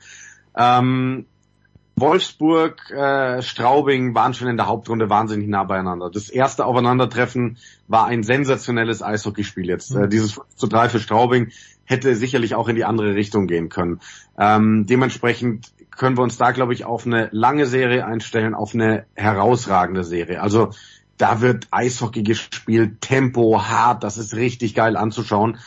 Ähm, Wolfsburg, äh, Straubing waren schon in der Hauptrunde wahnsinnig nah beieinander. Das erste Aufeinandertreffen war ein sensationelles Eishockeyspiel jetzt. Mhm. Äh, dieses 5 zu 3 für Straubing hätte sicherlich auch in die andere Richtung gehen können. Ähm, dementsprechend können wir uns da, glaube ich, auf eine lange Serie einstellen, auf eine herausragende Serie. Also da wird Eishockey gespielt, Tempo, hart, das ist richtig geil anzuschauen.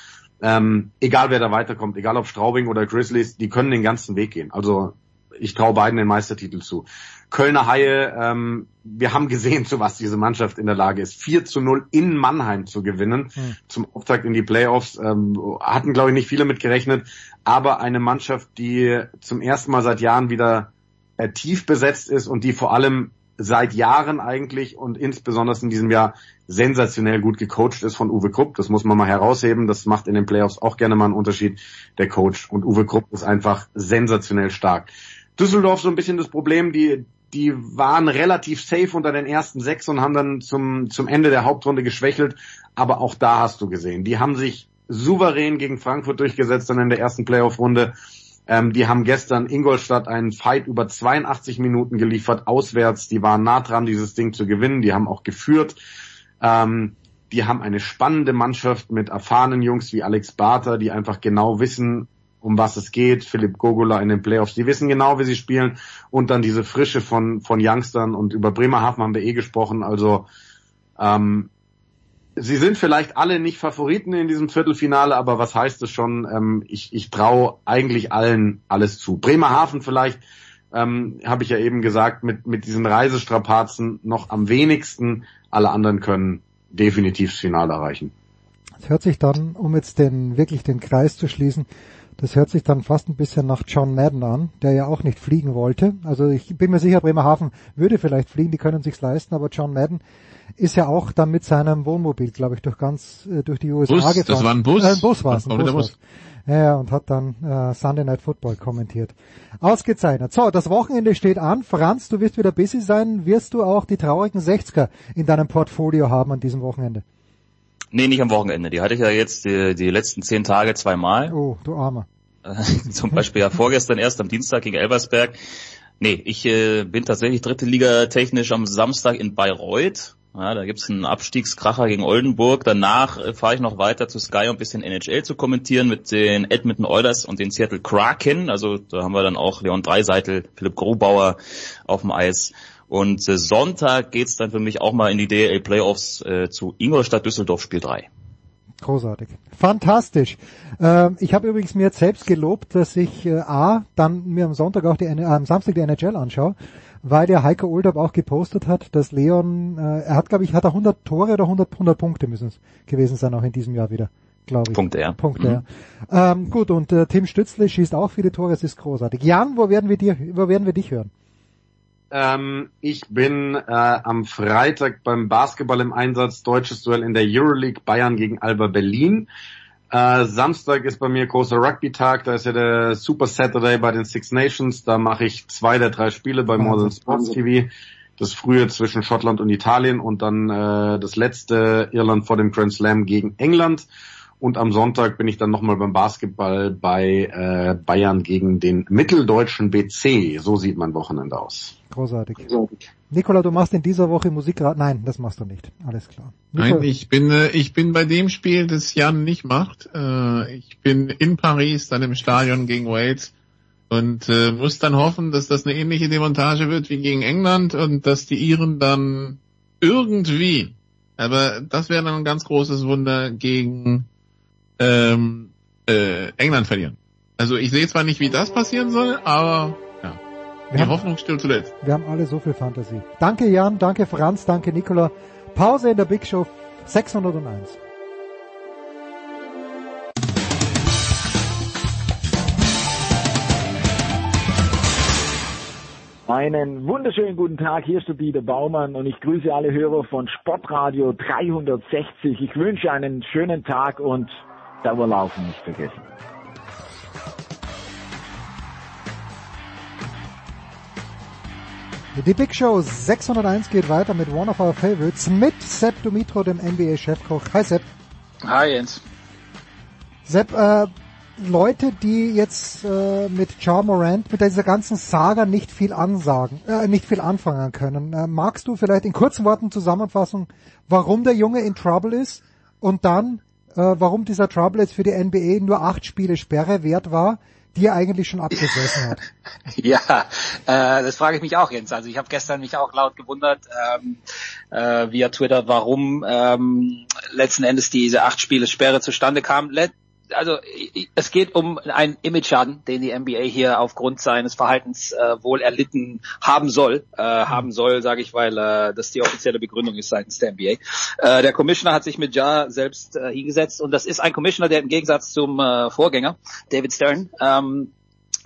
Ähm, egal wer da weiterkommt, egal ob Straubing oder Grizzlies, die können den ganzen Weg gehen. Also ich traue beiden den Meistertitel zu. Kölner Haie, ähm, wir haben gesehen, zu was diese Mannschaft in der Lage ist. 4 zu 0 in Mannheim zu gewinnen, hm. zum Auftakt in die Playoffs. Ähm, hatten, glaube ich, nicht viele mit gerechnet, aber eine Mannschaft, die zum ersten Mal seit Jahren wieder äh, tief besetzt ist und die vor allem seit Jahren eigentlich und insbesondere in diesem Jahr sensationell gut gecoacht ist von Uwe Krupp. Das muss man mal herausheben. Das macht in den Playoffs auch gerne mal einen Unterschied, der Coach. Und Uwe Krupp ist einfach sensationell stark. Düsseldorf so ein bisschen das Problem, die, die waren relativ safe unter den ersten sechs und haben dann zum, zum Ende der Hauptrunde geschwächelt. Aber auch da hast du gesehen, die haben sich souverän gegen Frankfurt durchgesetzt dann in der ersten Playoff-Runde. Ähm, die haben gestern Ingolstadt einen Fight über 82 Minuten geliefert, auswärts. Die waren nah dran, dieses Ding zu gewinnen. Die haben auch geführt. Ähm, die haben eine spannende Mannschaft mit erfahrenen Jungs wie Alex Barter, die einfach genau wissen, um was es geht. Philipp Gogola in den Playoffs, die wissen genau, wie sie spielen. Und dann diese Frische von, von Youngstern und über Bremerhaven haben wir eh gesprochen. Also ähm, sie sind vielleicht alle nicht Favoriten in diesem Viertelfinale, aber was heißt es schon? Ähm, ich ich traue eigentlich allen alles zu. Bremerhaven vielleicht, ähm, habe ich ja eben gesagt, mit, mit diesen Reisestrapazen noch am wenigsten. Alle anderen können definitiv das Finale erreichen. Es hört sich dann, um jetzt den wirklich den Kreis zu schließen, das hört sich dann fast ein bisschen nach John Madden an, der ja auch nicht fliegen wollte. Also ich bin mir sicher, Bremerhaven würde vielleicht fliegen, die können sich's leisten, aber John Madden ist ja auch dann mit seinem Wohnmobil, glaube ich, durch ganz äh, durch die USA Bus, gefahren. Das war ein Bus. Äh, ein Bus war es. Bus, Bus. Ja, ja, und hat dann äh, Sunday Night Football kommentiert. Ausgezeichnet. So, das Wochenende steht an. Franz, du wirst wieder busy sein. Wirst du auch die traurigen 60er in deinem Portfolio haben an diesem Wochenende? Nee, nicht am Wochenende. Die hatte ich ja jetzt die, die letzten zehn Tage zweimal. Oh, du Armer. Zum Beispiel ja vorgestern erst am Dienstag gegen Elversberg. Nee, ich äh, bin tatsächlich dritte Liga technisch am Samstag in Bayreuth. Ja, da gibt's einen Abstiegskracher gegen Oldenburg. Danach äh, fahre ich noch weiter zu Sky, um ein bisschen NHL zu kommentieren mit den Edmonton Oilers und den Seattle Kraken. Also da haben wir dann auch Leon Dreiseitel, Philipp Grubauer auf dem Eis. Und äh, Sonntag geht's dann für mich auch mal in die DL Playoffs äh, zu Ingolstadt Düsseldorf Spiel 3. Großartig. Fantastisch. Ähm, ich habe übrigens mir jetzt selbst gelobt, dass ich äh, A, dann mir am Sonntag auch die, äh, am Samstag die NHL anschaue, weil der Heiko Oldab auch gepostet hat, dass Leon, äh, er hat glaube ich, hat er 100 Tore oder 100, 100 Punkte müssen es gewesen sein auch in diesem Jahr wieder, glaube ich. Punkte, ja. Punkte, mhm. ja. Ähm, gut, und äh, Tim Stützle schießt auch viele Tore, es ist großartig. Jan, wo werden wir dir, wo werden wir dich hören? Ähm, ich bin äh, am Freitag beim Basketball im Einsatz, deutsches Duell in der Euroleague Bayern gegen Alba Berlin. Äh, Samstag ist bei mir großer Rugby-Tag, da ist ja der Super Saturday bei den Six Nations, da mache ich zwei der drei Spiele bei Modern Sports TV. Das frühe zwischen Schottland und Italien und dann äh, das letzte Irland vor dem Grand Slam gegen England. Und am Sonntag bin ich dann nochmal beim Basketball bei äh, Bayern gegen den mitteldeutschen BC. So sieht mein Wochenende aus. Großartig. Großartig. Nikola, du machst in dieser Woche Musikrad. Nein, das machst du nicht. Alles klar. Nikola. Nein, ich bin äh, ich bin bei dem Spiel, das Jan nicht macht. Äh, ich bin in Paris, dann im Stadion gegen Wales und äh, muss dann hoffen, dass das eine ähnliche Demontage wird wie gegen England und dass die Iren dann irgendwie Aber das wäre dann ein ganz großes Wunder gegen ähm, äh, England verlieren. Also ich sehe zwar nicht, wie das passieren soll, aber ja. Wir die haben, Hoffnung stillt zuletzt. Wir haben alle so viel Fantasie. Danke Jan, danke Franz, danke Nicola. Pause in der Big Show 601. Einen wunderschönen guten Tag, hier ist der Dieter Baumann und ich grüße alle Hörer von Sportradio 360. Ich wünsche einen schönen Tag und Dauerlaufen nicht vergessen. Die Big Show 601 geht weiter mit One of Our Favorites mit Sepp Dumitro, dem NBA-Chefkoch. Hi Sepp. Hi Jens. Sepp, äh, Leute, die jetzt äh, mit Ja Morant, mit dieser ganzen Saga nicht viel ansagen, äh, nicht viel anfangen können. Äh, magst du vielleicht in kurzen Worten Zusammenfassung, warum der Junge in Trouble ist und dann, warum dieser Trouble jetzt für die NBA nur acht Spiele Sperre wert war, die er eigentlich schon abgesessen hat? ja, äh, das frage ich mich auch, Jens. Also ich habe gestern mich auch laut gewundert ähm, äh, via Twitter, warum ähm, letzten Endes diese acht Spiele Sperre zustande kam. Let also es geht um einen Image-Schaden, den die NBA hier aufgrund seines Verhaltens äh, wohl erlitten haben soll. Äh, haben soll, sage ich, weil äh, das die offizielle Begründung ist seitens der NBA. Äh, der Commissioner hat sich mit Ja selbst äh, hingesetzt und das ist ein Commissioner, der im Gegensatz zum äh, Vorgänger, David Stern, ähm, äh,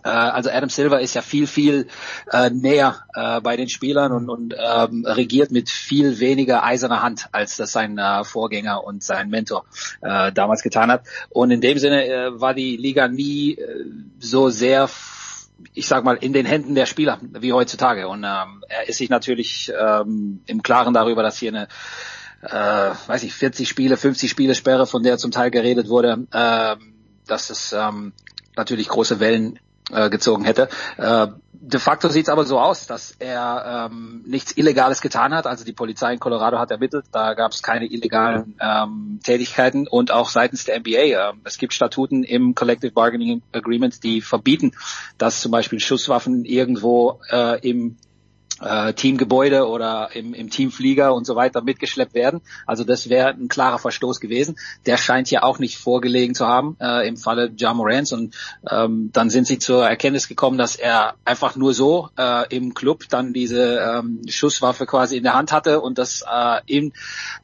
also Adam Silver ist ja viel, viel äh, näher äh, bei den Spielern und, und ähm, regiert mit viel weniger eiserner Hand, als das sein äh, Vorgänger und sein Mentor äh, damals getan hat. Und in dem Sinne äh, war die Liga nie äh, so sehr ich sag mal, in den Händen der Spieler wie heutzutage. Und ähm, er ist sich natürlich ähm, im Klaren darüber, dass hier eine äh, weiß ich, 40 Spiele, 50 Spiele Sperre, von der zum Teil geredet wurde, äh, dass es ähm, natürlich große Wellen äh, gezogen hätte. Äh, de facto sieht es aber so aus, dass er ähm, nichts Illegales getan hat. Also die Polizei in Colorado hat ermittelt, da gab es keine illegalen ähm, Tätigkeiten und auch seitens der NBA. Äh, es gibt Statuten im Collective Bargaining Agreement, die verbieten, dass zum Beispiel Schusswaffen irgendwo äh, im äh, Teamgebäude oder im, im Teamflieger und so weiter mitgeschleppt werden. Also das wäre ein klarer Verstoß gewesen. Der scheint hier auch nicht vorgelegen zu haben äh, im Falle Ja Morants. Und ähm, dann sind sie zur Erkenntnis gekommen, dass er einfach nur so äh, im Club dann diese ähm, Schusswaffe quasi in der Hand hatte und das äh, in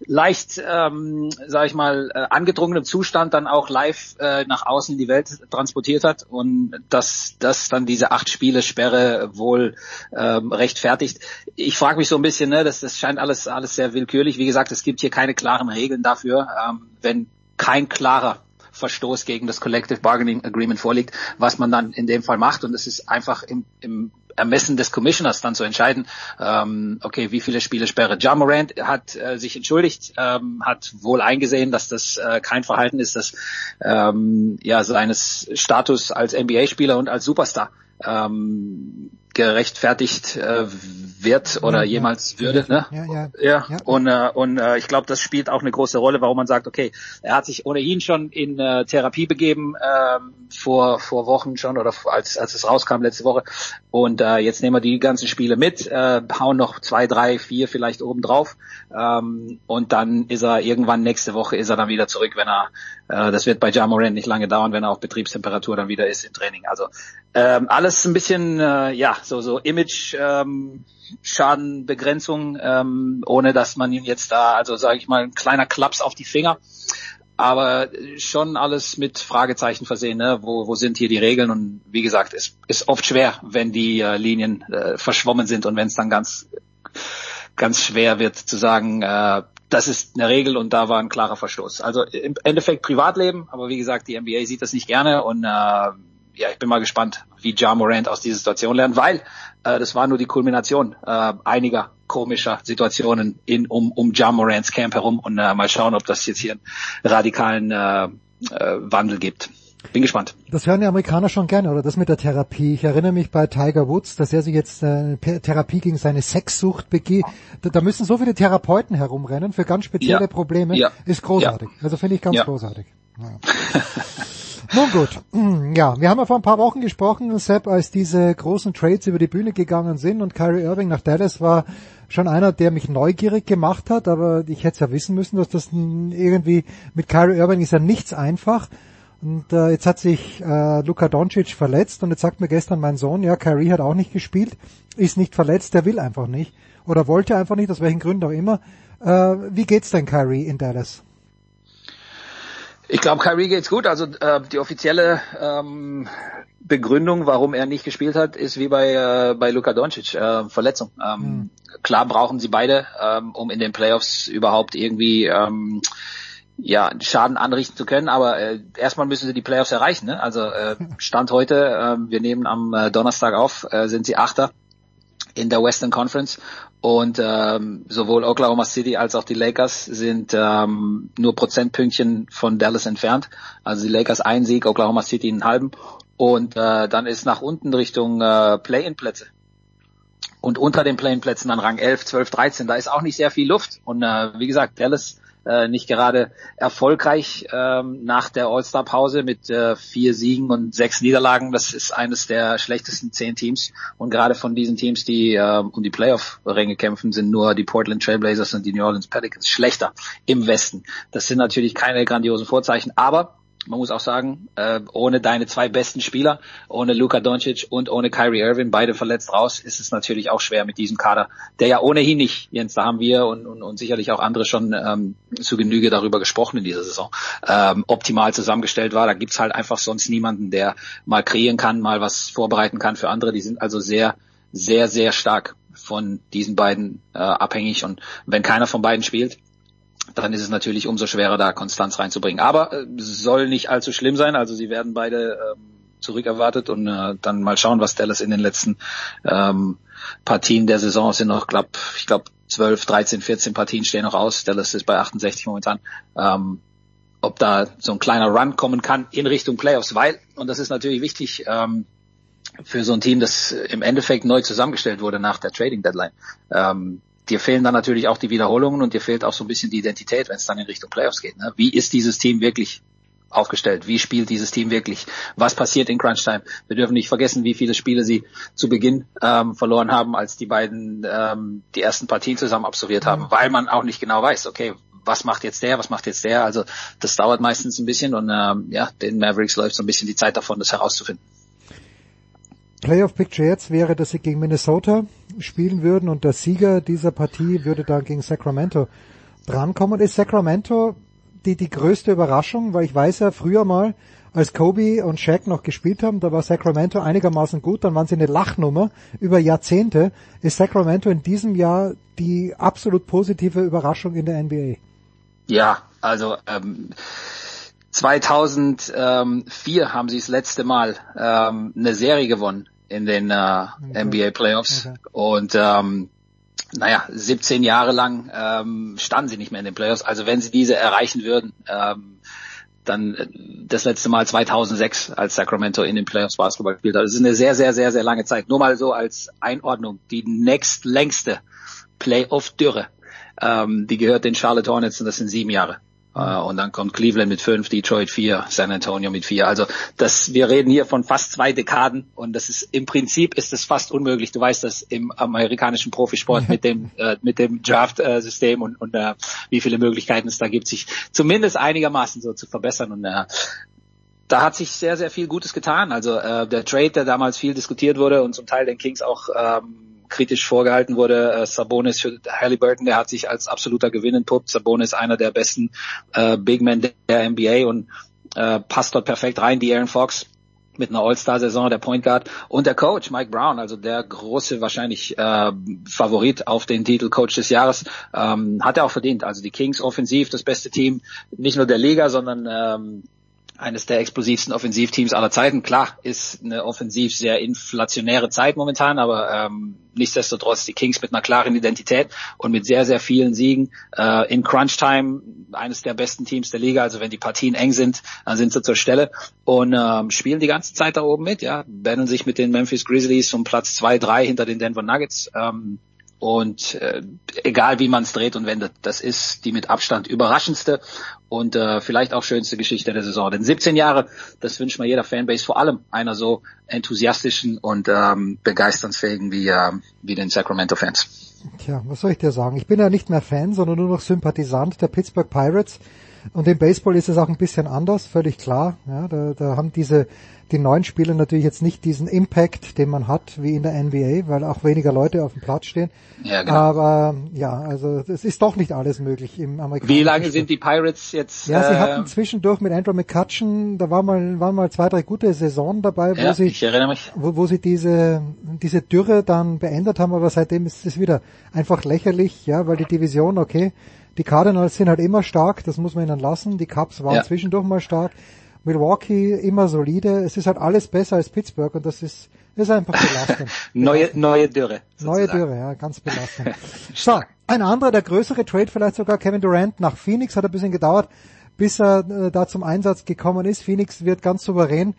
leicht, ähm, sage ich mal, äh, angedrungenem Zustand dann auch live äh, nach außen in die Welt transportiert hat und dass das dann diese acht Spiele Sperre wohl ähm, rechtfertigt bestätigt. Ich frage mich so ein bisschen, ne, das, das scheint alles, alles sehr willkürlich. Wie gesagt, es gibt hier keine klaren Regeln dafür. Ähm, wenn kein klarer Verstoß gegen das Collective Bargaining Agreement vorliegt, was man dann in dem Fall macht. Und es ist einfach im, im Ermessen des Commissioners dann zu entscheiden, ähm, okay, wie viele Spiele sperre. Ja Morant hat äh, sich entschuldigt, ähm, hat wohl eingesehen, dass das äh, kein Verhalten ist, das ähm, ja seines Status als NBA-Spieler und als Superstar ähm, gerechtfertigt äh, wird oder ja, jemals würde. Ne? Ja, ja, ja. ja. Und, äh, und äh, ich glaube, das spielt auch eine große Rolle, warum man sagt, okay, er hat sich ohnehin schon in äh, Therapie begeben äh, vor vor Wochen schon oder als als es rauskam letzte Woche. Und äh, jetzt nehmen wir die ganzen Spiele mit, äh, hauen noch zwei, drei, vier vielleicht oben drauf ähm, und dann ist er irgendwann nächste Woche ist er dann wieder zurück, wenn er äh, das wird bei Jamoran nicht lange dauern, wenn er auf Betriebstemperatur dann wieder ist im Training. Also ähm, alles ein bisschen äh, ja so so Image ähm, Schadenbegrenzung, ähm, ohne dass man ihm jetzt da, also sage ich mal, ein kleiner Klaps auf die Finger, aber schon alles mit Fragezeichen versehen. Ne? Wo, wo sind hier die Regeln? Und wie gesagt, es ist oft schwer, wenn die äh, Linien äh, verschwommen sind und wenn es dann ganz ganz schwer wird zu sagen, äh, das ist eine Regel und da war ein klarer Verstoß. Also im Endeffekt Privatleben, aber wie gesagt, die NBA sieht das nicht gerne und äh, ja, ich bin mal gespannt, wie Ja Morant aus dieser Situation lernt, weil äh, das war nur die Kulmination äh, einiger komischer Situationen in um um Ja Morants Camp herum und äh, mal schauen, ob das jetzt hier einen radikalen äh, äh, Wandel gibt. Bin gespannt. Das hören die Amerikaner schon gerne, oder das mit der Therapie. Ich erinnere mich bei Tiger Woods, dass er sich jetzt äh, Therapie gegen seine Sexsucht begeht. Da, da, müssen so viele Therapeuten herumrennen für ganz spezielle ja. Probleme. Ja. Ist großartig. Ja. Also finde ich ganz großartig. Nun gut, ja, wir haben ja vor ein paar Wochen gesprochen, Sepp, als diese großen Trades über die Bühne gegangen sind und Kyrie Irving nach Dallas war schon einer, der mich neugierig gemacht hat, aber ich hätte es ja wissen müssen, dass das irgendwie mit Kyrie Irving ist ja nichts einfach. Und äh, jetzt hat sich äh, Luka Doncic verletzt und jetzt sagt mir gestern mein Sohn, ja, Kyrie hat auch nicht gespielt, ist nicht verletzt, der will einfach nicht oder wollte einfach nicht, aus welchen Gründen auch immer. Äh, wie geht's denn Kyrie in Dallas? Ich glaube, Kyrie geht's gut. Also äh, die offizielle ähm, Begründung, warum er nicht gespielt hat, ist wie bei äh, bei Luka Doncic, äh, Verletzung. Ähm, mhm. Klar brauchen sie beide, ähm, um in den Playoffs überhaupt irgendwie ähm, ja Schaden anrichten zu können. Aber äh, erstmal müssen sie die Playoffs erreichen. Ne? Also äh, Stand heute, äh, wir nehmen am äh, Donnerstag auf, äh, sind sie Achter in der Western Conference und ähm, sowohl Oklahoma City als auch die Lakers sind ähm, nur Prozentpünktchen von Dallas entfernt. Also die Lakers ein Sieg, Oklahoma City einen halben und äh, dann ist nach unten Richtung äh, Play-in-Plätze. Und unter den Play-in-Plätzen dann Rang 11, 12, 13, da ist auch nicht sehr viel Luft. Und äh, wie gesagt, Dallas äh, nicht gerade erfolgreich ähm, nach der All-Star-Pause mit äh, vier Siegen und sechs Niederlagen. Das ist eines der schlechtesten zehn Teams. Und gerade von diesen Teams, die äh, um die Playoff-Ränge kämpfen, sind nur die Portland Trailblazers und die New Orleans Pelicans schlechter im Westen. Das sind natürlich keine grandiosen Vorzeichen, aber man muss auch sagen, äh, ohne deine zwei besten Spieler, ohne Luka Doncic und ohne Kyrie Irving, beide verletzt raus, ist es natürlich auch schwer mit diesem Kader, der ja ohnehin nicht, Jens, da haben wir und, und, und sicherlich auch andere schon ähm, zu Genüge darüber gesprochen in dieser Saison, ähm, optimal zusammengestellt war. Da gibt's halt einfach sonst niemanden, der mal kreieren kann, mal was vorbereiten kann für andere. Die sind also sehr, sehr, sehr stark von diesen beiden äh, abhängig. Und wenn keiner von beiden spielt, dann ist es natürlich umso schwerer, da Konstanz reinzubringen. Aber äh, soll nicht allzu schlimm sein. Also sie werden beide ähm, zurückerwartet und äh, dann mal schauen, was Dallas in den letzten ähm, Partien der Saison sind noch, glaub, ich glaube, 12, 13, 14 Partien stehen noch aus. Dallas ist bei 68 momentan. Ähm, ob da so ein kleiner Run kommen kann in Richtung Playoffs, weil, und das ist natürlich wichtig, ähm, für so ein Team, das im Endeffekt neu zusammengestellt wurde nach der Trading Deadline. Ähm, dir fehlen dann natürlich auch die Wiederholungen und dir fehlt auch so ein bisschen die Identität, wenn es dann in Richtung Playoffs geht. Ne? Wie ist dieses Team wirklich aufgestellt? Wie spielt dieses Team wirklich? Was passiert in Crunch Time? Wir dürfen nicht vergessen, wie viele Spiele sie zu Beginn ähm, verloren haben, als die beiden ähm, die ersten Partien zusammen absolviert haben, weil man auch nicht genau weiß, okay, was macht jetzt der, was macht jetzt der? Also das dauert meistens ein bisschen und ähm, ja, den Mavericks läuft so ein bisschen die Zeit davon, das herauszufinden. Playoff Picture jetzt wäre, dass sie gegen Minnesota spielen würden und der Sieger dieser Partie würde dann gegen Sacramento drankommen. Ist Sacramento die, die größte Überraschung? Weil ich weiß ja früher mal, als Kobe und Shaq noch gespielt haben, da war Sacramento einigermaßen gut, dann waren sie eine Lachnummer über Jahrzehnte. Ist Sacramento in diesem Jahr die absolut positive Überraschung in der NBA? Ja, also ähm, 2004 haben sie das letzte Mal ähm, eine Serie gewonnen in den äh, okay. NBA Playoffs. Okay. Und ähm, naja, 17 Jahre lang ähm, standen sie nicht mehr in den Playoffs. Also wenn sie diese erreichen würden, ähm, dann äh, das letzte Mal 2006, als Sacramento in den Playoffs Basketball gespielt hat. Das ist eine sehr, sehr, sehr, sehr lange Zeit. Nur mal so als Einordnung. Die nächstlängste Playoff-Dürre, ähm, die gehört den Charlotte Hornets und das sind sieben Jahre. Uh, und dann kommt Cleveland mit fünf, Detroit vier, San Antonio mit vier. Also das, wir reden hier von fast zwei Dekaden und das ist im Prinzip ist es fast unmöglich. Du weißt das im amerikanischen Profisport mit dem äh, mit dem Draft-System und, und äh, wie viele Möglichkeiten es da gibt, sich zumindest einigermaßen so zu verbessern und äh, da hat sich sehr, sehr viel Gutes getan. Also äh, der Trade, der damals viel diskutiert wurde und zum Teil den Kings auch ähm, kritisch vorgehalten wurde. Äh, Sabonis für Halliburton, der hat sich als absoluter Gewinn entpuppt. Sabonis einer der besten äh, Big Men der NBA und äh, passt dort perfekt rein. Die Aaron Fox mit einer All-Star-Saison, der Point Guard und der Coach Mike Brown, also der große wahrscheinlich äh, Favorit auf den Titel Coach des Jahres, ähm, hat er auch verdient. Also die Kings offensiv, das beste Team, nicht nur der Liga, sondern ähm, eines der explosivsten Offensivteams aller Zeiten. Klar, ist eine offensiv sehr inflationäre Zeit momentan, aber ähm, nichtsdestotrotz die Kings mit einer klaren Identität und mit sehr, sehr vielen Siegen. Äh, in Crunch Time eines der besten Teams der Liga. Also wenn die Partien eng sind, dann sind sie zur Stelle und ähm, spielen die ganze Zeit da oben mit. Ja, battlen sich mit den Memphis Grizzlies um Platz zwei, drei hinter den Denver Nuggets. Ähm, und äh, egal wie man es dreht und wendet, das ist die mit Abstand überraschendste und äh, vielleicht auch schönste Geschichte der Saison. Denn 17 Jahre, das wünscht man jeder Fanbase, vor allem einer so enthusiastischen und ähm, begeisternsfähigen wie, äh, wie den Sacramento Fans. Tja, was soll ich dir sagen? Ich bin ja nicht mehr Fan, sondern nur noch Sympathisant der Pittsburgh Pirates. Und im Baseball ist es auch ein bisschen anders, völlig klar. Ja, da, da haben diese die neuen Spieler natürlich jetzt nicht diesen Impact, den man hat wie in der NBA, weil auch weniger Leute auf dem Platz stehen. Ja, genau. Aber ja, also es ist doch nicht alles möglich im amerikanischen. Wie lange sind die Pirates jetzt? Ja, sie äh, hatten zwischendurch mit Andrew McCutcheon, da war mal, waren mal zwei, drei gute Saisonen dabei, wo ja, sie. Wo, wo sie diese diese Dürre dann beendet haben, aber seitdem ist es wieder einfach lächerlich, ja, weil die Division, okay, die Cardinals sind halt immer stark, das muss man ihnen lassen. Die Cubs waren ja. zwischendurch mal stark. Milwaukee immer solide. Es ist halt alles besser als Pittsburgh und das ist, ist einfach belastend. neue, neue Dürre. Sozusagen. Neue Dürre, ja, ganz belastend. so, ein anderer, der größere Trade vielleicht sogar, Kevin Durant nach Phoenix, hat ein bisschen gedauert, bis er äh, da zum Einsatz gekommen ist. Phoenix wird ganz souverän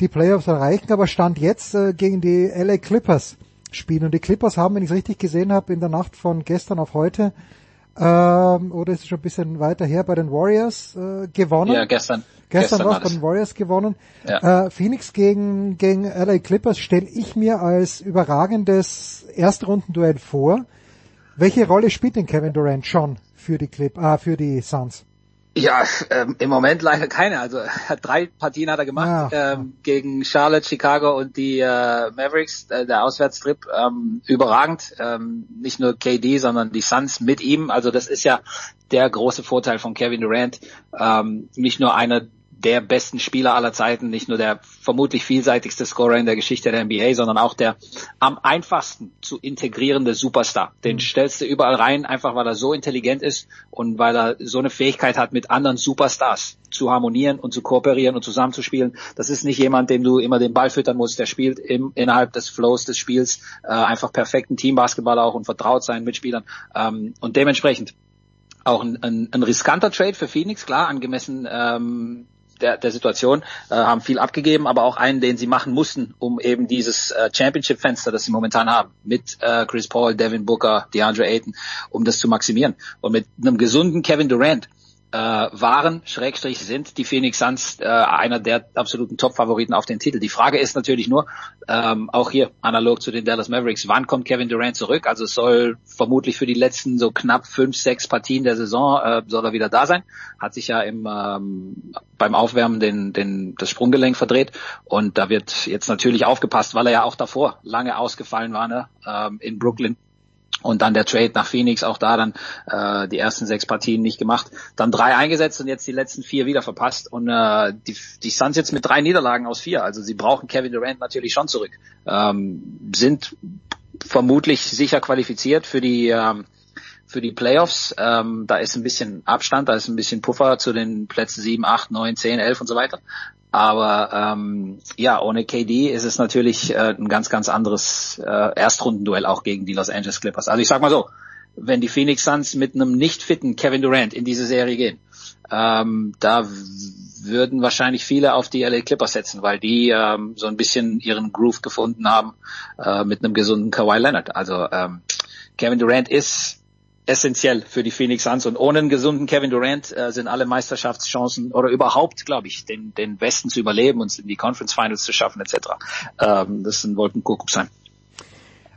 die Playoffs erreichen, aber stand jetzt äh, gegen die LA Clippers spielen. Und die Clippers haben, wenn ich es richtig gesehen habe, in der Nacht von gestern auf heute ähm, oder ist es schon ein bisschen weiter her bei den Warriors äh, gewonnen? Ja, gestern. Gestern, gestern war es bei den Warriors gewonnen. Ja. Äh, Phoenix gegen, gegen LA Clippers stelle ich mir als überragendes Erstrundenduell vor. Welche Rolle spielt denn Kevin Durant schon für die Clip, äh, für die Suns? Ja, ähm, im Moment leider keine. Also drei Partien hat er gemacht ja. ähm, gegen Charlotte, Chicago und die äh, Mavericks, äh, der Auswärtstrip. Ähm, überragend. Ähm, nicht nur KD, sondern die Suns mit ihm. Also das ist ja der große Vorteil von Kevin Durant. Ähm, nicht nur einer der besten Spieler aller Zeiten, nicht nur der vermutlich vielseitigste Scorer in der Geschichte der NBA, sondern auch der am einfachsten zu integrierende Superstar. Den mhm. stellst du überall rein, einfach weil er so intelligent ist und weil er so eine Fähigkeit hat, mit anderen Superstars zu harmonieren und zu kooperieren und zusammenzuspielen. Das ist nicht jemand, dem du immer den Ball füttern musst. Der spielt im, innerhalb des Flows des Spiels äh, einfach perfekten Teambasketball auch und vertraut seinen Mitspielern. Ähm, und dementsprechend auch ein, ein, ein riskanter Trade für Phoenix, klar, angemessen ähm, der, der Situation, äh, haben viel abgegeben, aber auch einen, den sie machen mussten, um eben dieses äh, Championship-Fenster, das sie momentan haben, mit äh, Chris Paul, Devin Booker, DeAndre Ayton, um das zu maximieren. Und mit einem gesunden Kevin Durant, äh, waren, Schrägstrich sind die Phoenix Suns äh, einer der absoluten Top-Favoriten auf den Titel. Die Frage ist natürlich nur, ähm, auch hier analog zu den Dallas Mavericks, wann kommt Kevin Durant zurück? Also es soll vermutlich für die letzten so knapp fünf, sechs Partien der Saison äh, soll er wieder da sein. Hat sich ja im ähm, beim Aufwärmen den, den, das Sprunggelenk verdreht und da wird jetzt natürlich aufgepasst, weil er ja auch davor lange ausgefallen war ne? ähm, in Brooklyn und dann der Trade nach Phoenix, auch da dann äh, die ersten sechs Partien nicht gemacht. Dann drei eingesetzt und jetzt die letzten vier wieder verpasst. Und äh, die, die Suns jetzt mit drei Niederlagen aus vier. Also sie brauchen Kevin Durant natürlich schon zurück. Ähm, sind vermutlich sicher qualifiziert für die ähm, für die Playoffs. Ähm, da ist ein bisschen Abstand, da ist ein bisschen Puffer zu den Plätzen 7, 8, 9, 10, 11 und so weiter. Aber ähm, ja, ohne KD ist es natürlich äh, ein ganz, ganz anderes äh, Erstrundenduell auch gegen die Los Angeles Clippers. Also ich sag mal so, wenn die Phoenix Suns mit einem nicht fitten Kevin Durant in diese Serie gehen, ähm, da würden wahrscheinlich viele auf die LA Clippers setzen, weil die ähm, so ein bisschen ihren Groove gefunden haben äh, mit einem gesunden Kawhi Leonard. Also ähm, Kevin Durant ist essentiell für die Phoenix Suns und ohne einen gesunden Kevin Durant äh, sind alle Meisterschaftschancen oder überhaupt, glaube ich, den, den Westen zu überleben und in die Conference Finals zu schaffen etc. Ähm, das ist ein Wolkenkuckuck sein.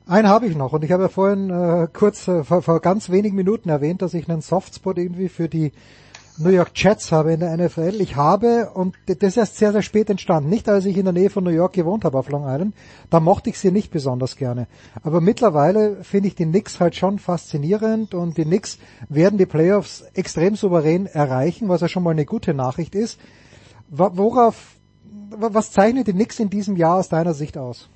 Einen habe ich noch und ich habe ja vorhin äh, kurz äh, vor, vor ganz wenigen Minuten erwähnt, dass ich einen Softspot irgendwie für die New York Jets habe in der NFL. Ich habe, und das ist erst sehr, sehr spät entstanden, nicht als ich in der Nähe von New York gewohnt habe auf Long Island, da mochte ich sie nicht besonders gerne. Aber mittlerweile finde ich die Knicks halt schon faszinierend und die Knicks werden die Playoffs extrem souverän erreichen, was ja schon mal eine gute Nachricht ist. Worauf, was zeichnet die Knicks in diesem Jahr aus deiner Sicht aus?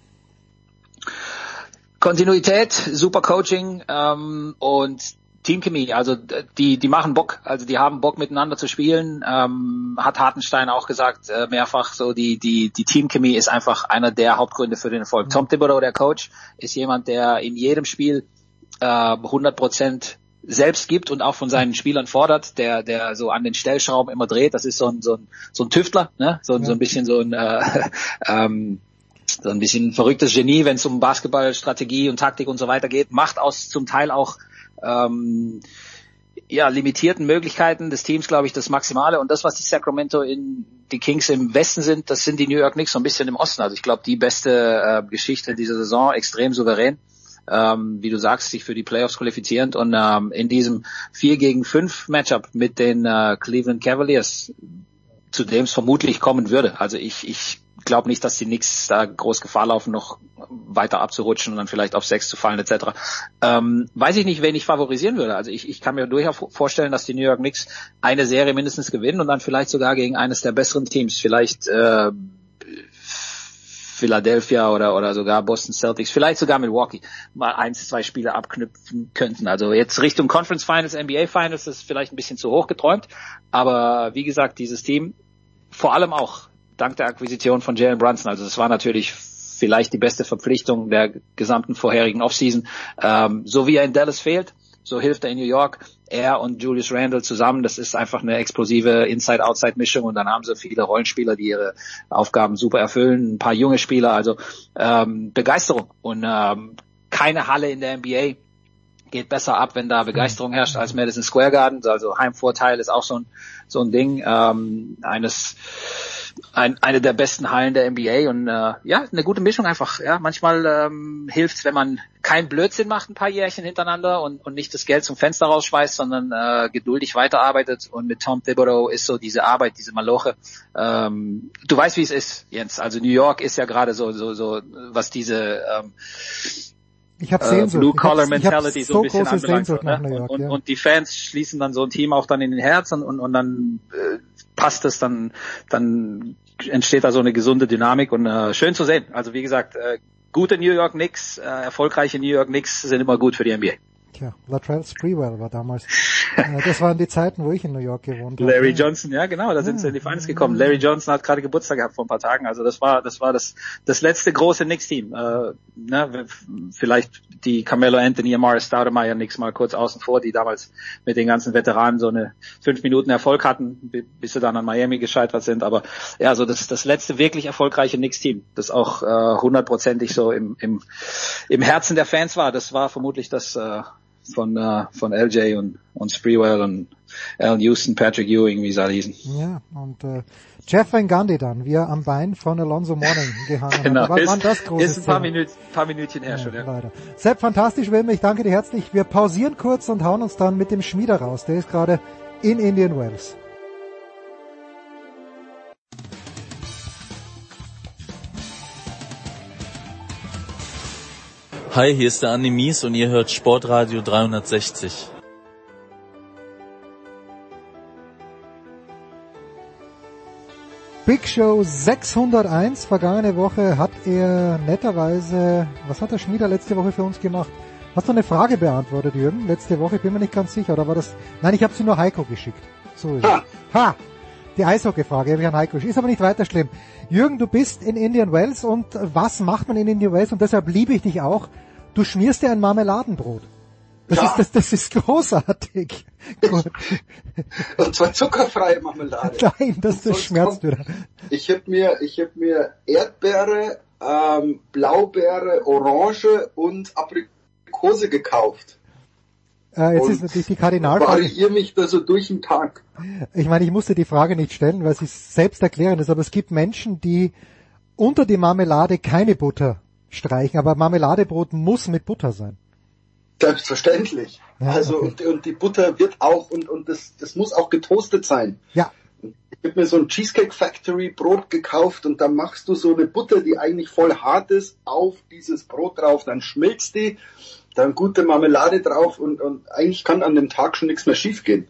Kontinuität, super Coaching ähm, und Teamchemie, also die, die machen Bock, also die haben Bock miteinander zu spielen. Ähm, hat Hartenstein auch gesagt, äh, mehrfach so, die, die, die Teamchemie ist einfach einer der Hauptgründe für den Erfolg. Mhm. Tom Thibodeau, der Coach, ist jemand, der in jedem Spiel äh, 100 Prozent selbst gibt und auch von seinen Spielern fordert, der, der so an den Stellschrauben immer dreht. Das ist so ein, so ein, so ein Tüftler, ne? so, ja. so ein bisschen so ein, äh, ähm, so ein bisschen verrücktes Genie, wenn es um Basketballstrategie und Taktik und so weiter geht, macht aus zum Teil auch ähm, ja, limitierten Möglichkeiten des Teams, glaube ich, das Maximale. Und das, was die Sacramento in die Kings im Westen sind, das sind die New York Knicks so ein bisschen im Osten. Also ich glaube, die beste äh, Geschichte dieser Saison, extrem souverän. Ähm, wie du sagst, sich für die Playoffs qualifizierend und ähm, in diesem 4 gegen 5 Matchup mit den äh, Cleveland Cavaliers, zu dem es vermutlich kommen würde. Also ich, ich glaube nicht, dass die Knicks da groß Gefahr laufen, noch weiter abzurutschen und dann vielleicht auf sechs zu fallen etc. Ähm, weiß ich nicht, wen ich favorisieren würde. Also ich, ich kann mir durchaus vorstellen, dass die New York Knicks eine Serie mindestens gewinnen und dann vielleicht sogar gegen eines der besseren Teams, vielleicht äh, Philadelphia oder, oder sogar Boston Celtics, vielleicht sogar Milwaukee, mal eins, zwei Spiele abknüpfen könnten. Also jetzt Richtung Conference Finals, NBA Finals, das ist vielleicht ein bisschen zu hoch geträumt, aber wie gesagt, dieses Team vor allem auch dank der Akquisition von Jalen Brunson. Also das war natürlich vielleicht die beste Verpflichtung der gesamten vorherigen Offseason. Ähm, so wie er in Dallas fehlt, so hilft er in New York. Er und Julius Randle zusammen, das ist einfach eine explosive Inside-Outside-Mischung und dann haben sie viele Rollenspieler, die ihre Aufgaben super erfüllen, ein paar junge Spieler, also ähm, Begeisterung und ähm, keine Halle in der NBA geht besser ab, wenn da Begeisterung herrscht als Madison Square Garden. Also Heimvorteil ist auch so ein so ein Ding ähm, eines ein, eine der besten Hallen der NBA und äh, ja, eine gute Mischung einfach. Ja, manchmal ähm, hilft wenn man kein Blödsinn macht, ein paar Jährchen hintereinander und, und nicht das Geld zum Fenster rausschmeißt, sondern äh, geduldig weiterarbeitet. Und mit Tom Thibodeau ist so diese Arbeit, diese Maloche. Ähm, du weißt, wie es ist, Jens. Also New York ist ja gerade so, so, so, was diese ähm, ich habe Sehnsucht. Blue Collar Mentality so, so ein bisschen anbelangt. Ne? York, und, ja. und, die Fans schließen dann so ein Team auch dann in den Herzen und, und dann äh, passt es, dann, dann entsteht da so eine gesunde Dynamik und äh, schön zu sehen. Also wie gesagt, äh, gute New York Knicks, äh, erfolgreiche New York Knicks sind immer gut für die NBA. Tja, Latrell Sprewell war damals. äh, das waren die Zeiten, wo ich in New York gewohnt habe. Larry Johnson, ja genau, da sind sie in die Finals gekommen. Larry Johnson hat gerade Geburtstag gehabt vor ein paar Tagen. Also das war das war das das letzte große Knicks-Team. Äh, ne, vielleicht die Carmelo Anthony, Amara Stoudemire Knicks mal kurz außen vor, die damals mit den ganzen Veteranen so eine fünf Minuten Erfolg hatten, bis sie dann an Miami gescheitert sind. Aber ja, so das das letzte wirklich erfolgreiche Knicks-Team, das auch äh, hundertprozentig so im, im im Herzen der Fans war. Das war vermutlich das äh, von, äh, von LJ und, und Spreewell und Alan Houston, Patrick Ewing, wie sie alle hießen. Ja, und äh, Jeff Van Gundy dann, wie er am Bein von Alonso Morning gehangen genau. hat. War, ist, das große ist ein paar, Minuten, paar Minütchen her ja, schon, ja. Leider. Sepp, fantastisch, Wilmer, ich danke dir herzlich. Wir pausieren kurz und hauen uns dann mit dem Schmieder raus. Der ist gerade in Indian Wells. Hi, hier ist der Andi Mies und ihr hört Sportradio 360. Big Show 601. Vergangene Woche hat er netterweise, was hat der Schmieder letzte Woche für uns gemacht? Hast du eine Frage beantwortet, Jürgen? Letzte Woche, ich bin mir nicht ganz sicher, oder war das, nein, ich habe sie nur Heiko geschickt. So ist ha. es. Ha! Die Eishockey-Frage habe ich an Heiko. Ist aber nicht weiter schlimm. Jürgen, du bist in Indian Wells und was macht man in Indian Wells? Und deshalb liebe ich dich auch. Du schmierst dir ein Marmeladenbrot. Das, ja. ist, das, das ist großartig. und zwar zuckerfreie Marmelade. Nein, das, das schmerzt wieder. Ich habe mir, ich hab mir Erdbeere, ähm, Blaubeere, Orange und Aprikose gekauft. Äh, jetzt und ist natürlich die Kardinalfrage. Variiere mich da so durch den Tag. Ich meine, ich musste die Frage nicht stellen, weil sie selbst erklären ist, aber es gibt Menschen, die unter die Marmelade keine Butter streichen, aber Marmeladebrot muss mit Butter sein. Selbstverständlich. Ja, also okay. und, und, die Butter wird auch und, und das, das muss auch getoastet sein. Ja. Ich habe mir so ein Cheesecake Factory Brot gekauft und dann machst du so eine Butter, die eigentlich voll hart ist, auf dieses Brot drauf, dann schmilzt die, dann gute Marmelade drauf und, und eigentlich kann an dem Tag schon nichts mehr schiefgehen.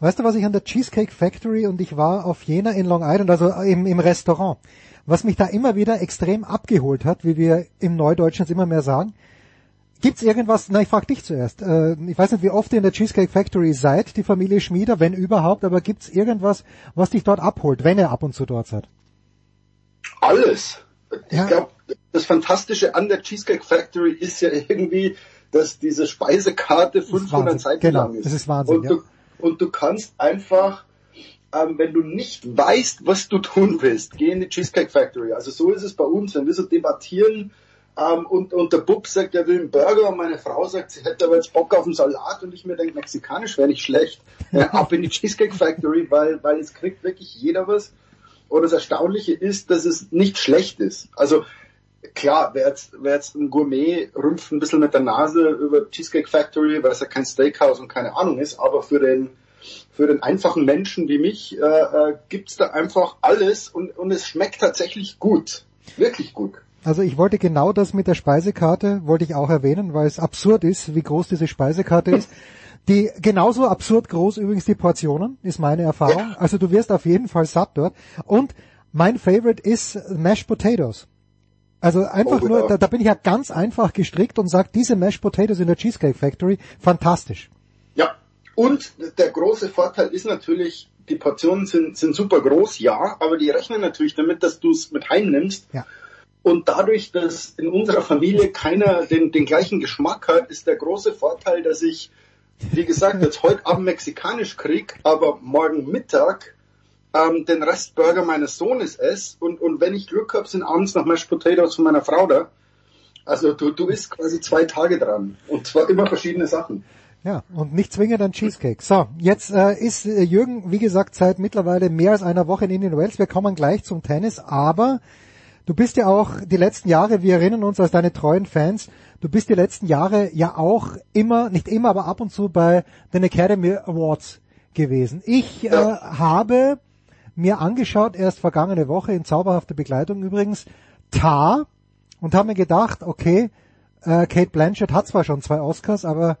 Weißt du, was ich an der Cheesecake Factory und ich war auf Jena in Long Island, also im, im Restaurant, was mich da immer wieder extrem abgeholt hat, wie wir im Neudeutschen immer mehr sagen, Gibt's irgendwas, na ich frage dich zuerst, äh, ich weiß nicht, wie oft ihr in der Cheesecake Factory seid, die Familie Schmieder, wenn überhaupt, aber gibt's irgendwas, was dich dort abholt, wenn ihr ab und zu dort seid? Alles. Ja. Ich glaube, das Fantastische an der Cheesecake Factory ist ja irgendwie, dass diese Speisekarte 500 Seiten genau, lang ist. Das ist Wahnsinn. Und, du, und du kannst einfach ähm, wenn du nicht weißt, was du tun willst, geh in die Cheesecake Factory. Also so ist es bei uns, wenn wir so debattieren ähm, und, und der Bub sagt, er will einen Burger und meine Frau sagt, sie hätte aber jetzt Bock auf einen Salat und ich mir denke, mexikanisch wäre nicht schlecht. Äh, ab in die Cheesecake Factory, weil, weil es kriegt wirklich jeder was. Und das Erstaunliche ist, dass es nicht schlecht ist. Also klar, wer jetzt, wer jetzt ein Gourmet rümpft ein bisschen mit der Nase über Cheesecake Factory, weil es ja kein Steakhouse und keine Ahnung ist, aber für den für den einfachen Menschen wie mich äh, äh, gibt's da einfach alles und, und es schmeckt tatsächlich gut. Wirklich gut. Also ich wollte genau das mit der Speisekarte, wollte ich auch erwähnen, weil es absurd ist, wie groß diese Speisekarte ist. Die genauso absurd groß übrigens die Portionen, ist meine Erfahrung. Ja. Also du wirst auf jeden Fall satt dort. Und mein Favorite ist Mashed Potatoes. Also einfach oh, nur, da, da, bin ich ja ganz einfach gestrickt und sage, diese Mashed Potatoes in der Cheesecake Factory, fantastisch. Ja, und der große Vorteil ist natürlich, die Portionen sind, sind super groß, ja, aber die rechnen natürlich damit, dass du es mit heimnimmst. Ja. Und dadurch, dass in unserer Familie keiner den, den gleichen Geschmack hat, ist der große Vorteil, dass ich, wie gesagt, jetzt heute Abend mexikanisch krieg, aber morgen Mittag ähm, den Rest Burger meines Sohnes esse. Und, und wenn ich Glück habe, sind abends noch Mashed Potatoes von meiner Frau da. Also du, du isst quasi zwei Tage dran. Und zwar immer verschiedene Sachen. Ja, und nicht zwingend ein Cheesecake. So, jetzt äh, ist äh, Jürgen, wie gesagt, seit mittlerweile mehr als einer Woche in Indian Wells. Wir kommen gleich zum Tennis, aber Du bist ja auch die letzten Jahre, wir erinnern uns als deine treuen Fans, du bist die letzten Jahre ja auch immer, nicht immer, aber ab und zu bei den Academy Awards gewesen. Ich äh, habe mir angeschaut, erst vergangene Woche in zauberhafter Begleitung übrigens, Tar und habe mir gedacht, okay, äh, Kate Blanchett hat zwar schon zwei Oscars, aber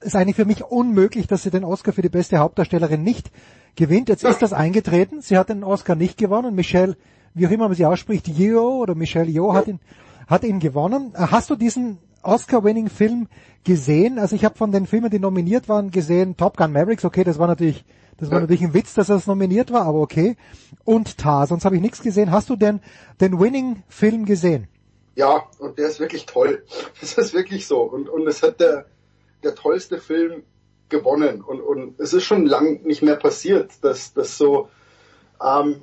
ist eigentlich für mich unmöglich, dass sie den Oscar für die beste Hauptdarstellerin nicht gewinnt. Jetzt ist das eingetreten. Sie hat den Oscar nicht gewonnen. Michelle wie auch immer man sie ausspricht, Yeoh oder Michelle Yeoh hat ihn, hat ihn gewonnen. Äh, hast du diesen Oscar-winning-Film gesehen? Also ich habe von den Filmen, die nominiert waren, gesehen Top Gun Mavericks. Okay, das war natürlich, das war natürlich ein Witz, dass das nominiert war, aber okay. Und Tar, sonst habe ich nichts gesehen. Hast du denn den Winning-Film gesehen? Ja, und der ist wirklich toll. Das ist wirklich so. Und, und es hat der, der tollste Film gewonnen. Und, und es ist schon lang nicht mehr passiert, dass, dass so, ähm,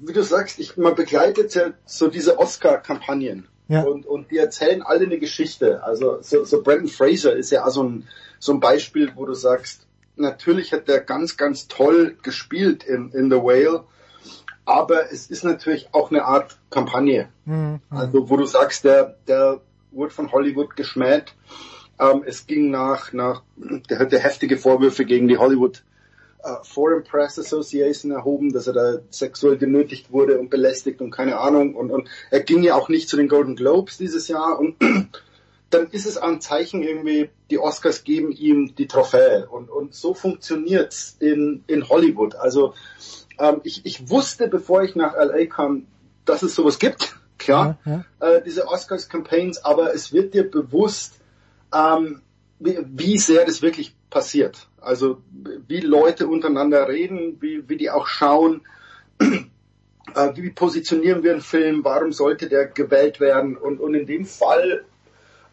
wie du sagst, ich, man begleitet ja so diese Oscar-Kampagnen. Ja. Und, und die erzählen alle eine Geschichte. Also so, so Brandon Fraser ist ja auch so ein, so ein Beispiel, wo du sagst, natürlich hat der ganz, ganz toll gespielt in, in The Whale, aber es ist natürlich auch eine Art Kampagne. Mhm. Also wo du sagst, der, der wurde von Hollywood geschmäht. Ähm, es ging nach, nach, der hatte heftige Vorwürfe gegen die Hollywood uh, Foreign Press Association erhoben, dass er da sexuell genötigt wurde und belästigt und keine Ahnung. Und, und er ging ja auch nicht zu den Golden Globes dieses Jahr. Und dann ist es ein Zeichen irgendwie, die Oscars geben ihm die Trophäe. Und, und so funktioniert's in, in Hollywood. Also ähm, ich, ich wusste, bevor ich nach LA kam, dass es sowas gibt. Klar, ja, ja. Äh, diese Oscars-Campaigns, aber es wird dir bewusst, ähm, wie, wie sehr das wirklich passiert. Also wie Leute untereinander reden, wie, wie die auch schauen, äh, wie positionieren wir einen Film, warum sollte der gewählt werden. Und, und in dem Fall,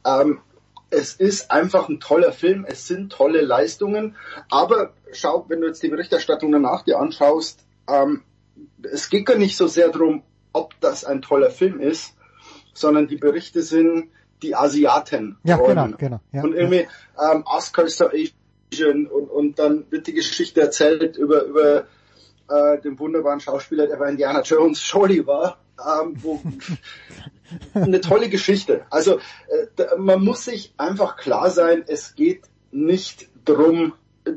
ähm, es ist einfach ein toller Film, es sind tolle Leistungen, aber schau, wenn du jetzt die Berichterstattung danach dir anschaust, ähm, es geht gar nicht so sehr darum, ob das ein toller Film ist, sondern die Berichte sind die Asiaten. Ja, genau, genau. Ja, und irgendwie ähm, Oscars so und, und dann wird die Geschichte erzählt über, über äh, den wunderbaren Schauspieler, der bei Indiana Jones Shorty war. Ähm, wo, eine tolle Geschichte. Also äh, man muss sich einfach klar sein, es geht nicht drum,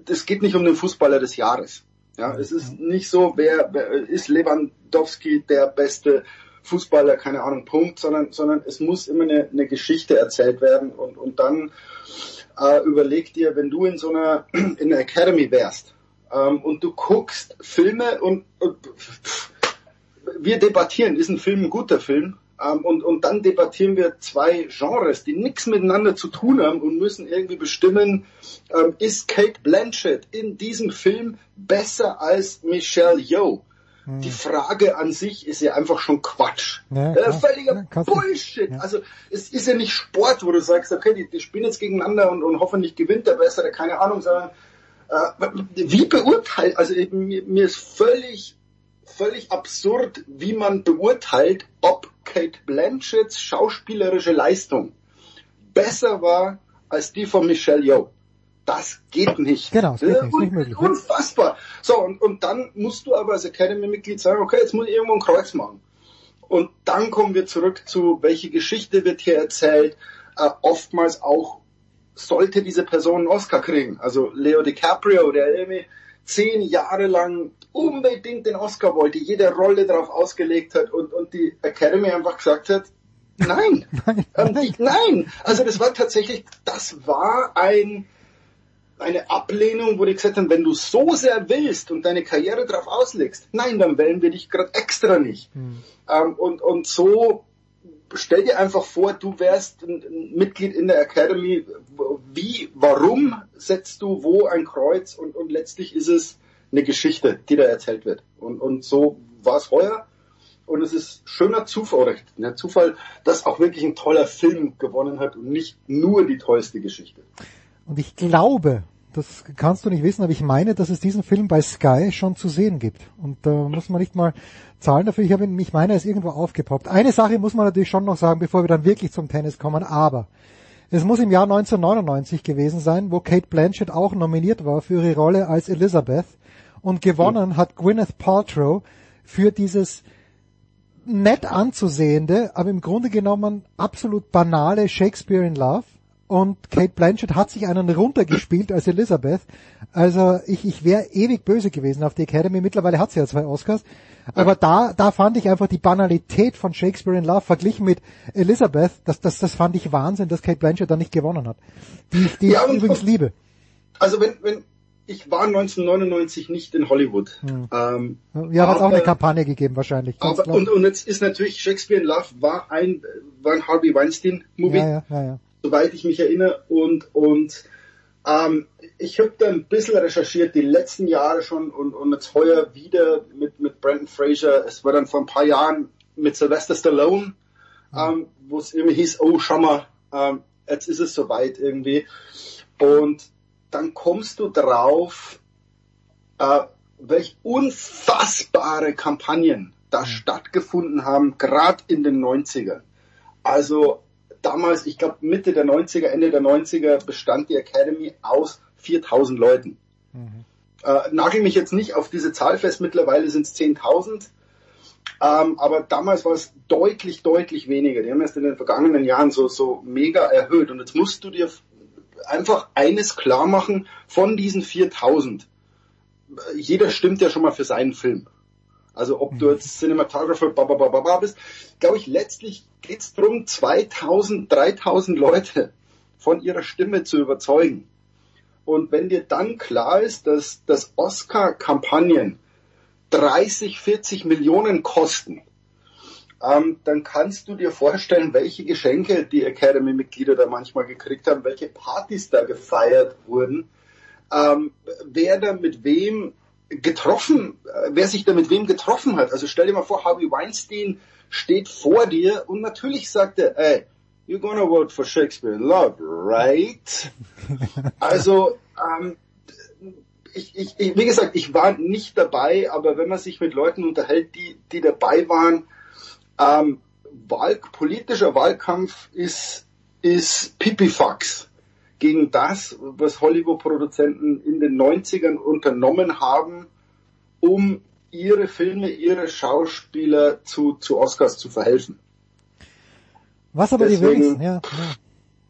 es geht nicht um den Fußballer des Jahres. Ja, es ist nicht so, wer, wer ist Lewandowski der beste Fußballer, keine Ahnung, Punkt, sondern, sondern es muss immer eine, eine Geschichte erzählt werden und, und dann äh, überleg dir, wenn du in so einer, in einer Academy wärst ähm, und du guckst Filme und, und pff, wir debattieren, ist ein Film ein guter Film? Ähm, und, und dann debattieren wir zwei Genres, die nichts miteinander zu tun haben und müssen irgendwie bestimmen, ähm, ist Kate Blanchett in diesem Film besser als Michelle Yeoh? Hm. Die Frage an sich ist ja einfach schon Quatsch. Ja, äh, völliger ja, Bullshit. Ja. Also es ist ja nicht Sport, wo du sagst, okay, die, die spielen jetzt gegeneinander und, und hoffentlich gewinnt der Bessere, keine Ahnung, sondern Äh, wie beurteilt, also mir, mir ist völlig, völlig absurd, wie man beurteilt, ob Kate Blanchetts schauspielerische Leistung besser war als die von Michelle Yeoh. Das geht nicht. Genau, das geht nicht, nicht möglich. Unfassbar. So, und, und dann musst du aber als Academy-Mitglied sagen, okay, jetzt muss ich irgendwo ein Kreuz machen. Und dann kommen wir zurück zu, welche Geschichte wird hier erzählt. Äh, oftmals auch, sollte diese Person einen Oscar kriegen. Also Leo DiCaprio, der irgendwie zehn Jahre lang unbedingt den Oscar wollte, jede Rolle darauf ausgelegt hat und, und die Academy einfach gesagt hat, nein, nein, ähm, nein. Also das war tatsächlich, das war ein, eine Ablehnung, wo die gesagt haben, wenn du so sehr willst und deine Karriere darauf auslegst, nein, dann wählen wir dich gerade extra nicht. Mhm. Ähm, und, und so stell dir einfach vor, du wärst ein Mitglied in der Academy. Wie, warum setzt du wo ein Kreuz? Und, und letztlich ist es eine Geschichte, die da erzählt wird. Und, und so war es heuer. Und es ist schöner Zufall, oder der Zufall, dass auch wirklich ein toller Film gewonnen hat und nicht nur die tollste Geschichte. Und ich glaube, das kannst du nicht wissen, aber ich meine, dass es diesen Film bei Sky schon zu sehen gibt. Und da äh, muss man nicht mal zahlen dafür. Ich habe ihn, ich meine, er ist irgendwo aufgepoppt. Eine Sache muss man natürlich schon noch sagen, bevor wir dann wirklich zum Tennis kommen, aber es muss im Jahr 1999 gewesen sein, wo Kate Blanchett auch nominiert war für ihre Rolle als Elizabeth und gewonnen hat Gwyneth Paltrow für dieses nett anzusehende, aber im Grunde genommen absolut banale Shakespeare in Love und Kate Blanchett hat sich einen runtergespielt als Elizabeth. Also ich, ich wäre ewig böse gewesen auf die Academy. Mittlerweile hat sie ja zwei Oscars. Aber da, da fand ich einfach die Banalität von Shakespeare in Love verglichen mit Elizabeth, das, das, das fand ich Wahnsinn, dass Kate Blanchett da nicht gewonnen hat. Die, die ja, ich übrigens liebe. Also wenn, wenn, ich war 1999 nicht in Hollywood. Hm. Ähm, ja, hat auch eine Kampagne gegeben wahrscheinlich. Aber, und, und jetzt ist natürlich Shakespeare in Love war ein, war ein Harvey Weinstein Movie. Ja, ja, ja, ja soweit ich mich erinnere. Und, und ähm, ich habe da ein bisschen recherchiert, die letzten Jahre schon und, und jetzt heuer wieder mit, mit Brandon Fraser. Es war dann vor ein paar Jahren mit Sylvester Stallone, ähm, wo es irgendwie hieß, oh, schau mal, ähm, jetzt ist es soweit irgendwie. Und dann kommst du drauf, äh, welch unfassbare Kampagnen da stattgefunden haben, gerade in den 90ern. Also damals, ich glaube Mitte der 90er, Ende der 90er bestand die Academy aus 4000 Leuten. Mhm. Äh, nagel mich jetzt nicht auf diese Zahl fest, mittlerweile sind es 10.000. Ähm, aber damals war es deutlich, deutlich weniger. Die haben erst in den vergangenen Jahren so, so mega erhöht. Und jetzt musst du dir einfach eines klar machen von diesen 4000. Jeder stimmt ja schon mal für seinen Film. Also ob du jetzt Cinematographer babababa bist, glaube ich, letztlich geht es darum, 2000, 3000 Leute von ihrer Stimme zu überzeugen. Und wenn dir dann klar ist, dass, dass Oscar-Kampagnen 30, 40 Millionen kosten, ähm, dann kannst du dir vorstellen, welche Geschenke die Academy-Mitglieder da manchmal gekriegt haben, welche Partys da gefeiert wurden, ähm, wer da mit wem getroffen, äh, wer sich da mit wem getroffen hat. Also stell dir mal vor, Harvey Weinstein steht vor dir und natürlich sagt er, ey, you're gonna vote for Shakespeare in Love, right? Also, ähm, ich, ich, ich, wie gesagt, ich war nicht dabei, aber wenn man sich mit Leuten unterhält, die, die dabei waren, ähm, Wahl, politischer Wahlkampf ist, ist Pipifax gegen das, was Hollywood-Produzenten in den 90ern unternommen haben, um ihre Filme, ihre Schauspieler zu, zu Oscars zu verhelfen. Was aber Deswegen, die wenigsten, ja,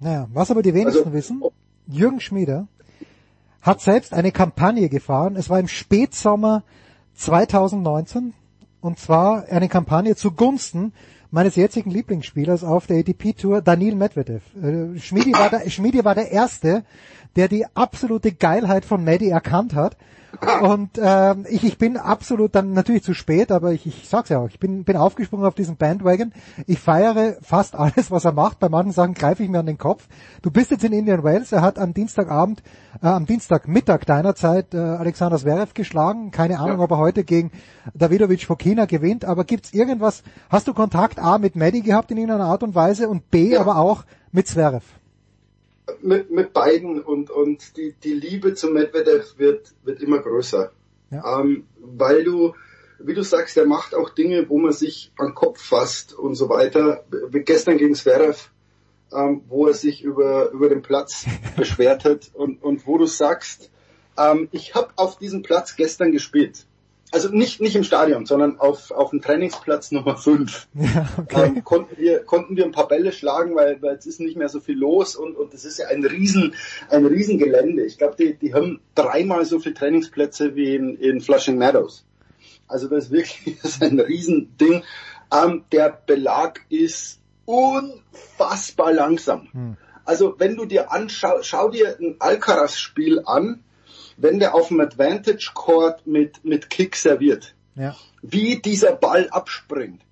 ja, ja, was aber die wenigsten also, wissen, Jürgen Schmieder hat selbst eine Kampagne gefahren. Es war im Spätsommer 2019 und zwar eine Kampagne zugunsten meines jetzigen Lieblingsspielers auf der ATP Tour, Daniil Medvedev. Äh, war der, Schmidi war der Erste, der die absolute Geilheit von Medi erkannt hat und ähm, ich, ich bin absolut dann natürlich zu spät, aber ich, ich sag's ja auch, ich bin, bin aufgesprungen auf diesen Bandwagon. Ich feiere fast alles, was er macht. Bei manchen Sachen greife ich mir an den Kopf. Du bist jetzt in Indian Wales. Er hat am Dienstagabend, äh, am Dienstagmittag deiner Zeit äh, Alexander Zverev geschlagen. Keine Ahnung, ja. ob er heute gegen Davidovic Fokina gewinnt. Aber gibt's irgendwas? Hast du Kontakt A mit Maddie gehabt in irgendeiner Art und Weise und B ja. aber auch mit Zverev? Mit, mit beiden und, und die, die Liebe zu Medvedev wird, wird immer größer. Ja. Ähm, weil du, wie du sagst, der macht auch Dinge, wo man sich an den Kopf fasst und so weiter. Wie gestern gegen Zverev, ähm, wo er sich über, über den Platz beschwert hat und, und wo du sagst, ähm, ich habe auf diesem Platz gestern gespielt also nicht, nicht im Stadion, sondern auf, auf dem Trainingsplatz Nummer 5. Ja, okay. ähm, konnten, wir, konnten wir ein paar Bälle schlagen, weil, weil es ist nicht mehr so viel los und, und das ist ja ein riesen, ein riesen Gelände. Ich glaube, die, die haben dreimal so viele Trainingsplätze wie in, in Flushing Meadows. Also das ist wirklich das ist ein Riesending. Ähm, der Belag ist unfassbar langsam. Hm. Also wenn du dir anschaust, schau dir ein Alcaraz-Spiel an, wenn der auf dem Advantage Court mit, mit Kick serviert, ja. wie dieser Ball abspringt.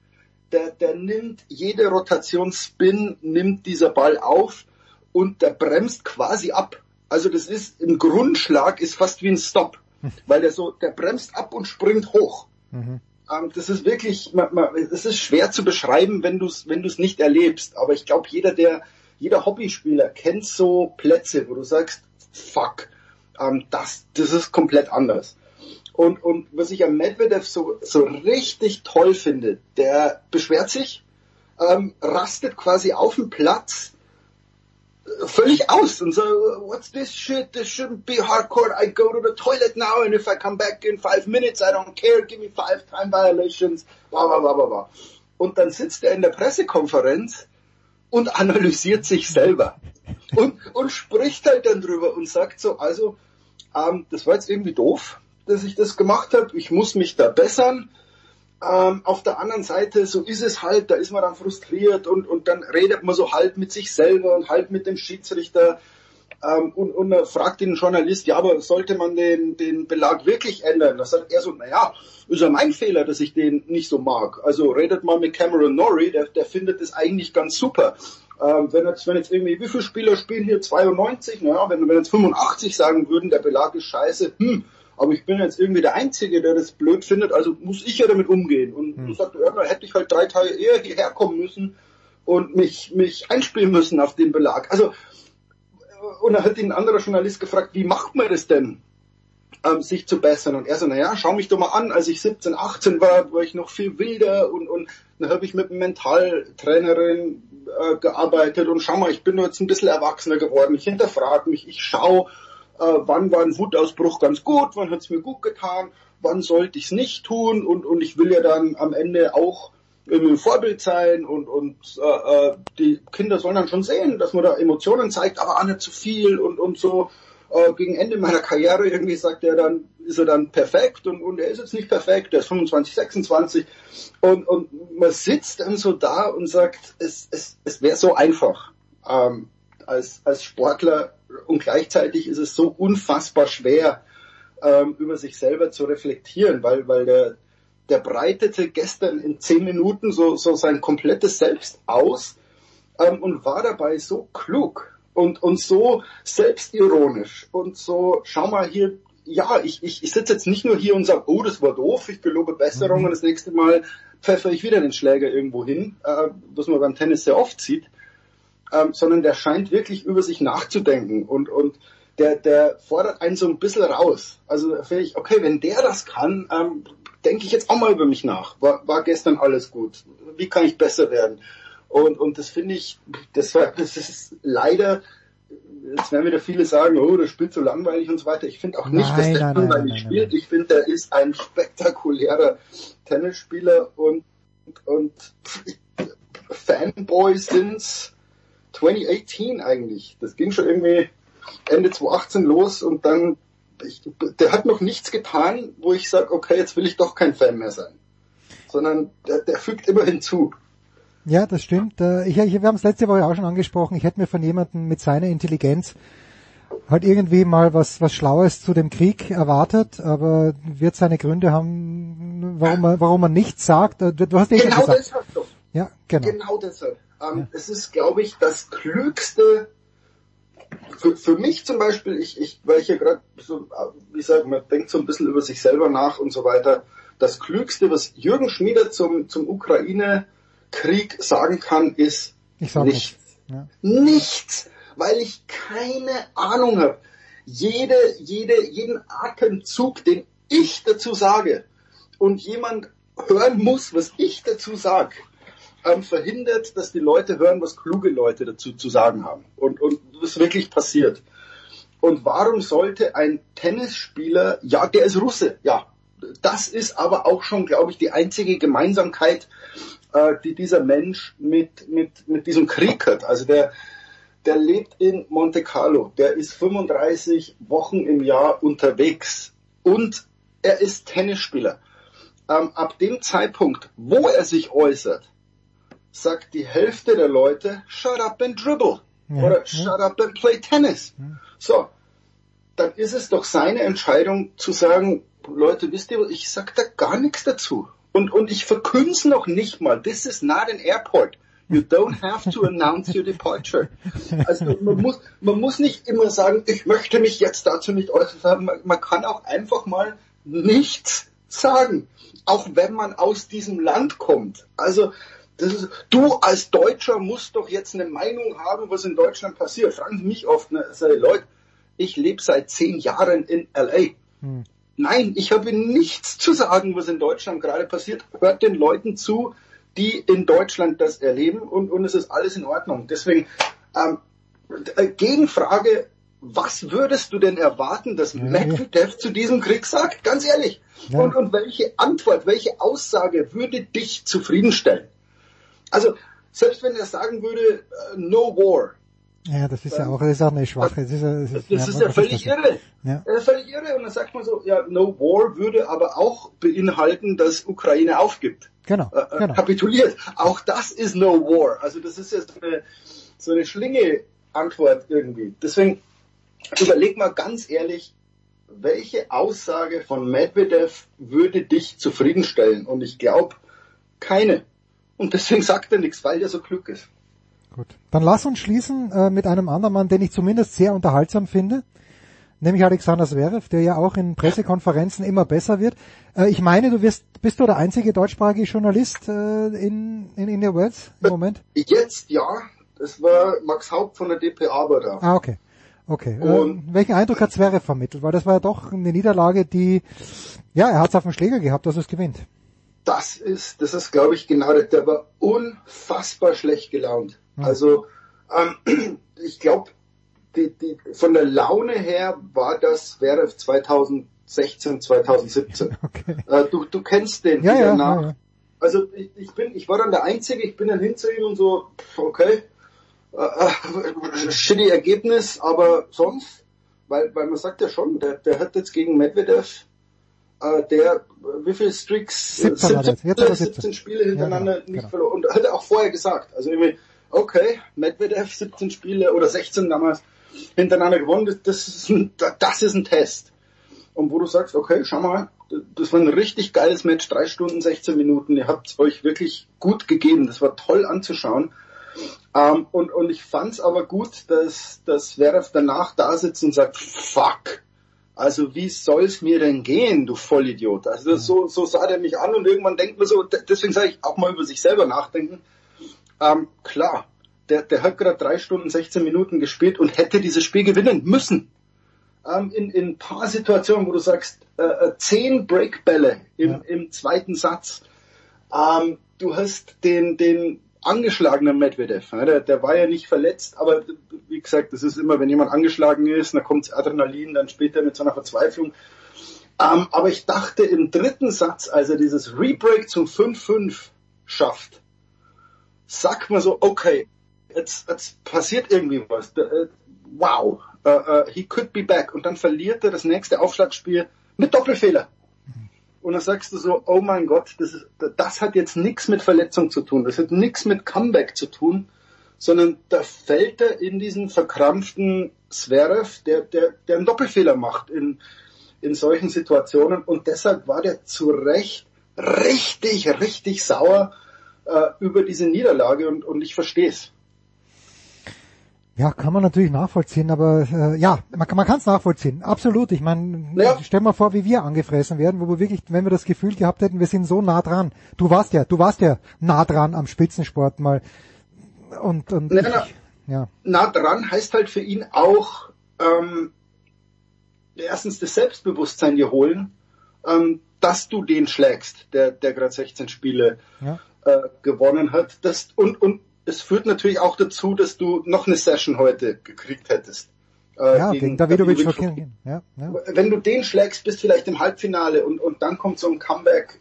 Der, der nimmt jede Rotation Spin, nimmt dieser Ball auf und der bremst quasi ab. Also das ist im Grundschlag ist fast wie ein Stop, weil der so, der bremst ab und springt hoch. Mhm. Ähm, das ist wirklich, man, man, das ist schwer zu beschreiben, wenn du es wenn du's nicht erlebst. Aber ich glaube, jeder, der, jeder Hobbyspieler kennt so Plätze, wo du sagst, fuck, ähm, das, das ist komplett anders. Und, und was ich am Medvedev so, so richtig toll finde, der beschwert sich, ähm, rastet quasi auf dem Platz äh, völlig aus und so, what's this shit, this shouldn't be hardcore, I go to the toilet now and if I come back in five minutes, I don't care, give me five time violations, blah, blah, blah, blah, blah. Und dann sitzt er in der Pressekonferenz und analysiert sich selber. Und, und spricht halt dann drüber und sagt so, also ähm, das war jetzt irgendwie doof, dass ich das gemacht habe. Ich muss mich da bessern. Ähm, auf der anderen Seite, so ist es halt, da ist man dann frustriert und, und dann redet man so halb mit sich selber und halb mit dem Schiedsrichter. Ähm, und, und fragt den Journalist, ja, aber sollte man den, den Belag wirklich ändern? Da sagt er so, naja, ist ja mein Fehler, dass ich den nicht so mag. Also redet mal mit Cameron Norrie, der, der findet es eigentlich ganz super. Ähm, wenn, jetzt, wenn jetzt irgendwie, wie viele Spieler spielen hier 92? Naja, wenn, wenn jetzt 85 sagen würden, der Belag ist scheiße, hm, aber ich bin jetzt irgendwie der Einzige, der das blöd findet, also muss ich ja damit umgehen. Und hm. sagt, ja, dann hätte ich halt drei Tage eher hierher kommen müssen und mich, mich einspielen müssen auf den Belag. Also, und dann hat ihn ein anderer Journalist gefragt, wie macht man das denn? ähm, sich zu bessern. Und er so, naja, schau mich doch mal an, als ich 17, 18 war, war ich noch viel wilder und, und dann habe ich mit einem Mentaltrainerin äh, gearbeitet. Und schau mal, ich bin jetzt ein bisschen erwachsener geworden. Ich hinterfrage mich, ich schau, äh, wann war ein Wutausbruch ganz gut, wann hat's mir gut getan, wann sollte ich's nicht tun? Und, und ich will ja dann am Ende auch irgendwie ein Vorbild sein. Und, und äh, äh, die Kinder sollen dann schon sehen, dass man da Emotionen zeigt, aber auch nicht zu viel und, und so äh, gegen Ende meiner Karriere irgendwie sagt er dann, ist er dann perfekt und, und er ist jetzt nicht perfekt, er ist 25, 26 und, und man sitzt dann so da und sagt, es, es, es wäre so einfach ähm, als, als Sportler und gleichzeitig ist es so unfassbar schwer, ähm, über sich selber zu reflektieren, weil, weil der, der breitete gestern in zehn Minuten so, so sein komplettes Selbst aus ähm, und war dabei so klug und, und so selbstironisch und so, schau mal hier, ja, ich, ich, ich sitze jetzt nicht nur hier und sage, oh, das war doof, ich gelobe Besserung mhm. und das nächste Mal pfeffere ich wieder den Schläger irgendwo hin, äh, was man beim Tennis sehr oft sieht, ähm, sondern der scheint wirklich über sich nachzudenken und, und der, der fordert einen so ein bisschen raus. Also finde ich, okay, wenn der das kann, ähm, denke ich jetzt auch mal über mich nach. War, war gestern alles gut? Wie kann ich besser werden? Und, und das finde ich, das, war, das ist leider, jetzt werden wieder viele sagen, oh, das spielt so langweilig und so weiter. Ich finde auch nicht, nein, dass der nein, langweilig nein, spielt. Ich finde, der ist ein spektakulärer Tennisspieler und, und Fanboy since 2018 eigentlich. Das ging schon irgendwie Ende 2018 los und dann, ich, der hat noch nichts getan, wo ich sage, okay, jetzt will ich doch kein Fan mehr sein. Sondern der, der fügt immer hinzu. Ja, das stimmt. Äh, ich, ich, wir haben es letzte Woche auch schon angesprochen. Ich hätte mir von jemandem mit seiner Intelligenz halt irgendwie mal was, was Schlaues zu dem Krieg erwartet, aber wird seine Gründe haben, warum man, warum man nichts sagt. Du, du hast eh genau gesagt. deshalb doch. Ja, genau. Genau deshalb. Ähm, ja. Es ist, glaube ich, das klügste für, für mich zum Beispiel, ich, ich, weil ich ja gerade so, wie gesagt, man denkt so ein bisschen über sich selber nach und so weiter. Das Klügste, was Jürgen Schmieder zum, zum Ukraine Krieg sagen kann, ist nichts. Ja. Nichts. weil ich keine Ahnung habe. Jede, jede, jeden Atemzug, den ich dazu sage und jemand hören muss, was ich dazu sage, ähm, verhindert, dass die Leute hören, was kluge Leute dazu zu sagen haben. Und, und das wirklich passiert. Und warum sollte ein Tennisspieler, ja, der ist Russe, ja, das ist aber auch schon, glaube ich, die einzige Gemeinsamkeit, äh, die dieser Mensch mit, mit, mit diesem Krieg hat. Also der, der lebt in Monte Carlo, der ist 35 Wochen im Jahr unterwegs und er ist Tennisspieler. Ähm, ab dem Zeitpunkt, wo er sich äußert, sagt die Hälfte der Leute, shut up and dribble. Ja. Oder shut up and play tennis. Ja. So. Dann ist es doch seine Entscheidung zu sagen, Leute, wisst ihr, ich sag da gar nichts dazu. Und, und ich verkünze noch nicht mal, this is not an airport. You don't have to announce your departure. Also man muss, man muss nicht immer sagen, ich möchte mich jetzt dazu nicht äußern. Man, man kann auch einfach mal nichts sagen. Auch wenn man aus diesem Land kommt. Also ist, du als Deutscher musst doch jetzt eine Meinung haben, was in Deutschland passiert. Fragen Sie mich oft, ne, Leute, ich lebe seit zehn Jahren in LA. Hm. Nein, ich habe nichts zu sagen, was in Deutschland gerade passiert. Hört den Leuten zu, die in Deutschland das erleben und, und es ist alles in Ordnung. Deswegen ähm, äh, Gegenfrage, was würdest du denn erwarten, dass ja, Medvedev zu diesem Krieg sagt? Ganz ehrlich. Ja. Und, und welche Antwort, welche Aussage würde dich zufriedenstellen? Also, selbst wenn er sagen würde, uh, no war. Ja, das ist ja auch, das ist auch eine schwache, das ist, das ist, das ist ja völlig irre. Ja. Das ist völlig irre. Und dann sagt man so, ja, no war würde aber auch beinhalten, dass Ukraine aufgibt. Genau, äh, äh genau. Kapituliert. Auch das ist no war. Also das ist jetzt eine, so eine Schlinge Antwort irgendwie. Deswegen überleg mal ganz ehrlich, welche Aussage von Medvedev würde dich zufriedenstellen? Und ich glaube, keine. Und deswegen sagt er nichts, weil er so klug ist. Gut. Dann lass uns schließen äh, mit einem anderen Mann, den ich zumindest sehr unterhaltsam finde, nämlich Alexander Zverev, der ja auch in Pressekonferenzen immer besser wird. Äh, ich meine, du wirst, bist du der einzige deutschsprachige Journalist äh, in, in, in der Worlds im Moment? Jetzt ja. Das war Max Haupt von der DPA war da. Ah, okay. Okay. Und äh, welchen Eindruck hat Zverev vermittelt? Weil das war ja doch eine Niederlage, die, ja, er hat es auf dem Schläger gehabt, dass es gewinnt das ist, das ist, glaube ich, genau der, der war unfassbar schlecht gelaunt. Mhm. Also ähm, ich glaube, die, die, von der Laune her war das wäre 2016, 2017. Okay. Äh, du, du kennst den ja, ja, nach. Ja, also ich, ich bin, ich war dann der Einzige, ich bin dann hin zu ihm und so, okay, äh, shitty Ergebnis, aber sonst, weil, weil man sagt ja schon, der, der hat jetzt gegen Medvedev äh, der, wie viele Streaks? 17, 17, Spiele, 17 Spiele hintereinander ja, genau, nicht genau. verloren. Und hat er auch vorher gesagt. Also irgendwie, okay, Medvedev 17 Spiele oder 16 damals hintereinander gewonnen, das ist ein, das ist ein Test. Und wo du sagst, okay, schau mal, das war ein richtig geiles Match, drei Stunden, 16 Minuten, ihr habt es euch wirklich gut gegeben, das war toll anzuschauen. Ähm, und, und ich fand's aber gut, dass, dass Zverev danach da sitzt und sagt, fuck, also wie soll's mir denn gehen, du Vollidiot? Also so, so sah der mich an und irgendwann denkt man so, deswegen sage ich auch mal über sich selber nachdenken. Ähm, klar, der, der hat gerade drei Stunden, 16 Minuten gespielt und hätte dieses Spiel gewinnen müssen. Ähm, in, in ein paar Situationen, wo du sagst, äh, äh, zehn Breakbälle im, ja. im zweiten Satz. Ähm, du hast den, den angeschlagener Medvedev. Der, der war ja nicht verletzt, aber wie gesagt, das ist immer, wenn jemand angeschlagen ist, dann kommt Adrenalin, dann später mit so einer Verzweiflung. Ähm, aber ich dachte im dritten Satz, als er dieses Rebreak zum 5-5 schafft, sagt man so, okay, jetzt, jetzt passiert irgendwie was. Äh, wow, uh, uh, he could be back. Und dann verliert er das nächste Aufschlagspiel mit Doppelfehler. Und dann sagst du so, oh mein Gott, das, ist, das hat jetzt nichts mit Verletzung zu tun, das hat nichts mit Comeback zu tun, sondern da fällt er in diesen verkrampften Zverev, der, der, der einen Doppelfehler macht in, in solchen Situationen. Und deshalb war der zu Recht richtig, richtig sauer äh, über diese Niederlage und, und ich verstehe es. Ja, kann man natürlich nachvollziehen, aber äh, ja, man, man kann es nachvollziehen. Absolut. Ich meine, ja. stell mal vor, wie wir angefressen werden, wo wir wirklich, wenn wir das Gefühl gehabt hätten, wir sind so nah dran. Du warst ja, du warst ja nah dran am Spitzensport mal. Und, und na, na, ja. nah dran heißt halt für ihn auch, ähm, erstens das Selbstbewusstsein dir holen, ähm, dass du den schlägst, der, der gerade 16 Spiele ja. Äh, gewonnen hat. Das, und, und es führt natürlich auch dazu, dass du noch eine Session heute gekriegt hättest. Äh, ja, gegen, gegen Davidovic ja, ja. Wenn du den schlägst, bist vielleicht im Halbfinale und, und dann kommt so ein Comeback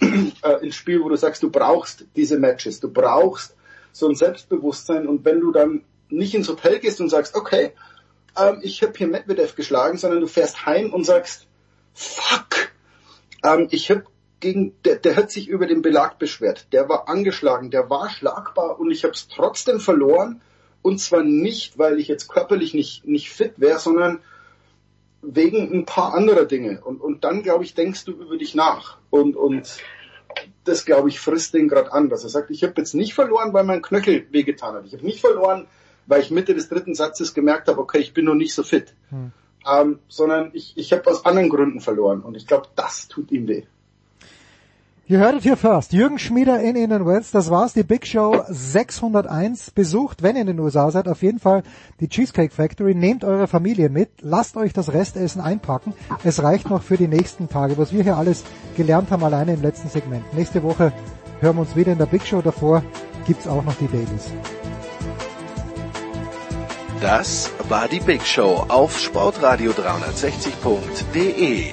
äh, ins Spiel, wo du sagst, du brauchst diese Matches, du brauchst so ein Selbstbewusstsein und wenn du dann nicht ins Hotel gehst und sagst, okay, ähm, ich habe hier Medvedev geschlagen, sondern du fährst heim und sagst, fuck, ähm, ich habe gegen, der, der hat sich über den Belag beschwert, der war angeschlagen, der war schlagbar und ich habe es trotzdem verloren und zwar nicht, weil ich jetzt körperlich nicht, nicht fit wäre, sondern wegen ein paar anderer Dinge. Und, und dann, glaube ich, denkst du über dich nach. Und, und das, glaube ich, frisst den gerade an, dass er sagt, ich habe jetzt nicht verloren, weil mein Knöchel wehgetan hat. Ich habe nicht verloren, weil ich Mitte des dritten Satzes gemerkt habe, okay, ich bin noch nicht so fit. Hm. Ähm, sondern ich, ich habe aus anderen Gründen verloren. Und ich glaube, das tut ihm weh. You heard it here first. Jürgen Schmieder in Indian Wells. Das war's. Die Big Show 601 besucht, wenn ihr in den USA seid, auf jeden Fall die Cheesecake Factory. Nehmt eure Familie mit. Lasst euch das Restessen einpacken. Es reicht noch für die nächsten Tage. Was wir hier alles gelernt haben, alleine im letzten Segment. Nächste Woche hören wir uns wieder in der Big Show. Davor gibt's auch noch die Dailies. Das war die Big Show auf sportradio360.de.